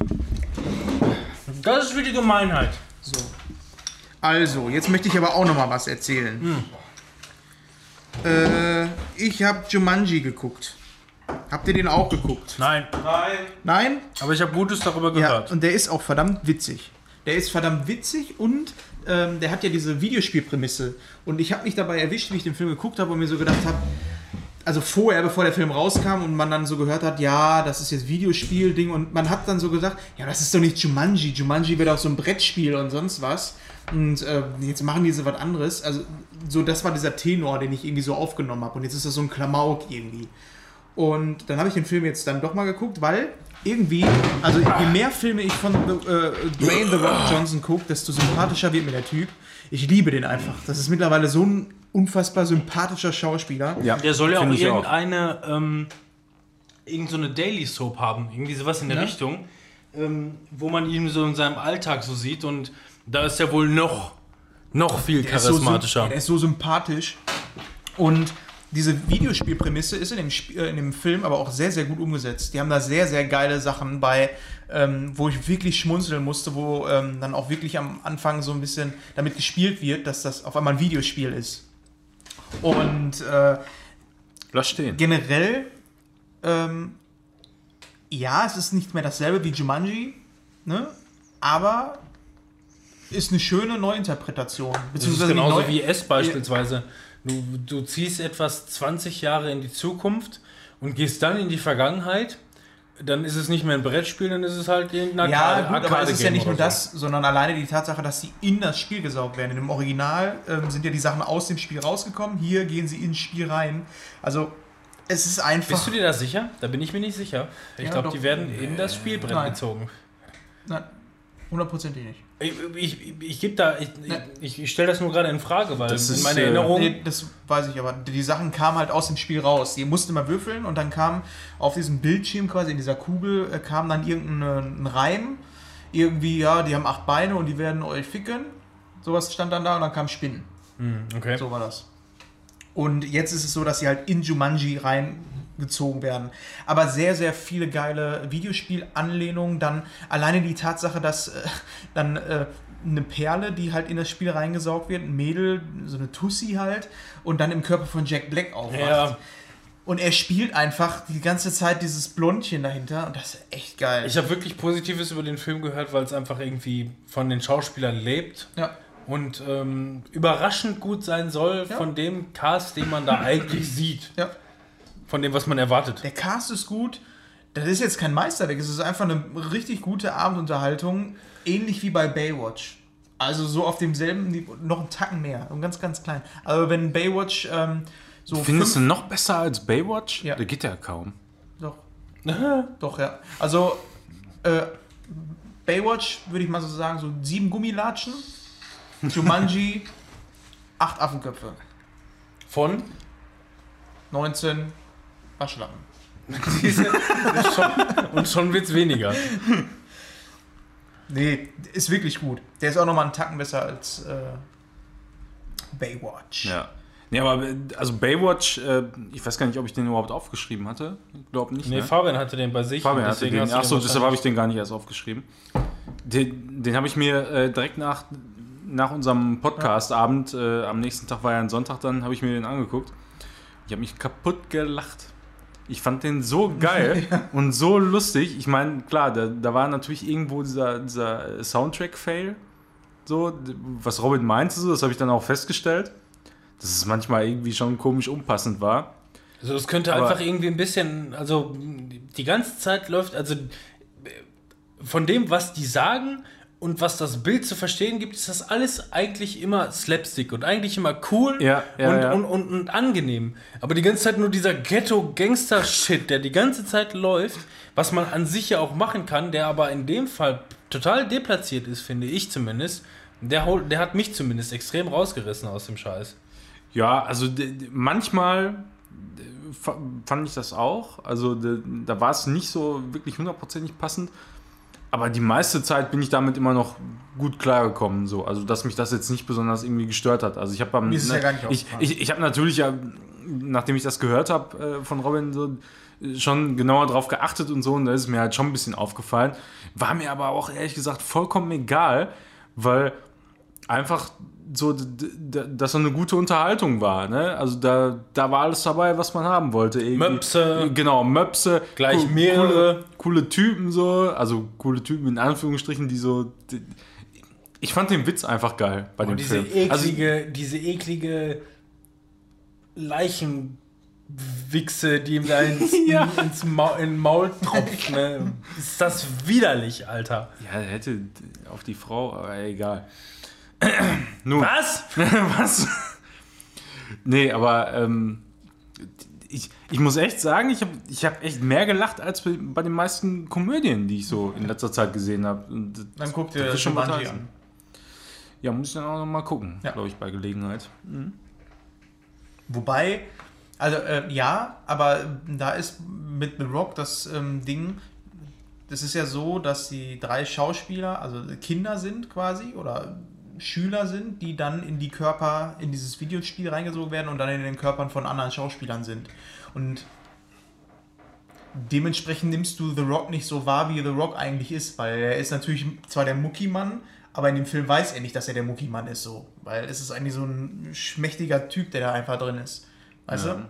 Das ist für die Gemeinheit. So. Also, jetzt möchte ich aber auch noch mal was erzählen. Hm. Äh, ich habe Jumanji geguckt. Habt ihr den auch geguckt? Nein. Nein? Aber ich habe Gutes darüber Ja, gehört. und der ist auch verdammt witzig. Der ist verdammt witzig und ähm, der hat ja diese Videospielprämisse. Und ich habe mich dabei erwischt, wie ich den Film geguckt habe und mir so gedacht habe, also vorher, bevor der Film rauskam und man dann so gehört hat, ja, das ist jetzt Videospiel-Ding und man hat dann so gesagt, ja, das ist doch nicht Jumanji. Jumanji wäre doch so ein Brettspiel und sonst was. Und äh, jetzt machen die so was anderes. Also, so, das war dieser Tenor, den ich irgendwie so aufgenommen habe. Und jetzt ist das so ein Klamauk irgendwie. Und dann habe ich den Film jetzt dann doch mal geguckt, weil irgendwie, also je mehr Filme ich von The, äh, Dwayne The Rock Johnson gucke, desto sympathischer wird mir der Typ. Ich liebe den einfach. Das ist mittlerweile so ein unfassbar sympathischer Schauspieler. Ja, Der soll ja auch irgendeine, ähm, irgend so eine Daily Soap haben, irgendwie sowas in der Ja. Richtung, ähm, wo man ihn so in seinem Alltag so sieht und da ist er wohl noch, noch viel Der ist so charismatischer. ist so sympathisch. Und diese Videospielprämisse ist in dem, Sp äh, in dem Film aber auch sehr, sehr gut umgesetzt. Die haben da sehr, sehr geile Sachen bei, ähm, wo ich wirklich schmunzeln musste, wo ähm, dann auch wirklich am Anfang so ein bisschen damit gespielt wird, dass das auf einmal ein Videospiel ist. Und äh, Lass stehen. generell, ähm, ja, es ist nicht mehr dasselbe wie Jumanji, ne? aber ist eine schöne Neuinterpretation. Das ist Beziehungsweise genauso neu- wie S beispielsweise. Du, du ziehst etwas 20 Jahre in die Zukunft und gehst dann in die Vergangenheit, dann ist es nicht mehr ein Brettspiel, dann ist es halt irgendein Ja, Arcade- gut, aber es ist ja nicht nur oder das, sondern alleine die Tatsache, dass sie in das Spiel gesaugt werden. In dem Original ähm, sind ja die Sachen aus dem Spiel rausgekommen, hier gehen sie ins Spiel rein. Also, es ist einfach. Bist du dir da sicher? Da bin ich mir nicht sicher. Ich Ja, glaube, die werden in das Spielbrett Nein. gezogen. Nein, hundertprozentig nicht. Ich, ich, ich gebe da, ich, ich, ich stelle das nur gerade in Frage, weil Das in ist, meiner äh, Erinnerung. Nee, das weiß ich aber. Die Sachen kamen halt aus dem Spiel raus. Die mussten immer würfeln und dann kam auf diesem Bildschirm quasi in dieser Kugel äh, kam dann irgendein ein Reim. Irgendwie, ja, die haben acht Beine und die werden euch ficken. Sowas stand dann da und dann kam Spinnen. Hm, okay. So war das. Und jetzt ist es so, dass sie halt in Jumanji reingezogen werden. Aber sehr, sehr viele geile Videospielanlehnungen. Dann alleine die Tatsache, dass äh, dann äh, eine Perle, die halt in das Spiel reingesaugt wird, ein Mädel, so eine Tussi halt, und dann im Körper von Jack Black aufwacht. Ja. Und er spielt einfach die ganze Zeit dieses Blondchen dahinter und das ist echt geil. Ich habe wirklich Positives über den Film gehört, weil es einfach irgendwie von den Schauspielern lebt ja. und ähm, überraschend gut sein soll Ja. von dem Cast, den man da eigentlich sieht. ja. Von dem, was man erwartet. Der Cast ist gut. Das ist jetzt kein Meisterwerk, es ist einfach eine richtig gute Abendunterhaltung, ähnlich wie bei Baywatch. Also so auf demselben Niveau, noch einen Tacken mehr, und ganz, ganz klein. Aber wenn Baywatch ähm, so. Findest du noch besser als Baywatch? Ja. Der geht ja kaum. Doch. Doch, ja. Also äh, Baywatch würde ich mal so sagen, so sieben Gummilatschen. Jumanji, acht Affenköpfe. Von? 19 Waschlappen. Schon, und schon wird es weniger. Nee, ist wirklich gut. Der ist auch nochmal einen Tacken besser als äh, Baywatch. Ja. Nee, aber also Baywatch, äh, ich weiß gar nicht, ob ich den überhaupt aufgeschrieben hatte. Ich glaube nicht. Nee, ne? Fabian hatte den bei sich. Fabian hatte den. Achso, den deshalb habe ich den gar nicht erst aufgeschrieben. Den, den habe ich mir äh, direkt nach, nach unserem Podcast-Abend, äh, am nächsten Tag war ja ein Sonntag, dann habe ich mir den angeguckt. Ich habe mich kaputt gelacht. Ich fand den so geil und so lustig. Ich meine, klar, da, da war natürlich irgendwo dieser, dieser Soundtrack-Fail. So, was Robin meinte, so, das habe ich dann auch festgestellt. Dass es manchmal irgendwie schon komisch unpassend war. Also das könnte Aber- einfach irgendwie ein bisschen, also die ganze Zeit läuft, also von dem, was die sagen und was das Bild zu verstehen gibt, ist das alles eigentlich immer Slapstick und eigentlich immer cool Ja, ja, und, ja. Und, und, und angenehm. Aber die ganze Zeit nur dieser Ghetto-Gangster-Shit, der die ganze Zeit läuft, was man an sich ja auch machen kann, der aber in dem Fall total deplatziert ist, finde ich zumindest. Der, der hat mich zumindest extrem rausgerissen aus dem Scheiß. Ja, also manchmal fand ich das auch. Also da war es nicht so wirklich hundertprozentig passend. Aber die meiste Zeit bin ich damit immer noch gut klargekommen. So. Also dass mich das jetzt nicht besonders irgendwie gestört hat. Also ich habe beim es ja ich, ich, ich habe natürlich ja, nachdem ich das gehört habe äh, von Robin, so schon genauer drauf geachtet und so. Und da ist es mir halt schon ein bisschen aufgefallen. War mir aber auch ehrlich gesagt vollkommen egal, weil einfach so, dass so eine gute Unterhaltung war. Ne? Also da, da war alles dabei, was man haben wollte. Irgendwie. Möpse. Genau, Möpse. Gleich cool- mehrere. Coole, coole Typen so. Also coole Typen in Anführungsstrichen, die so... Die, ich fand den Witz einfach geil bei dem Und diese Film. Also, eklige, diese eklige Leichenwichse, die ihm da ins, Ja. ins Maul, in den Maul tropft. Ne? Ist das widerlich, Alter. ja, er hätte auf die Frau, aber egal. Nun. Was? Was? Nee, aber ähm, ich, ich muss echt sagen, ich habe ich hab echt mehr gelacht als bei, den meisten Komödien, die ich so in letzter Zeit gesehen habe. Dann guck dir Das schon heißen. an. Ja, muss ich dann auch noch mal gucken, Ja. glaube ich, bei Gelegenheit. Wobei, also äh, ja, aber da ist mit The Rock das ähm, Ding, das ist ja so, dass die drei Schauspieler, also Kinder sind quasi oder Schüler sind, die dann in die Körper, in dieses Videospiel reingesogen werden und dann in den Körpern von anderen Schauspielern sind. Und dementsprechend nimmst du The Rock nicht so wahr, wie The Rock eigentlich ist, weil er ist natürlich zwar der Muckimann, aber in dem Film weiß er nicht, dass er der Muckimann ist so, weil es ist eigentlich so ein schmächtiger Typ, der da einfach drin ist. Weißt Ja. du?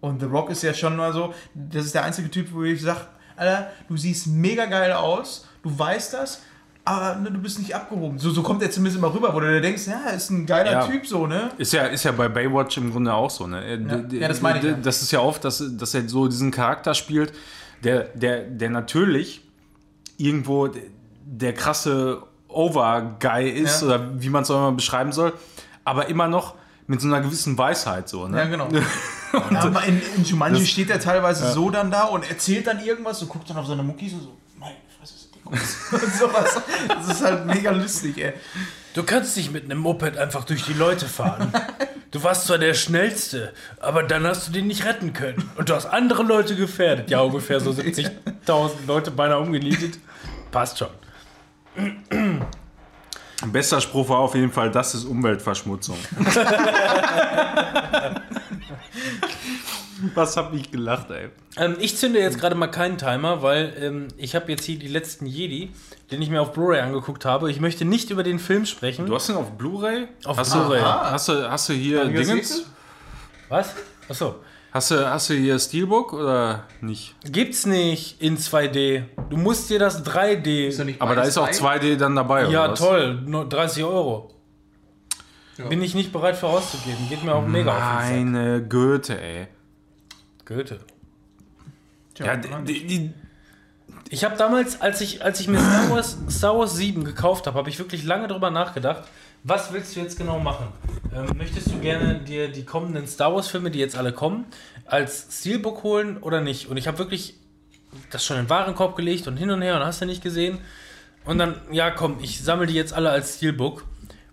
Und The Rock ist ja schon mal so, das ist der einzige Typ, wo ich sage, Alter, du siehst mega geil aus, du weißt das, aber ne, du bist nicht abgehoben. So, so kommt er zumindest immer rüber, wo du denkst, ja, er ist ein geiler Ja. Typ, so, ne? Ist ja, ist ja bei Baywatch im Grunde auch so. Ne? D- Ja, das meine ich, ja. Das ist ja oft, dass, dass er so diesen Charakter spielt, der, der, der natürlich irgendwo der krasse Over-Guy ist, Ja. oder wie man es auch immer beschreiben soll, aber immer noch mit so einer gewissen Weisheit. So, ne? Ja, genau. ja, aber in, in Jumanji steht er teilweise so dann da und erzählt dann irgendwas und guckt dann auf seine Muckis und so, meine Fresse, ist die groß. Und sowas. Das ist halt mega lustig, ey. Du kannst nicht mit einem Moped einfach durch die Leute fahren. Du warst zwar der Schnellste, aber dann hast du den nicht retten können. Und du hast andere Leute gefährdet. Ja, ungefähr so 70.000 Leute beinahe umgenietet. Passt schon. Bester Spruch war auf jeden Fall, das ist Umweltverschmutzung. Was hab ich gelacht, ey. Ähm, ich zünde jetzt gerade mal keinen Timer, weil ähm, ich habe jetzt hier die letzten Jedi, den ich mir auf Blu-ray angeguckt habe. Ich möchte nicht über den Film sprechen. Du hast den auf Blu-ray? Auf hast Blu-ray. Du, hast, du, hast du hier Dingens? Was? Achso. Hast du, hast du hier Steelbook oder nicht? Gibt's nicht in 2D. Du musst dir das 3D. Ist doch nicht Aber da ist auch frei? 2D dann dabei, Ja, oder was? toll. Nur 30 Euro. Bin ich nicht bereit für auszugeben. Geht mir auch mega auf den Sack. Meine Goethe, ey. Goethe. Ja, die, die, Ich habe damals, als ich, als ich mir Star Wars, Star Wars 7 gekauft habe, habe ich wirklich lange drüber nachgedacht. Was willst du jetzt genau machen? Ähm, möchtest du gerne dir die kommenden Star Wars Filme, die jetzt alle kommen, als Steelbook holen oder nicht? Und ich habe wirklich das schon in den Warenkorb gelegt und hin und her und hast du nicht gesehen. Und dann, ja komm, ich sammle die jetzt alle als Steelbook.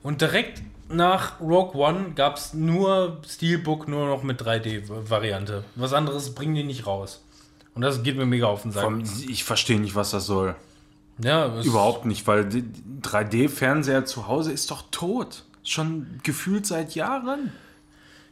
Und direkt nach Rogue One gab es nur Steelbook, nur noch mit 3D-Variante. Was anderes bringen die nicht raus. Und das geht mir mega auf den Sack. ich verstehe nicht, was das soll. Ja, Überhaupt nicht, weil die- 3D-Fernseher zu Hause ist doch tot. Schon gefühlt seit Jahren.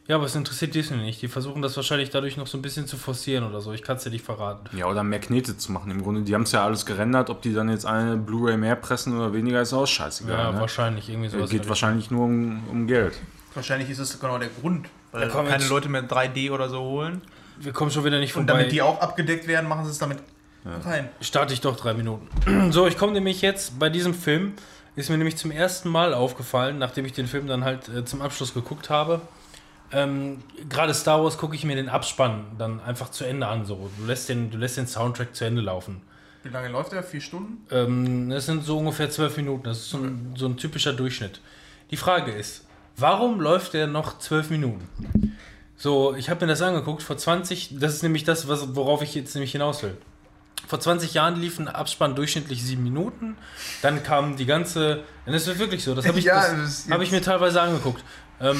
Ja, aber es interessiert Disney nicht. Die versuchen das wahrscheinlich dadurch noch so ein bisschen zu forcieren oder so. Ich kann es dir nicht verraten. Ja, oder mehr Knete zu machen. Im Grunde, die haben es ja alles gerendert. Ob die dann jetzt eine Blu-ray mehr pressen oder weniger, ist auch scheißegal. Ja, ne? wahrscheinlich irgendwie sowas. Geht wahrscheinlich nur um, um Geld. Wahrscheinlich ist es genau der Grund, weil Da kommen keine jetzt- Leute mehr 3D oder so holen. Wir kommen schon wieder nicht Und vorbei. damit die auch abgedeckt werden, machen sie es damit rein. Starte ich doch drei Minuten. So, ich komme nämlich jetzt bei diesem Film. Ist mir nämlich zum ersten Mal aufgefallen, nachdem ich den Film dann halt äh, zum Abschluss geguckt habe. Ähm, Gerade Star Wars gucke ich mir den Abspann dann einfach zu Ende an. So. Du, lässt den, du lässt den Soundtrack zu Ende laufen. Wie lange läuft der? Vier Stunden? Ähm, das sind so ungefähr zwölf Minuten. Das ist so ein, so ein typischer Durchschnitt. Die Frage ist, warum läuft der noch zwölf Minuten? So, ich habe mir das angeguckt vor 20, das ist nämlich das, was, worauf ich jetzt nämlich hinaus will. Vor 20 Jahren lief ein Abspann durchschnittlich sieben Minuten. Dann kam die ganze. Und das ist wirklich so. Das habe ich, Ja, das das ist hab ich mir teilweise angeguckt. Ähm,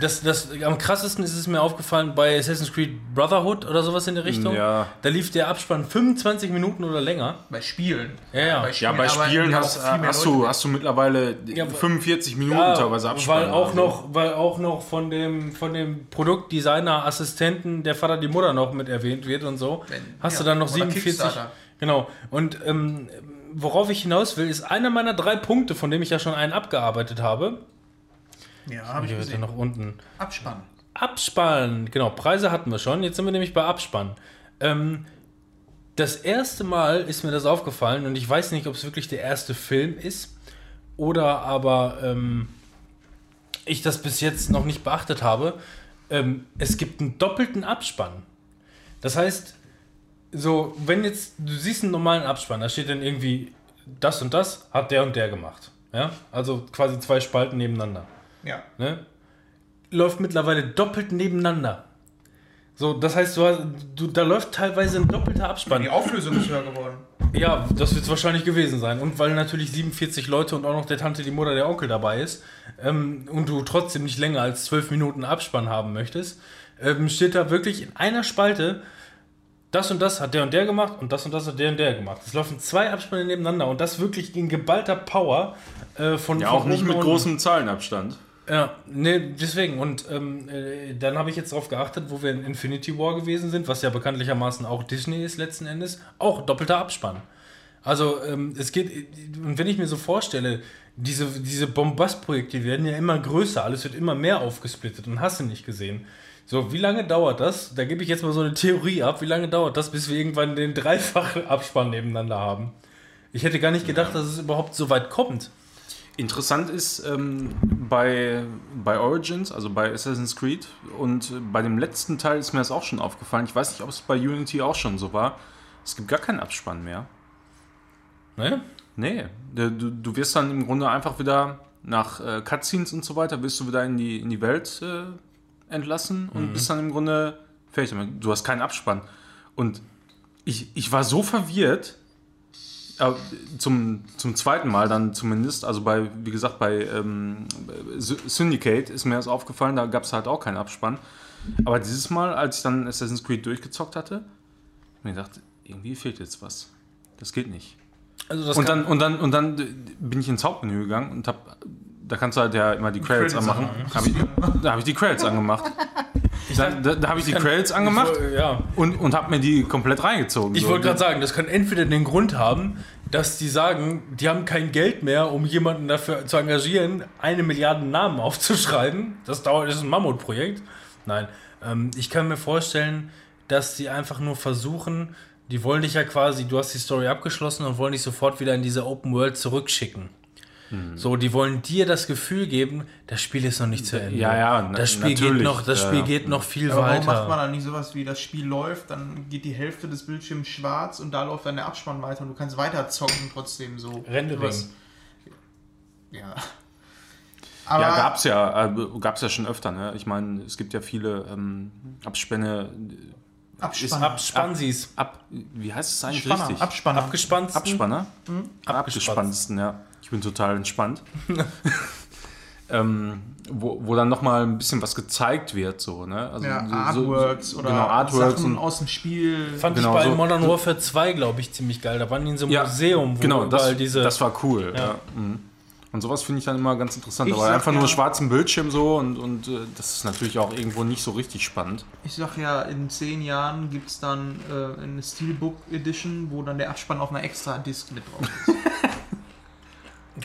das, das, am krassesten ist es mir aufgefallen bei Assassin's Creed Brotherhood oder sowas in der Richtung. Ja. Da lief der Abspann 25 Minuten oder länger. Bei Spielen. Ja, ja. Ja, bei Spielen ja hast, viel mehr hast, Leute du, mit. hast du mittlerweile Ja, 45 Minuten Ja, teilweise Abspann. weil auch oder so. noch, weil auch noch von dem, von dem Produktdesigner, Assistenten, der Vater, die Mutter noch mit erwähnt wird und so, Wenn- hast ja, du dann noch oder 47. Kickstarter. Genau. Und ähm, worauf ich hinaus will, ist einer meiner drei Punkte, von dem ich ja schon einen abgearbeitet habe. Ja, habe ich gesehen. noch unten. Abspann. Abspann, genau, Preise hatten wir schon. Jetzt sind wir nämlich bei Abspann. Ähm, das erste Mal ist mir das aufgefallen und ich weiß nicht, ob es wirklich der erste Film ist oder aber ähm, ich das bis jetzt noch nicht beachtet habe. Ähm, es gibt einen doppelten Abspann. Das heißt, so, wenn jetzt, du siehst einen normalen Abspann, da steht dann irgendwie, das und das hat der und der gemacht. Ja, also quasi zwei Spalten nebeneinander Ja. ne, läuft mittlerweile doppelt nebeneinander. So, das heißt, du hast, du, da läuft teilweise ein doppelter Abspann. Die Auflösung ist höher geworden. Ja, das wird es wahrscheinlich gewesen sein. Und weil natürlich 47 Leute und auch noch der Tante, die Mutter, der Onkel dabei ist ähm, und du trotzdem nicht länger als 12 Minuten Abspann haben möchtest, ähm, steht da wirklich in einer Spalte, das und das hat der und der gemacht und das und das hat der und der gemacht. Es laufen zwei Abspanne nebeneinander und das wirklich in geballter Power äh, von Ja, von auch nicht mit großem Zahlenabstand. Ja, nee, deswegen. Und ähm, äh, dann habe ich jetzt darauf geachtet, wo wir in Infinity War gewesen sind, was ja bekanntlichermaßen auch Disney ist letzten Endes, auch doppelter Abspann. Also ähm, es geht, und wenn ich mir so vorstelle, diese, diese Bombastprojekte werden ja immer größer, alles wird immer mehr aufgesplittet und hast du nicht gesehen. So, wie lange dauert das? Da gebe ich jetzt mal so eine Theorie ab. Wie lange dauert das, bis wir irgendwann den dreifachen Abspann nebeneinander haben? Ich hätte gar nicht gedacht, dass es überhaupt so weit kommt. Interessant ist ähm, bei, bei Origins, also bei Assassin's Creed und bei dem letzten Teil ist mir das auch schon aufgefallen. Ich weiß nicht, ob es bei Unity auch schon so war. Es gibt gar keinen Abspann mehr. Ne? Nee, du, du wirst dann im Grunde einfach wieder nach äh, Cutscenes und so weiter, wirst du wieder in die, in die Welt äh, entlassen und bist dann im Grunde fertig. Du hast keinen Abspann. Und ich, ich war so verwirrt, äh, zum, zum zweiten Mal dann zumindest, also bei, wie gesagt, bei ähm, Sy- Syndicate ist mir das aufgefallen, da gab es halt auch keinen Abspann. Aber dieses Mal, als ich dann Assassin's Creed durchgezockt hatte, ich mir gedacht, irgendwie fehlt jetzt was. Das geht nicht. Also Und kann- dann, und, dann, und dann bin ich ins Hauptmenü gegangen und hab, da kannst du halt ja immer die Credits Credits anmachen. Hab ich, da habe ich die Credits angemacht. Da, da, da habe ich die Credits angemacht Ich, ja. und, und habe mir die komplett reingezogen. Ich So, wollte gerade sagen, das kann entweder den Grund haben, dass die sagen, die haben kein Geld mehr, um jemanden dafür zu engagieren, eine Milliarde Namen aufzuschreiben. Das dauert, das ist ein Mammutprojekt. Nein, ähm, ich kann mir vorstellen, dass die einfach nur versuchen, die wollen dich ja quasi, du hast die Story abgeschlossen und wollen dich sofort wieder in diese Open World zurückschicken. So, die wollen dir das Gefühl geben, das Spiel ist noch nicht zu Ende. Ja, ja, na- das Spiel geht natürlich. noch, das Spiel ja. geht noch viel Aber warum weiter. macht man dann nicht sowas wie, das Spiel läuft, dann geht die Hälfte des Bildschirms schwarz und da läuft dann der Abspann weiter und du kannst weiter zocken trotzdem so. Rendering. Was- Ja. Aber Ja, gab's ja, äh, gab's ja schon öfter. Ne? Ich meine, es gibt ja viele ähm, Abspänne. Abspann. Abspannsies. Ab, wie heißt es eigentlich Abspanner. richtig? Abspanner. Abgespannt. Abspanner? Abgespannten. Abgespanntesten, ja. Ich bin total entspannt. ähm, wo, wo dann nochmal ein bisschen was gezeigt wird, so, ne? Also ja, so, Artworks so, oder genau, Artworks Sachen und aus dem Spiel. Fand Genau, ich bei so- Modern Warfare 2, glaube ich, ziemlich geil. Da waren die in so einem ja, Museum, wo genau, das, diese. das war cool. Ja. Ja. Mhm. Und sowas finde ich dann immer ganz interessant. Ich Aber einfach ja- nur schwarzen Bildschirm so und, und äh, das ist natürlich auch irgendwo nicht so richtig spannend. Ich sag ja, in zehn Jahren gibt es dann äh, eine Steelbook Edition, wo dann der Abspann auf einer extra Disc mit drauf ist.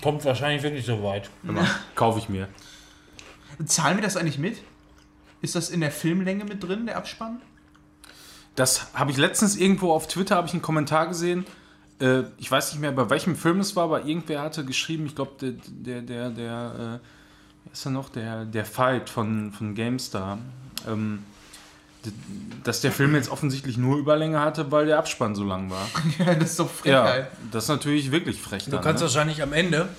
kommt wahrscheinlich wirklich so weit. Kaufe ich mir. Zahlen wir das eigentlich mit? Ist das in der Filmlänge mit drin, der Abspann? Das habe ich letztens irgendwo auf Twitter habe ich einen Kommentar gesehen. Äh, ich weiß nicht mehr, bei welchem Film es war, aber irgendwer hatte geschrieben, ich glaube, der, der, der, der, äh, ist er noch? Der, der Fight von, von GameStar. Ähm, dass der Film jetzt offensichtlich nur Überlänge hatte, weil der Abspann so lang war. Ja, das ist doch frech. Ja, ey. das ist natürlich wirklich frech. Du dann, kannst ne? wahrscheinlich am Ende,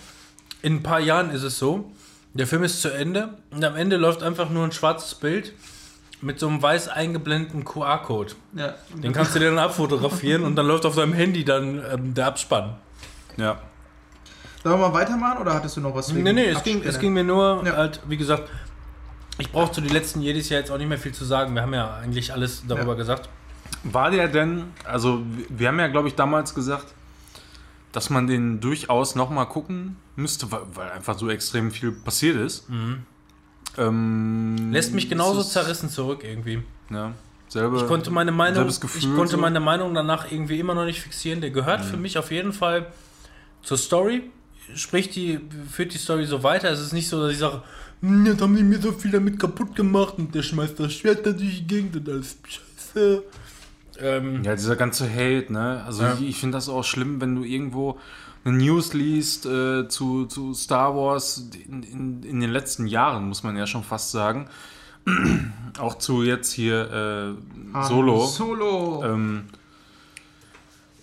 in ein paar Jahren ist es so, der Film ist zu Ende und am Ende läuft einfach nur ein schwarzes Bild mit so einem weiß eingeblendeten QR-Code. Ja. Den kannst du dir dann abfotografieren und dann läuft auf deinem Handy dann ähm, der Abspann. Ja. Sollen wir mal weitermachen oder hattest du noch was? Nee, nee, es ging, es ging mir nur Ja. halt, wie gesagt, ich brauche zu den letzten jedes Jahr jetzt auch nicht mehr viel zu sagen. Wir haben ja eigentlich alles darüber Ja. gesagt. War der denn, also wir- haben ja, glaube ich, damals gesagt, dass man den durchaus nochmal gucken müsste, weil, einfach so extrem viel passiert ist. Ähm, Lässt mich genauso zerrissen zurück irgendwie. Ja, selbe, Ich konnte meine Meinung, Gefühl, ich konnte so. meine Meinung danach irgendwie immer noch nicht fixieren. Der gehört für mich auf jeden Fall zur Story. Sprich, die führt die Story so weiter. Es ist nicht so, dass ich sage, "Hm, jetzt haben die mir so viel damit kaputt gemacht und der schmeißt das Schwert da durch die Gegend und alles scheiße. Ähm, Ja, dieser ganze Hate, ne? Also Ja. ich, ich finde das auch schlimm, wenn du irgendwo eine News liest äh, zu, zu Star Wars in, in, in den letzten Jahren, muss man ja schon fast sagen. auch zu jetzt hier äh, Solo. Solo. Ähm,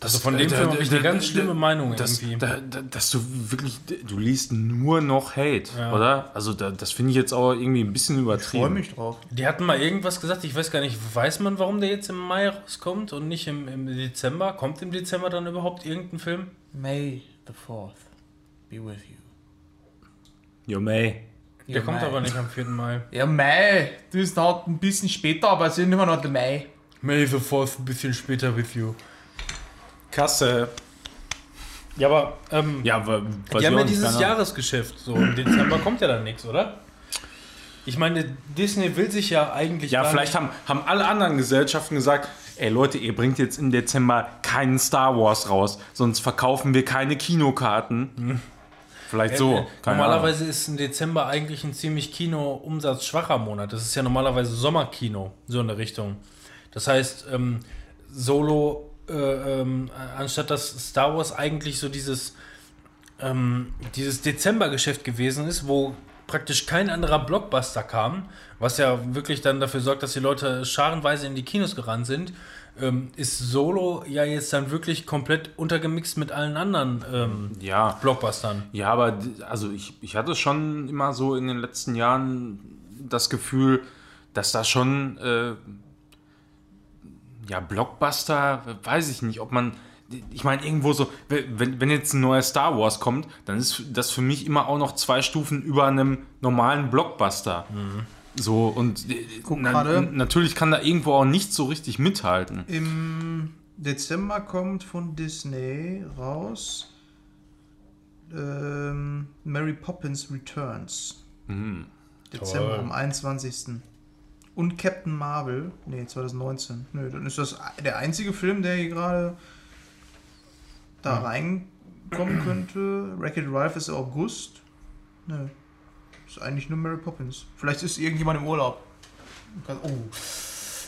also von dem da- Film habe ich eine da- ganz schlimme da- Meinung dass, irgendwie. da, da, dass du wirklich, du liest nur noch Hate, Ja. oder? Also da, das finde ich jetzt auch irgendwie ein bisschen ich freue übertrieben. mich drauf. Die hatten mal irgendwas gesagt, ich weiß gar nicht, weiß man, warum der jetzt im Mai rauskommt und nicht im, im Dezember? Kommt im Dezember dann überhaupt irgendein Film? May the 4th be with you. Jo, May. Der kommt aber nicht am 4. Mai. Ja, Mai. Das ist halt ein bisschen später, aber es ist immer noch der Mai. May the 4th ein bisschen später with you. Kasse. Ja, aber ähm, Ja, weiß die haben ja nicht, dieses Ahnung. Jahresgeschäft. So im Dezember kommt ja dann nichts, oder? Ich meine, Disney will sich ja eigentlich. Ja, gar vielleicht nicht- haben, haben alle anderen Gesellschaften gesagt, ey Leute, ihr bringt jetzt im Dezember keinen Star Wars raus, sonst verkaufen wir keine Kinokarten. Vielleicht so. Äh, keine normalerweise ist ein Dezember eigentlich ein ziemlich Kino-umsatzschwacher Monat. Das ist ja normalerweise Sommerkino, so in der Richtung. Das heißt, ähm, Solo äh, ähm, anstatt dass Star Wars eigentlich so dieses, ähm, dieses Dezembergeschäft gewesen ist, wo praktisch kein anderer Blockbuster kam, was ja wirklich dann dafür sorgt, dass die Leute scharenweise in die Kinos gerannt sind, ähm, ist Solo ja jetzt dann wirklich komplett untergemixt mit allen anderen ähm, Ja. Blockbustern. Ja, aber also ich, ich hatte schon immer so in den letzten Jahren das Gefühl, dass da schon äh, ja Blockbuster, weiß ich nicht, ob man ich meine irgendwo so, wenn, wenn jetzt ein neuer Star Wars kommt, dann ist das für mich immer auch noch zwei Stufen über einem normalen Blockbuster. So und äh, Guck na, natürlich kann da irgendwo auch nicht so richtig mithalten. Im Dezember kommt von Disney raus ähm, Mary Poppins Returns. Dezember Toll. am 21. Und Captain Marvel. Nee, 2019. Nö, dann ist das der einzige Film, der hier gerade da reinkommen könnte. Wreck-It Ralph ist August. Nö. Ist eigentlich nur Mary Poppins. Vielleicht ist irgendjemand im Urlaub. Oh.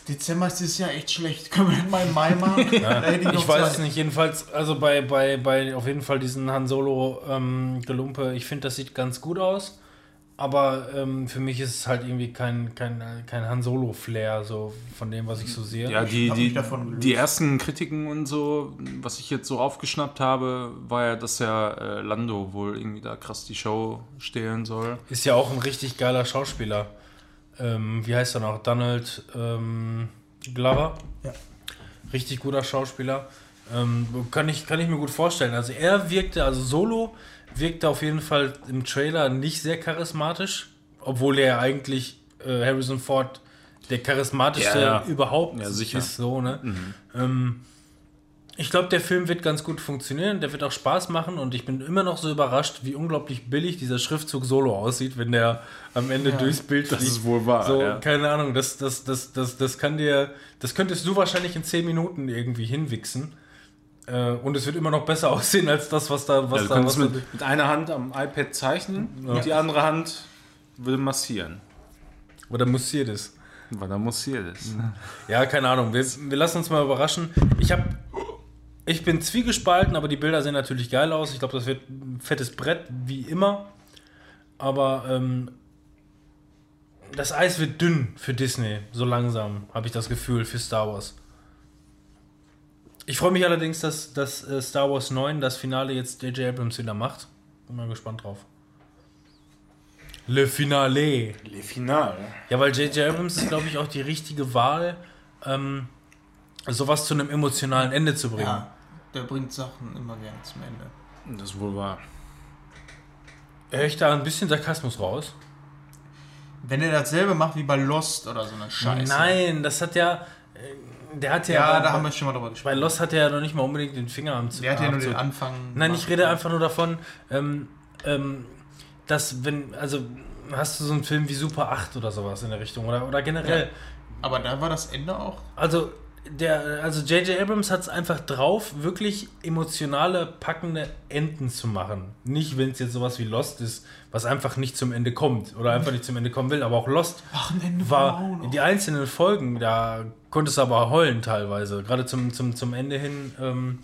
Dezember ist dieses Jahr echt schlecht. Können wir mal im Mai machen? Hätte noch Ich weiß es nicht, jedenfalls, also bei, bei, bei auf jeden Fall diesen Han Solo ähm, Gelumpe, ich finde, das sieht ganz gut aus. Aber ähm, für mich ist es halt irgendwie kein, kein, kein Han Solo-Flair, so von dem, was ich so sehe. Ja, die, die, mich davon gelöst. die ersten Kritiken und so, was ich jetzt so aufgeschnappt habe, war ja, dass ja äh, Lando wohl irgendwie da krass die Show stehlen soll. Ist ja auch ein richtig geiler Schauspieler. Ähm, wie heißt er noch? Donald ähm, Glover. Ja. Richtig guter Schauspieler. Ähm, kann, ich, kann ich mir gut vorstellen. Also er wirkte, also Solo wirkte auf jeden Fall im Trailer nicht sehr charismatisch, obwohl er eigentlich äh, Harrison Ford der charismatischste Ja, ja. überhaupt Ja, sicher. ist. So, ne? Ähm, ich glaube, der Film wird ganz gut funktionieren, der wird auch Spaß machen und ich bin immer noch so überrascht, wie unglaublich billig dieser Schriftzug Solo aussieht, wenn der am Ende Ja, durchs Bild das fliegt. ist wohl wahr, So, ja. keine Ahnung, das, das, das, das, das kann dir, das könntest du wahrscheinlich in 10 Minuten irgendwie hinwichsen. Äh, und es wird immer noch besser aussehen als das, was da, was Ja, da, was kannst da mit, mit einer Hand am iPad zeichnen und die andere Hand würde massieren. oder mussiert ist. Weil da massiert ist. Ja, keine Ahnung. Wir, wir lassen uns mal überraschen. Ich habe, ich bin zwiegespalten, aber die Bilder sehen natürlich geil aus. Ich glaube, das wird ein fettes Brett, wie immer. Aber ähm, das Eis wird dünn für Disney, so langsam, habe ich das Gefühl, für Star Wars. Ich freue mich allerdings, dass, dass äh, Star Wars 9 das Finale jetzt J.J. Abrams wieder macht. Bin mal gespannt drauf. Le Finale. Le Final. Ja, weil J.J. Abrams ist, glaube ich, auch die richtige Wahl, ähm, sowas zu einem emotionalen Ende zu bringen. Ja, der bringt Sachen immer gerne zum Ende. Das ist wohl wahr. Höre ich da ein bisschen Sarkasmus raus? Wenn er dasselbe macht wie bei Lost oder so eine Scheiße. Nein, das hat ja. Der hat ja. Ja, da haben wir schon mal drüber bei gesprochen. Lost hat er ja noch nicht mal unbedingt den Finger am Der hat ja nur den Anfang. Nein, ich rede einfach nur davon, ähm, ähm, dass wenn, also hast du so einen Film wie Super 8 oder sowas in der Richtung oder, oder generell. Aber da war das Ende auch. Also der, also J.J. Abrams hat es einfach drauf, wirklich emotionale, packende Enden zu machen. Nicht, wenn es jetzt sowas wie Lost ist, was einfach nicht zum Ende kommt oder einfach nicht zum Ende kommen will, aber auch Lost Ach, ein Ende war die einzelnen Folgen, da konntest du aber heulen teilweise, gerade zum, zum, zum Ende hin, ähm,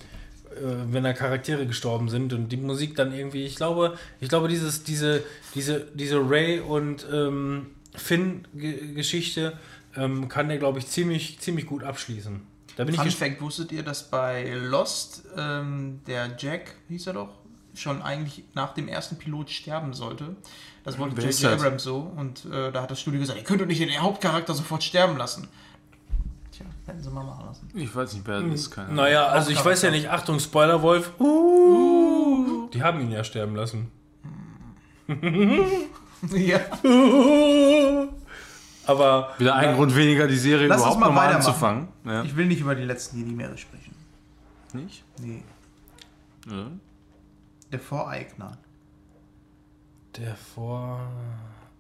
äh, wenn da Charaktere gestorben sind und die Musik dann irgendwie, ich glaube, ich glaube, dieses, diese, diese, diese Ray und ähm, Finn-Geschichte ähm, kann der, glaube ich, ziemlich, ziemlich gut abschließen. Da bin ich Fun gespannt. Fact, wusstet ihr, dass bei Lost ähm, der Jack, hieß er doch, schon eigentlich nach dem ersten Pilot sterben sollte? Das wollte J.J. Abrams so und äh, da hat das Studio gesagt, ihr könnt doch nicht den Hauptcharakter sofort sterben lassen. Tja, hätten sie mal machen lassen. Ich weiß nicht, wer das ist. Keine. Naja, also ich weiß ja nicht, Achtung, Spoiler, Wolf. Uh, die haben ihn ja sterben lassen. ja. Aber Wieder ein Grund weniger, die Serie Lass uns überhaupt mal weitermachen. anzufangen. Ja. Ich will nicht über die letzten Jedi-Meere sprechen. Nicht? Nee. Ja. Der Voreigner. der vor.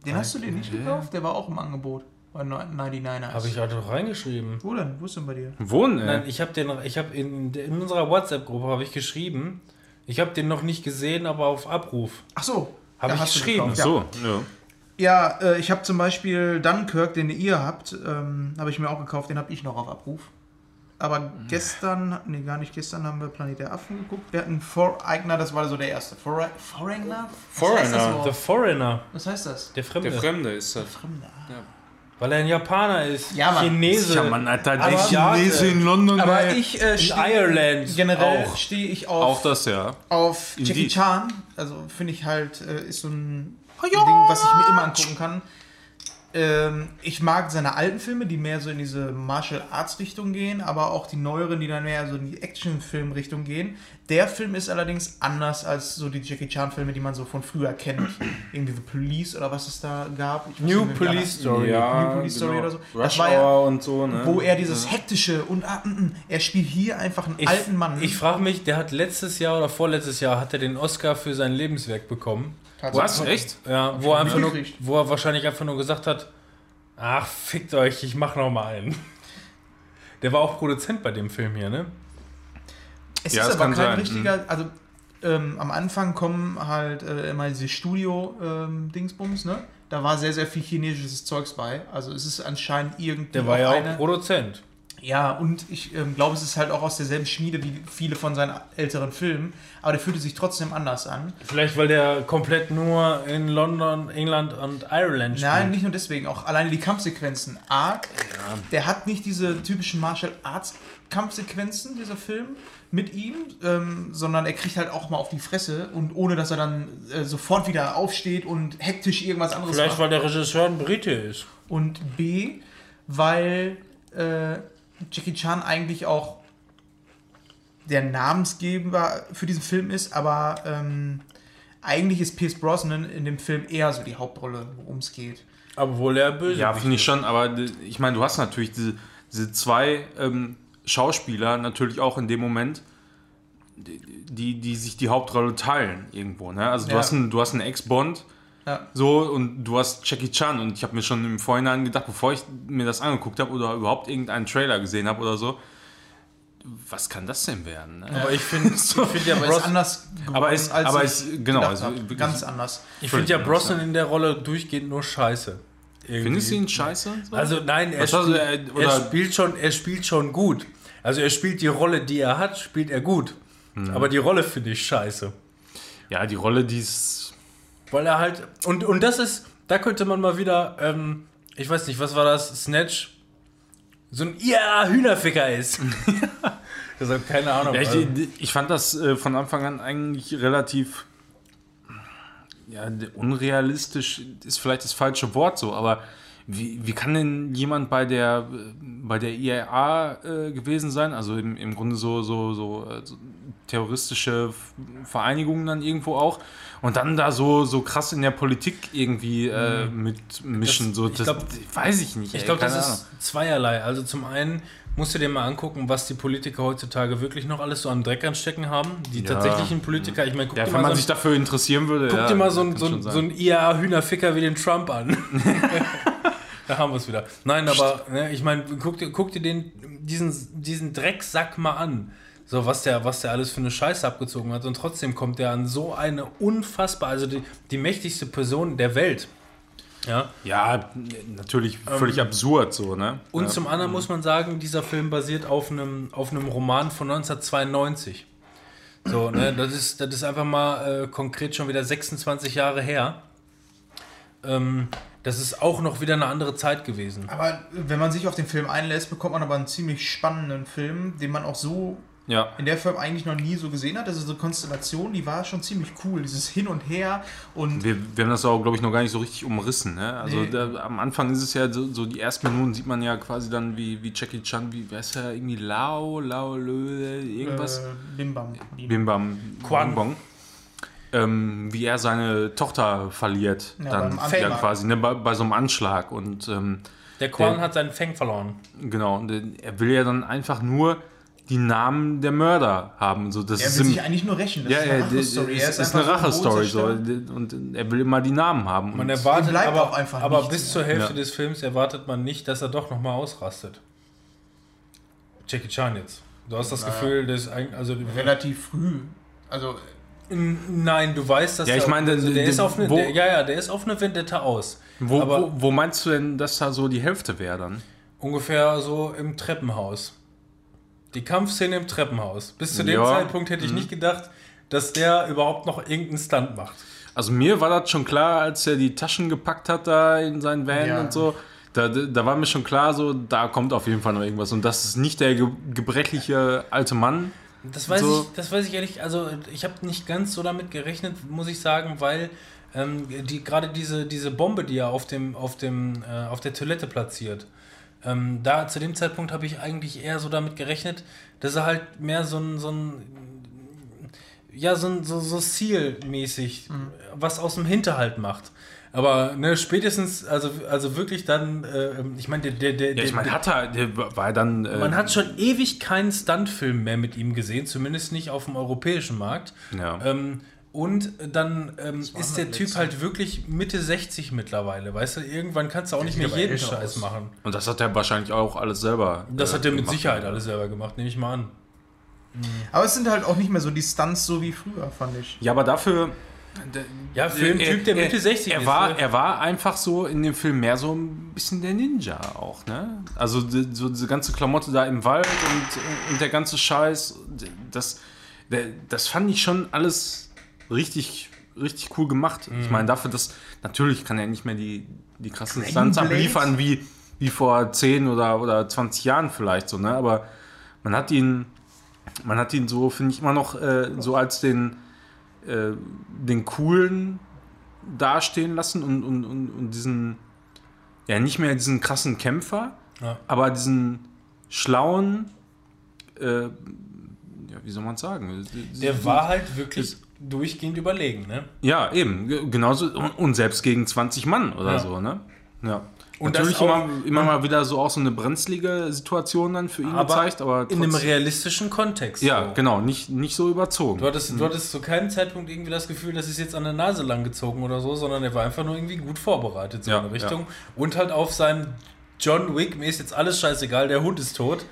Den hast du dir nicht gekauft? Der war auch im Angebot. Bei 99ers. Habe ich halt doch reingeschrieben. Wo denn? Wo ist denn bei dir? Wohnen, ey. Nein, ich habe den, ich habe in, in unserer WhatsApp-Gruppe habe ich geschrieben. Ich habe den noch nicht gesehen, aber auf Abruf. Ach so. Hab da ich hast du geschrieben. gekauft, Ach so, ja. Ja, äh, ich habe zum Beispiel Dunkirk, den ihr habt, ähm, habe ich mir auch gekauft, den habe ich noch auf Abruf. Aber gestern, nee, gar nicht gestern, haben wir Planet der Affen geguckt. Wir hatten Foreigner, das war so der erste. For Foreigner? Was heißt das Foreigner. The? Foreigner, Was heißt das? der Fremde. Der Fremde ist das. Fremder. Weil er ein Japaner ist. Ja, Mann. Chinese. Ja, Mann, Alter, Aber- Chinese in London. Aber ey. ich äh, In stehe Ireland generell auch. stehe ich auf, Auch das, ja. auf Jackie. Chan. Also finde ich halt, äh, ist so ein Ding, was ich mir immer angucken kann. Ähm, ich mag seine alten Filme, die mehr so in diese Martial Arts Richtung gehen, aber auch die neueren, die dann mehr so in die Actionfilm Richtung gehen. Der Film ist allerdings anders als so die Jackie Chan Filme, die man so von früher kennt. Irgendwie The Police oder was es da gab. Ich weiß New Police Story. New Police Story oder so. Das Rush war ja- Hour und so, ne? Wo er dieses hektische und ah, mm, mm, er spielt hier einfach einen Ich, alten Mann. Ich frage mich, der hat letztes Jahr oder vorletztes Jahr hat er den Oscar für sein Lebenswerk bekommen. Was? Echt? Ja, wo er, einfach nur, wo er wahrscheinlich einfach nur gesagt hat, ach, fickt euch, ich mach noch mal einen. Der war auch Produzent bei dem Film hier, ne? Es Ja, ist aber kein sein, richtiger, also ähm, am Anfang kommen halt äh, immer diese Studio-Dingsbums, ne? Da war sehr, sehr viel chinesisches Zeugs bei. Also es ist anscheinend irgendwie. Der war ja auch eine, Produzent. Ja, und ich ähm, glaube, es ist halt auch aus derselben Schmiede wie viele von seinen älteren Filmen. Aber der fühlte sich trotzdem anders an. Vielleicht, weil der komplett nur in London, England und Ireland spielt. Nein, nicht nur deswegen, auch alleine die Kampfsequenzen. A, der hat nicht diese typischen Martial Arts Kampfsequenzen, dieser Film, mit ihm, ähm, sondern er kriegt halt auch mal auf die Fresse und ohne, dass er dann äh, sofort wieder aufsteht und hektisch irgendwas anderes Vielleicht, macht. weil der Regisseur ein Brite ist. Und B, weil äh, Jackie Chan eigentlich auch der Namensgeber für diesen Film ist, aber ähm, eigentlich ist Pierce Brosnan in dem Film eher so die Hauptrolle, worum es geht. Obwohl er böse Ja, finde ich schon, aber ich meine, du hast natürlich diese, diese zwei ähm, Schauspieler natürlich auch in dem Moment, die, die sich die Hauptrolle teilen irgendwo. Ne? Also du Ja. hast einen, du hast einen Ex-Bond Ja. so und du hast Jackie Chan und ich habe mir schon im Vorhinein gedacht, bevor ich mir das angeguckt habe oder überhaupt irgendeinen Trailer gesehen habe oder so, was kann das denn werden? Ne? Aber ich finde ich find ja, ist Bros anders Aber es- als aber ich es- genau, also hab. wirklich- ganz anders. ich find ja Brosnan in der Rolle durchgehend nur scheiße. Irgendwie. Findest du ihn scheiße? So? Also nein, er äh, oder- er, spielt schon, er spielt schon gut. Also er spielt die Rolle, die er hat, spielt er gut. Mhm. Aber die Rolle finde ich scheiße. ja, die Rolle, die ist. Weil er halt. Und, und das ist, da könnte man mal wieder, ähm, ich weiß nicht, was war das? Snatch? So ein ja, Hühnerficker ist. also, keine Ahnung. Ja, also, ich, ich fand das äh, von Anfang an eigentlich relativ ja, unrealistisch ist vielleicht das falsche Wort so, aber wie, wie kann denn jemand bei der bei der IAA äh, gewesen sein? Also im, im Grunde so, so, so, äh, so terroristische Vereinigungen dann irgendwo auch und dann da so, so krass in der Politik irgendwie äh, mitmischen. Das- so, ich das, glaub- weiß ich nicht. Ich glaube, das keine ist zweierlei. Also zum einen musst du dir mal angucken, was die Politiker heutzutage wirklich noch alles so am Dreck anstecken haben. Die Ja. tatsächlichen Politiker, ich meine, guck Ja, dir wenn mal man so, sich dafür interessieren würde. guck ja, dir mal so ein, so ein, so ein IAA-Hühnerficker wie den Trump an. da haben wir es wieder. Nein, aber ne, ich meine, guck dir, guck dir den, diesen, diesen Drecksack mal an. So, was der, was der alles für eine Scheiße abgezogen hat. Und trotzdem kommt der an so eine unfassbar, also die, die mächtigste Person der Welt. Ja. Ja, natürlich völlig absurd so, ne? Ähm, Und ja. zum anderen muss man sagen, dieser Film basiert auf einem, auf einem Roman von 1992. So, ne, das ist, das ist einfach mal äh, konkret schon wieder 26 Jahre her. Ähm, das ist auch noch wieder eine andere Zeit gewesen. Aber wenn man sich auf den Film einlässt, bekommt man aber einen ziemlich spannenden Film, den man auch so Ja. in der Form eigentlich noch nie so gesehen hat. Das ist so eine Konstellation, die war schon ziemlich cool. Dieses Hin und Her und Wir, wir haben das auch, glaube ich, noch gar nicht so richtig umrissen. Ne? Also Nee. da, am Anfang ist es ja so, so, die ersten Minuten sieht man ja quasi dann, wie, wie Jackie Chan, wie, wer ist er, irgendwie Lao, Lao, Lö, irgendwas. äh, Bim Bam. Bim Bam, Quan. Bing Bong. Ähm, wie er seine Tochter verliert, Ja, dann ja, quasi, ne, bei, bei so einem Anschlag. Und ähm, Der Quan Der- hat seinen Feng verloren. genau, und er will ja dann einfach nur die Namen der Mörder haben. So, das Er ist will im- sich eigentlich nur rächen. Das Ja, ist ja, eine das Rachestory. ist, Er ist, eine Rachestory. So. Und er will immer die Namen haben. Man Und erwartet bleibt aber, auch einfach aber nichts bis zur Hälfte Ja. des Films erwartet man nicht, dass er doch nochmal ausrastet. Jackie Chan jetzt. Du hast das Gefühl, dass eigentlich, also Relativ früh. Also Nein, du weißt, dass Ja, ich der- meine, also der der- ist auf eine, wo- der, ja, ja, der ist auf eine Vendetta aus. wo, aber wo, wo meinst du denn, dass da so die Hälfte wäre dann? ungefähr so im Treppenhaus. Die Kampfszene im Treppenhaus. Bis zu dem Ja. Zeitpunkt hätte ich nicht gedacht, dass der überhaupt noch irgendeinen Stunt macht. Also mir war das schon klar, als er die Taschen gepackt hat da in seinen Van Ja. und so. Da, da war mir schon klar, so da kommt auf jeden Fall noch irgendwas. Und das ist nicht der ge gebrechliche alte Mann. Das weiß So. ich, das weiß ich ehrlich, also ich habe nicht ganz so damit gerechnet, muss ich sagen, weil ähm, die gerade diese, diese Bombe, die er auf dem, auf dem, äh, auf der Toilette platziert, ähm, da zu dem Zeitpunkt habe ich eigentlich eher so damit gerechnet, dass er halt mehr so ein, so ein ja, so, ein- so, so zielmäßig was aus dem Hinterhalt macht. Aber ne, spätestens, also, also wirklich dann, äh, ich meine, der, der, der, Ja, ich meine, hat er, der war dann. Äh, man hat schon ewig keinen Stuntfilm mehr mit ihm gesehen, zumindest nicht auf dem europäischen Markt. Ja. Ähm, und dann ähm, ist der Typ halt wirklich Mitte 60 mittlerweile. Weißt du, irgendwann kannst du auch nicht mehr jeden Scheiß aus. machen. Und das hat er wahrscheinlich auch alles selber. Das äh, hat er mit gemacht. Sicherheit alles selber gemacht, nehme ich mal an. Aber es sind halt auch nicht mehr so die Stunts so wie früher, fand ich. Ja, aber dafür. Ja, für einen Typ, der Mitte 60 er ist. war, ne? er war einfach so in dem Film mehr so ein bisschen der Ninja auch, ne? Also die, so diese ganze Klamotte da im Wald und, und der ganze Scheiß, das, das fand ich schon alles richtig, richtig cool gemacht. Ich Mhm. meine, dafür, dass natürlich kann er nicht mehr die, die krassen Stunts abliefern wie, wie vor 10 oder, oder 20 Jahren vielleicht so, ne? Aber man hat ihn, man hat ihn so, finde ich, immer noch äh, so als den äh, den coolen dastehen lassen und, und, und, und diesen, ja, nicht mehr diesen krassen Kämpfer, Ja. aber diesen schlauen, äh, ja, wie soll man sagen? Der war halt wirklich durchgehend überlegen, ne? Ja, eben, ge- genauso, und, selbst gegen 20 Mann oder Ja. so, ne? Ja. Und Natürlich das auch- immer, immer mal wieder so auch so eine brenzlige Situation dann für ihn Aber gezeigt, aber In einem realistischen Kontext. ja, so. genau, nicht, nicht so überzogen. Du hattest, du hattest zu keinem Zeitpunkt irgendwie das Gefühl, das ist jetzt an der Nase lang gezogen oder so, sondern er war einfach nur irgendwie gut vorbereitet so Ja, in eine Richtung. Und halt auf seinen John Wick, mir ist jetzt alles scheißegal, der Hund ist tot.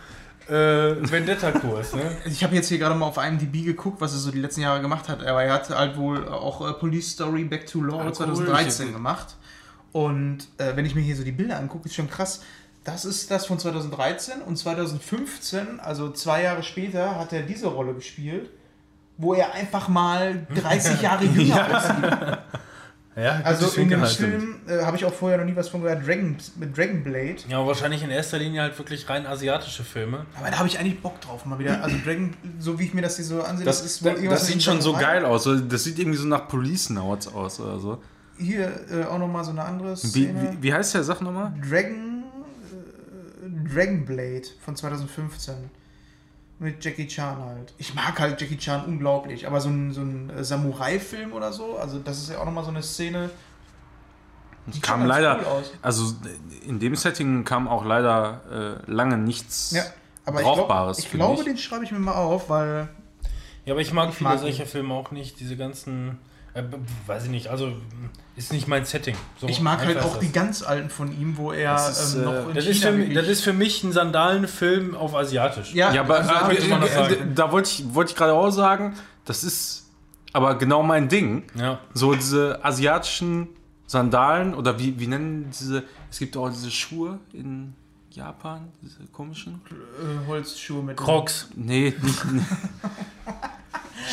Äh, Vendetta-Kurs, ne? Ich habe jetzt hier gerade mal auf IMDb geguckt, was er so die letzten Jahre gemacht hat. Aber er hat halt wohl auch äh, Police Story Back to Law Ah, 2013 cool. gemacht. Und äh, wenn ich mir hier so die Bilder angucke, ist schon krass. Das ist das von 2013 und 2015, also zwei Jahre später, hat er diese Rolle gespielt, wo er einfach mal 30 Jahre jünger aussieht. Ja, Also in dem. Film äh, habe ich auch vorher noch nie was von gehört, Dragon, mit Dragon Blade. Ja, wahrscheinlich in erster Linie halt wirklich rein asiatische Filme. Aber da habe ich eigentlich Bock drauf, mal wieder. Also Dragon, so wie ich mir das hier so ansehe, Das, ist das, wohl irgendwas das sieht schon so Samurai. geil aus. Das sieht irgendwie so nach Police Notes aus oder so. Hier äh, auch nochmal so eine andere Wie, Szene. wie, wie heißt der? Sag nochmal. Dragon, äh, Dragon Blade von 2015. Mit Jackie Chan halt. Ich mag halt Jackie Chan unglaublich, aber so ein, so ein äh, Samurai-Film oder so, also das ist ja auch nochmal so eine Szene. Die Kam leider, cool aus. also in dem Setting kam auch leider äh, lange nichts Ja, aber Brauchbares. ich, glaub, ich glaube, den schreibe ich mir mal auf, weil Ja, aber ich mag Ich viele mag solcher Filme auch nicht. Diese ganzen, äh, weiß ich nicht, also ist nicht mein Setting. So, ich mag halt auch die ganz alten von ihm, wo er Das ist, ähm, noch äh, in Das China ist, für mich, das ist für mich ein Sandalenfilm auf Asiatisch. ja, Ja, aber also äh, könnte man das sagen. da wollte ich, wollte ich gerade auch sagen, das ist aber genau mein Ding. Ja. So diese asiatischen Sandalen oder wie, wie nennen diese, es gibt auch diese Schuhe in Japan, diese komischen. äh, Holzschuhe mit Crocs. Nee, nicht.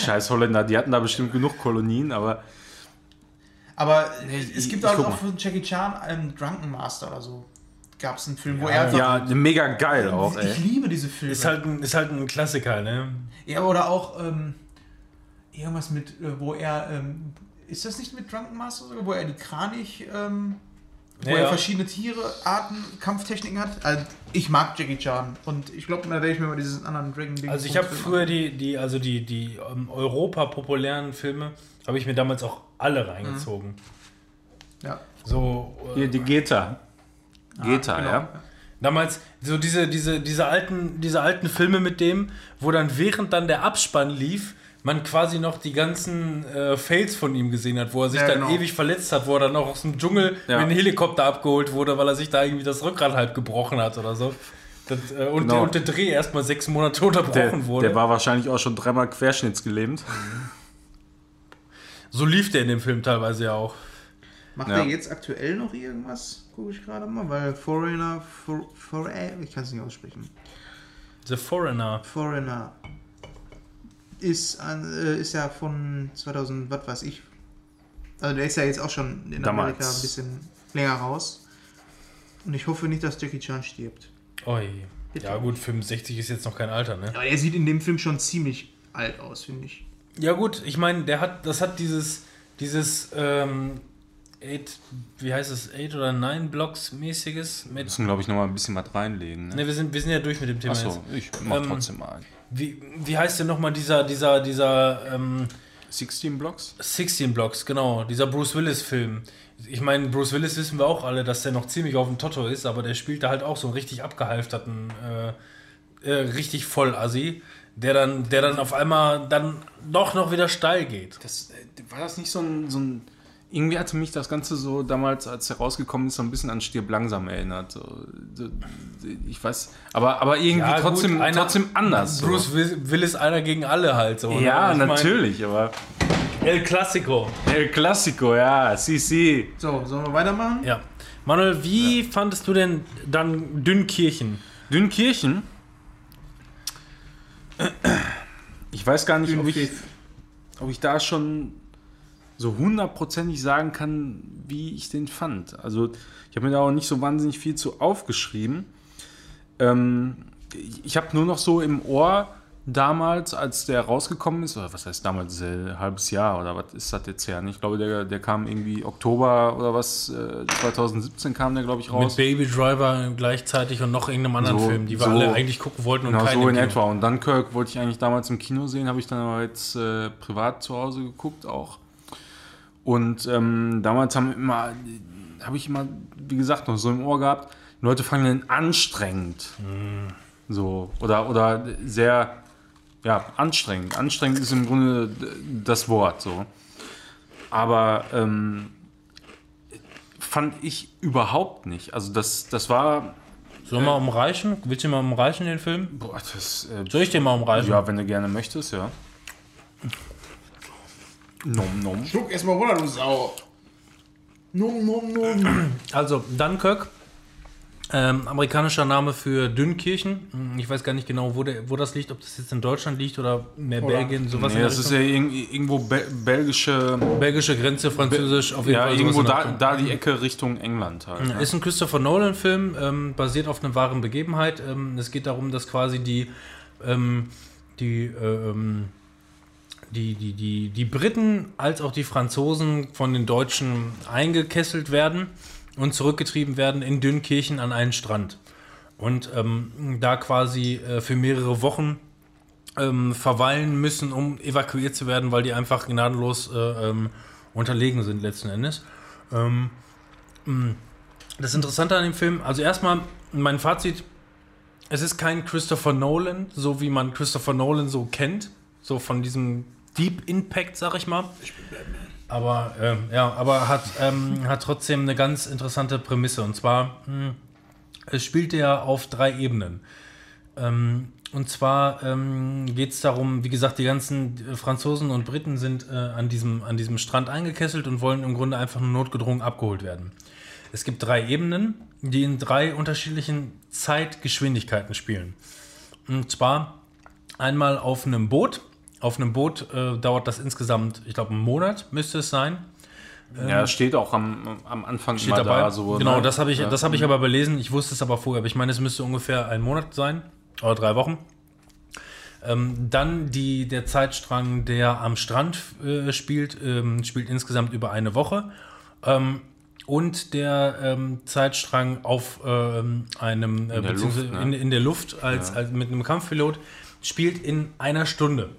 Scheiß Holländer, die hatten da bestimmt genug Kolonien, aber Aber Nee, es ich- gibt ich auch, auch von Jackie Chan einen Drunken Master oder so. Gab es einen Film, wo Ja, er einfach. ja, mega geil auch, ich ey. liebe diese Filme. Ist halt, ein, ist halt ein Klassiker, ne? ja, oder auch ähm, irgendwas mit, äh, wo er. Ähm, ist das nicht mit Drunken Master sogar? Wo er die Kranich. Ähm, wo Ja, er verschiedene Tiere, Arten, Kampftechniken hat. Also, ich mag Jackie Chan. Und ich glaube, da werde ich mir mal diesen anderen Dragon-Ding. Also ich habe früher die, die, also die, die ähm, Europa-populären Filme, habe ich mir damals auch alle reingezogen. Ja. So, äh, Hier, die Geta. Geta, genau. ja. Damals so diese, diese, diese, alten, diese alten Filme mit dem, wo dann während dann der Abspann lief, man quasi noch die ganzen äh, Fails von ihm gesehen hat, wo er sich Ja, dann genau. ewig verletzt hat, wo er dann noch aus dem Dschungel Ja. mit einem Helikopter abgeholt wurde, weil er sich da irgendwie das Rückgrat halb gebrochen hat oder so. Das, äh, und, Genau. der, und der Dreh erstmal sechs Monate Der, unterbrochen wurde. der war wahrscheinlich auch schon dreimal querschnittsgelähmt. so lief der in dem Film teilweise ja auch. Macht Ja. er jetzt aktuell noch irgendwas? Gucke ich gerade mal, weil Foreigner, for, for, ich kann es nicht aussprechen. The Foreigner. Foreigner. Ist, an, äh, ist ja von 2000, was weiß ich. Also der ist ja jetzt auch schon in Damals. Amerika ein bisschen länger raus. Und ich hoffe nicht, dass Jackie Chan stirbt. Oi. Ja gut, 65 ist jetzt noch kein Alter, ne? Aber er sieht in dem Film schon ziemlich alt aus, finde ich. Ja gut, ich meine, der hat, das hat dieses, dieses, ähm, eight, wie heißt es, 8 oder 9 Blocks mäßiges mit. müssen, glaube ich, noch mal ein bisschen was reinlegen. Ne? Ne, wir sind, wir sind ja durch mit dem Thema. Achso, ich mach Ähm, trotzdem mal. Wie, wie heißt denn nochmal dieser, dieser, dieser, ähm, 16 Blocks? 16 Blocks, genau, dieser Bruce Willis-Film. Ich meine, Bruce Willis wissen wir auch alle, dass der noch ziemlich auf dem Toto ist, aber der spielt da halt auch so einen richtig abgehalfterten, äh, äh, richtig voll Assi, der dann, der dann auf einmal dann doch noch wieder steil geht. Das, äh, war das nicht so ein, so ein. Irgendwie hatte mich das Ganze so damals, als er rausgekommen ist, so ein bisschen an Stirb langsam erinnert. So, so, ich weiß, aber, aber irgendwie Ja, gut, trotzdem, einer- trotzdem anders. so. Bruce Will- Willis einer gegen alle halt so. ne? Ja, mein, natürlich, aber. El Clasico. El Clasico, ja, si, si. So, sollen wir weitermachen? Ja. Manuel, wie fandest du denn dann Dünnkirchen? Dünnkirchen? Ich weiß gar nicht, ob ich, ob ich da schon so hundertprozentig sagen kann, wie ich den fand. Also ich habe mir da auch nicht so wahnsinnig viel zu aufgeschrieben. Ähm, ich habe nur noch so im Ohr damals, als der rausgekommen ist, oder was heißt damals, äh, ein halbes Jahr oder was ist das jetzt her? Ich glaube, der, der kam irgendwie Oktober oder was, äh, 2017 kam der, glaube ich, Mit raus. Baby Driver gleichzeitig und noch irgendeinem anderen So- Film, die wir so- alle eigentlich gucken wollten und Genau, keinen so in etwa. Und Dunkirk wollte ich eigentlich damals im Kino sehen, habe ich dann aber jetzt äh, privat zu Hause geguckt auch. Und ähm, damals haben immer, habe ich immer, wie gesagt, noch so im Ohr gehabt, die Leute fanden den anstrengend. So, oder, oder sehr, ja, anstrengend. Anstrengend ist im Grunde das Wort so. Aber ähm, fand ich überhaupt nicht. Also das, das war, Sollen wir umreichen? Willst du mal umreichen den Film? boah, das, äh, Soll ich den mal umreichen? Ja, wenn du gerne möchtest, ja. Nom nom. Schluck erstmal runter, du Sau. Num, num, num. Also, Dunkirk, ähm, amerikanischer Name für Dünnkirchen. Hm, Ich weiß gar nicht genau, wo, der, wo das liegt, ob das jetzt in Deutschland liegt oder mehr Oder- Belgien, sowas Nee, das ist ja irgendwo Be sozialische, Belgische Grenze, Französisch, auf jeden ja, Fall. irgendwo da, da die Ecke Richtung England halt. Ist ein Christopher Nolan-Film, ähm, basiert auf einer wahren Begebenheit. Ähm, es geht darum, dass quasi die, ähm, die, äh, ähm, die, die, die, die Briten als auch die Franzosen von den Deutschen eingekesselt werden und zurückgetrieben werden in Dünnkirchen an einen Strand. Und ähm, da quasi äh, für mehrere Wochen ähm, verweilen müssen, um evakuiert zu werden, weil die einfach gnadenlos äh, ähm, unterlegen sind letzten Endes. Ähm, mh, das Interessante an dem Film, also erstmal mein Fazit, es ist kein Christopher Nolan, so wie man Christopher Nolan so kennt, so von diesem Deep Impact, sag ich mal. Aber ähm, ja, aber hat, ähm, hat trotzdem eine ganz interessante Prämisse. Und zwar, mh, es spielt ja auf drei Ebenen. Ähm, und zwar ähm, geht es darum, wie gesagt, die ganzen äh, Franzosen und Briten sind äh, an, diesem, an diesem Strand eingekesselt und wollen im Grunde einfach nur notgedrungen abgeholt werden. Es gibt drei Ebenen, die in drei unterschiedlichen Zeitgeschwindigkeiten spielen. Und zwar einmal auf einem Boot. Auf einem Boot äh, dauert das insgesamt, ich glaube, einen Monat müsste es sein. Ja, steht auch am, am Anfang Steht dabei. da so. genau, ne? das habe ich, Ja. das habe ich aber belesen. Ich wusste es aber vorher. Aber ich meine, es müsste ungefähr ein Monat sein oder drei Wochen. Ähm, dann die, der Zeitstrang, der am Strand äh, spielt, ähm, spielt insgesamt über eine Woche. Ähm, und der ähm, Zeitstrang auf ähm, einem, äh, In der beziehungsweise Luft, ne? in, in der Luft als, als mit einem Kampfpilot spielt in einer Stunde.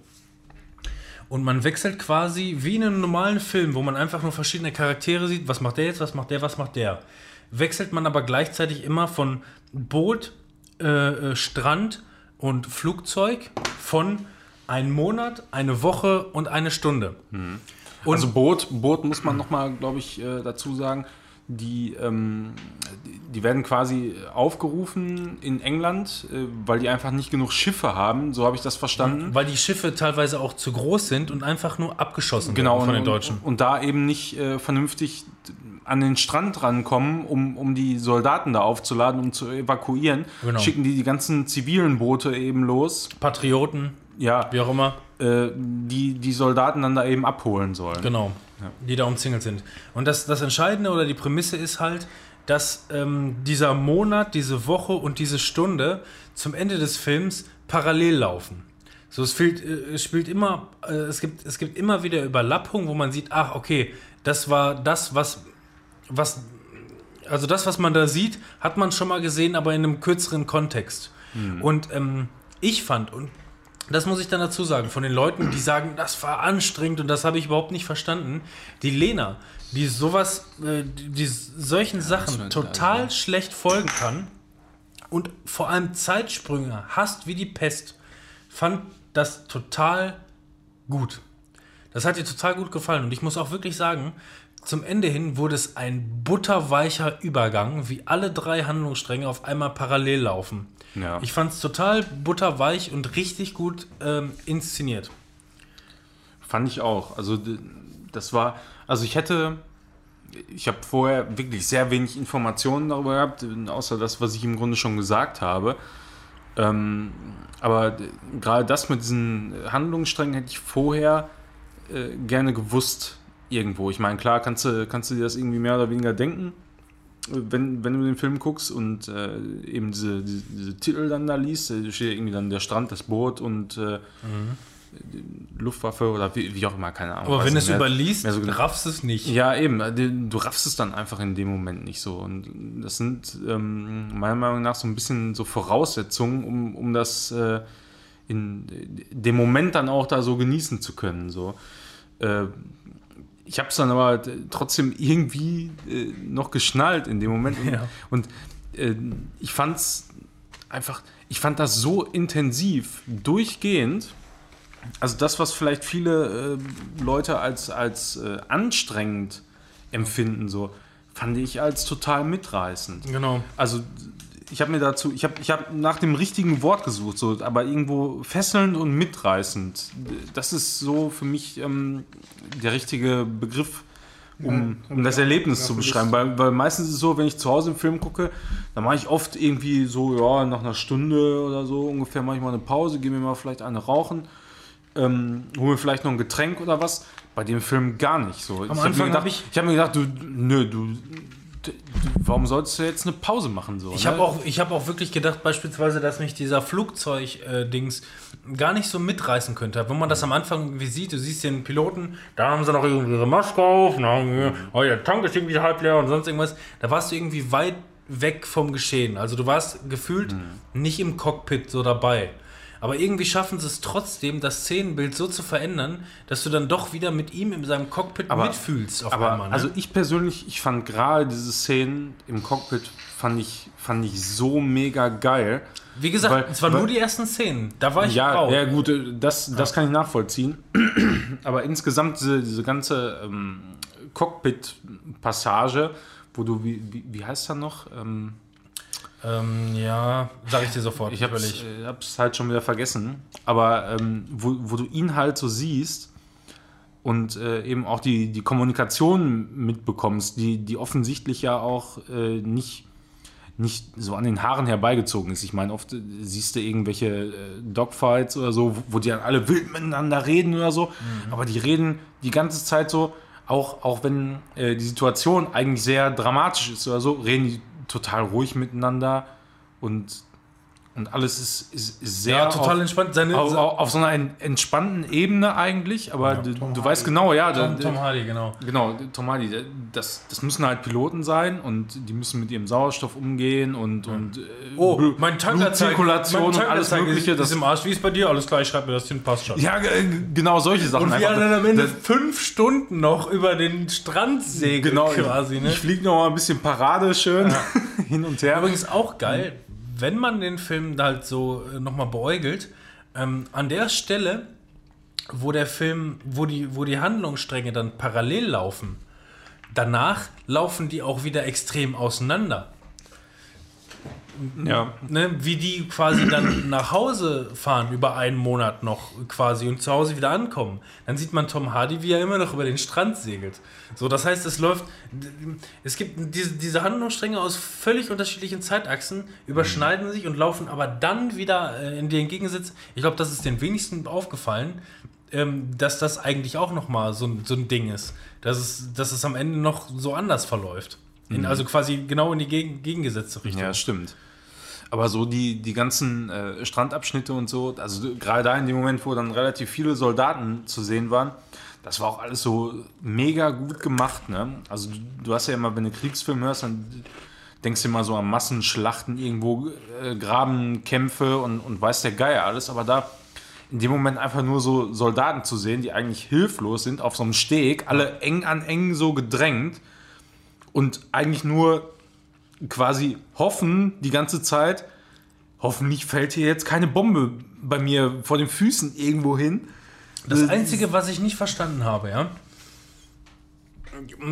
Und man wechselt quasi wie in einem normalen Film, wo man einfach nur verschiedene Charaktere sieht. Was macht der jetzt, was macht der, was macht der? Wechselt man aber gleichzeitig immer von Boot, äh, äh, Strand und Flugzeug von einem Monat, eine Woche und eine Stunde. Und also Boot, Boot muss man nochmal, glaube ich, äh, dazu sagen. Die, ähm, die, werden quasi aufgerufen in England, äh, weil die einfach nicht genug Schiffe haben. So habe ich das verstanden. weil die Schiffe teilweise auch zu groß sind und einfach nur abgeschossen Genau, werden von den Deutschen. Und, und da eben nicht äh, vernünftig an den Strand rankommen, um, um die Soldaten da aufzuladen, um zu evakuieren, Genau. schicken die die ganzen zivilen Boote eben los, Patrioten, ja, wie auch immer. äh, die die Soldaten dann da eben abholen sollen. Genau, die da umzingelt sind. Und das, das Entscheidende oder die Prämisse ist halt, dass ähm, dieser Monat, diese Woche und diese Stunde zum Ende des Films parallel laufen. So, es, fehlt, äh, es spielt immer, äh, es, gibt, es gibt immer wieder Überlappungen, wo man sieht, ach, okay, das war das, was, was, also das, was man da sieht, hat man schon mal gesehen, aber in einem kürzeren Kontext. Und ähm, ich fand, und das muss ich dann dazu sagen, von den Leuten, die sagen, das war anstrengend und das habe ich überhaupt nicht verstanden. Die Lena, die sowas, äh, die, solchen Sachen wird total also- schlecht folgen kann und vor allem Zeitsprünge hasst wie die Pest, fand das total gut. Das hat ihr total gut gefallen und ich muss auch wirklich sagen, zum Ende hin wurde es ein butterweicher Übergang, wie alle drei Handlungsstränge auf einmal parallel laufen. Ja. Ich fand es total butterweich und richtig gut ähm, inszeniert. Fand ich auch. Also das war, also ich hätte, ich habe vorher wirklich sehr wenig Informationen darüber gehabt, außer das, was ich im Grunde schon gesagt habe. Ähm, aber gerade das mit diesen Handlungssträngen hätte ich vorher äh, gerne gewusst irgendwo. Ich meine, klar kannst du, kannst du dir das irgendwie mehr oder weniger denken, wenn, wenn du den Film guckst und äh, eben diese, diese, diese Titel dann da liest, da steht irgendwie dann der Strand, das Boot und äh, die Luftwaffe oder wie, wie auch immer, keine Ahnung. Aber wenn du es überliest, so genau. raffst es nicht. Ja, eben. Du raffst es dann einfach in dem Moment nicht so. Und das sind ähm, meiner Meinung nach so ein bisschen so Voraussetzungen, um, um das äh, in dem Moment dann auch da so genießen zu können. So. Äh, ich habe es dann aber trotzdem irgendwie äh, noch geschnallt in dem Moment. Und, Ja. und äh, ich fand es einfach, ich fand das so intensiv, durchgehend. Also das, was vielleicht viele äh, Leute als, als äh, anstrengend empfinden, so, fand ich als total mitreißend. Genau. Also ich habe mir dazu, ich habe ich hab nach dem richtigen Wort gesucht, so, aber irgendwo fesselnd und mitreißend. Das ist so für mich ähm, der richtige Begriff, um, um das Erlebnis zu beschreiben. Weil, weil meistens ist es so, wenn ich zu Hause einen Film gucke, dann mache ich oft irgendwie so, ja, nach einer Stunde oder so ungefähr mache ich mal eine Pause, gehe mir mal vielleicht eine rauchen, ähm, hole mir vielleicht noch ein Getränk oder was. Bei dem Film gar nicht so. ich hab Anfang mir gedacht, hab ich- ich habe mir gedacht, du, nö, du, warum solltest du jetzt eine Pause machen so? Ich ne? habe auch, ich hab auch wirklich gedacht, beispielsweise, dass mich dieser Flugzeug-Dings gar nicht so mitreißen könnte. Wenn man das am Anfang irgendwie sieht, du siehst den Piloten, da haben sie noch irgendwie ihre Maske auf, wir, oh, der Tank ist irgendwie halb leer und sonst irgendwas. Da warst du irgendwie weit weg vom Geschehen. Also du warst gefühlt nicht im Cockpit so dabei. Aber irgendwie schaffen sie es trotzdem, das Szenenbild so zu verändern, dass du dann doch wieder mit ihm in seinem Cockpit Aber- mitfühlst auf Aber einmal. Ne? also ich persönlich, ich fand gerade diese Szenen im Cockpit fand ich, fand ich so mega geil. Wie gesagt, weil- es waren weil- nur die ersten Szenen. Da war ich Ja, raus. ja gut, äh, das, das kann ich nachvollziehen. Aber insgesamt diese, diese ganze ähm, Cockpit-Passage, wo du, wie, wie, wie heißt er noch? Ähm, Ähm, ja, sag ich dir sofort. ich hab's, überleg. äh, hab's halt schon wieder vergessen. Aber ähm, wo, wo du ihn halt so siehst und äh, eben auch die, die Kommunikation mitbekommst, die, die offensichtlich ja auch äh, nicht, nicht so an den Haaren herbeigezogen ist. Ich meine, oft äh, siehst du irgendwelche äh, Dogfights oder so, wo, die dann alle wild miteinander reden oder so, aber die reden die ganze Zeit so, auch, auch wenn äh, die Situation eigentlich sehr dramatisch ist oder so, reden die total ruhig miteinander und, und alles ist, ist, sehr ja, total auf, entspannt. Seine, auf, auf, so einer en- entspannten Ebene eigentlich, aber du, du weißt genau, ja, Tom, Tom Hardy, genau. Genau, Tom Hardy, das, das müssen halt Piloten sein und die müssen mit ihrem Sauerstoff umgehen und, und äh, Oh, mein Tankanzeige Blutzirkulation und alles Mögliche. Ist, Das, ist im Arsch. Wie ist bei dir? Alles klar, ich schreibe mir das hin, passt schon. ja, ge- genau solche Sachen. Und wir einfach. dann am Ende fünf Stunden noch über den Strand segeln genau, quasi. Ne? Ich fliege noch mal ein bisschen Parade schön hin und her. Übrigens auch geil, wenn man den Film halt so äh, nochmal beäugelt, ähm, an der Stelle, wo der Film, wo die, wo die Handlungsstränge dann parallel laufen, danach laufen die auch wieder extrem auseinander. Ja. ne, wie die quasi dann nach Hause fahren über einen Monat noch quasi und zu Hause wieder ankommen. Dann sieht man Tom Hardy, wie er immer noch über den Strand segelt. So, das heißt, es läuft, es gibt diese, diese Handlungsstränge aus völlig unterschiedlichen Zeitachsen, überschneiden sich und laufen aber dann wieder äh, in den Gegensatz. Ich glaube, das ist den wenigsten aufgefallen, ähm, dass das eigentlich auch nochmal so, ein- so ein Ding ist. Dass es, dass es am Ende noch so anders verläuft. In, Also quasi genau in die gegen, gegengesetzte Richtung. Ja, stimmt. Aber so die, die ganzen äh, Strandabschnitte und so, also gerade da in dem Moment, wo dann relativ viele Soldaten zu sehen waren, das war auch alles so mega gut gemacht. Ne? Also du, du hast ja immer, wenn du Kriegsfilme hörst, dann denkst du immer so an Massenschlachten irgendwo, äh, Grabenkämpfe und, und weiß der Geier alles. Aber da in dem Moment einfach nur so Soldaten zu sehen, die eigentlich hilflos sind, auf so einem Steg, alle eng an eng so gedrängt und eigentlich nur quasi hoffen die ganze Zeit, hoffentlich fällt hier jetzt keine Bombe bei mir vor den Füßen irgendwo hin. Das Einzige, was ich nicht verstanden habe, ja,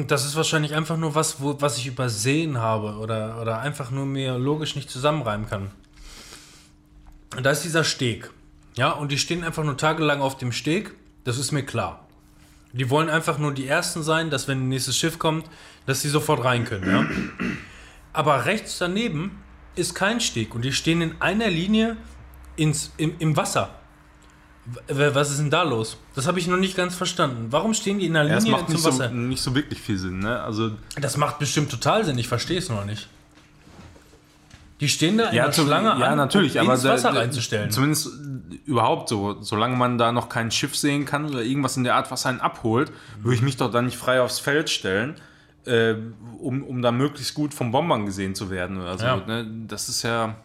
das ist wahrscheinlich einfach nur was, wo, was ich übersehen habe oder, oder einfach nur mir logisch nicht zusammenreimen kann. Da ist dieser Steg, ja, und die stehen einfach nur tagelang auf dem Steg, das ist mir klar. Die wollen einfach nur die Ersten sein, dass wenn ein nächstes Schiff kommt, dass sie sofort rein können, ja. Aber rechts daneben ist kein Steg und die stehen in einer Linie ins, im, im Wasser. W- Was ist denn da los? Das habe ich noch nicht ganz verstanden. Warum stehen die in einer Ja, Linie macht zum nicht so, Wasser? nicht so wirklich viel Sinn, ne? Also Das macht bestimmt total Sinn. Ich verstehe es noch nicht. Die stehen da in der zu- Schlange ja, an, natürlich, um aber ins da- Wasser da- reinzustellen. Zumindest äh, überhaupt so, solange man da noch kein Schiff sehen kann oder irgendwas in der Art, was einen abholt, würde ich mich doch dann nicht frei aufs Feld stellen, äh, um, um da möglichst gut vom Bombern gesehen zu werden oder so. Ja. Ne? Das ist ja.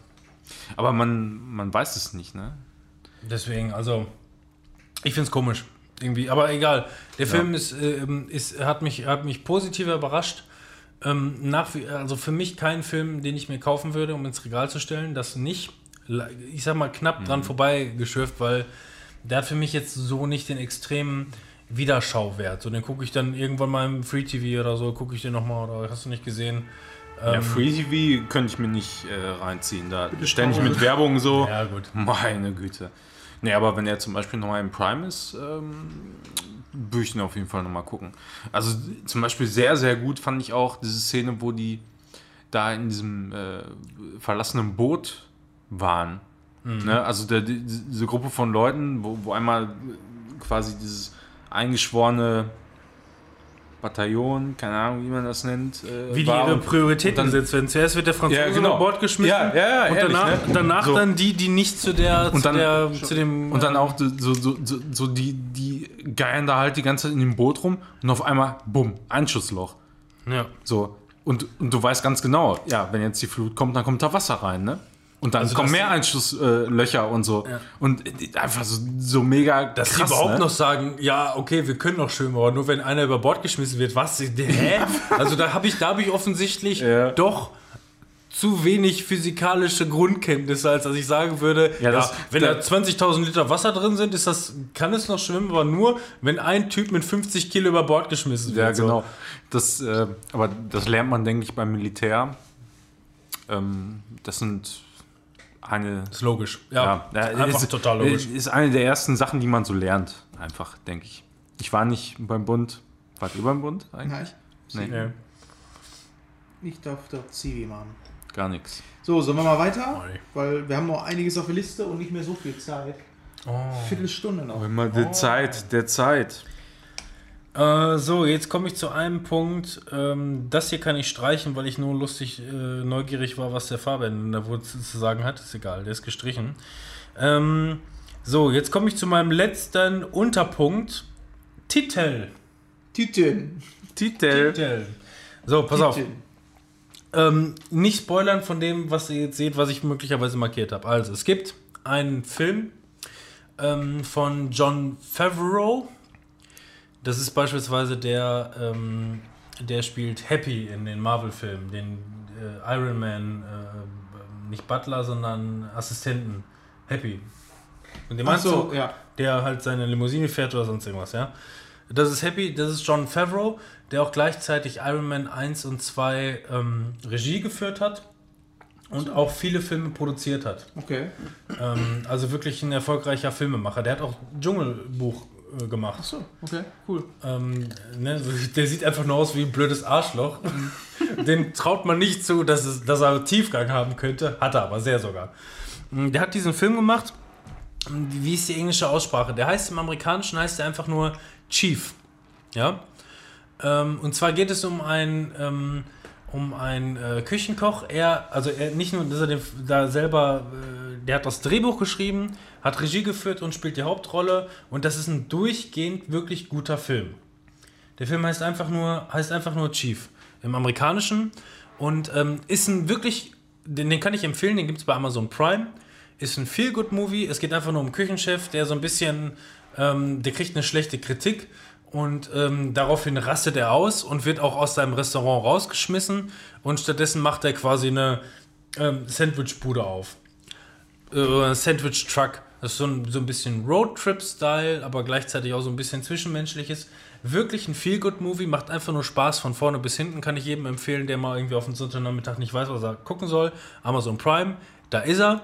Aber man, man weiß es nicht, ne? Deswegen, also, ich finde es komisch. Irgendwie, aber egal. Der Film ist, ähm, ist, hat, mich, hat mich positiv überrascht. Ähm, nach, also für mich kein Film, den ich mir kaufen würde, um ins Regal zu stellen. Das nicht. Ich sag mal, knapp dran vorbei geschürft, weil der hat für mich jetzt so nicht den extremen Wiederschauwert. So, den gucke ich dann irgendwann mal im Free TV oder so, gucke ich den nochmal oder hast du nicht gesehen? ja, Ähm, Free TV könnte ich mir nicht äh, reinziehen. Da ständig mit Werbung so. Ja, gut. Meine Güte. Nee, aber wenn er zum Beispiel nochmal im Prime ist, ähm, würde ich ihn auf jeden Fall nochmal gucken. Also zum Beispiel sehr, sehr gut fand ich auch diese Szene, wo die da in diesem äh, verlassenen Boot waren. Ne? Also der, die, diese Gruppe von Leuten, wo, wo einmal quasi dieses eingeschworene Bataillon, keine Ahnung, wie man das nennt, äh, Wie die ihre Prioritäten dann- gesetzt werden. Zuerst wird der Franzose Ja, genau. über Bord geschmissen. Ja, ja, ja, und ehrlich, danach, ne? danach So. dann die, die nicht zu der, Und zu, dann- der zu dem. Und dann auch so, so, so, so die, die geiern da halt die ganze Zeit in dem Boot rum und auf einmal, bumm, Einschussloch. Ja. So. Und, und du weißt ganz genau, ja, wenn jetzt die Flut kommt, dann kommt da Wasser rein, ne? Und dann Also, kommen mehr Einschusslöcher äh, und so. Ja. Und äh, einfach so, so mega Dass krass, sie überhaupt ne? noch sagen, ja, okay, wir können noch schwimmen, aber nur wenn einer über Bord geschmissen wird, was? Hä? also da habe ich, da habe ich offensichtlich Ja. doch zu wenig physikalische Grundkenntnisse, als dass ich sagen würde, Ja, ja, das- wenn da- da 20.000 Liter Wasser drin sind, ist das, kann es noch schwimmen, aber nur, wenn ein Typ mit 50 Kilo über Bord geschmissen wird. Ja, so. genau. Das, äh, aber das lernt man, denke ich, beim Militär. Ähm, das sind eine Ist logisch. Ja, ja, einfach ist, total logisch. Ist eine der ersten Sachen, die man so lernt, einfach, denke ich. Ich war nicht beim Bund. Wart ihr beim Bund eigentlich? Nein, Nee, Ja. ich darf dort Zivi machen. gar nichts. So, sollen wir mal weiter? Oi. Weil wir haben noch einiges auf der Liste und nicht mehr so viel Zeit. Oh. Viertelstunde noch. Immer der Zeit, der Zeit. Äh, so, jetzt komme ich zu einem Punkt. Ähm, das hier kann ich streichen, weil ich nur lustig äh, neugierig war, was der Fabian da wohl zu, zu sagen hat. Ist egal, der ist gestrichen. Ähm, so, jetzt komme ich zu meinem letzten Unterpunkt. Titel. Tüten. Titel. Titel. So, pass auf. Tüten. Ähm, nicht spoilern von dem, was ihr jetzt seht, was ich möglicherweise markiert habe. Also, es gibt einen Film ähm, von John Favreau. Das ist beispielsweise der, ähm, der spielt Happy in den Marvel-Filmen, den äh, Iron Man, äh, nicht Butler, sondern Assistenten. Happy. Und dem Ach so, Anzug, ja. der halt seine Limousine fährt oder sonst irgendwas, ja. Das ist Happy, das ist John Favreau, der auch gleichzeitig Iron Man 1 und 2 ähm, Regie geführt hat. und auch viele Filme produziert hat. Okay. Ähm, also wirklich ein erfolgreicher Filmemacher. Der hat auch Dschungelbuch äh, gemacht. Achso, okay, cool. Ähm, ne, der sieht einfach nur aus wie ein blödes Arschloch. Den traut man nicht zu, dass, es, dass er Tiefgang haben könnte. Hat er aber sehr sogar. Mm, Der hat diesen Film gemacht. Wie ist die englische Aussprache? Der heißt im Amerikanischen heißt er einfach nur Chief. Ja. Ähm, und zwar geht es um einen ähm, um einen äh, Küchenkoch. Er, also er nicht nur, dass er den, da selber, äh, der hat das Drehbuch geschrieben, hat Regie geführt und spielt die Hauptrolle. Und das ist ein durchgehend wirklich guter Film. Der Film heißt einfach nur, heißt einfach nur Chief im Amerikanischen und ähm, ist ein wirklich, den, den kann ich empfehlen, den gibt es bei Amazon Prime. Ist ein Feel-Good-Movie. Es geht einfach nur um einen Küchenchef, der so ein bisschen, ähm, der kriegt eine schlechte Kritik und ähm, daraufhin rastet er aus und wird auch aus seinem Restaurant rausgeschmissen und stattdessen macht er quasi eine ähm, Sandwich-Bude auf. Äh, Sandwich-Truck. Das ist so ein, so ein bisschen Roadtrip-Style, aber gleichzeitig auch so ein bisschen Zwischenmenschliches. Wirklich ein Feel-Good-Movie, macht einfach nur Spaß von vorne bis hinten. Kann ich jedem empfehlen, der mal irgendwie auf den Sonntagnachmittag nicht weiß, was er gucken soll. Amazon Prime, da ist er.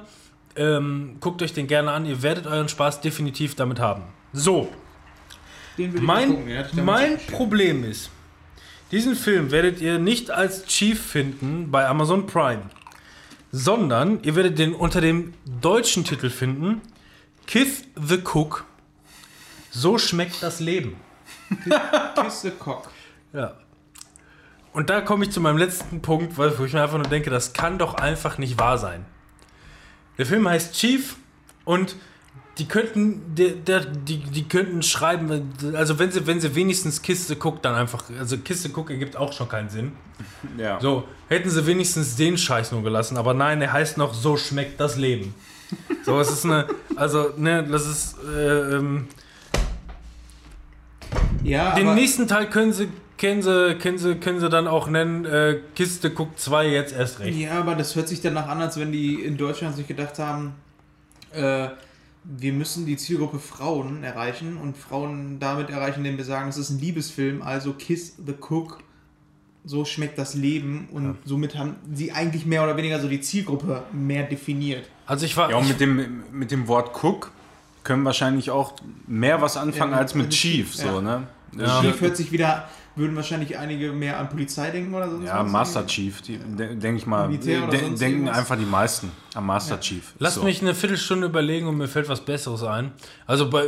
Ähm, guckt euch den gerne an, ihr werdet euren Spaß definitiv damit haben. So, Den will ich mein, gucken, damals mein Problem ist, diesen Film werdet ihr nicht als Chief finden bei Amazon Prime, sondern ihr werdet den unter dem deutschen Titel finden, Kith the Cook. So schmeckt das Leben. Kiss the Cock. Ja. Und da komme ich zu meinem letzten Punkt, weil- wo ich mir einfach nur denke, das kann doch einfach nicht wahr sein. Der Film heißt Chief und die könnten, der, der, die, die könnten schreiben, also wenn sie, wenn sie wenigstens Kiste guckt, dann einfach, also Kiste guck ergibt auch schon keinen Sinn. Ja. So, hätten sie wenigstens den Scheiß nur gelassen, aber nein, er heißt noch, so schmeckt das Leben. So, es ist eine, also, ne, das ist, äh, ähm, Ja, den nächsten Teil können sie, können sie, können sie, können sie dann auch nennen, äh, Kiste guckt 2 jetzt erst recht. Ja, aber das hört sich danach an, als wenn die in Deutschland sich gedacht haben, äh, wir müssen die Zielgruppe Frauen erreichen und Frauen damit erreichen, indem wir sagen, es ist ein Liebesfilm, also Kiss the Cook, so schmeckt das Leben und somit haben sie eigentlich mehr oder weniger so die Zielgruppe mehr definiert. Also ich war, Ja, und mit dem, mit dem Wort Cook können wahrscheinlich auch mehr was anfangen Ja, als mit also Chief, Chief, so, ja. ne? Ja. Chief hört sich wieder, würden wahrscheinlich einige mehr an Polizei denken oder sonst Ja, was. Master Chief, die, de, denke ich mal, de, denken irgendwas? einfach die meisten am Master Chief. Lasst So. mich eine Viertelstunde überlegen und mir fällt was Besseres ein. Also bei,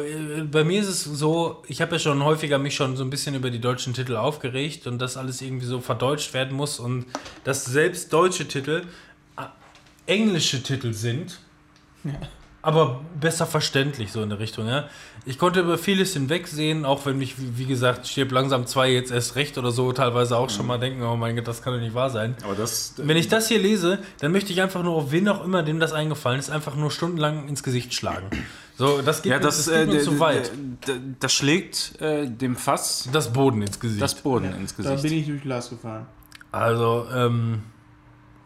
bei mir ist es so, ich habe ja schon häufiger mich schon so ein bisschen über die deutschen Titel aufgeregt und dass alles irgendwie so verdeutscht werden muss und dass selbst deutsche Titel äh, englische Titel sind, aber besser verständlich so in der Richtung. Ja? Ich konnte über vieles hinwegsehen, auch wenn mich, wie gesagt, stirb langsam zwei jetzt erst recht oder so, teilweise auch schon mal denken, oh mein Gott, das kann doch nicht wahr sein. Aber das, Wenn ich das hier lese, dann möchte ich einfach nur auf wen auch immer, dem das eingefallen ist, einfach nur stundenlang ins Gesicht schlagen. So, das geht, ja, mir- das, das geht äh, mir zu weit. das schlägt äh, dem Fass Das Boden ins Gesicht. das Boden ins Da Gesicht. bin ich durch Glas gefallen. also, ähm,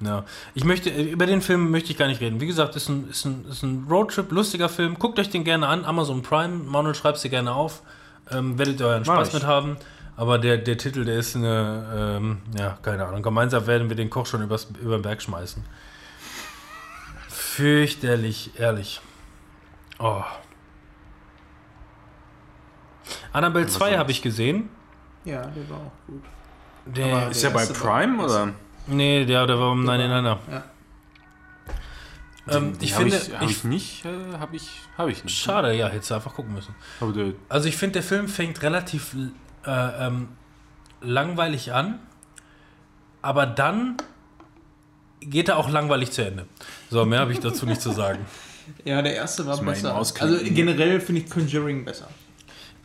ja. Ich möchte, äh, über den Film möchte ich gar nicht reden. Wie gesagt, ist ein, ist ein, ist ein Roadtrip, lustiger Film. Guckt euch den gerne an. Amazon Prime. Manuel schreibt sie gerne auf. Ähm, werdet ihr euren Spaß mit haben. Aber der, der Titel, der ist eine, ähm, ja, keine Ahnung. Gemeinsam werden wir den Koch schon übers, über den Berg schmeißen. Fürchterlich, ehrlich. Oh. Annabelle 2 habe ich gesehen. Ja, der war auch gut. Der, Aber- Ist ja bei Prime oder? Nee, der, der war um Der Nein, nein, Ja. Ähm, ich hab finde, ich, hab ich, ich nicht, äh, habe ich, habe ich nicht. schade, ja, hättest du einfach gucken müssen. Aber der, Also ich finde, der Film fängt relativ äh, ähm, langweilig an, aber dann geht er auch langweilig zu Ende. So, mehr habe ich dazu nicht zu sagen. Ja, der erste war besser. Also generell finde ich Conjuring besser.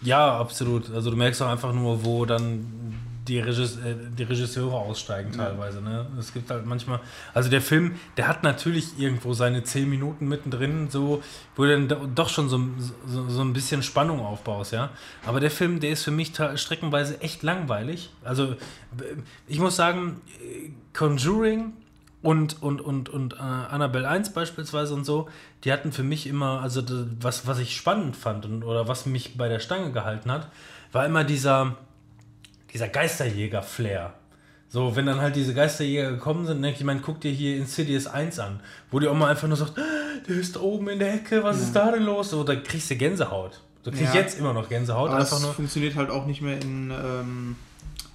Ja, absolut. Also du merkst auch einfach nur, wo dann die, Regis äh, die Regisseure aussteigen teilweise. Ne? Es gibt halt manchmal, also der Film, der hat natürlich irgendwo seine zehn Minuten mittendrin, so, wo du dann do- doch schon so, so, so ein bisschen Spannung aufbaust, ja. Aber der Film, der ist für mich streckenweise echt langweilig. Also ich muss sagen, äh, Conjuring und, und, und, und äh, Annabelle 1 beispielsweise und so, die hatten für mich immer, also was, was ich spannend fand und, oder was mich bei der Stange gehalten hat, war immer dieser, dieser Geisterjäger-Flair. So, wenn dann halt diese Geisterjäger gekommen sind, denke ich, man guck dir hier Insidious 1 an, wo die Oma einfach nur sagt, "Ah, der ist da oben in der Ecke, was ist da denn los? So, da kriegst du Gänsehaut. Da krieg ich Ja. jetzt immer noch Gänsehaut, Aber einfach das nur. funktioniert halt auch nicht mehr in ähm,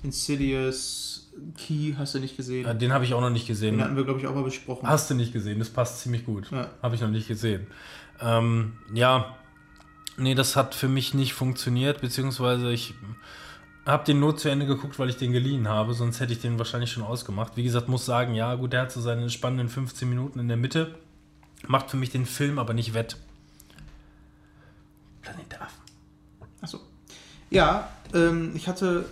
Insidious Key, hast du nicht gesehen. Ja, Den habe ich auch noch nicht gesehen. Den hatten wir, glaube ich, auch mal besprochen. Hast du nicht gesehen, das passt ziemlich gut. Ja. Habe ich noch nicht gesehen. Ähm, ja, nee, das hat für mich nicht funktioniert, beziehungsweise ich habe den nur zu Ende geguckt, weil ich den geliehen habe, sonst hätte ich den wahrscheinlich schon ausgemacht. Wie gesagt, muss sagen, ja, gut, der hat so seine spannenden 15 Minuten in der Mitte, macht für mich den Film aber nicht wett. Planet der Affen. Achso. Ja, ähm, ich hatte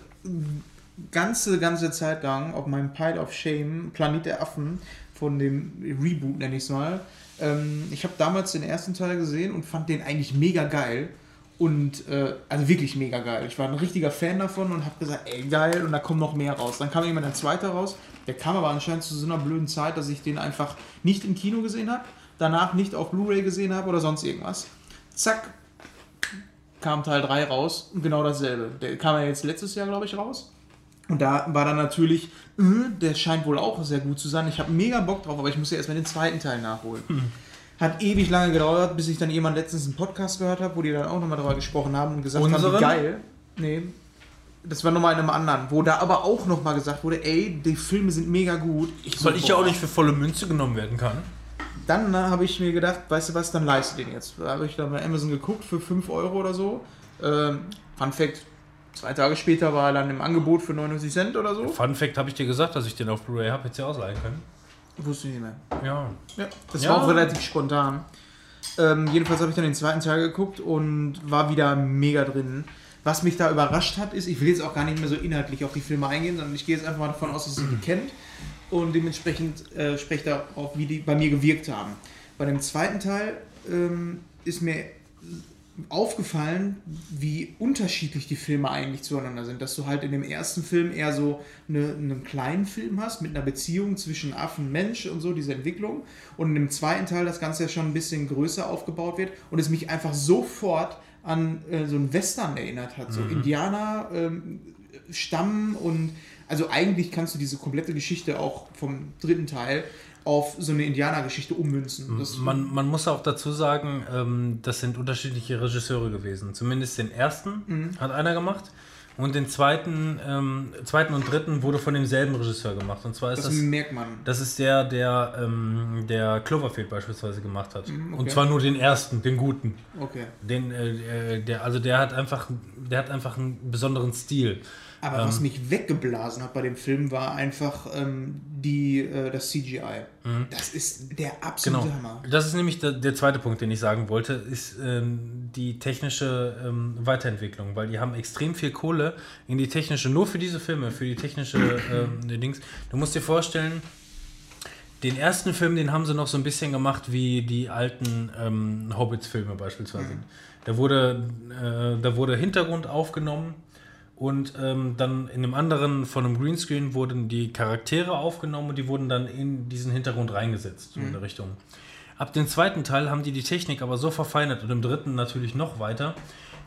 ganze, ganze Zeit lang auf meinem Pile of Shame Planet der Affen von dem Reboot, nenne ich es mal. Ähm, ich habe damals den ersten Teil gesehen und fand den eigentlich mega geil. Und, äh, also wirklich mega geil. Ich war ein richtiger Fan davon und habe gesagt, ey, geil, und da kommt noch mehr raus. Dann kam irgendwann der zweite raus. Der kam aber anscheinend zu so einer blöden Zeit, dass ich den einfach nicht im Kino gesehen habe, danach nicht auf Blu-ray gesehen habe oder sonst irgendwas. Zack, kam Teil 3 raus und genau dasselbe. Der kam ja jetzt letztes Jahr, glaube ich, raus. Und da war dann natürlich, äh, der scheint wohl auch sehr gut zu sein. Ich habe mega Bock drauf, aber ich muss ja erstmal den zweiten Teil nachholen. Hat ewig lange gedauert, bis ich dann jemand letztens einen Podcast gehört habe, wo die dann auch nochmal darüber gesprochen haben und gesagt haben, Unseren? wie geil. Nee, das war nochmal in einem anderen, wo da aber auch nochmal gesagt wurde, ey, die Filme sind mega gut. Ich Weil so, ich ja auch nicht für volle Münze genommen werden kann. Dann äh, habe ich mir gedacht, weißt du was, dann leiste den jetzt. Da habe ich dann bei Amazon geguckt für 5 Euro oder so. Ähm, Fun Fact, zwei Tage später war er dann im Angebot für 99 Cent oder so. Fun Fact habe ich dir gesagt, dass ich den auf Blu-ray habe, hätte ich ausleihen können. Wusste ich nicht mehr. Ja. Ja, das Ja. war auch relativ spontan. Ähm, jedenfalls habe ich dann den zweiten Teil geguckt und war wieder mega drin. Was mich da überrascht hat, ist, ich will jetzt auch gar nicht mehr so inhaltlich auf die Filme eingehen, sondern ich gehe jetzt einfach mal davon aus, dass ihr sie kennt und dementsprechend äh, spreche darauf, wie die bei mir gewirkt haben. Bei dem zweiten Teil ähm, ist mir aufgefallen, wie unterschiedlich die Filme eigentlich zueinander sind. Dass du halt in dem ersten Film eher so eine, einen kleinen Film hast mit einer Beziehung zwischen Affen Mensch und so, diese Entwicklung. Und in dem zweiten Teil das Ganze ja schon ein bisschen größer aufgebaut wird und es mich einfach sofort an äh, so einen Western erinnert hat. So Indianer, ähm, Stamm und also eigentlich kannst du diese komplette Geschichte auch vom dritten Teil auf so eine Indianergeschichte ummünzen. Das, Man, man muss auch dazu sagen, ähm, das sind unterschiedliche Regisseure gewesen. Zumindest den ersten Mhm. hat einer gemacht. Und den zweiten, ähm, zweiten und dritten wurde von demselben Regisseur gemacht. Und zwar ist das das, merkt man. das ist der, der, ähm, der Cloverfield beispielsweise gemacht hat. Mhm, Und okay. zwar nur den ersten, den guten. Okay. Den, äh, äh, der, also der hat einfach, der hat einfach einen besonderen Stil. Aber was mich weggeblasen hat bei dem Film war einfach ähm, die, äh, das CGI. Das ist der absolute Genau. Hammer. Das ist nämlich der, der zweite Punkt, den ich sagen wollte, ist ähm, die technische ähm, Weiterentwicklung, weil die haben extrem viel Kohle in die technische, nur für diese Filme, für die technische ähm, Dings. Du musst dir vorstellen, den ersten Film, den haben sie noch so ein bisschen gemacht wie die alten ähm, Hobbits-Filme beispielsweise. Da, wurde, äh, da wurde Hintergrund aufgenommen und ähm, dann in einem anderen, von einem Greenscreen wurden die Charaktere aufgenommen und die wurden dann in diesen Hintergrund reingesetzt, so in der Richtung. Ab dem zweiten Teil haben die die Technik aber so verfeinert und im dritten natürlich noch weiter,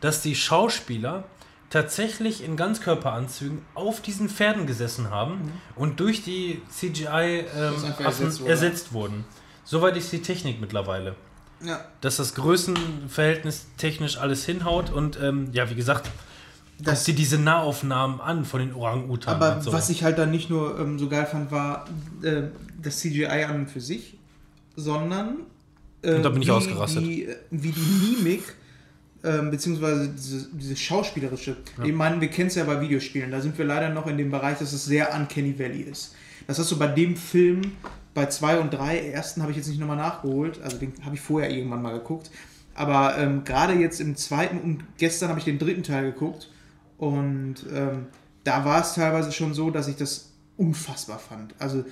dass die Schauspieler tatsächlich in Ganzkörperanzügen auf diesen Pferden gesessen haben und durch die einfach ähm, ersetzt wurde. ersetzt wurden. Soweit ist die Technik mittlerweile. Ja. Dass das Größenverhältnis technisch alles hinhaut und ähm, ja, wie gesagt, Das- guck dir diese Nahaufnahmen an von den Orang-Utan. Aber und so. was ich halt dann nicht nur ähm, so geil fand, war äh, das CGI an und für sich, sondern äh, Und da bin ich wie, ausgerastet. Die, wie die Mimik ähm, beziehungsweise diese, diese schauspielerische. Ich meine, wir kennen es ja bei Videospielen. Da sind wir leider noch in dem Bereich, dass es sehr Uncanny Valley ist. Das hast du bei dem Film, bei 2 und 3, ersten habe ich jetzt nicht nochmal nachgeholt, also den habe ich vorher irgendwann mal geguckt. Aber ähm, gerade jetzt im zweiten und gestern habe ich den dritten Teil geguckt und ähm, da war es teilweise schon so, dass ich das unfassbar fand. Also,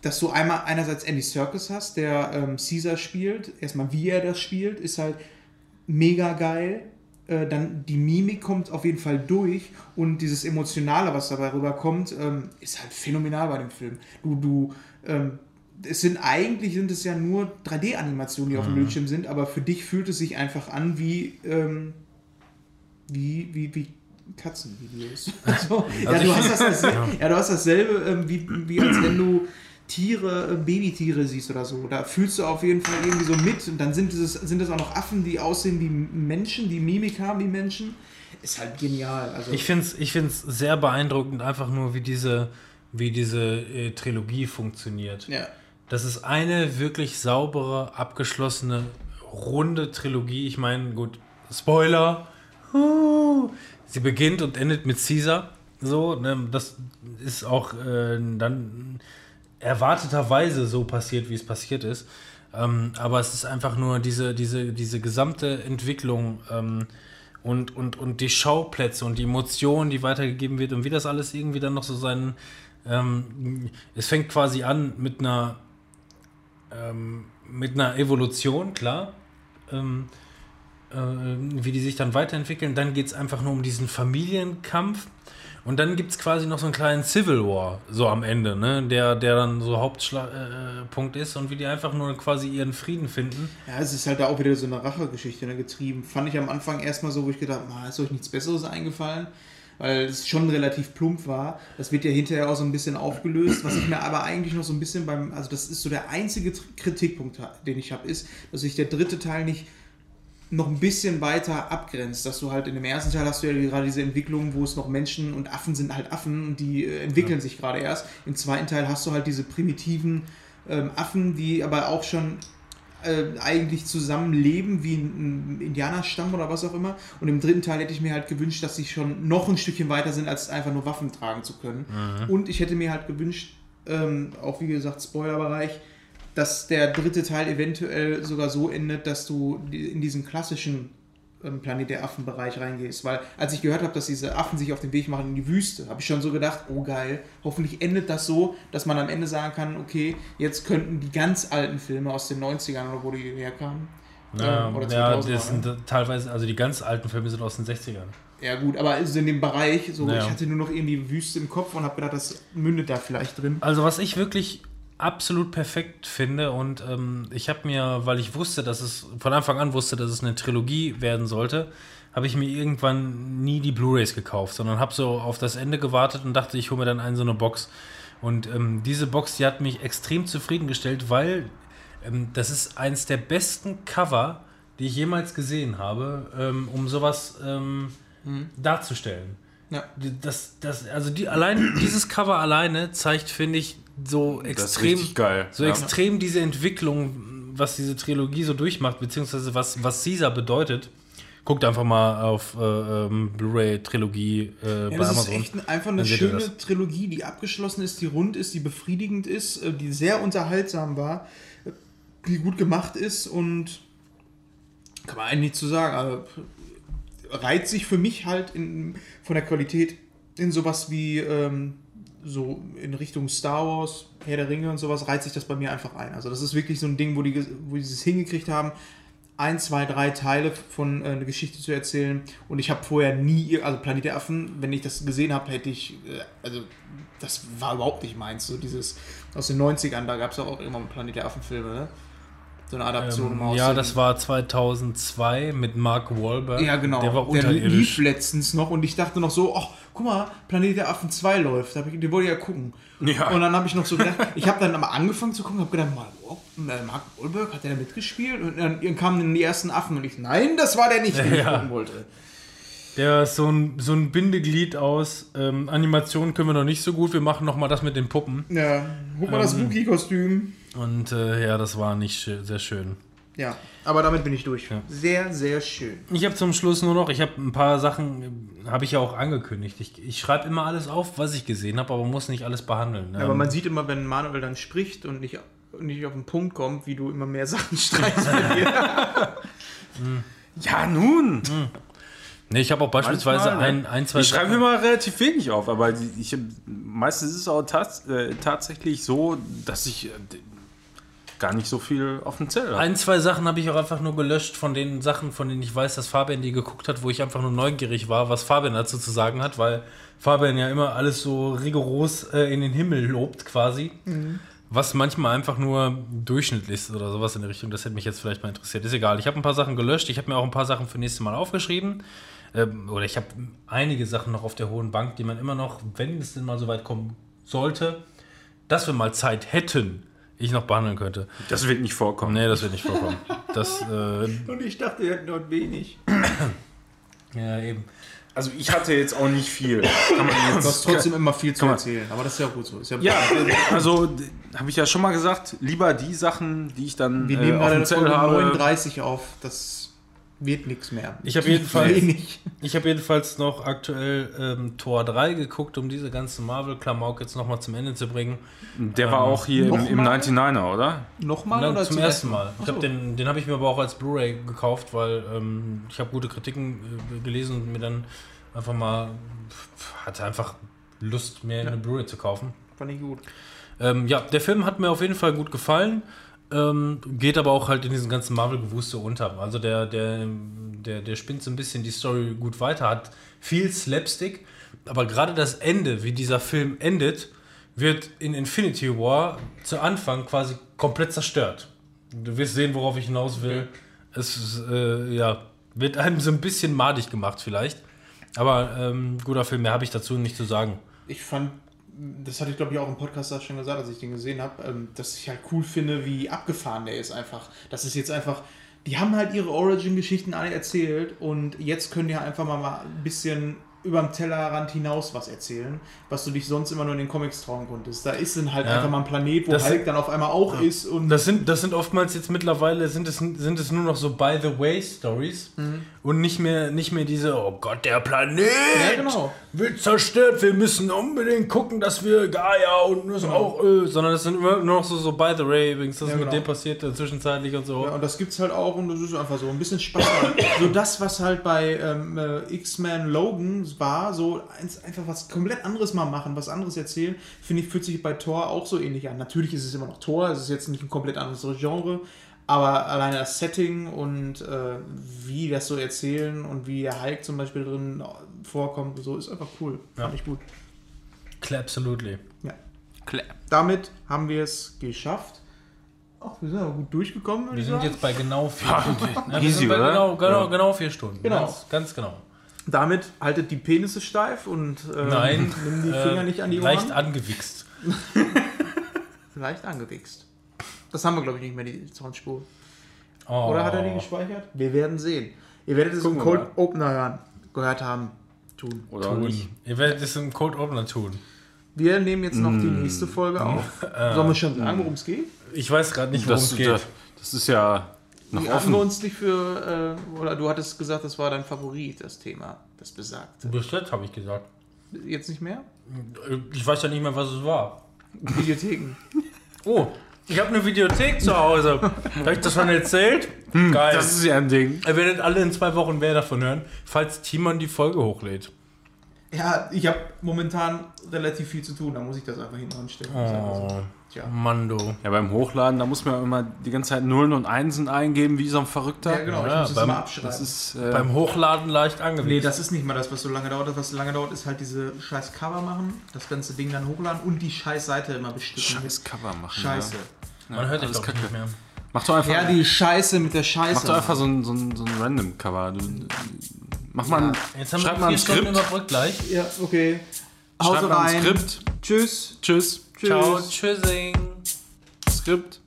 dass du einmal einerseits Andy Serkis hast, der ähm, Caesar spielt, erstmal wie er das spielt, ist halt mega geil. Äh, dann die Mimik kommt auf jeden Fall durch und dieses Emotionale, was dabei rüberkommt, ähm, ist halt phänomenal bei dem Film. Du, du, ähm, es sind eigentlich sind es ja nur 3D-Animationen, die auf dem Bildschirm sind, aber für dich fühlt es sich einfach an wie, ähm, wie, wie, wie Katzenvideos. Also, ja, du hast das, dasselbe, ja, du hast dasselbe ähm, wie, wie als wenn du Tiere, äh, Babytiere siehst oder so. Da fühlst du auf jeden Fall irgendwie so mit. Und dann sind es, sind es auch noch Affen, die aussehen wie Menschen, die Mimik haben wie Menschen. Ist halt genial. Also, Ich finde es ich find's sehr beeindruckend, einfach nur, wie diese, wie diese äh, Trilogie funktioniert. ja. Das ist eine wirklich saubere, abgeschlossene, runde Trilogie. Ich meine, gut, Spoiler. Huh. Sie beginnt und endet mit Caesar. So, ne, das ist auch äh, dann erwarteterweise so passiert, wie es passiert ist. Ähm, aber es ist einfach nur diese, diese, diese gesamte Entwicklung ähm, und, und, und die Schauplätze und die Emotionen, die weitergegeben wird und wie das alles irgendwie dann noch so seinen. Ähm, es fängt quasi an mit einer ähm, mit einer Evolution, klar, ähm, äh, wie die sich dann weiterentwickeln. Dann geht es einfach nur um diesen Familienkampf. Und dann gibt es quasi noch so einen kleinen Civil War, so am Ende, ne? der, der dann so Hauptpunkt äh, ist und wie die einfach nur quasi ihren Frieden finden. Ja, es ist halt da auch wieder so eine Rachegeschichte ne, getrieben. Fand ich am Anfang erstmal so, wo ich gedacht habe, ist euch nichts Besseres eingefallen? Weil es schon relativ plump war. Das wird ja hinterher auch so ein bisschen aufgelöst. Was ich mir aber eigentlich noch so ein bisschen beim, also das ist so der einzige Kritikpunkt, den ich habe, ist, dass sich der dritte Teil nicht noch ein bisschen weiter abgrenzt, dass du halt in dem ersten Teil hast du ja gerade diese Entwicklung, wo es noch Menschen und Affen sind halt Affen und die äh, entwickeln sich gerade erst. Im zweiten Teil hast du halt diese primitiven ähm, Affen, die aber auch schon äh, eigentlich zusammenleben wie ein, ein Indianerstamm oder was auch immer. Und im dritten Teil hätte ich mir halt gewünscht, dass sie schon noch ein Stückchen weiter sind, als einfach nur Waffen tragen zu können. Und ich hätte mir halt gewünscht, ähm, auch wie gesagt, Spoilerbereich, dass der dritte Teil eventuell sogar so endet, dass du in diesen klassischen ähm, Planet der Affen-Bereich reingehst. Weil als ich gehört habe, dass diese Affen sich auf den Weg machen in die Wüste, habe ich schon so gedacht, oh geil, hoffentlich endet das so, dass man am Ende sagen kann, okay, jetzt könnten die ganz alten Filme aus den 90ern oder wo die herkamen. Ja, ähm, oder ja 2000er, das sind teilweise, also die ganz alten Filme sind aus den 60ern. Ja gut, aber also in dem Bereich, so Ja. ich hatte nur noch irgendwie Wüste im Kopf und habe gedacht, das mündet da vielleicht drin. Also was ich wirklich absolut perfekt finde und ähm, ich habe mir, weil ich wusste, dass es von Anfang an wusste, dass es eine Trilogie werden sollte, habe ich mir irgendwann nie die Blu-rays gekauft, sondern habe so auf das Ende gewartet und dachte, ich hole mir dann einen so eine Box. Und ähm, diese Box, die hat mich extrem zufriedengestellt, weil ähm, das ist eins der besten Cover, die ich jemals gesehen habe, ähm, um sowas ähm, darzustellen. Ja. Das, das, also die, allein, dieses Cover alleine zeigt, finde ich, so extrem, so ja. extrem diese Entwicklung, was diese Trilogie so durchmacht, beziehungsweise was, was Caesar bedeutet. Guckt einfach mal auf äh, ähm, Blu-ray-Trilogie äh, Ja, bei das ist Amazon. echt einfach eine schöne. Trilogie, die abgeschlossen ist, die rund ist, die befriedigend ist, äh, die sehr unterhaltsam war, äh, die gut gemacht ist und kann man eigentlich nicht zu sagen. Also, reiht sich für mich halt in, von der Qualität in sowas wie ähm, so in Richtung Star Wars, Herr der Ringe und sowas, reiht sich das bei mir einfach ein. Also das ist wirklich so ein Ding, wo die, wo die es hingekriegt haben, ein, zwei, drei Teile von äh, einer Geschichte zu erzählen. Und ich habe vorher nie, also Planet der Affen, wenn ich das gesehen habe, hätte ich, äh, also das war überhaupt nicht meins. So dieses aus den 90ern, da gab es auch immer Planet der Affen-Filme, ne? So eine Adaption Ähm, aus ja, das war 2002 mit Mark Wahlberg. ja, genau. Der war lief unterirdisch. letztens noch und ich dachte noch so, ach, guck mal, Planet der Affen 2 läuft. Ich, den wollte ich ja gucken. Ja. Und dann habe ich noch so gedacht, ich habe dann mal angefangen zu gucken, habe gedacht, mal, wow, äh, Mark Wahlberg, hat der da mitgespielt? Und dann kamen dann die ersten Affen und ich, nein, das war der nicht, den ich Ja. gucken wollte. Der ist so ein, so ein Bindeglied aus ähm, Animationen können wir noch nicht so gut, wir machen noch mal das mit den Puppen. Ja, guck mal das Ähm. Wookie-Kostüm. Und äh, ja, das war nicht sehr schön. Ja, aber damit bin ich durch. Ja. Sehr, sehr schön. Ich habe zum Schluss nur noch, ich habe ein paar Sachen, äh, habe ich ja auch angekündigt. Ich, ich schreibe immer alles auf, was ich gesehen habe, aber muss nicht alles behandeln. Ja, aber Ähm, man sieht immer, wenn Manuel dann spricht und nicht, nicht auf den Punkt kommt, wie du immer mehr Sachen streichst bei dir. Ja, nun. Nee, ich habe auch beispielsweise Manchmal, ein, ne? ein, zwei Ich schreibe Sachen- immer relativ wenig auf, aber ich, meistens ist es auch tats äh, tatsächlich so, dass ich äh, gar nicht so viel auf dem Zettel habe. Ein, zwei Sachen habe ich auch einfach nur gelöscht von den Sachen, von denen ich weiß, dass Fabian die geguckt hat, wo ich einfach nur neugierig war, was Fabian dazu zu sagen hat, weil Fabian ja immer alles so rigoros äh, in den Himmel lobt quasi. Was manchmal einfach nur Durchschnitt ist oder sowas in der Richtung. Das hätte mich jetzt vielleicht mal interessiert. Ist egal. Ich habe ein paar Sachen gelöscht. Ich habe mir auch ein paar Sachen für nächstes Mal aufgeschrieben. Ähm, oder ich habe einige Sachen noch auf der hohen Bank, die man immer noch, wenn es denn mal so weit kommen sollte, dass wir mal Zeit hätten, ich noch behandeln könnte. Das wird nicht vorkommen. Nee, das wird nicht vorkommen. Das, äh, Und ich dachte, wir hätten dort wenig. ja, eben. Also ich hatte jetzt auch nicht viel. Kann man Du jetzt hast trotzdem immer viel zu erzählen. Aber das ist ja auch gut so. Ist ja, Ja, also d- habe ich ja schon mal gesagt, lieber die Sachen, die ich dann Wir äh, nehmen auf gerade dem eine Zettel habe. 39 auf. Das wird nichts mehr. Ich habe jedenfalls, Wenig. ich habe jedenfalls noch aktuell ähm, Tor 3 geguckt, um diese ganze Marvel-Klamauk jetzt nochmal zum Ende zu bringen. Der war auch hier im, im Nochmal? 99er, oder? Nochmal Dann oder zum ersten Mal. So. hab den, den habe ich mir aber auch als Blu-ray gekauft, weil ähm, ich habe gute Kritiken äh, gelesen und mir dann einfach mal pf, hatte einfach Lust, mir eine Blu-ray zu kaufen. Fand ich gut. Ähm, ja, der Film hat mir auf jeden Fall gut gefallen. Ähm, geht aber auch halt in diesem ganzen Marvel-Gewusste unter. Also der, der, der, der spinnt so ein bisschen die Story gut weiter, hat viel Slapstick, aber gerade das Ende, wie dieser Film endet, wird in Infinity War zu Anfang quasi komplett zerstört. Du wirst sehen, worauf ich hinaus will. Es ist, äh, ja, wird einem so ein bisschen madig gemacht vielleicht. Aber ähm, guter Film, mehr habe ich dazu nicht zu sagen. Ich fand, das hatte ich glaube ich auch im Podcast da schon gesagt, als ich den gesehen habe, ähm, dass ich halt cool finde, wie abgefahren der ist einfach. Das ist jetzt einfach, die haben halt ihre Origin-Geschichten alle erzählt und jetzt können die halt einfach mal, ein bisschen über den Tellerrand hinaus was erzählen, was du dich sonst immer nur in den Comics trauen konntest. Da ist dann halt Ja. einfach mal ein Planet, wo Das Hulk dann auf einmal auch ist und Das sind, das sind oftmals jetzt mittlerweile, sind es, sind es nur noch so by the way Stories und nicht mehr, nicht mehr diese, oh Gott, der Planet ja, genau. wird zerstört, wir müssen unbedingt gucken, dass wir Gaia und das auch, äh, sondern es sind immer nur noch so, so by the way, übrigens, das Ja, ist mit genau. dem passiert äh, zwischenzeitlich und so. Ja, und das gibt's halt auch und das ist einfach so ein bisschen Spaß. so das, was halt bei ähm, äh, X-Men Logan war, so eins, einfach was komplett anderes mal machen, was anderes erzählen, finde ich, fühlt sich bei Thor auch so ähnlich an. Natürlich ist es immer noch Thor, es ist jetzt nicht ein komplett anderes Genre, aber alleine das Setting und äh, wie das so erzählen und wie der Hulk zum Beispiel drin vorkommt, so ist einfach cool. Fand Ja. ich gut. Absolutely. Ja. Damit haben wir es geschafft. Ach, wir sind aber gut durchgekommen. Wir sind sagen. jetzt bei genau vier Stunden. Ja, wir Easy, sind bei oder? genau, genau, Ja. genau vier Stunden. Genau. Ganz, ganz genau. Damit haltet die Penisse steif und ähm, Nein, nimm die Finger äh, nicht an die leicht Ohren. angewichst. leicht angewichst. Das haben wir, glaube ich, nicht mehr, die Soundspur. Oh. Oder hat er die gespeichert? Wir werden sehen. Ihr werdet es im Cold mal. Opener hören, gehört haben, tun. Oder auch nicht. Ihr werdet es im Code Opener tun. Wir nehmen jetzt noch Mm. die nächste Folge auf. Äh, Sollen wir schon sagen, worum es geht? Ich weiß gerade nicht, worum Das, es geht. das, das ist ja noch Die offen. wir uns nicht für, äh, oder du hattest gesagt, das war dein Favorit, das Thema, das besagte. Bis jetzt habe ich gesagt. Jetzt nicht mehr? Ich weiß ja nicht mehr, was es war. Videotheken. Oh, ich habe eine Videothek zu Hause. Habe ich das schon erzählt? Geil. Das ist ja ein Ding. Ihr werdet alle in zwei Wochen mehr davon hören, falls Timon die Folge hochlädt. Ja, ich habe momentan relativ viel zu tun, da muss ich das einfach hinten anstellen. Oh, Tja. Mando. Ja, beim Hochladen, da muss man immer die ganze Zeit Nullen und Einsen eingeben, wie so ein Verrückter. Ja, genau, Ja, ich muss es beim- immer abschreiben. Das ist, äh, Beim Hochladen leicht angewiesen. nee, das ist nicht mal das, was so lange dauert. Das, was so lange dauert, ist halt diese scheiß Cover machen, das ganze Ding dann hochladen und die scheiß Seite immer bestücken. scheiß Cover machen. Scheiße. Ja. Man hört dich doch nicht mehr. Mach doch einfach, Ja, die Scheiße mit der Scheiße. mach doch einfach so ein, so ein, so ein random Cover. Du, mach mal ein, Jetzt haben schreib wir mal vier ein Stunden Skript. überbrückt gleich. Ja, okay. Schreib Hause mal ein rein. Skript. Tschüss. Tschüss. Tschüss. Ciao, tschüssing. Skript.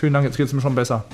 Vielen Dank, jetzt geht es mir schon besser.